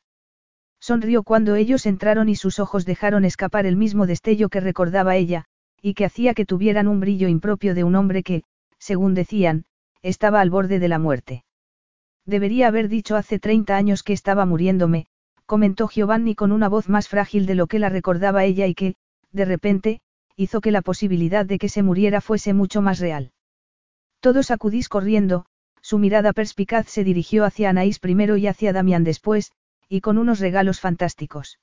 Sonrió cuando ellos entraron y sus ojos dejaron escapar el mismo destello que recordaba ella, y que hacía que tuvieran un brillo impropio de un hombre que, según decían, estaba al borde de la muerte. Debería haber dicho hace 30 años que estaba muriéndome, comentó Giovanni con una voz más frágil de lo que la recordaba ella y que, de repente, hizo que la posibilidad de que se muriera fuese mucho más real. Todos acudís corriendo, su mirada perspicaz se dirigió hacia Anaís primero y hacia Damián después, y con unos regalos fantásticos.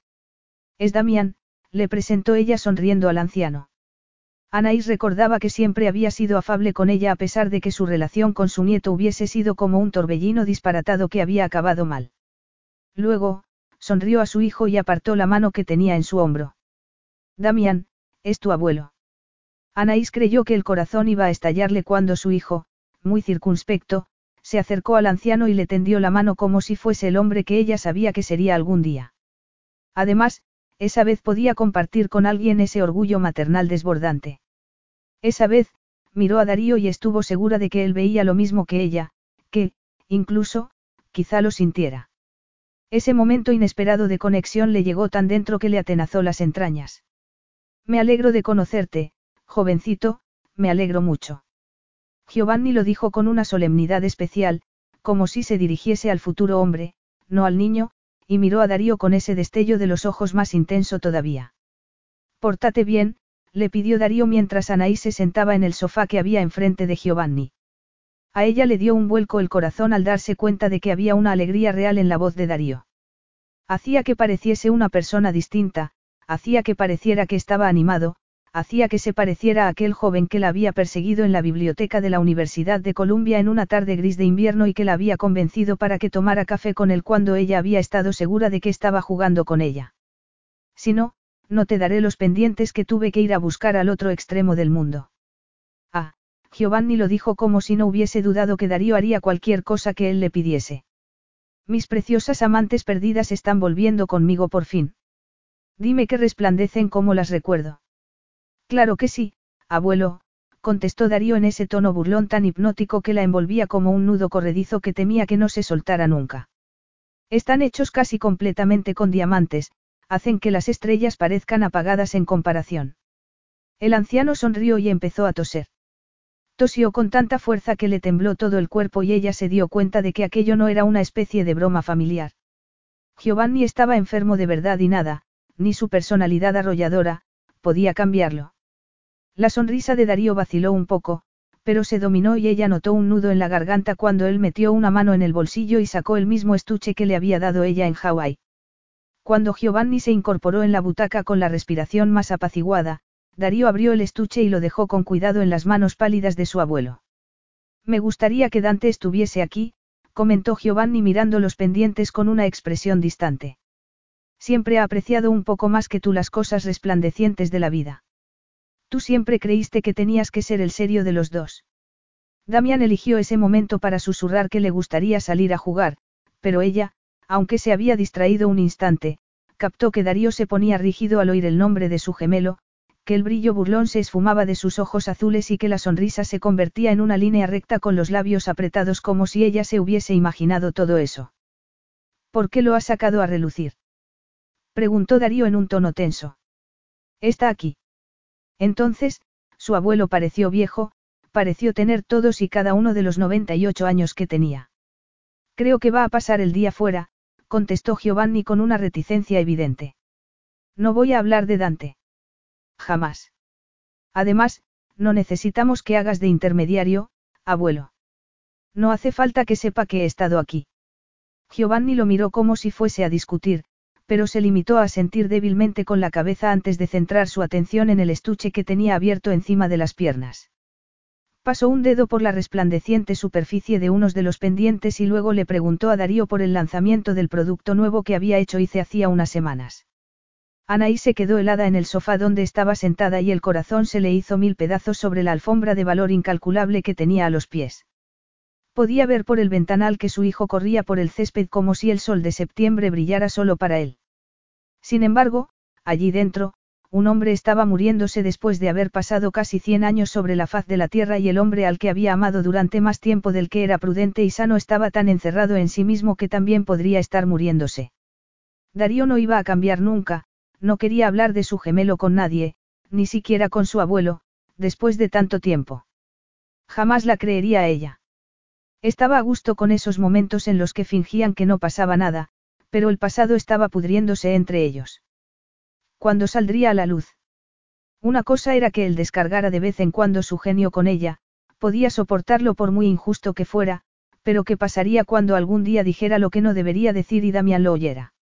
Es Damián, le presentó ella sonriendo al anciano. Anaís recordaba que siempre había sido afable con ella a pesar de que su relación con su nieto hubiese sido como un torbellino disparatado que había acabado mal. Luego, sonrió a su hijo y apartó la mano que tenía en su hombro. Damián, es tu abuelo. Anaís creyó que el corazón iba a estallarle cuando su hijo, muy circunspecto, se acercó al anciano y le tendió la mano como si fuese el hombre que ella sabía que sería algún día. Además, esa vez podía compartir con alguien ese orgullo maternal desbordante. Esa vez, miró a Darío y estuvo segura de que él veía lo mismo que ella, que, incluso, quizá lo sintiera. Ese momento inesperado de conexión le llegó tan dentro que le atenazó las entrañas. Me alegro de conocerte, jovencito, me alegro mucho. Giovanni lo dijo con una solemnidad especial, como si se dirigiese al futuro hombre, no al niño, y miró a Darío con ese destello de los ojos más intenso todavía. Pórtate bien, le pidió Darío mientras Anaí se sentaba en el sofá que había enfrente de Giovanni. A ella le dio un vuelco el corazón al darse cuenta de que había una alegría real en la voz de Darío. Hacía que pareciese una persona distinta, hacía que pareciera que estaba animado, hacía que se pareciera a aquel joven que la había perseguido en la biblioteca de la Universidad de Columbia en una tarde gris de invierno y que la había convencido para que tomara café con él cuando ella había estado segura de que estaba jugando con ella. Si no, no te daré los pendientes que tuve que ir a buscar al otro extremo del mundo. Ah, Giovanni lo dijo como si no hubiese dudado que Darío haría cualquier cosa que él le pidiese. Mis preciosas amantes perdidas están volviendo conmigo por fin. Dime que resplandecen como las recuerdo. Claro que sí, abuelo, contestó Darío en ese tono burlón tan hipnótico que la envolvía como un nudo corredizo que temía que no se soltara nunca. Están hechos casi completamente con diamantes, hacen que las estrellas parezcan apagadas en comparación. El anciano sonrió y empezó a toser. Tosió con tanta fuerza que le tembló todo el cuerpo y ella se dio cuenta de que aquello no era una especie de broma familiar. Giovanni estaba enfermo de verdad y nada, ni su personalidad arrolladora, podía cambiarlo. La sonrisa de Darío vaciló un poco, pero se dominó y ella notó un nudo en la garganta cuando él metió una mano en el bolsillo y sacó el mismo estuche que le había dado ella en Hawái. Cuando Giovanni se incorporó en la butaca con la respiración más apaciguada, Darío abrió el estuche y lo dejó con cuidado en las manos pálidas de su abuelo. Me gustaría que Dante estuviese aquí, comentó Giovanni mirando los pendientes con una expresión distante. Siempre ha apreciado un poco más que tú las cosas resplandecientes de la vida. Tú siempre creíste que tenías que ser el serio de los dos. Damián eligió ese momento para susurrar que le gustaría salir a jugar, pero ella, aunque se había distraído un instante, captó que Darío se ponía rígido al oír el nombre de su gemelo, que el brillo burlón se esfumaba de sus ojos azules y que la sonrisa se convertía en una línea recta con los labios apretados como si ella se hubiese imaginado todo eso. ¿Por qué lo ha sacado a relucir? Preguntó Darío en un tono tenso. Está aquí. Entonces, su abuelo pareció viejo, pareció tener todos y cada uno de los 98 años que tenía. Creo que va a pasar el día fuera, contestó Giovanni con una reticencia evidente. No voy a hablar de Dante. Jamás. Además, no necesitamos que hagas de intermediario, abuelo. No hace falta que sepa que he estado aquí. Giovanni lo miró como si fuese a discutir, pero se limitó a sentir débilmente con la cabeza antes de centrar su atención en el estuche que tenía abierto encima de las piernas. Pasó un dedo por la resplandeciente superficie de unos de los pendientes y luego le preguntó a Darío por el lanzamiento del producto nuevo que había hecho Ice hacía unas semanas. Anaí se quedó helada en el sofá donde estaba sentada y el corazón se le hizo mil pedazos sobre la alfombra de valor incalculable que tenía a los pies. Podía ver por el ventanal que su hijo corría por el césped como si el sol de septiembre brillara solo para él. Sin embargo, allí dentro, un hombre estaba muriéndose después de haber pasado casi cien años sobre la faz de la tierra y el hombre al que había amado durante más tiempo del que era prudente y sano estaba tan encerrado en sí mismo que también podría estar muriéndose. Darío no iba a cambiar nunca, no quería hablar de su gemelo con nadie, ni siquiera con su abuelo, después de tanto tiempo. Jamás la creería a ella. Estaba a gusto con esos momentos en los que fingían que no pasaba nada, pero el pasado estaba pudriéndose entre ellos. ¿Cuándo saldría a la luz? Una cosa era que él descargara de vez en cuando su genio con ella, podía soportarlo por muy injusto que fuera, pero ¿qué pasaría cuando algún día dijera lo que no debería decir y Damián lo oyera?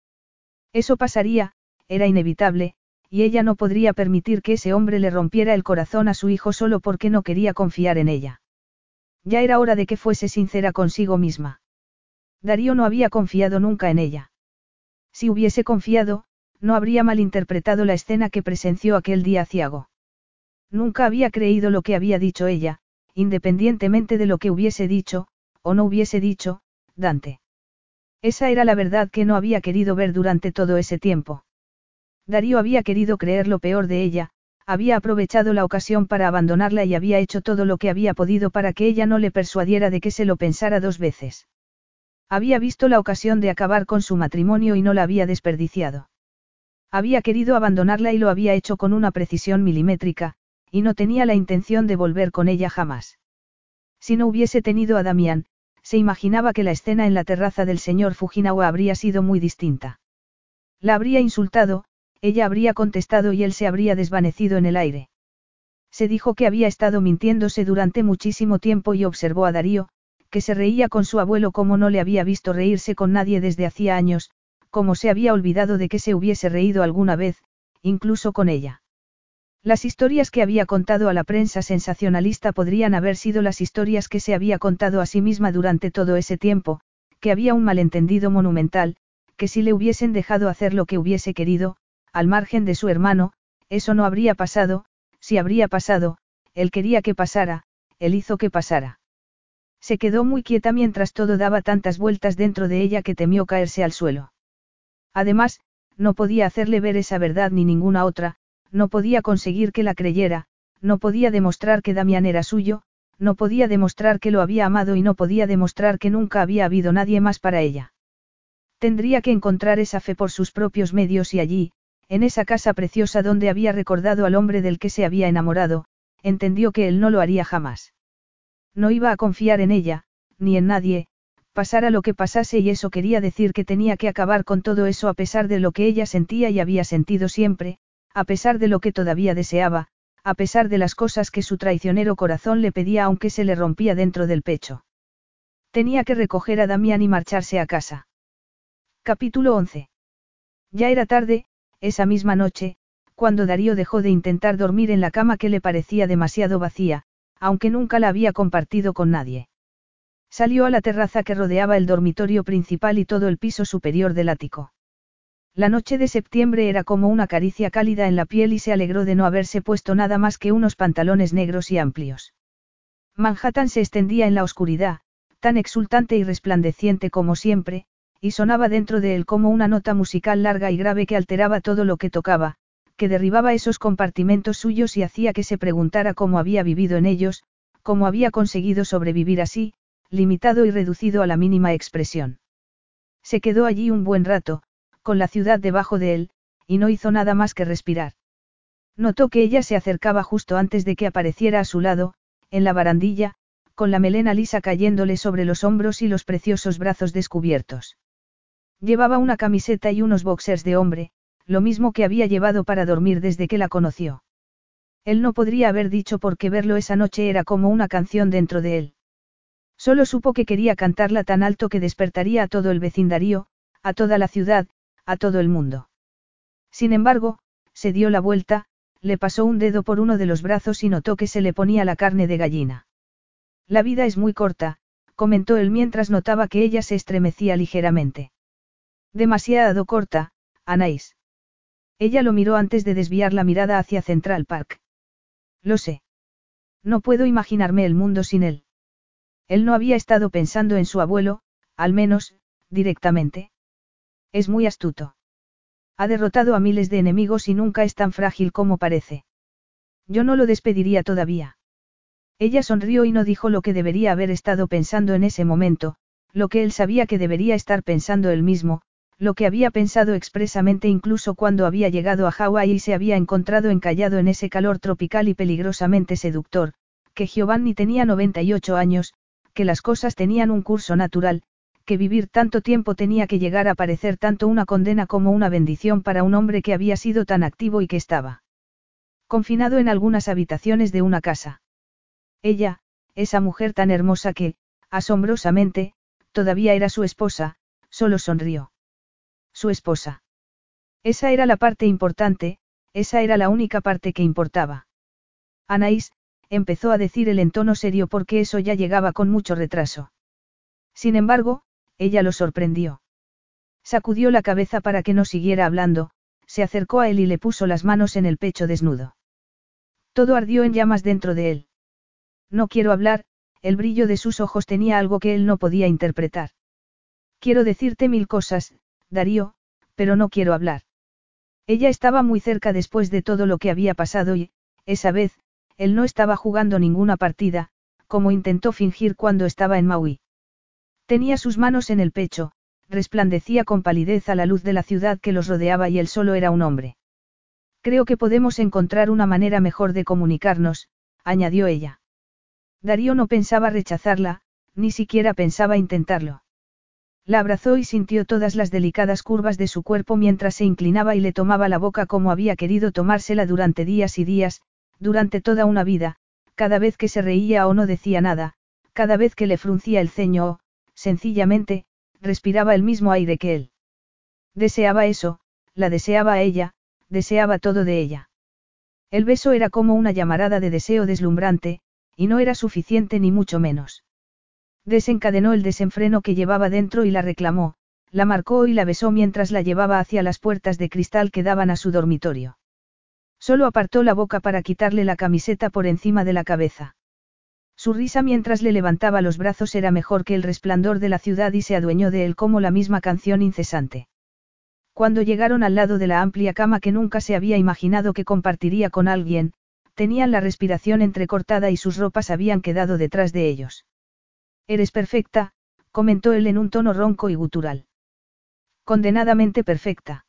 Eso pasaría, era inevitable, y ella no podría permitir que ese hombre le rompiera el corazón a su hijo solo porque no quería confiar en ella. Ya era hora de que fuese sincera consigo misma. Darío no había confiado nunca en ella. Si hubiese confiado, no habría malinterpretado la escena que presenció aquel día ciago. Nunca había creído lo que había dicho ella, independientemente de lo que hubiese dicho, o no hubiese dicho, Dante. Esa era la verdad que no había querido ver durante todo ese tiempo. Darío había querido creer lo peor de ella, había aprovechado la ocasión para abandonarla y había hecho todo lo que había podido para que ella no le persuadiera de que se lo pensara dos veces. Había visto la ocasión de acabar con su matrimonio y no la había desperdiciado. Había querido abandonarla y lo había hecho con una precisión milimétrica, y no tenía la intención de volver con ella jamás. Si no hubiese tenido a Damián, se imaginaba que la escena en la terraza del señor Fujinawa habría sido muy distinta. La habría insultado, ella habría contestado y él se habría desvanecido en el aire. Se dijo que había estado mintiéndose durante muchísimo tiempo y observó a Darío, que se reía con su abuelo como no le había visto reírse con nadie desde hacía años, como se había olvidado de que se hubiese reído alguna vez, incluso con ella. Las historias que había contado a la prensa sensacionalista podrían haber sido las historias que se había contado a sí misma durante todo ese tiempo, que había un malentendido monumental, que si le hubiesen dejado hacer lo que hubiese querido, al margen de su hermano, eso no habría pasado, si habría pasado, él quería que pasara, él hizo que pasara. Se quedó muy quieta mientras todo daba tantas vueltas dentro de ella que temió caerse al suelo. Además, no podía hacerle ver esa verdad ni ninguna otra, no podía conseguir que la creyera, no podía demostrar que Damián era suyo, no podía demostrar que lo había amado y no podía demostrar que nunca había habido nadie más para ella. Tendría que encontrar esa fe por sus propios medios y allí, en esa casa preciosa donde había recordado al hombre del que se había enamorado, entendió que él no lo haría jamás. No iba a confiar en ella, ni en nadie, pasara lo que pasase y eso quería decir que tenía que acabar con todo eso a pesar de lo que ella sentía y había sentido siempre, a pesar de lo que todavía deseaba, a pesar de las cosas que su traicionero corazón le pedía aunque se le rompía dentro del pecho. Tenía que recoger a Damián y marcharse a casa. Capítulo 11. Ya era tarde, esa misma noche, cuando Darío dejó de intentar dormir en la cama que le parecía demasiado vacía, aunque nunca la había compartido con nadie. Salió a la terraza que rodeaba el dormitorio principal y todo el piso superior del ático. La noche de septiembre era como una caricia cálida en la piel y se alegró de no haberse puesto nada más que unos pantalones negros y amplios. Manhattan se extendía en la oscuridad, tan exultante y resplandeciente como siempre, y sonaba dentro de él como una nota musical larga y grave que alteraba todo lo que tocaba, que derribaba esos compartimentos suyos y hacía que se preguntara cómo había vivido en ellos, cómo había conseguido sobrevivir así, limitado y reducido a la mínima expresión. Se quedó allí un buen rato, con la ciudad debajo de él, y no hizo nada más que respirar. Notó que ella se acercaba justo antes de que apareciera a su lado, en la barandilla, con la melena lisa cayéndole sobre los hombros y los preciosos brazos descubiertos. Llevaba una camiseta y unos boxers de hombre, lo mismo que había llevado para dormir desde que la conoció. Él no podría haber dicho por qué verlo esa noche era como una canción dentro de él. Solo supo que quería cantarla tan alto que despertaría a todo el vecindario, a toda la ciudad, a todo el mundo. Sin embargo, se dio la vuelta, le pasó un dedo por uno de los brazos y notó que se le ponía la carne de gallina. La vida es muy corta, comentó él mientras notaba que ella se estremecía ligeramente. Demasiado corta, Anaís. Ella lo miró antes de desviar la mirada hacia Central Park. Lo sé. No puedo imaginarme el mundo sin él. Él no había estado pensando en su abuelo, al menos, directamente. Es muy astuto. Ha derrotado a miles de enemigos y nunca es tan frágil como parece. Yo no lo despediría todavía. Ella sonrió y no dijo lo que debería haber estado pensando en ese momento, lo que él sabía que debería estar pensando él mismo, lo que había pensado expresamente incluso cuando había llegado a Hawái y se había encontrado encallado en ese calor tropical y peligrosamente seductor, que Giovanni tenía 98 años, que las cosas tenían un curso natural, que vivir tanto tiempo tenía que llegar a parecer tanto una condena como una bendición para un hombre que había sido tan activo y que estaba confinado en algunas habitaciones de una casa. Ella, esa mujer tan hermosa que, asombrosamente, todavía era su esposa, solo sonrió. Su esposa. Esa era la parte importante, esa era la única parte que importaba. Anaís, empezó a decir el en tono serio porque eso ya llegaba con mucho retraso. Sin embargo, ella lo sorprendió. Sacudió la cabeza para que no siguiera hablando, se acercó a él y le puso las manos en el pecho desnudo. Todo ardió en llamas dentro de él. No quiero hablar, el brillo de sus ojos tenía algo que él no podía interpretar. Quiero decirte mil cosas, Darío, pero no quiero hablar. Ella estaba muy cerca después de todo lo que había pasado y, esa vez, él no estaba jugando ninguna partida, como intentó fingir cuando estaba en Maui. Tenía sus manos en el pecho, resplandecía con palidez a la luz de la ciudad que los rodeaba y él solo era un hombre. Creo que podemos encontrar una manera mejor de comunicarnos, añadió ella. Darío no pensaba rechazarla, ni siquiera pensaba intentarlo. La abrazó y sintió todas las delicadas curvas de su cuerpo mientras se inclinaba y le tomaba la boca como había querido tomársela durante días y días, durante toda una vida, cada vez que se reía o no decía nada, Cada vez que le fruncía el ceño o, sencillamente, respiraba el mismo aire que él. Deseaba eso, la deseaba a ella, deseaba todo de ella. El beso era como una llamarada de deseo deslumbrante, y no era suficiente ni mucho menos. Desencadenó el desenfreno que llevaba dentro y la reclamó, la marcó y la besó mientras la llevaba hacia las puertas de cristal que daban a su dormitorio. Solo apartó la boca para quitarle la camiseta por encima de la cabeza. Su risa mientras le levantaba los brazos era mejor que el resplandor de la ciudad y se adueñó de él como la misma canción incesante. Cuando llegaron al lado de la amplia cama que nunca se había imaginado que compartiría con alguien, tenían la respiración entrecortada y sus ropas habían quedado detrás de ellos. Eres perfecta, comentó él en un tono ronco y gutural. Condenadamente perfecta.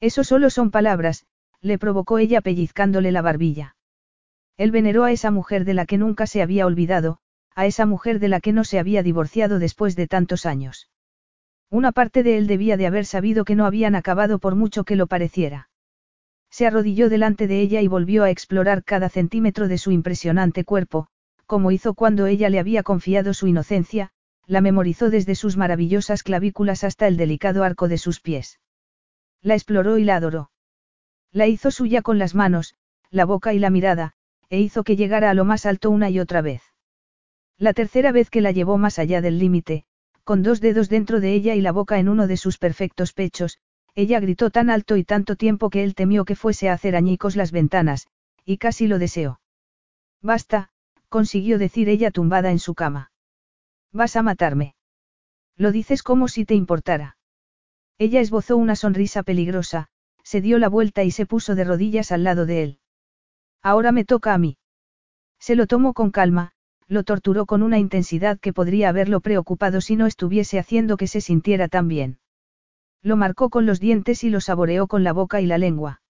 Eso solo son palabras, le provocó ella pellizcándole la barbilla. Él veneró a esa mujer de la que nunca se había olvidado, a esa mujer de la que no se había divorciado después de tantos años. Una parte de él debía de haber sabido que no habían acabado por mucho que lo pareciera. Se arrodilló delante de ella y volvió a explorar cada centímetro de su impresionante cuerpo, como hizo cuando ella le había confiado su inocencia, la memorizó desde sus maravillosas clavículas hasta el delicado arco de sus pies. La exploró y la adoró. La hizo suya con las manos, la boca y la mirada, e hizo que llegara a lo más alto una y otra vez. La tercera vez que la llevó más allá del límite, con dos dedos dentro de ella y la boca en uno de sus perfectos pechos, ella gritó tan alto y tanto tiempo que él temió que fuese a hacer añicos las ventanas, y casi lo deseó. Basta, consiguió decir ella tumbada en su cama. Vas a matarme. Lo dices como si te importara. Ella esbozó una sonrisa peligrosa, se dio la vuelta y se puso de rodillas al lado de él. Ahora me toca a mí. Se lo tomó con calma, lo torturó con una intensidad que podría haberlo preocupado si no estuviese haciendo que se sintiera tan bien. Lo marcó con los dientes y lo saboreó con la boca y la lengua.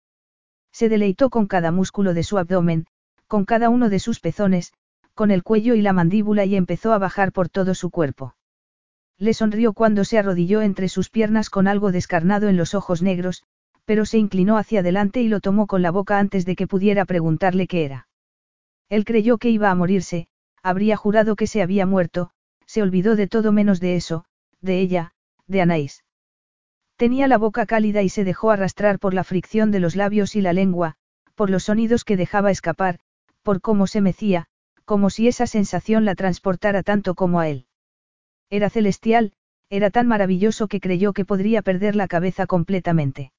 Se deleitó con cada músculo de su abdomen, con cada uno de sus pezones, con el cuello y la mandíbula y empezó a bajar por todo su cuerpo. Le sonrió cuando se arrodilló entre sus piernas con algo descarnado en los ojos negros, pero se inclinó hacia adelante y lo tomó con la boca antes de que pudiera preguntarle qué era. Él creyó que iba a morirse, habría jurado que se había muerto, se olvidó de todo menos de eso, de ella, de Anaís. Tenía la boca cálida y se dejó arrastrar por la fricción de los labios y la lengua, por los sonidos que dejaba escapar, por cómo se mecía, como si esa sensación la transportara tanto como a él. Era celestial, era tan maravilloso que creyó que podría perder la cabeza completamente.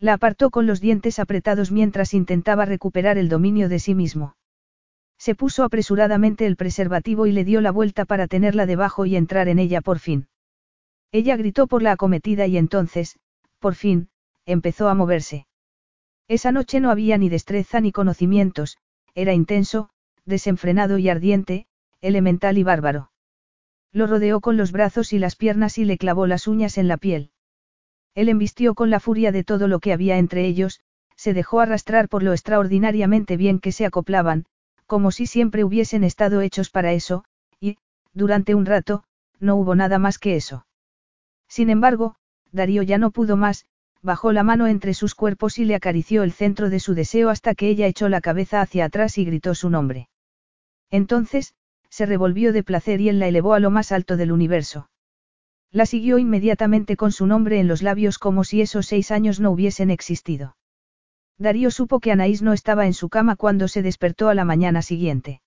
La apartó con los dientes apretados mientras intentaba recuperar el dominio de sí mismo. Se puso apresuradamente el preservativo y le dio la vuelta para tenerla debajo y entrar en ella por fin. Ella gritó por la acometida y entonces, por fin, empezó a moverse. Esa noche no había ni destreza ni conocimientos, era intenso, desenfrenado y ardiente, elemental y bárbaro. Lo rodeó con los brazos y las piernas y le clavó las uñas en la piel. Él embistió con la furia de todo lo que había entre ellos, se dejó arrastrar por lo extraordinariamente bien que se acoplaban, como si siempre hubiesen estado hechos para eso, y, durante un rato, no hubo nada más que eso. Sin embargo, Darío ya no pudo más, bajó la mano entre sus cuerpos y le acarició el centro de su deseo hasta que ella echó la cabeza hacia atrás y gritó su nombre. Entonces, se revolvió de placer y él la elevó a lo más alto del universo. La siguió inmediatamente con su nombre en los labios como si esos seis años no hubiesen existido. Darío supo que Anaís no estaba en su cama cuando se despertó a la mañana siguiente.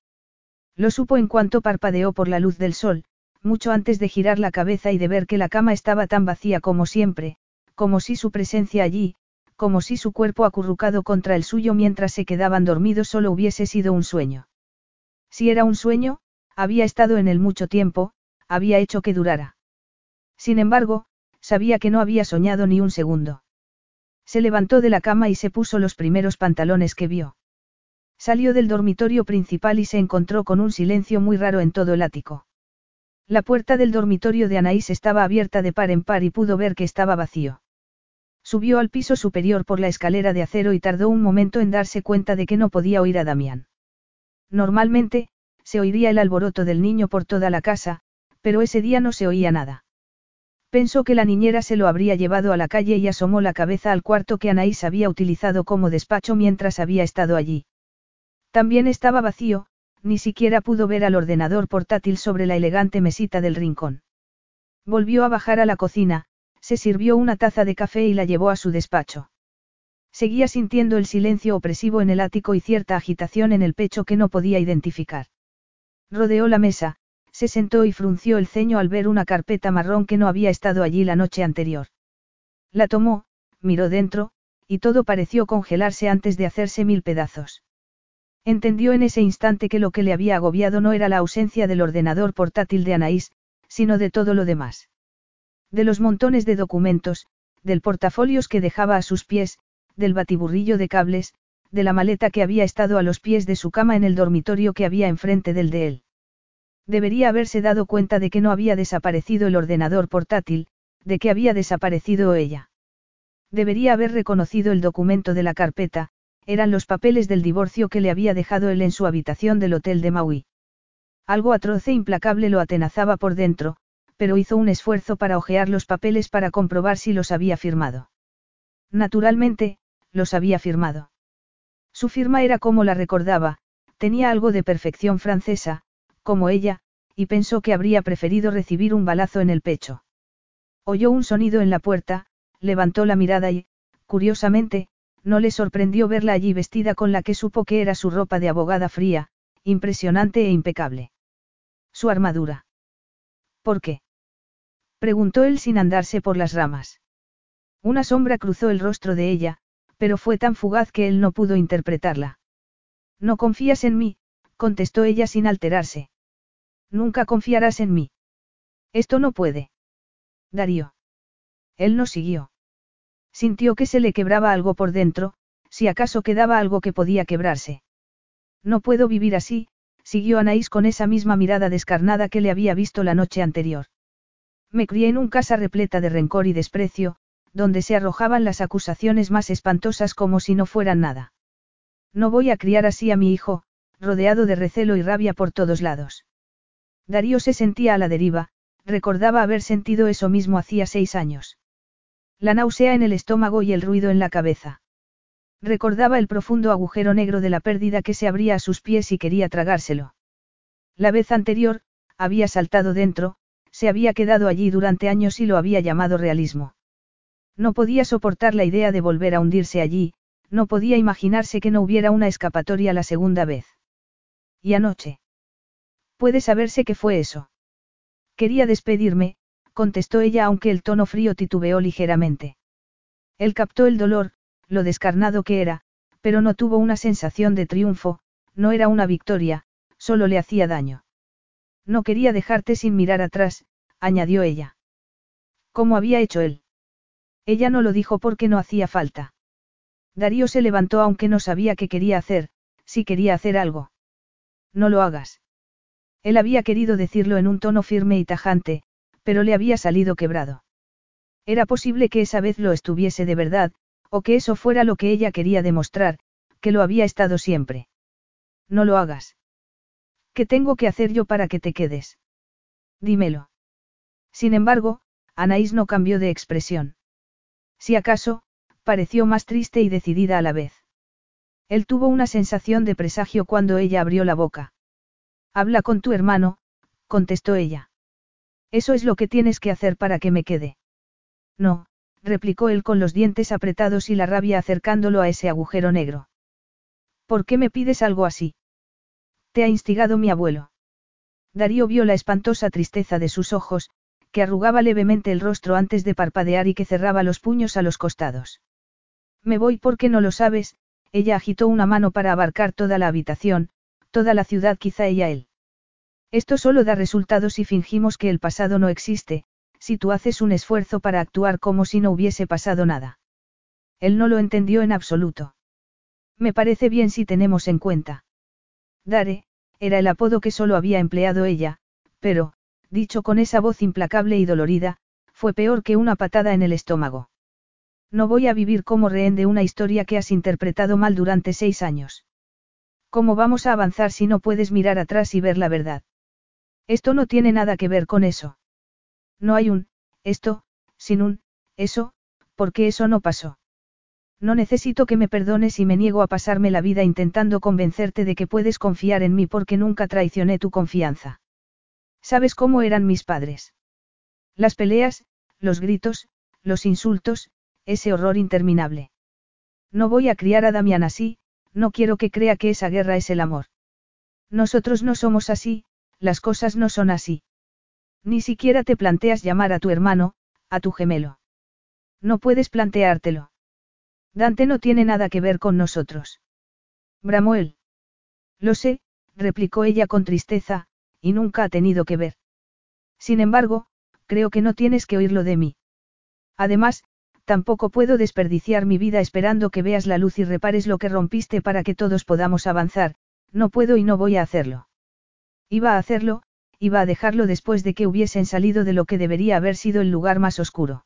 Lo supo en cuanto parpadeó por la luz del sol, mucho antes de girar la cabeza y de ver que la cama estaba tan vacía como siempre, como si su presencia allí, como si su cuerpo acurrucado contra el suyo mientras se quedaban dormidos solo hubiese sido un sueño. Si era un sueño, había estado en él mucho tiempo, había hecho que durara. Sin embargo, sabía que no había soñado ni un segundo. Se levantó de la cama y se puso los primeros pantalones que vio. Salió del dormitorio principal y se encontró con un silencio muy raro en todo el ático. La puerta del dormitorio de Anaís estaba abierta de par en par y pudo ver que estaba vacío. Subió al piso superior por la escalera de acero y tardó un momento en darse cuenta de que no podía oír a Damián. Normalmente, se oiría el alboroto del niño por toda la casa, pero ese día no se oía nada. Pensó que la niñera se lo habría llevado a la calle y asomó la cabeza al cuarto que Anaís había utilizado como despacho mientras había estado allí. También estaba vacío, ni siquiera pudo ver al ordenador portátil sobre la elegante mesita del rincón. Volvió a bajar a la cocina, se sirvió una taza de café y la llevó a su despacho. Seguía sintiendo el silencio opresivo en el ático y cierta agitación en el pecho que no podía identificar. Rodeó la mesa, se sentó y frunció el ceño al ver una carpeta marrón que no había estado allí la noche anterior. La tomó, miró dentro, y todo pareció congelarse antes de hacerse mil pedazos. Entendió en ese instante que lo que le había agobiado no era la ausencia del ordenador portátil de Anaís, sino de todo lo demás. De los montones de documentos, del portafolios que dejaba a sus pies, del batiburrillo de cables, de la maleta que había estado a los pies de su cama en el dormitorio que había enfrente del de él. Debería haberse dado cuenta de que no había desaparecido el ordenador portátil, de que había desaparecido ella. Debería haber reconocido el documento de la carpeta, eran los papeles del divorcio que le había dejado él en su habitación del hotel de Maui. Algo atroz e implacable lo atenazaba por dentro, pero hizo un esfuerzo para hojear los papeles para comprobar si los había firmado. Naturalmente, los había firmado. Su firma era como la recordaba, tenía algo de perfección francesa, como ella, y pensó que habría preferido recibir un balazo en el pecho. Oyó un sonido en la puerta, levantó la mirada y, curiosamente, no le sorprendió verla allí vestida con la que supo que era su ropa de abogada fría, impresionante e impecable. Su armadura. ¿Por qué? preguntó él sin andarse por las ramas. Una sombra cruzó el rostro de ella, pero fue tan fugaz que él no pudo interpretarla. No confías en mí, contestó ella sin alterarse. Nunca confiarás en mí. Esto no puede. Darío. Él no siguió. Sintió que se le quebraba algo por dentro, si acaso quedaba algo que podía quebrarse. No puedo vivir así, siguió Anaís con esa misma mirada descarnada que le había visto la noche anterior. Me crié en un casa repleta de rencor y desprecio, donde se arrojaban las acusaciones más espantosas como si no fueran nada. No voy a criar así a mi hijo, rodeado de recelo y rabia por todos lados. Darío se sentía a la deriva, recordaba haber sentido eso mismo hacía seis años. La náusea en el estómago y el ruido en la cabeza. Recordaba el profundo agujero negro de la pérdida que se abría a sus pies y quería tragárselo. La vez anterior, había saltado dentro, se había quedado allí durante años y lo había llamado realismo. No podía soportar la idea de volver a hundirse allí, no podía imaginarse que no hubiera una escapatoria la segunda vez. ¿Y anoche? Puede saberse qué fue eso. Quería despedirme, contestó ella aunque el tono frío titubeó ligeramente. Él captó el dolor, lo descarnado que era, pero no tuvo una sensación de triunfo, no era una victoria, solo le hacía daño. No quería dejarte sin mirar atrás, añadió ella. ¿Cómo había hecho él? Ella no lo dijo porque no hacía falta. Darío se levantó aunque no sabía qué quería hacer, si quería hacer algo. No lo hagas. Él había querido decirlo en un tono firme y tajante, pero le había salido quebrado. Era posible que esa vez lo estuviese de verdad, o que eso fuera lo que ella quería demostrar, que lo había estado siempre. No lo hagas. ¿Qué tengo que hacer yo para que te quedes? Dímelo. Sin embargo, Anaís no cambió de expresión. Si acaso, pareció más triste y decidida a la vez. Él tuvo una sensación de presagio cuando ella abrió la boca. Habla con tu hermano, contestó ella. Eso es lo que tienes que hacer para que me quede. No, replicó él con los dientes apretados y la rabia acercándolo a ese agujero negro. ¿Por qué me pides algo así? Te ha instigado mi abuelo. Darío vio la espantosa tristeza de sus ojos, que arrugaba levemente el rostro antes de parpadear y que cerraba los puños a los costados. Me voy porque no lo sabes, ella agitó una mano para abarcar toda la habitación, toda la ciudad quizá ella él. Esto solo da resultados si fingimos que el pasado no existe, si tú haces un esfuerzo para actuar como si no hubiese pasado nada. Él no lo entendió en absoluto. Me parece bien si tenemos en cuenta. Dare, era el apodo que solo había empleado ella, pero, dicho con esa voz implacable y dolorida, fue peor que una patada en el estómago. No voy a vivir como rehén de una historia que has interpretado mal durante seis años. ¿Cómo vamos a avanzar si no puedes mirar atrás y ver la verdad? Esto no tiene nada que ver con eso. No hay un, esto, sin un, eso, porque eso no pasó. No necesito que me perdones y me niego a pasarme la vida intentando convencerte de que puedes confiar en mí porque nunca traicioné tu confianza. ¿Sabes cómo eran mis padres? Las peleas, los gritos, los insultos, ese horror interminable. No voy a criar a Damián así, no quiero que crea que esa guerra es el amor. Nosotros no somos así, las cosas no son así. Ni siquiera te planteas llamar a tu hermano, a tu gemelo. No puedes planteártelo. Dante no tiene nada que ver con nosotros. Bramuel. Lo sé, replicó ella con tristeza, y nunca ha tenido que ver. Sin embargo, creo que no tienes que oírlo de mí. Además, tampoco puedo desperdiciar mi vida esperando que veas la luz y repares lo que rompiste para que todos podamos avanzar, no puedo y no voy a hacerlo. Iba a hacerlo, iba a dejarlo después de que hubiesen salido de lo que debería haber sido el lugar más oscuro.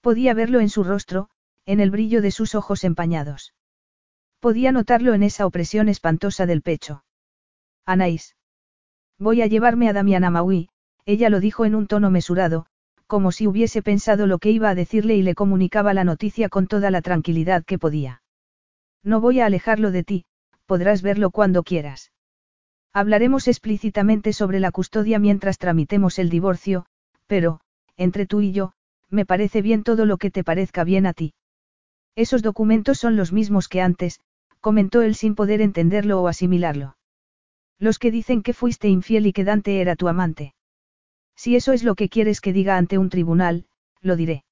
Podía verlo en su rostro, en el brillo de sus ojos empañados. Podía notarlo en esa opresión espantosa del pecho. Anaís. Voy a llevarme a Damián a Maui, ella lo dijo en un tono mesurado, como si hubiese pensado lo que iba a decirle y le comunicaba la noticia con toda la tranquilidad que podía. No voy a alejarlo de ti, podrás verlo cuando quieras. Hablaremos explícitamente sobre la custodia mientras tramitemos el divorcio, pero, entre tú y yo, me parece bien todo lo que te parezca bien a ti. Esos documentos son los mismos que antes, comentó él sin poder entenderlo o asimilarlo. Los que dicen que fuiste infiel y que Dante era tu amante. Si eso es lo que quieres que diga ante un tribunal, lo diré.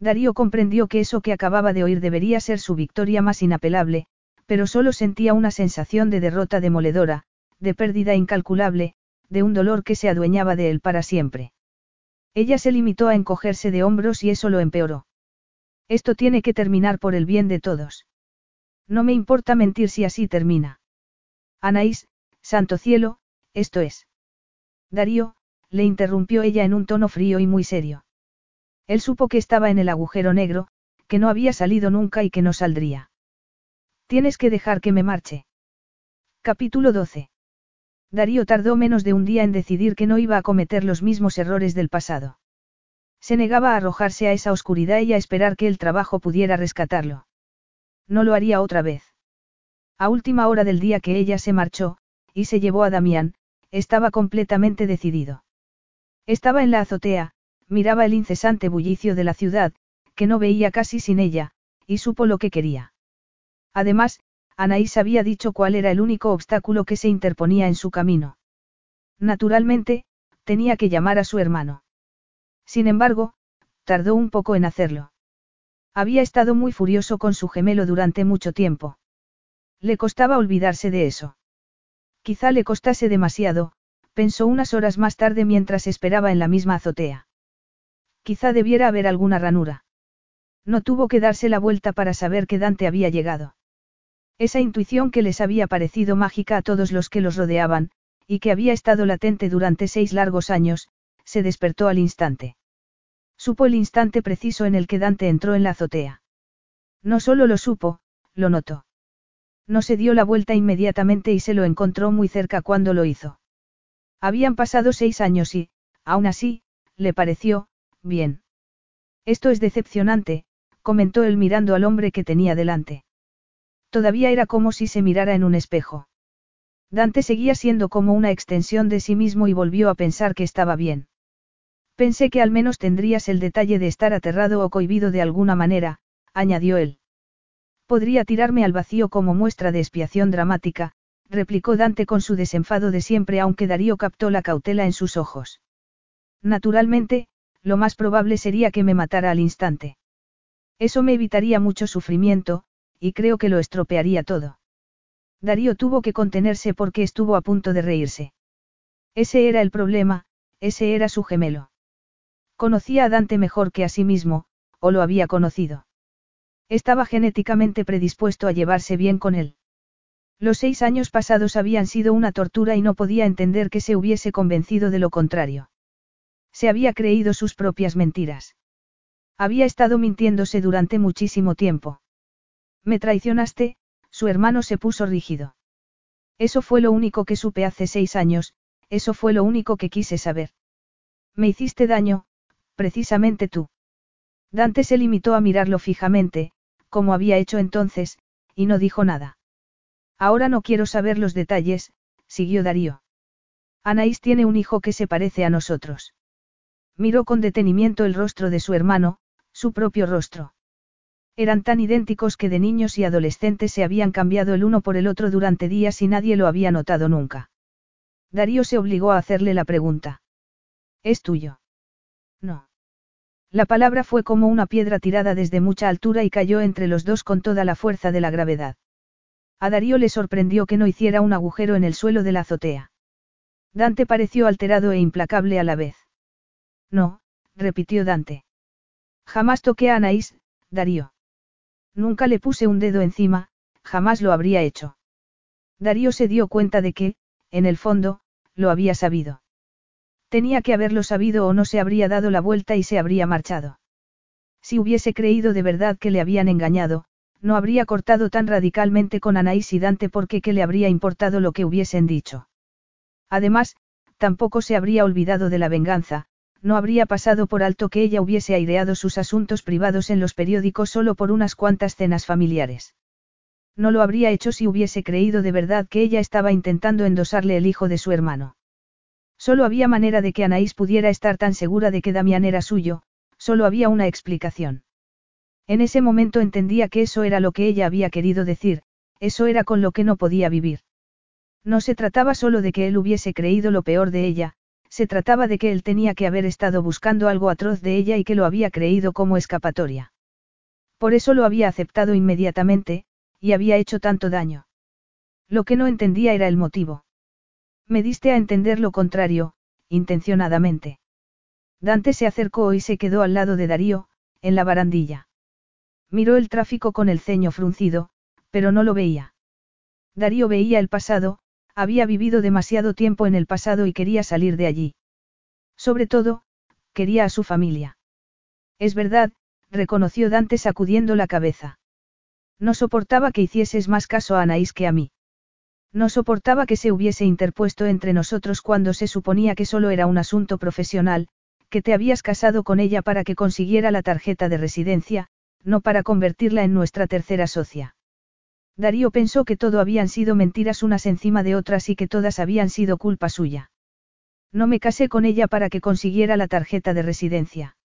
Darío comprendió que eso que acababa de oír debería ser su victoria más inapelable, pero solo sentía una sensación de derrota demoledora, de pérdida incalculable, de un dolor que se adueñaba de él para siempre. Ella se limitó a encogerse de hombros y eso lo empeoró. Esto tiene que terminar por el bien de todos. No me importa mentir si así termina. Anaís, santo cielo, esto es. Darío, le interrumpió ella en un tono frío y muy serio. Él supo que estaba en el agujero negro, que no había salido nunca y que no saldría. Tienes que dejar que me marche. Capítulo 12. Darío tardó menos de un día en decidir que no iba a cometer los mismos errores del pasado. Se negaba a arrojarse a esa oscuridad y a esperar que el trabajo pudiera rescatarlo. No lo haría otra vez. A última hora del día que ella se marchó, y se llevó a Damián, estaba completamente decidido. Estaba en la azotea, miraba el incesante bullicio de la ciudad, que no veía casi sin ella, y supo lo que quería. Además, Anaís había dicho cuál era el único obstáculo que se interponía en su camino. Naturalmente, tenía que llamar a su hermano. Sin embargo, tardó un poco en hacerlo. Había estado muy furioso con su gemelo durante mucho tiempo. Le costaba olvidarse de eso. Quizá le costase demasiado, pensó unas horas más tarde mientras esperaba en la misma azotea. Quizá debiera haber alguna ranura. No tuvo que darse la vuelta para saber que Dante había llegado. Esa intuición que les había parecido mágica a todos los que los rodeaban, y que había estado latente durante seis largos años, se despertó al instante. Supo el instante preciso en el que Dante entró en la azotea. No solo lo supo, lo notó. No se dio la vuelta inmediatamente y se lo encontró muy cerca cuando lo hizo. Habían pasado seis años y, aún así, le pareció, bien. Esto es decepcionante, comentó él mirando al hombre que tenía delante. Todavía era como si se mirara en un espejo. Dante seguía siendo como una extensión de sí mismo y volvió a pensar que estaba bien. Pensé que al menos tendrías el detalle de estar aterrado o cohibido de alguna manera, añadió él. Podría tirarme al vacío como muestra de expiación dramática, replicó Dante con su desenfado de siempre aunque Darío captó la cautela en sus ojos. Naturalmente, lo más probable sería que me matara al instante. Eso me evitaría mucho sufrimiento, y creo que lo estropearía todo. Darío tuvo que contenerse porque estuvo a punto de reírse. Ese era el problema, ese era su gemelo. Conocía a Dante mejor que a sí mismo, o lo había conocido. Estaba genéticamente predispuesto a llevarse bien con él. Los seis años pasados habían sido una tortura y no podía entender que se hubiese convencido de lo contrario. Se había creído sus propias mentiras. Había estado mintiéndose durante muchísimo tiempo. Me traicionaste, su hermano se puso rígido. Eso fue lo único que supe hace seis años, eso fue lo único que quise saber. Me hiciste daño, precisamente tú. Dante se limitó a mirarlo fijamente, como había hecho entonces, y no dijo nada. Ahora no quiero saber los detalles, siguió Darío. Anaís tiene un hijo que se parece a nosotros. Miró con detenimiento el rostro de su hermano, su propio rostro. Eran tan idénticos que de niños y adolescentes se habían cambiado el uno por el otro durante días y nadie lo había notado nunca. Darío se obligó a hacerle la pregunta. ¿Es tuyo? No. La palabra fue como una piedra tirada desde mucha altura y cayó entre los dos con toda la fuerza de la gravedad. A Darío le sorprendió que no hiciera un agujero en el suelo de la azotea. Dante pareció alterado e implacable a la vez. No, repitió Dante. Jamás toqué a Anaís, Darío. Nunca le puse un dedo encima, jamás lo habría hecho. Darío se dio cuenta de que, en el fondo, lo había sabido. Tenía que haberlo sabido o no se habría dado la vuelta y se habría marchado. Si hubiese creído de verdad que le habían engañado, no habría cortado tan radicalmente con Anaís y Dante porque qué le habría importado lo que hubiesen dicho. Además, tampoco se habría olvidado de la venganza, no habría pasado por alto que ella hubiese aireado sus asuntos privados en los periódicos solo por unas cuantas cenas familiares. No lo habría hecho si hubiese creído de verdad que ella estaba intentando endosarle el hijo de su hermano. Solo había manera de que Anaís pudiera estar tan segura de que Damián era suyo, solo había una explicación. En ese momento entendía que eso era lo que ella había querido decir, eso era con lo que no podía vivir. No se trataba solo de que él hubiese creído lo peor de ella, se trataba de que él tenía que haber estado buscando algo atroz de ella y que lo había creído como escapatoria. Por eso lo había aceptado inmediatamente, y había hecho tanto daño. Lo que no entendía era el motivo. Me diste a entender lo contrario, intencionadamente. Dante se acercó y se quedó al lado de Darío, en la barandilla. Miró el tráfico con el ceño fruncido, pero no lo veía. Darío veía el pasado, había vivido demasiado tiempo en el pasado y quería salir de allí. Sobre todo, quería a su familia. Es verdad, reconoció Dante sacudiendo la cabeza. No soportaba que hicieses más caso a Anaís que a mí. No soportaba que se hubiese interpuesto entre nosotros cuando se suponía que solo era un asunto profesional, que te habías casado con ella para que consiguiera la tarjeta de residencia, no para convertirla en nuestra tercera socia. Darío pensó que todo habían sido mentiras unas encima de otras y que todas habían sido culpa suya. No me casé con ella para que consiguiera la tarjeta de residencia.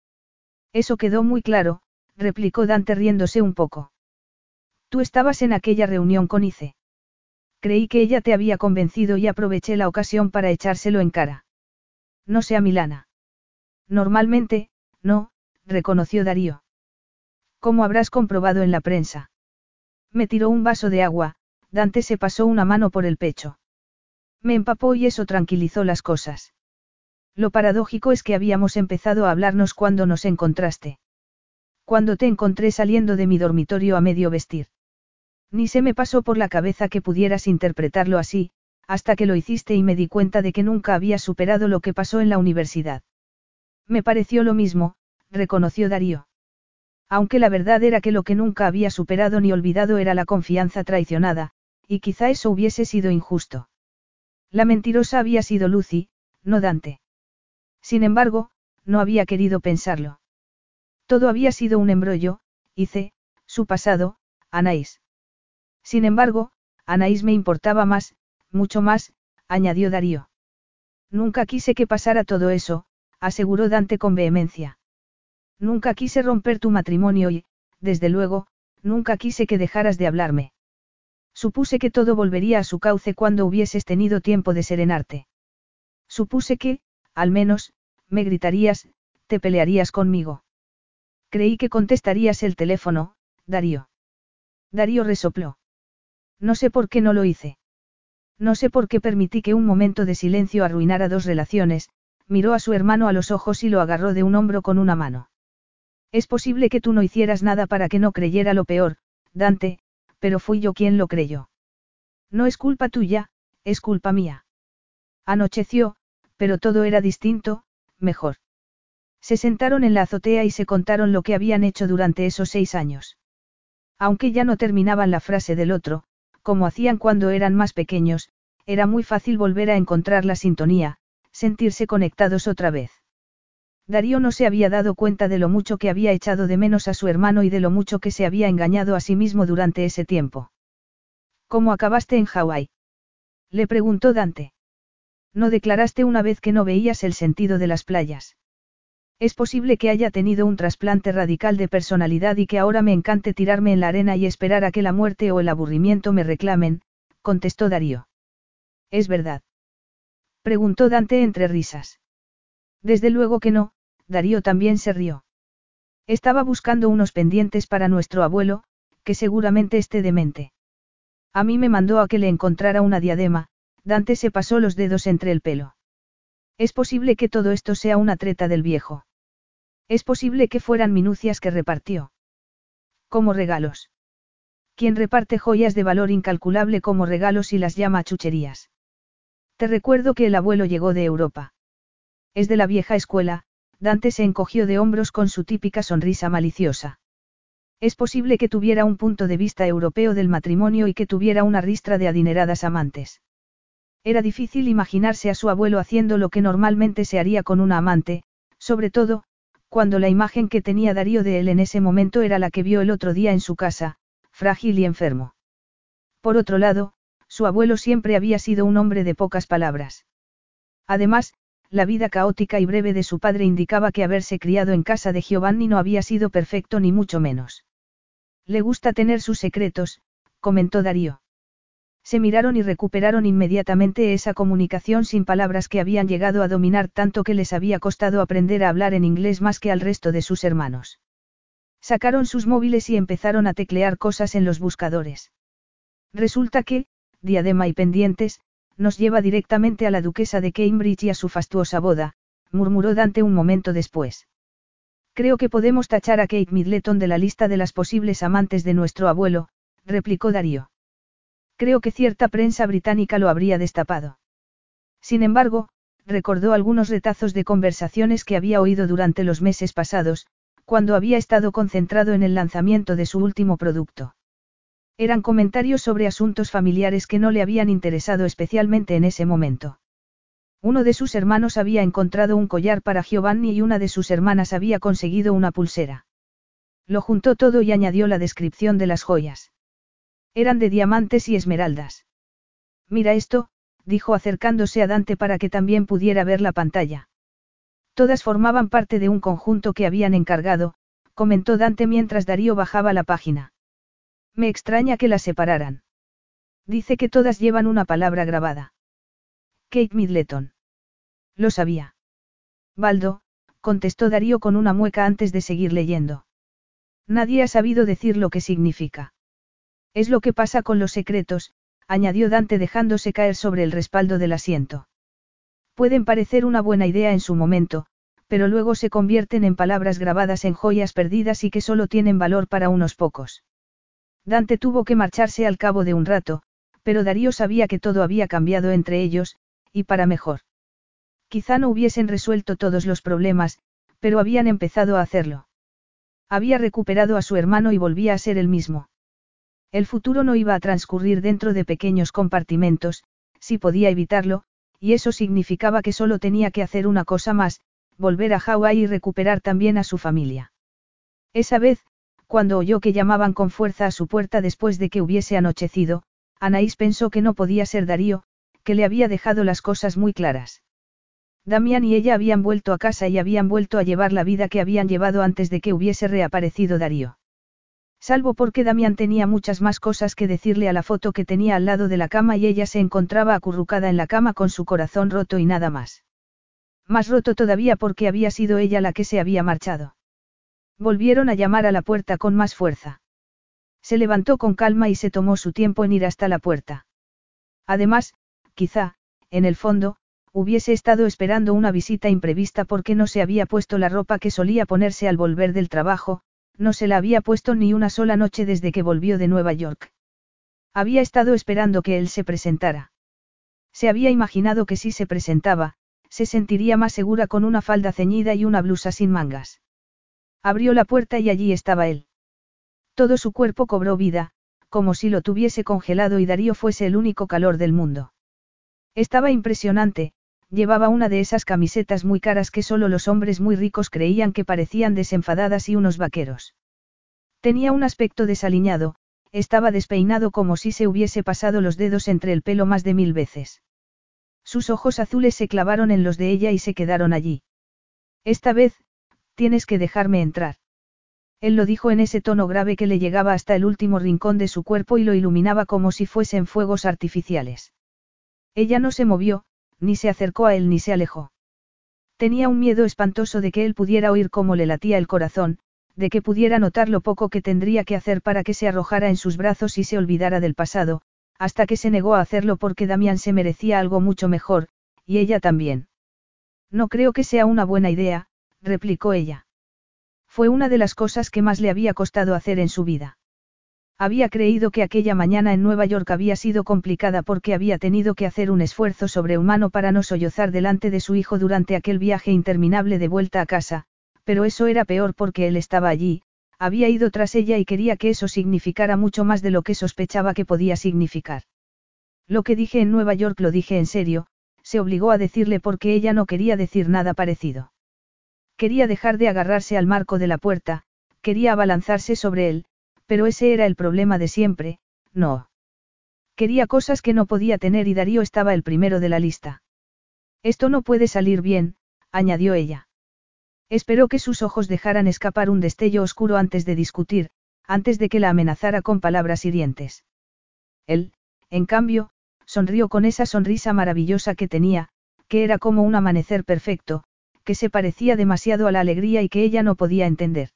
Eso quedó muy claro, replicó Dante riéndose un poco. Tú estabas en aquella reunión con Ice. Creí que ella te había convencido y aproveché la ocasión para echárselo en cara. No sea Milana. Normalmente, no, reconoció Darío. ¿Cómo habrás comprobado en la prensa? Me tiró un vaso de agua, Dante se pasó una mano por el pecho. Me empapó y eso tranquilizó las cosas. Lo paradójico es que habíamos empezado a hablarnos cuando nos encontraste. Cuando te encontré saliendo de mi dormitorio a medio vestir. Ni se me pasó por la cabeza que pudieras interpretarlo así, hasta que lo hiciste y me di cuenta de que nunca habías superado lo que pasó en la universidad. Me pareció lo mismo, reconoció Darío. Aunque la verdad era que lo que nunca había superado ni olvidado era la confianza traicionada, y quizá eso hubiese sido injusto. La mentirosa había sido Lucy, no Dante. Sin embargo, no había querido pensarlo. Todo había sido un embrollo, hice, su pasado, Anaís. Sin embargo, Anaís me importaba más, mucho más, añadió Darío. Nunca quise que pasara todo eso, aseguró Dante con vehemencia. Nunca quise romper tu matrimonio y, desde luego, nunca quise que dejaras de hablarme. Supuse que todo volvería a su cauce cuando hubieses tenido tiempo de serenarte. Supuse que, al menos, me gritarías, te pelearías conmigo. Creí que contestarías el teléfono, Darío. Darío resopló. No sé por qué no lo hice. No sé por qué permití que un momento de silencio arruinara dos relaciones, miró a su hermano a los ojos y lo agarró de un hombro con una mano. Es posible que tú no hicieras nada para que no creyera lo peor, Dante, pero fui yo quien lo creyó. No es culpa tuya, es culpa mía. Anocheció, pero todo era distinto, mejor. Se sentaron en la azotea y se contaron lo que habían hecho durante esos seis años. Aunque ya no terminaban la frase del otro, como hacían cuando eran más pequeños, era muy fácil volver a encontrar la sintonía, sentirse conectados otra vez. Darío no se había dado cuenta de lo mucho que había echado de menos a su hermano y de lo mucho que se había engañado a sí mismo durante ese tiempo. ¿Cómo acabaste en Hawái? Le preguntó Dante. No declaraste una vez que no veías el sentido de las playas. Es posible que haya tenido un trasplante radical de personalidad y que ahora me encante tirarme en la arena y esperar a que la muerte o el aburrimiento me reclamen, contestó Darío. ¿Es verdad? Preguntó Dante entre risas. Desde luego que no, Darío también se rió. Estaba buscando unos pendientes para nuestro abuelo, que seguramente esté demente. A mí me mandó a que le encontrara una diadema, Dante se pasó los dedos entre el pelo. Es posible que todo esto sea una treta del viejo. Es posible que fueran minucias que repartió. Como regalos. ¿Quién reparte joyas de valor incalculable como regalos y las llama chucherías? Te recuerdo que el abuelo llegó de Europa. Es de la vieja escuela, Dante se encogió de hombros con su típica sonrisa maliciosa. Es posible que tuviera un punto de vista europeo del matrimonio y que tuviera una ristra de adineradas amantes. Era difícil imaginarse a su abuelo haciendo lo que normalmente se haría con una amante, sobre todo, cuando la imagen que tenía Darío de él en ese momento era la que vio el otro día en su casa, frágil y enfermo. Por otro lado, su abuelo siempre había sido un hombre de pocas palabras. Además, la vida caótica y breve de su padre indicaba que haberse criado en casa de Giovanni no había sido perfecto ni mucho menos. Le gusta tener sus secretos, comentó Darío. Se miraron y recuperaron inmediatamente esa comunicación sin palabras que habían llegado a dominar tanto que les había costado aprender a hablar en inglés más que al resto de sus hermanos. Sacaron sus móviles y empezaron a teclear cosas en los buscadores. Resulta que, diadema y pendientes, nos lleva directamente a la duquesa de Cambridge y a su fastuosa boda, murmuró Dante un momento después. Creo que podemos tachar a Kate Middleton de la lista de las posibles amantes de nuestro abuelo, replicó Darío. Creo que cierta prensa británica lo habría destapado. Sin embargo, recordó algunos retazos de conversaciones que había oído durante los meses pasados, cuando había estado concentrado en el lanzamiento de su último producto. Eran comentarios sobre asuntos familiares que no le habían interesado especialmente en ese momento. Uno de sus hermanos había encontrado un collar para Giovanni y una de sus hermanas había conseguido una pulsera. Lo juntó todo y añadió la descripción de las joyas. Eran de diamantes y esmeraldas. Mira esto, dijo acercándose a Dante para que también pudiera ver la pantalla. Todas formaban parte de un conjunto que habían encargado, comentó Dante mientras Darío bajaba la página. Me extraña que las separaran. Dice que todas llevan una palabra grabada. Kate Middleton. Lo sabía. Baldo, contestó Darío con una mueca antes de seguir leyendo. Nadie ha sabido decir lo que significa. Es lo que pasa con los secretos, añadió Dante dejándose caer sobre el respaldo del asiento. Pueden parecer una buena idea en su momento, pero luego se convierten en palabras grabadas en joyas perdidas y que solo tienen valor para unos pocos. Dante tuvo que marcharse al cabo de un rato, pero Darío sabía que todo había cambiado entre ellos, y para mejor. Quizá no hubiesen resuelto todos los problemas, pero habían empezado a hacerlo. Había recuperado a su hermano y volvía a ser el mismo. El futuro no iba a transcurrir dentro de pequeños compartimentos, si podía evitarlo, y eso significaba que solo tenía que hacer una cosa más, volver a Hawái y recuperar también a su familia. Esa vez, cuando oyó que llamaban con fuerza a su puerta después de que hubiese anochecido, Anaís pensó que no podía ser Darío, que le había dejado las cosas muy claras. Damián y ella habían vuelto a casa y habían vuelto a llevar la vida que habían llevado antes de que hubiese reaparecido Darío. Salvo porque Damián tenía muchas más cosas que decirle a la foto que tenía al lado de la cama y ella se encontraba acurrucada en la cama con su corazón roto y nada más. Más roto todavía porque había sido ella la que se había marchado. Volvieron a llamar a la puerta con más fuerza. Se levantó con calma y se tomó su tiempo en ir hasta la puerta. Además, quizá, en el fondo, hubiese estado esperando una visita imprevista porque no se había puesto la ropa que solía ponerse al volver del trabajo, no se la había puesto ni una sola noche desde que volvió de Nueva York. Había estado esperando que él se presentara. Se había imaginado que si se presentaba, se sentiría más segura con una falda ceñida y una blusa sin mangas. Abrió la puerta y allí estaba él. Todo su cuerpo cobró vida, como si lo tuviese congelado y Darío fuese el único calor del mundo. Estaba impresionante, Llevaba una de esas camisetas muy caras que solo los hombres muy ricos creían que parecían desenfadadas y unos vaqueros. Tenía un aspecto desaliñado, estaba despeinado como si se hubiese pasado los dedos entre el pelo más de mil veces. Sus ojos azules se clavaron en los de ella y se quedaron allí. Esta vez, tienes que dejarme entrar. Él lo dijo en ese tono grave que le llegaba hasta el último rincón de su cuerpo y lo iluminaba como si fuesen fuegos artificiales. Ella no se movió, ni se acercó a él ni se alejó. Tenía un miedo espantoso de que él pudiera oír cómo le latía el corazón, de que pudiera notar lo poco que tendría que hacer para que se arrojara en sus brazos y se olvidara del pasado, hasta que se negó a hacerlo porque Damián se merecía algo mucho mejor, y ella también. No creo que sea una buena idea, replicó ella. Fue una de las cosas que más le había costado hacer en su vida. Había creído que aquella mañana en Nueva York había sido complicada porque había tenido que hacer un esfuerzo sobrehumano para no sollozar delante de su hijo durante aquel viaje interminable de vuelta a casa, pero eso era peor porque él estaba allí, había ido tras ella y quería que eso significara mucho más de lo que sospechaba que podía significar. Lo que dije en Nueva York lo dije en serio, se obligó a decirle porque ella no quería decir nada parecido. Quería dejar de agarrarse al marco de la puerta, quería abalanzarse sobre él, pero ese era el problema de siempre, no. Quería cosas que no podía tener y Darío estaba el primero de la lista. Esto no puede salir bien, añadió ella. Esperó que sus ojos dejaran escapar un destello oscuro antes de discutir, antes de que la amenazara con palabras hirientes. Él, en cambio, sonrió con esa sonrisa maravillosa que tenía, que era como un amanecer perfecto, que se parecía demasiado a la alegría y que ella no podía entender.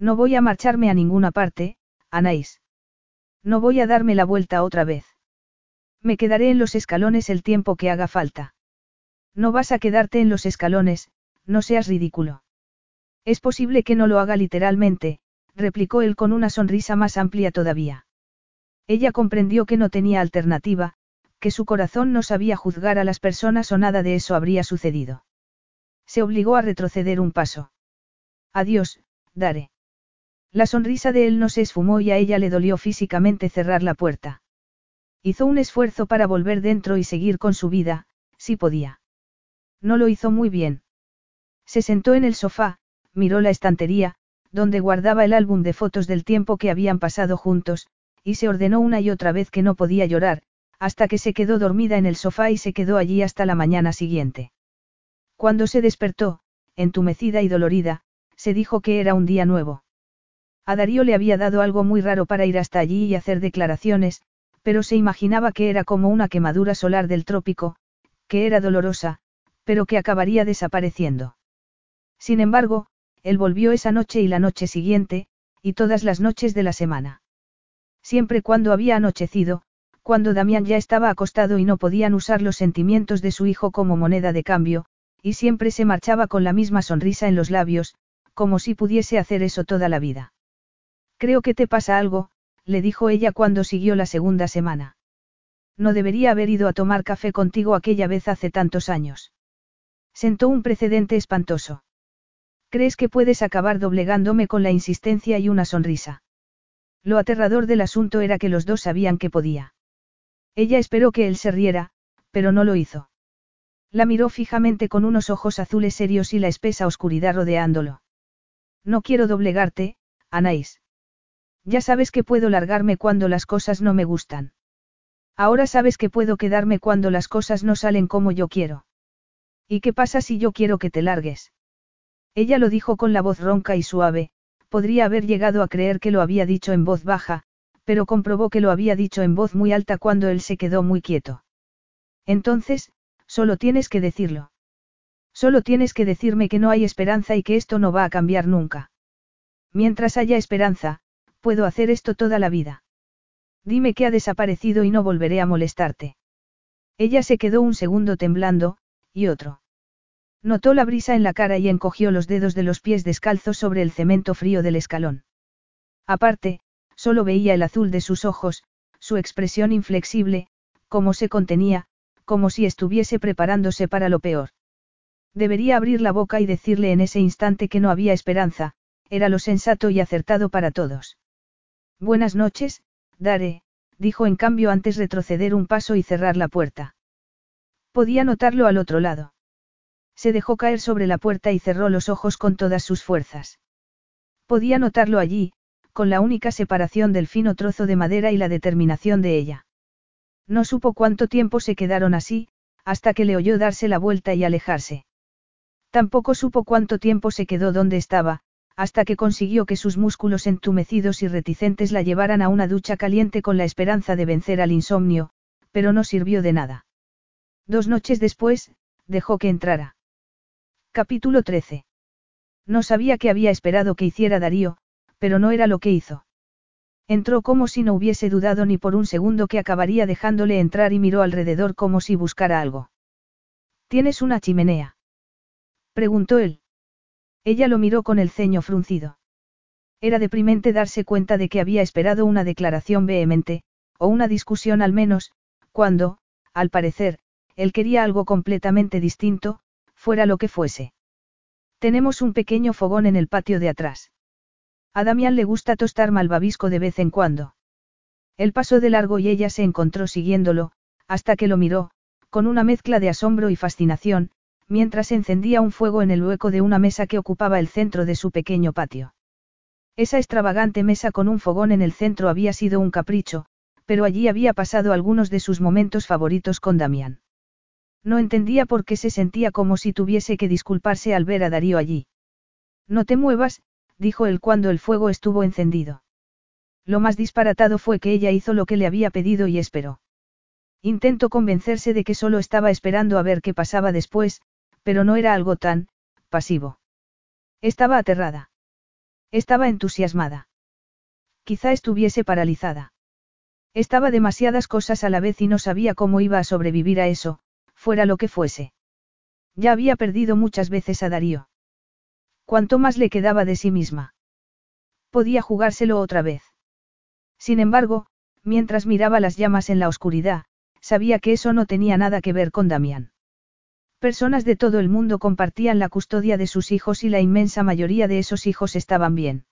No voy a marcharme a ninguna parte, Anaís. No voy a darme la vuelta otra vez. Me quedaré en los escalones el tiempo que haga falta. No vas a quedarte en los escalones, no seas ridículo. Es posible que no lo haga literalmente, replicó él con una sonrisa más amplia todavía. Ella comprendió que no tenía alternativa, que su corazón no sabía juzgar a las personas o nada de eso habría sucedido. Se obligó a retroceder un paso. Adiós, Dare. La sonrisa de él no se esfumó y a ella le dolió físicamente cerrar la puerta. Hizo un esfuerzo para volver dentro y seguir con su vida, si podía. No lo hizo muy bien. Se sentó en el sofá, miró la estantería, donde guardaba el álbum de fotos del tiempo que habían pasado juntos, y se ordenó una y otra vez que no podía llorar, hasta que se quedó dormida en el sofá y se quedó allí hasta la mañana siguiente. Cuando se despertó, entumecida y dolorida, se dijo que era un día nuevo. A Darío le había dado algo muy raro para ir hasta allí y hacer declaraciones, pero se imaginaba que era como una quemadura solar del trópico, que era dolorosa, pero que acabaría desapareciendo. Sin embargo, él volvió esa noche y la noche siguiente, y todas las noches de la semana. Siempre cuando había anochecido, cuando Damián ya estaba acostado y no podían usar los sentimientos de su hijo como moneda de cambio, y siempre se marchaba con la misma sonrisa en los labios, como si pudiese hacer eso toda la vida. Creo que te pasa algo, le dijo ella cuando siguió la segunda semana. No debería haber ido a tomar café contigo aquella vez hace tantos años. Sentó un precedente espantoso. ¿Crees que puedes acabar doblegándome con la insistencia y una sonrisa? Lo aterrador del asunto era que los dos sabían que podía. Ella esperó que él se riera, pero no lo hizo. La miró fijamente con unos ojos azules serios y la espesa oscuridad rodeándolo. No quiero doblegarte, Anaís. Ya sabes que puedo largarme cuando las cosas no me gustan. Ahora sabes que puedo quedarme cuando las cosas no salen como yo quiero. ¿Y qué pasa si yo quiero que te largues? Ella lo dijo con la voz ronca y suave, podría haber llegado a creer que lo había dicho en voz baja, pero comprobó que lo había dicho en voz muy alta cuando él se quedó muy quieto. Entonces, solo tienes que decirlo. Solo tienes que decirme que no hay esperanza y que esto no va a cambiar nunca. Mientras haya esperanza, puedo hacer esto toda la vida. Dime que ha desaparecido y no volveré a molestarte. Ella se quedó un segundo temblando, y otro. Notó la brisa en la cara y encogió los dedos de los pies descalzos sobre el cemento frío del escalón. Aparte, solo veía el azul de sus ojos, su expresión inflexible, cómo se contenía, como si estuviese preparándose para lo peor. Debería abrir la boca y decirle en ese instante que no había esperanza, era lo sensato y acertado para todos. Buenas noches, Dare, dijo en cambio antes retroceder un paso y cerrar la puerta. Podía notarlo al otro lado. Se dejó caer sobre la puerta y cerró los ojos con todas sus fuerzas. Podía notarlo allí, con la única separación del fino trozo de madera y la determinación de ella. No supo cuánto tiempo se quedaron así, hasta que le oyó darse la vuelta y alejarse. Tampoco supo cuánto tiempo se quedó donde estaba, hasta que consiguió que sus músculos entumecidos y reticentes la llevaran a una ducha caliente con la esperanza de vencer al insomnio, pero no sirvió de nada. Dos noches después, dejó que entrara. Capítulo 13. No sabía qué había esperado que hiciera Darío, pero no era lo que hizo. Entró como si no hubiese dudado ni por un segundo que acabaría dejándole entrar y miró alrededor como si buscara algo. ¿Tienes una chimenea? preguntó él. Ella lo miró con el ceño fruncido. Era deprimente darse cuenta de que había esperado una declaración vehemente, o una discusión al menos, cuando, al parecer, él quería algo completamente distinto, fuera lo que fuese. Tenemos un pequeño fogón en el patio de atrás. A Damián le gusta tostar malvavisco de vez en cuando. Él pasó de largo y ella se encontró siguiéndolo, hasta que lo miró, con una mezcla de asombro y fascinación, mientras encendía un fuego en el hueco de una mesa que ocupaba el centro de su pequeño patio. Esa extravagante mesa con un fogón en el centro había sido un capricho, pero allí había pasado algunos de sus momentos favoritos con Damián. No entendía por qué se sentía como si tuviese que disculparse al ver a Darío allí. No te muevas, dijo él cuando el fuego estuvo encendido. Lo más disparatado fue que ella hizo lo que le había pedido y esperó. Intentó convencerse de que solo estaba esperando a ver qué pasaba después, pero no era algo tan, pasivo. Estaba aterrada. Estaba entusiasmada. Quizá estuviese paralizada. Estaba demasiadas cosas a la vez y no sabía cómo iba a sobrevivir a eso, fuera lo que fuese. Ya había perdido muchas veces a Darío. Cuanto más le quedaba de sí misma. Podía jugárselo otra vez. Sin embargo, mientras miraba las llamas en la oscuridad, sabía que eso no tenía nada que ver con Damián. Personas de todo el mundo compartían la custodia de sus hijos y la inmensa mayoría de esos hijos estaban bien.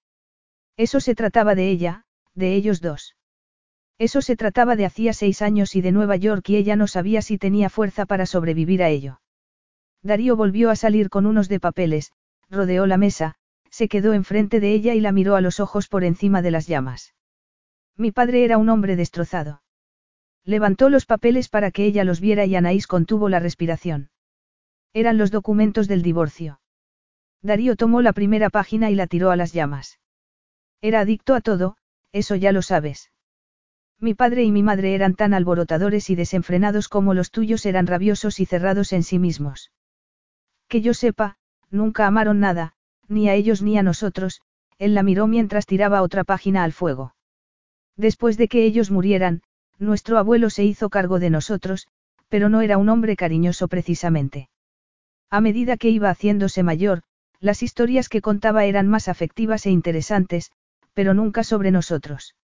Eso se trataba de ella, de ellos dos. Eso se trataba de hacía seis años y de Nueva York y ella no sabía si tenía fuerza para sobrevivir a ello. Darío volvió a salir con unos de papeles, rodeó la mesa, se quedó enfrente de ella y la miró a los ojos por encima de las llamas. Mi padre era un hombre destrozado. Levantó los papeles para que ella los viera y Anaís contuvo la respiración. Eran los documentos del divorcio. Darío tomó la primera página y la tiró a las llamas. Era adicto a todo, eso ya lo sabes. Mi padre y mi madre eran tan alborotadores y desenfrenados como los tuyos eran rabiosos y cerrados en sí mismos. Que yo sepa, nunca amaron nada, ni a ellos ni a nosotros, él la miró mientras tiraba otra página al fuego. Después de que ellos murieran, nuestro abuelo se hizo cargo de nosotros, pero no era un hombre cariñoso precisamente. A medida que iba haciéndose mayor, las historias que contaba eran más afectivas e interesantes, pero nunca sobre nosotros.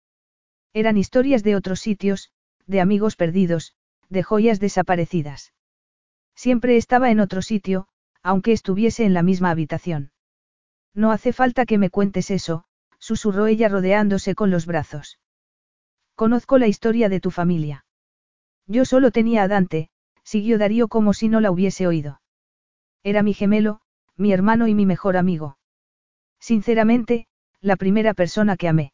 Eran historias de otros sitios, de amigos perdidos, de joyas desaparecidas. Siempre estaba en otro sitio, aunque estuviese en la misma habitación. No hace falta que me cuentes eso, susurró ella rodeándose con los brazos. Conozco la historia de tu familia. Yo solo tenía a Dante, siguió Darío como si no la hubiese oído. Era mi gemelo, mi hermano y mi mejor amigo. Sinceramente, la primera persona que amé.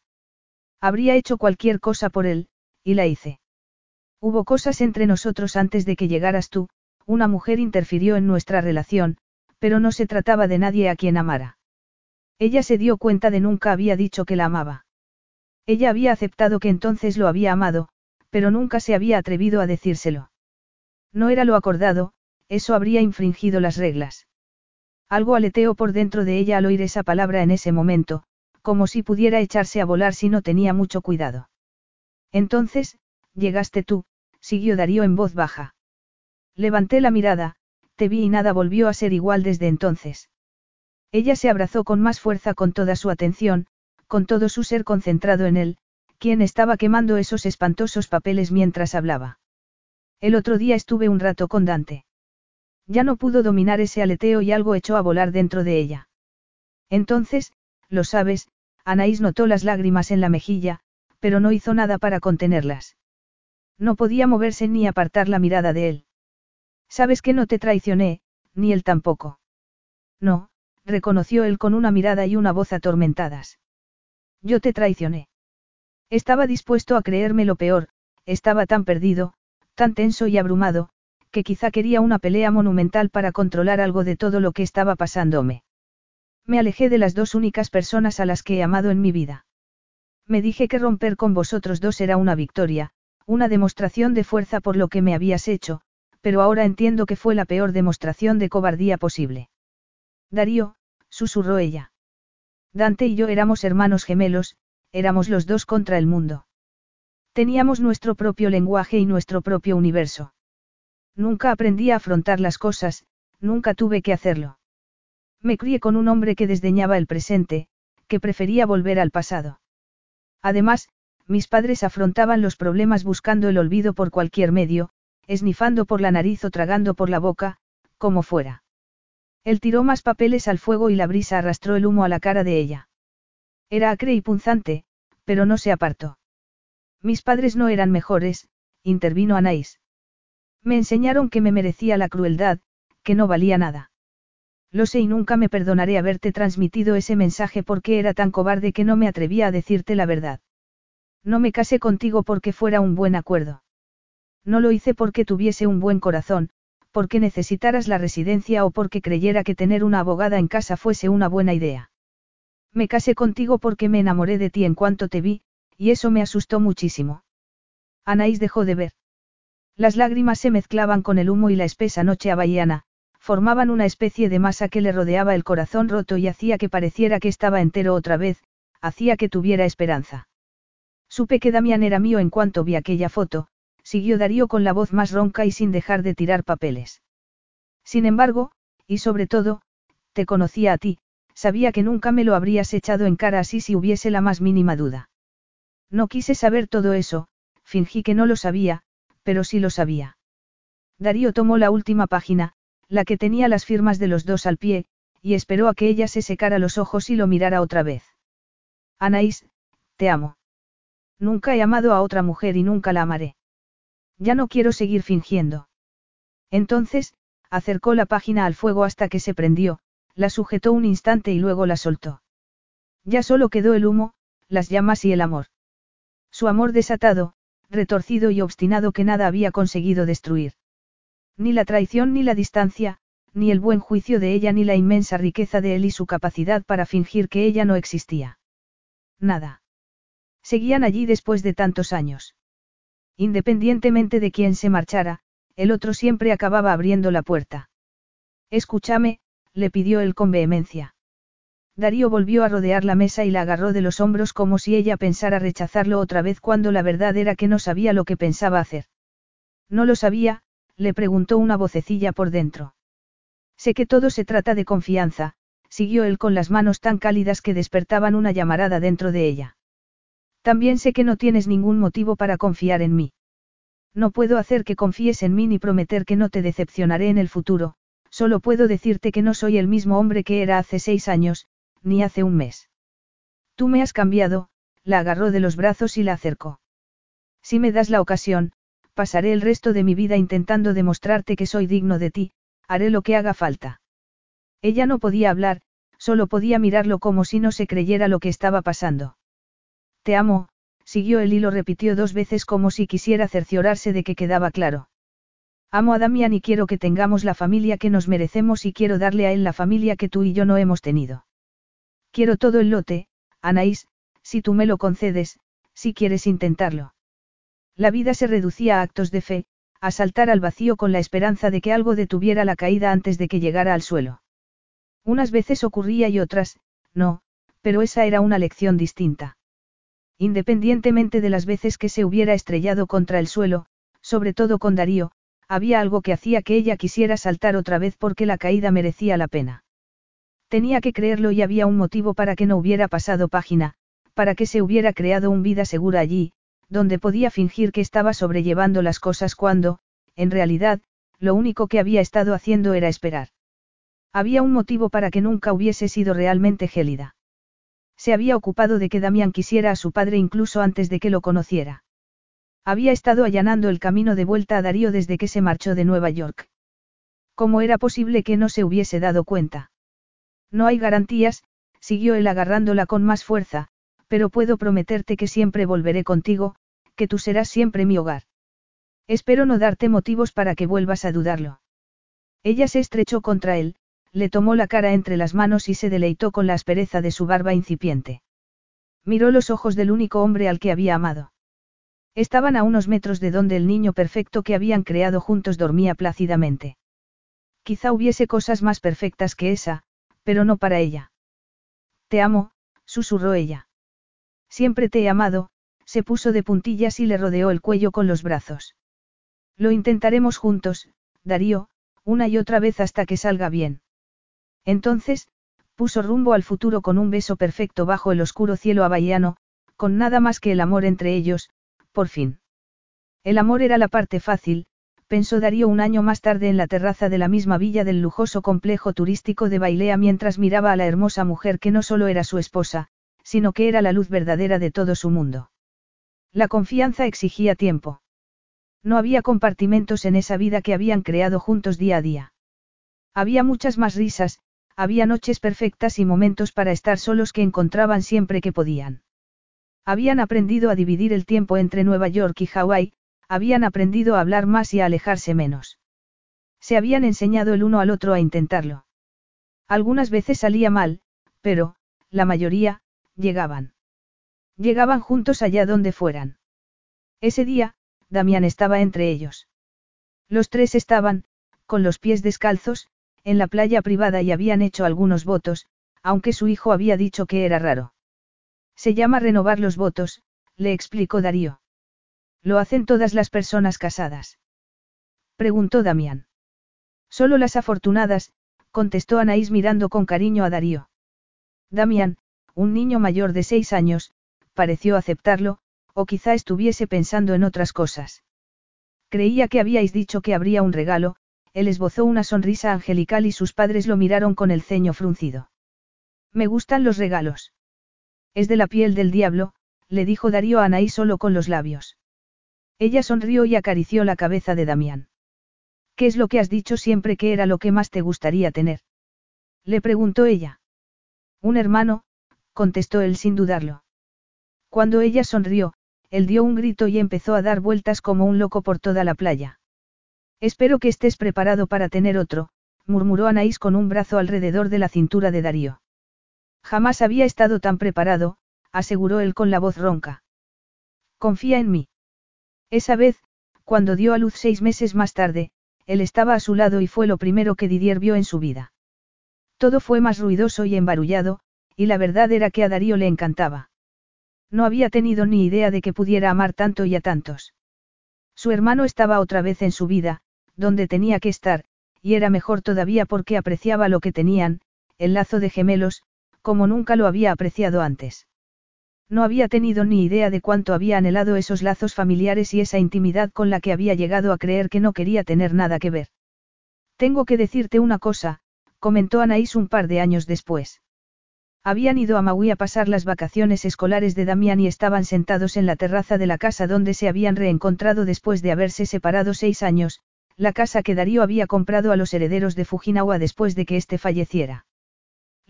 Habría hecho cualquier cosa por él, y la hice. Hubo cosas entre nosotros antes de que llegaras tú, una mujer interfirió en nuestra relación, pero no se trataba de nadie a quien amara. Ella se dio cuenta de nunca había dicho que la amaba. Ella había aceptado que entonces lo había amado, pero nunca se había atrevido a decírselo. No era lo acordado, eso habría infringido las reglas. Algo aleteó por dentro de ella al oír esa palabra en ese momento, como si pudiera echarse a volar si no tenía mucho cuidado. Entonces, llegaste tú, siguió Darío en voz baja. Levanté la mirada, te vi y nada volvió a ser igual desde entonces. Ella se abrazó con más fuerza con toda su atención, con todo su ser concentrado en él, quien estaba quemando esos espantosos papeles mientras hablaba. El otro día estuve un rato con Dante. Ya no pudo dominar ese aleteo y algo echó a volar dentro de ella. Entonces, lo sabes, Anaís notó las lágrimas en la mejilla, pero no hizo nada para contenerlas. No podía moverse ni apartar la mirada de él. Sabes que no te traicioné, ni él tampoco. No, reconoció él con una mirada y una voz atormentadas. Yo te traicioné. Estaba dispuesto a creerme lo peor, estaba tan perdido, tan tenso y abrumado, que quizá quería una pelea monumental para controlar algo de todo lo que estaba pasándome. Me alejé de las dos únicas personas a las que he amado en mi vida. Me dije que romper con vosotros dos era una victoria, una demostración de fuerza por lo que me habías hecho, pero ahora entiendo que fue la peor demostración de cobardía posible. Darío, susurró ella. Dante y yo éramos hermanos gemelos, éramos los dos contra el mundo. Teníamos nuestro propio lenguaje y nuestro propio universo. Nunca aprendí a afrontar las cosas, nunca tuve que hacerlo. Me crié con un hombre que desdeñaba el presente, que prefería volver al pasado. Además, mis padres afrontaban los problemas buscando el olvido por cualquier medio, esnifando por la nariz o tragando por la boca, como fuera. Él tiró más papeles al fuego y la brisa arrastró el humo a la cara de ella. Era acre y punzante, pero no se apartó. Mis padres no eran mejores, intervino Anaís. Me enseñaron que me merecía la crueldad, que no valía nada. Lo sé y nunca me perdonaré haberte transmitido ese mensaje porque era tan cobarde que no me atrevía a decirte la verdad. No me casé contigo porque fuera un buen acuerdo. No lo hice porque tuviese un buen corazón, porque necesitaras la residencia o porque creyera que tener una abogada en casa fuese una buena idea. Me casé contigo porque me enamoré de ti en cuanto te vi, y eso me asustó muchísimo. Anaís dejó de ver. Las lágrimas se mezclaban con el humo y la espesa noche abahiana, formaban una especie de masa que le rodeaba el corazón roto y hacía que pareciera que estaba entero otra vez, hacía que tuviera esperanza. Supe que Damián era mío en cuanto vi aquella foto, siguió Darío con la voz más ronca y sin dejar de tirar papeles. Sin embargo, y sobre todo, te conocía a ti, sabía que nunca me lo habrías echado en cara así si hubiese la más mínima duda. No quise saber todo eso, fingí que no lo sabía, pero sí lo sabía. Darío tomó la última página, la que tenía las firmas de los dos al pie, y esperó a que ella se secara los ojos y lo mirara otra vez. Anaís, te amo. Nunca he amado a otra mujer y nunca la amaré. Ya no quiero seguir fingiendo. Entonces, acercó la página al fuego hasta que se prendió, la sujetó un instante y luego la soltó. Ya solo quedó el humo, las llamas y el amor. Su amor desatado, retorcido y obstinado que nada había conseguido destruir. Ni la traición ni la distancia, ni el buen juicio de ella ni la inmensa riqueza de él y su capacidad para fingir que ella no existía. Nada. Seguían allí después de tantos años. Independientemente de quién se marchara, el otro siempre acababa abriendo la puerta. Escúchame, le pidió él con vehemencia. Darío volvió a rodear la mesa y la agarró de los hombros como si ella pensara rechazarlo otra vez cuando la verdad era que no sabía lo que pensaba hacer. No lo sabía, le preguntó una vocecilla por dentro. Sé que todo se trata de confianza, siguió él con las manos tan cálidas que despertaban una llamarada dentro de ella. También sé que no tienes ningún motivo para confiar en mí. No puedo hacer que confíes en mí ni prometer que no te decepcionaré en el futuro, solo puedo decirte que no soy el mismo hombre que era hace seis años, ni hace un mes. Tú me has cambiado, la agarró de los brazos y la acercó. Si me das la ocasión, pasaré el resto de mi vida intentando demostrarte que soy digno de ti, haré lo que haga falta. Ella no podía hablar, solo podía mirarlo como si no se creyera lo que estaba pasando. Te amo, siguió él y lo repitió dos veces como si quisiera cerciorarse de que quedaba claro. Amo a Damián y quiero que tengamos la familia que nos merecemos y quiero darle a él la familia que tú y yo no hemos tenido. Quiero todo el lote, Anaís, si tú me lo concedes, si quieres intentarlo. La vida se reducía a actos de fe, a saltar al vacío con la esperanza de que algo detuviera la caída antes de que llegara al suelo. Unas veces ocurría y otras, no, pero esa era una lección distinta. Independientemente de las veces que se hubiera estrellado contra el suelo, sobre todo con Darío, había algo que hacía que ella quisiera saltar otra vez porque la caída merecía la pena. Tenía que creerlo y había un motivo para que no hubiera pasado página, para que se hubiera creado un vida segura allí, donde podía fingir que estaba sobrellevando las cosas cuando, en realidad, lo único que había estado haciendo era esperar. Había un motivo para que nunca hubiese sido realmente gélida. Se había ocupado de que Damián quisiera a su padre incluso antes de que lo conociera. Había estado allanando el camino de vuelta a Darío desde que se marchó de Nueva York. ¿Cómo era posible que no se hubiese dado cuenta? No hay garantías, siguió él agarrándola con más fuerza, pero puedo prometerte que siempre volveré contigo, que tú serás siempre mi hogar. Espero no darte motivos para que vuelvas a dudarlo. Ella se estrechó contra él, le tomó la cara entre las manos y se deleitó con la aspereza de su barba incipiente. Miró los ojos del único hombre al que había amado. Estaban a unos metros de donde el niño perfecto que habían creado juntos dormía plácidamente. Quizá hubiese cosas más perfectas que esa, pero no para ella. Te amo, susurró ella. Siempre te he amado, se puso de puntillas y le rodeó el cuello con los brazos. Lo intentaremos juntos, Darío, una y otra vez hasta que salga bien. Entonces, puso rumbo al futuro con un beso perfecto bajo el oscuro cielo abahiano, con nada más que el amor entre ellos, por fin. El amor era la parte fácil, pensó Darío un año más tarde en la terraza de la misma villa del lujoso complejo turístico de Bailea mientras miraba a la hermosa mujer que no solo era su esposa, sino que era la luz verdadera de todo su mundo. La confianza exigía tiempo. No había compartimentos en esa vida que habían creado juntos día a día. Había muchas más risas, había noches perfectas y momentos para estar solos que encontraban siempre que podían. Habían aprendido a dividir el tiempo entre Nueva York y Hawái, habían aprendido a hablar más y a alejarse menos. Se habían enseñado el uno al otro a intentarlo. Algunas veces salía mal, pero, la mayoría, llegaban. Llegaban juntos allá donde fueran. Ese día, Damián estaba entre ellos. Los tres estaban, con los pies descalzos, en la playa privada y habían hecho algunos votos, aunque su hijo había dicho que era raro. Se llama renovar los votos, le explicó Darío. Lo hacen todas las personas casadas. Preguntó Damián. Solo las afortunadas, contestó Anaís mirando con cariño a Darío. Damián, un niño mayor de seis años, pareció aceptarlo, o quizá estuviese pensando en otras cosas. Creía que habíais dicho que habría un regalo, él esbozó una sonrisa angelical y sus padres lo miraron con el ceño fruncido. Me gustan los regalos. Es de la piel del diablo, le dijo Darío a Anaí solo con los labios. Ella sonrió y acarició la cabeza de Damián. ¿Qué es lo que has dicho siempre que era lo que más te gustaría tener? Le preguntó ella. Un hermano, contestó él sin dudarlo. Cuando ella sonrió, él dio un grito y empezó a dar vueltas como un loco por toda la playa. Espero que estés preparado para tener otro, murmuró Anaís con un brazo alrededor de la cintura de Darío. Jamás había estado tan preparado, aseguró él con la voz ronca. Confía en mí. Esa vez, cuando dio a luz seis meses más tarde, él estaba a su lado y fue lo primero que Didier vio en su vida. Todo fue más ruidoso y embarullado, y la verdad era que a Darío le encantaba. No había tenido ni idea de que pudiera amar tanto y a tantos. Su hermano estaba otra vez en su vida, donde tenía que estar, y era mejor todavía porque apreciaba lo que tenían, el lazo de gemelos, como nunca lo había apreciado antes. No había tenido ni idea de cuánto había anhelado esos lazos familiares y esa intimidad con la que había llegado a creer que no quería tener nada que ver. Tengo que decirte una cosa, comentó Anaís un par de años después. Habían ido a Maui a pasar las vacaciones escolares de Damián y estaban sentados en la terraza de la casa donde se habían reencontrado después de haberse separado seis años, la casa que Darío había comprado a los herederos de Fujinawa después de que éste falleciera.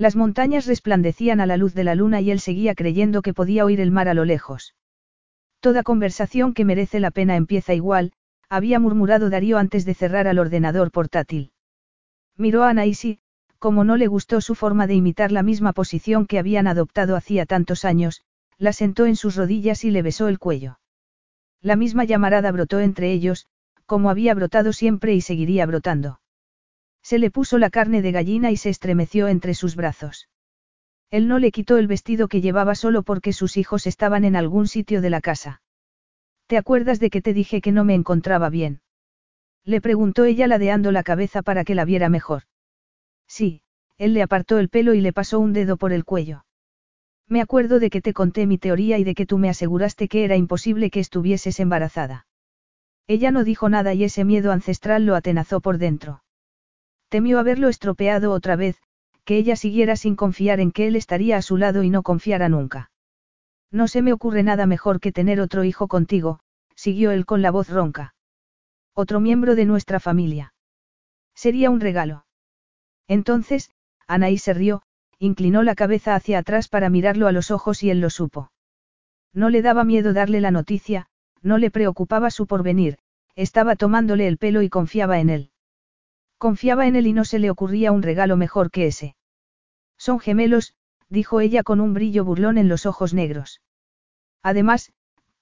Las montañas resplandecían a la luz de la luna y él seguía creyendo que podía oír el mar a lo lejos. Toda conversación que merece la pena empieza igual, había murmurado Darío antes de cerrar al ordenador portátil. Miró a Anaisi, como no le gustó su forma de imitar la misma posición que habían adoptado hacía tantos años, la sentó en sus rodillas y le besó el cuello. La misma llamarada brotó entre ellos, como había brotado siempre y seguiría brotando. Se le puso la carne de gallina y se estremeció entre sus brazos. Él no le quitó el vestido que llevaba solo porque sus hijos estaban en algún sitio de la casa. ¿Te acuerdas de que te dije que no me encontraba bien? Le preguntó ella ladeando la cabeza para que la viera mejor. Sí, él le apartó el pelo y le pasó un dedo por el cuello. Me acuerdo de que te conté mi teoría y de que tú me aseguraste que era imposible que estuvieses embarazada. Ella no dijo nada y ese miedo ancestral lo atenazó por dentro. Temió haberlo estropeado otra vez, que ella siguiera sin confiar en que él estaría a su lado y no confiara nunca. No se me ocurre nada mejor que tener otro hijo contigo, siguió él con la voz ronca. Otro miembro de nuestra familia. Sería un regalo. Entonces, Anaís se rió, inclinó la cabeza hacia atrás para mirarlo a los ojos y él lo supo. No le daba miedo darle la noticia, no le preocupaba su porvenir, estaba tomándole el pelo y confiaba en él. Confiaba en él y no se le ocurría un regalo mejor que ese. Son gemelos, dijo ella con un brillo burlón en los ojos negros. Además,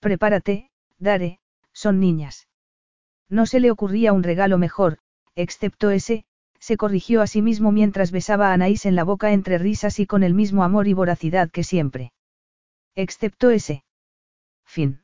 prepárate, Dare, son niñas. No se le ocurría un regalo mejor, excepto ese, se corrigió a sí mismo mientras besaba a Anaís en la boca entre risas y con el mismo amor y voracidad que siempre. Excepto ese. Fin.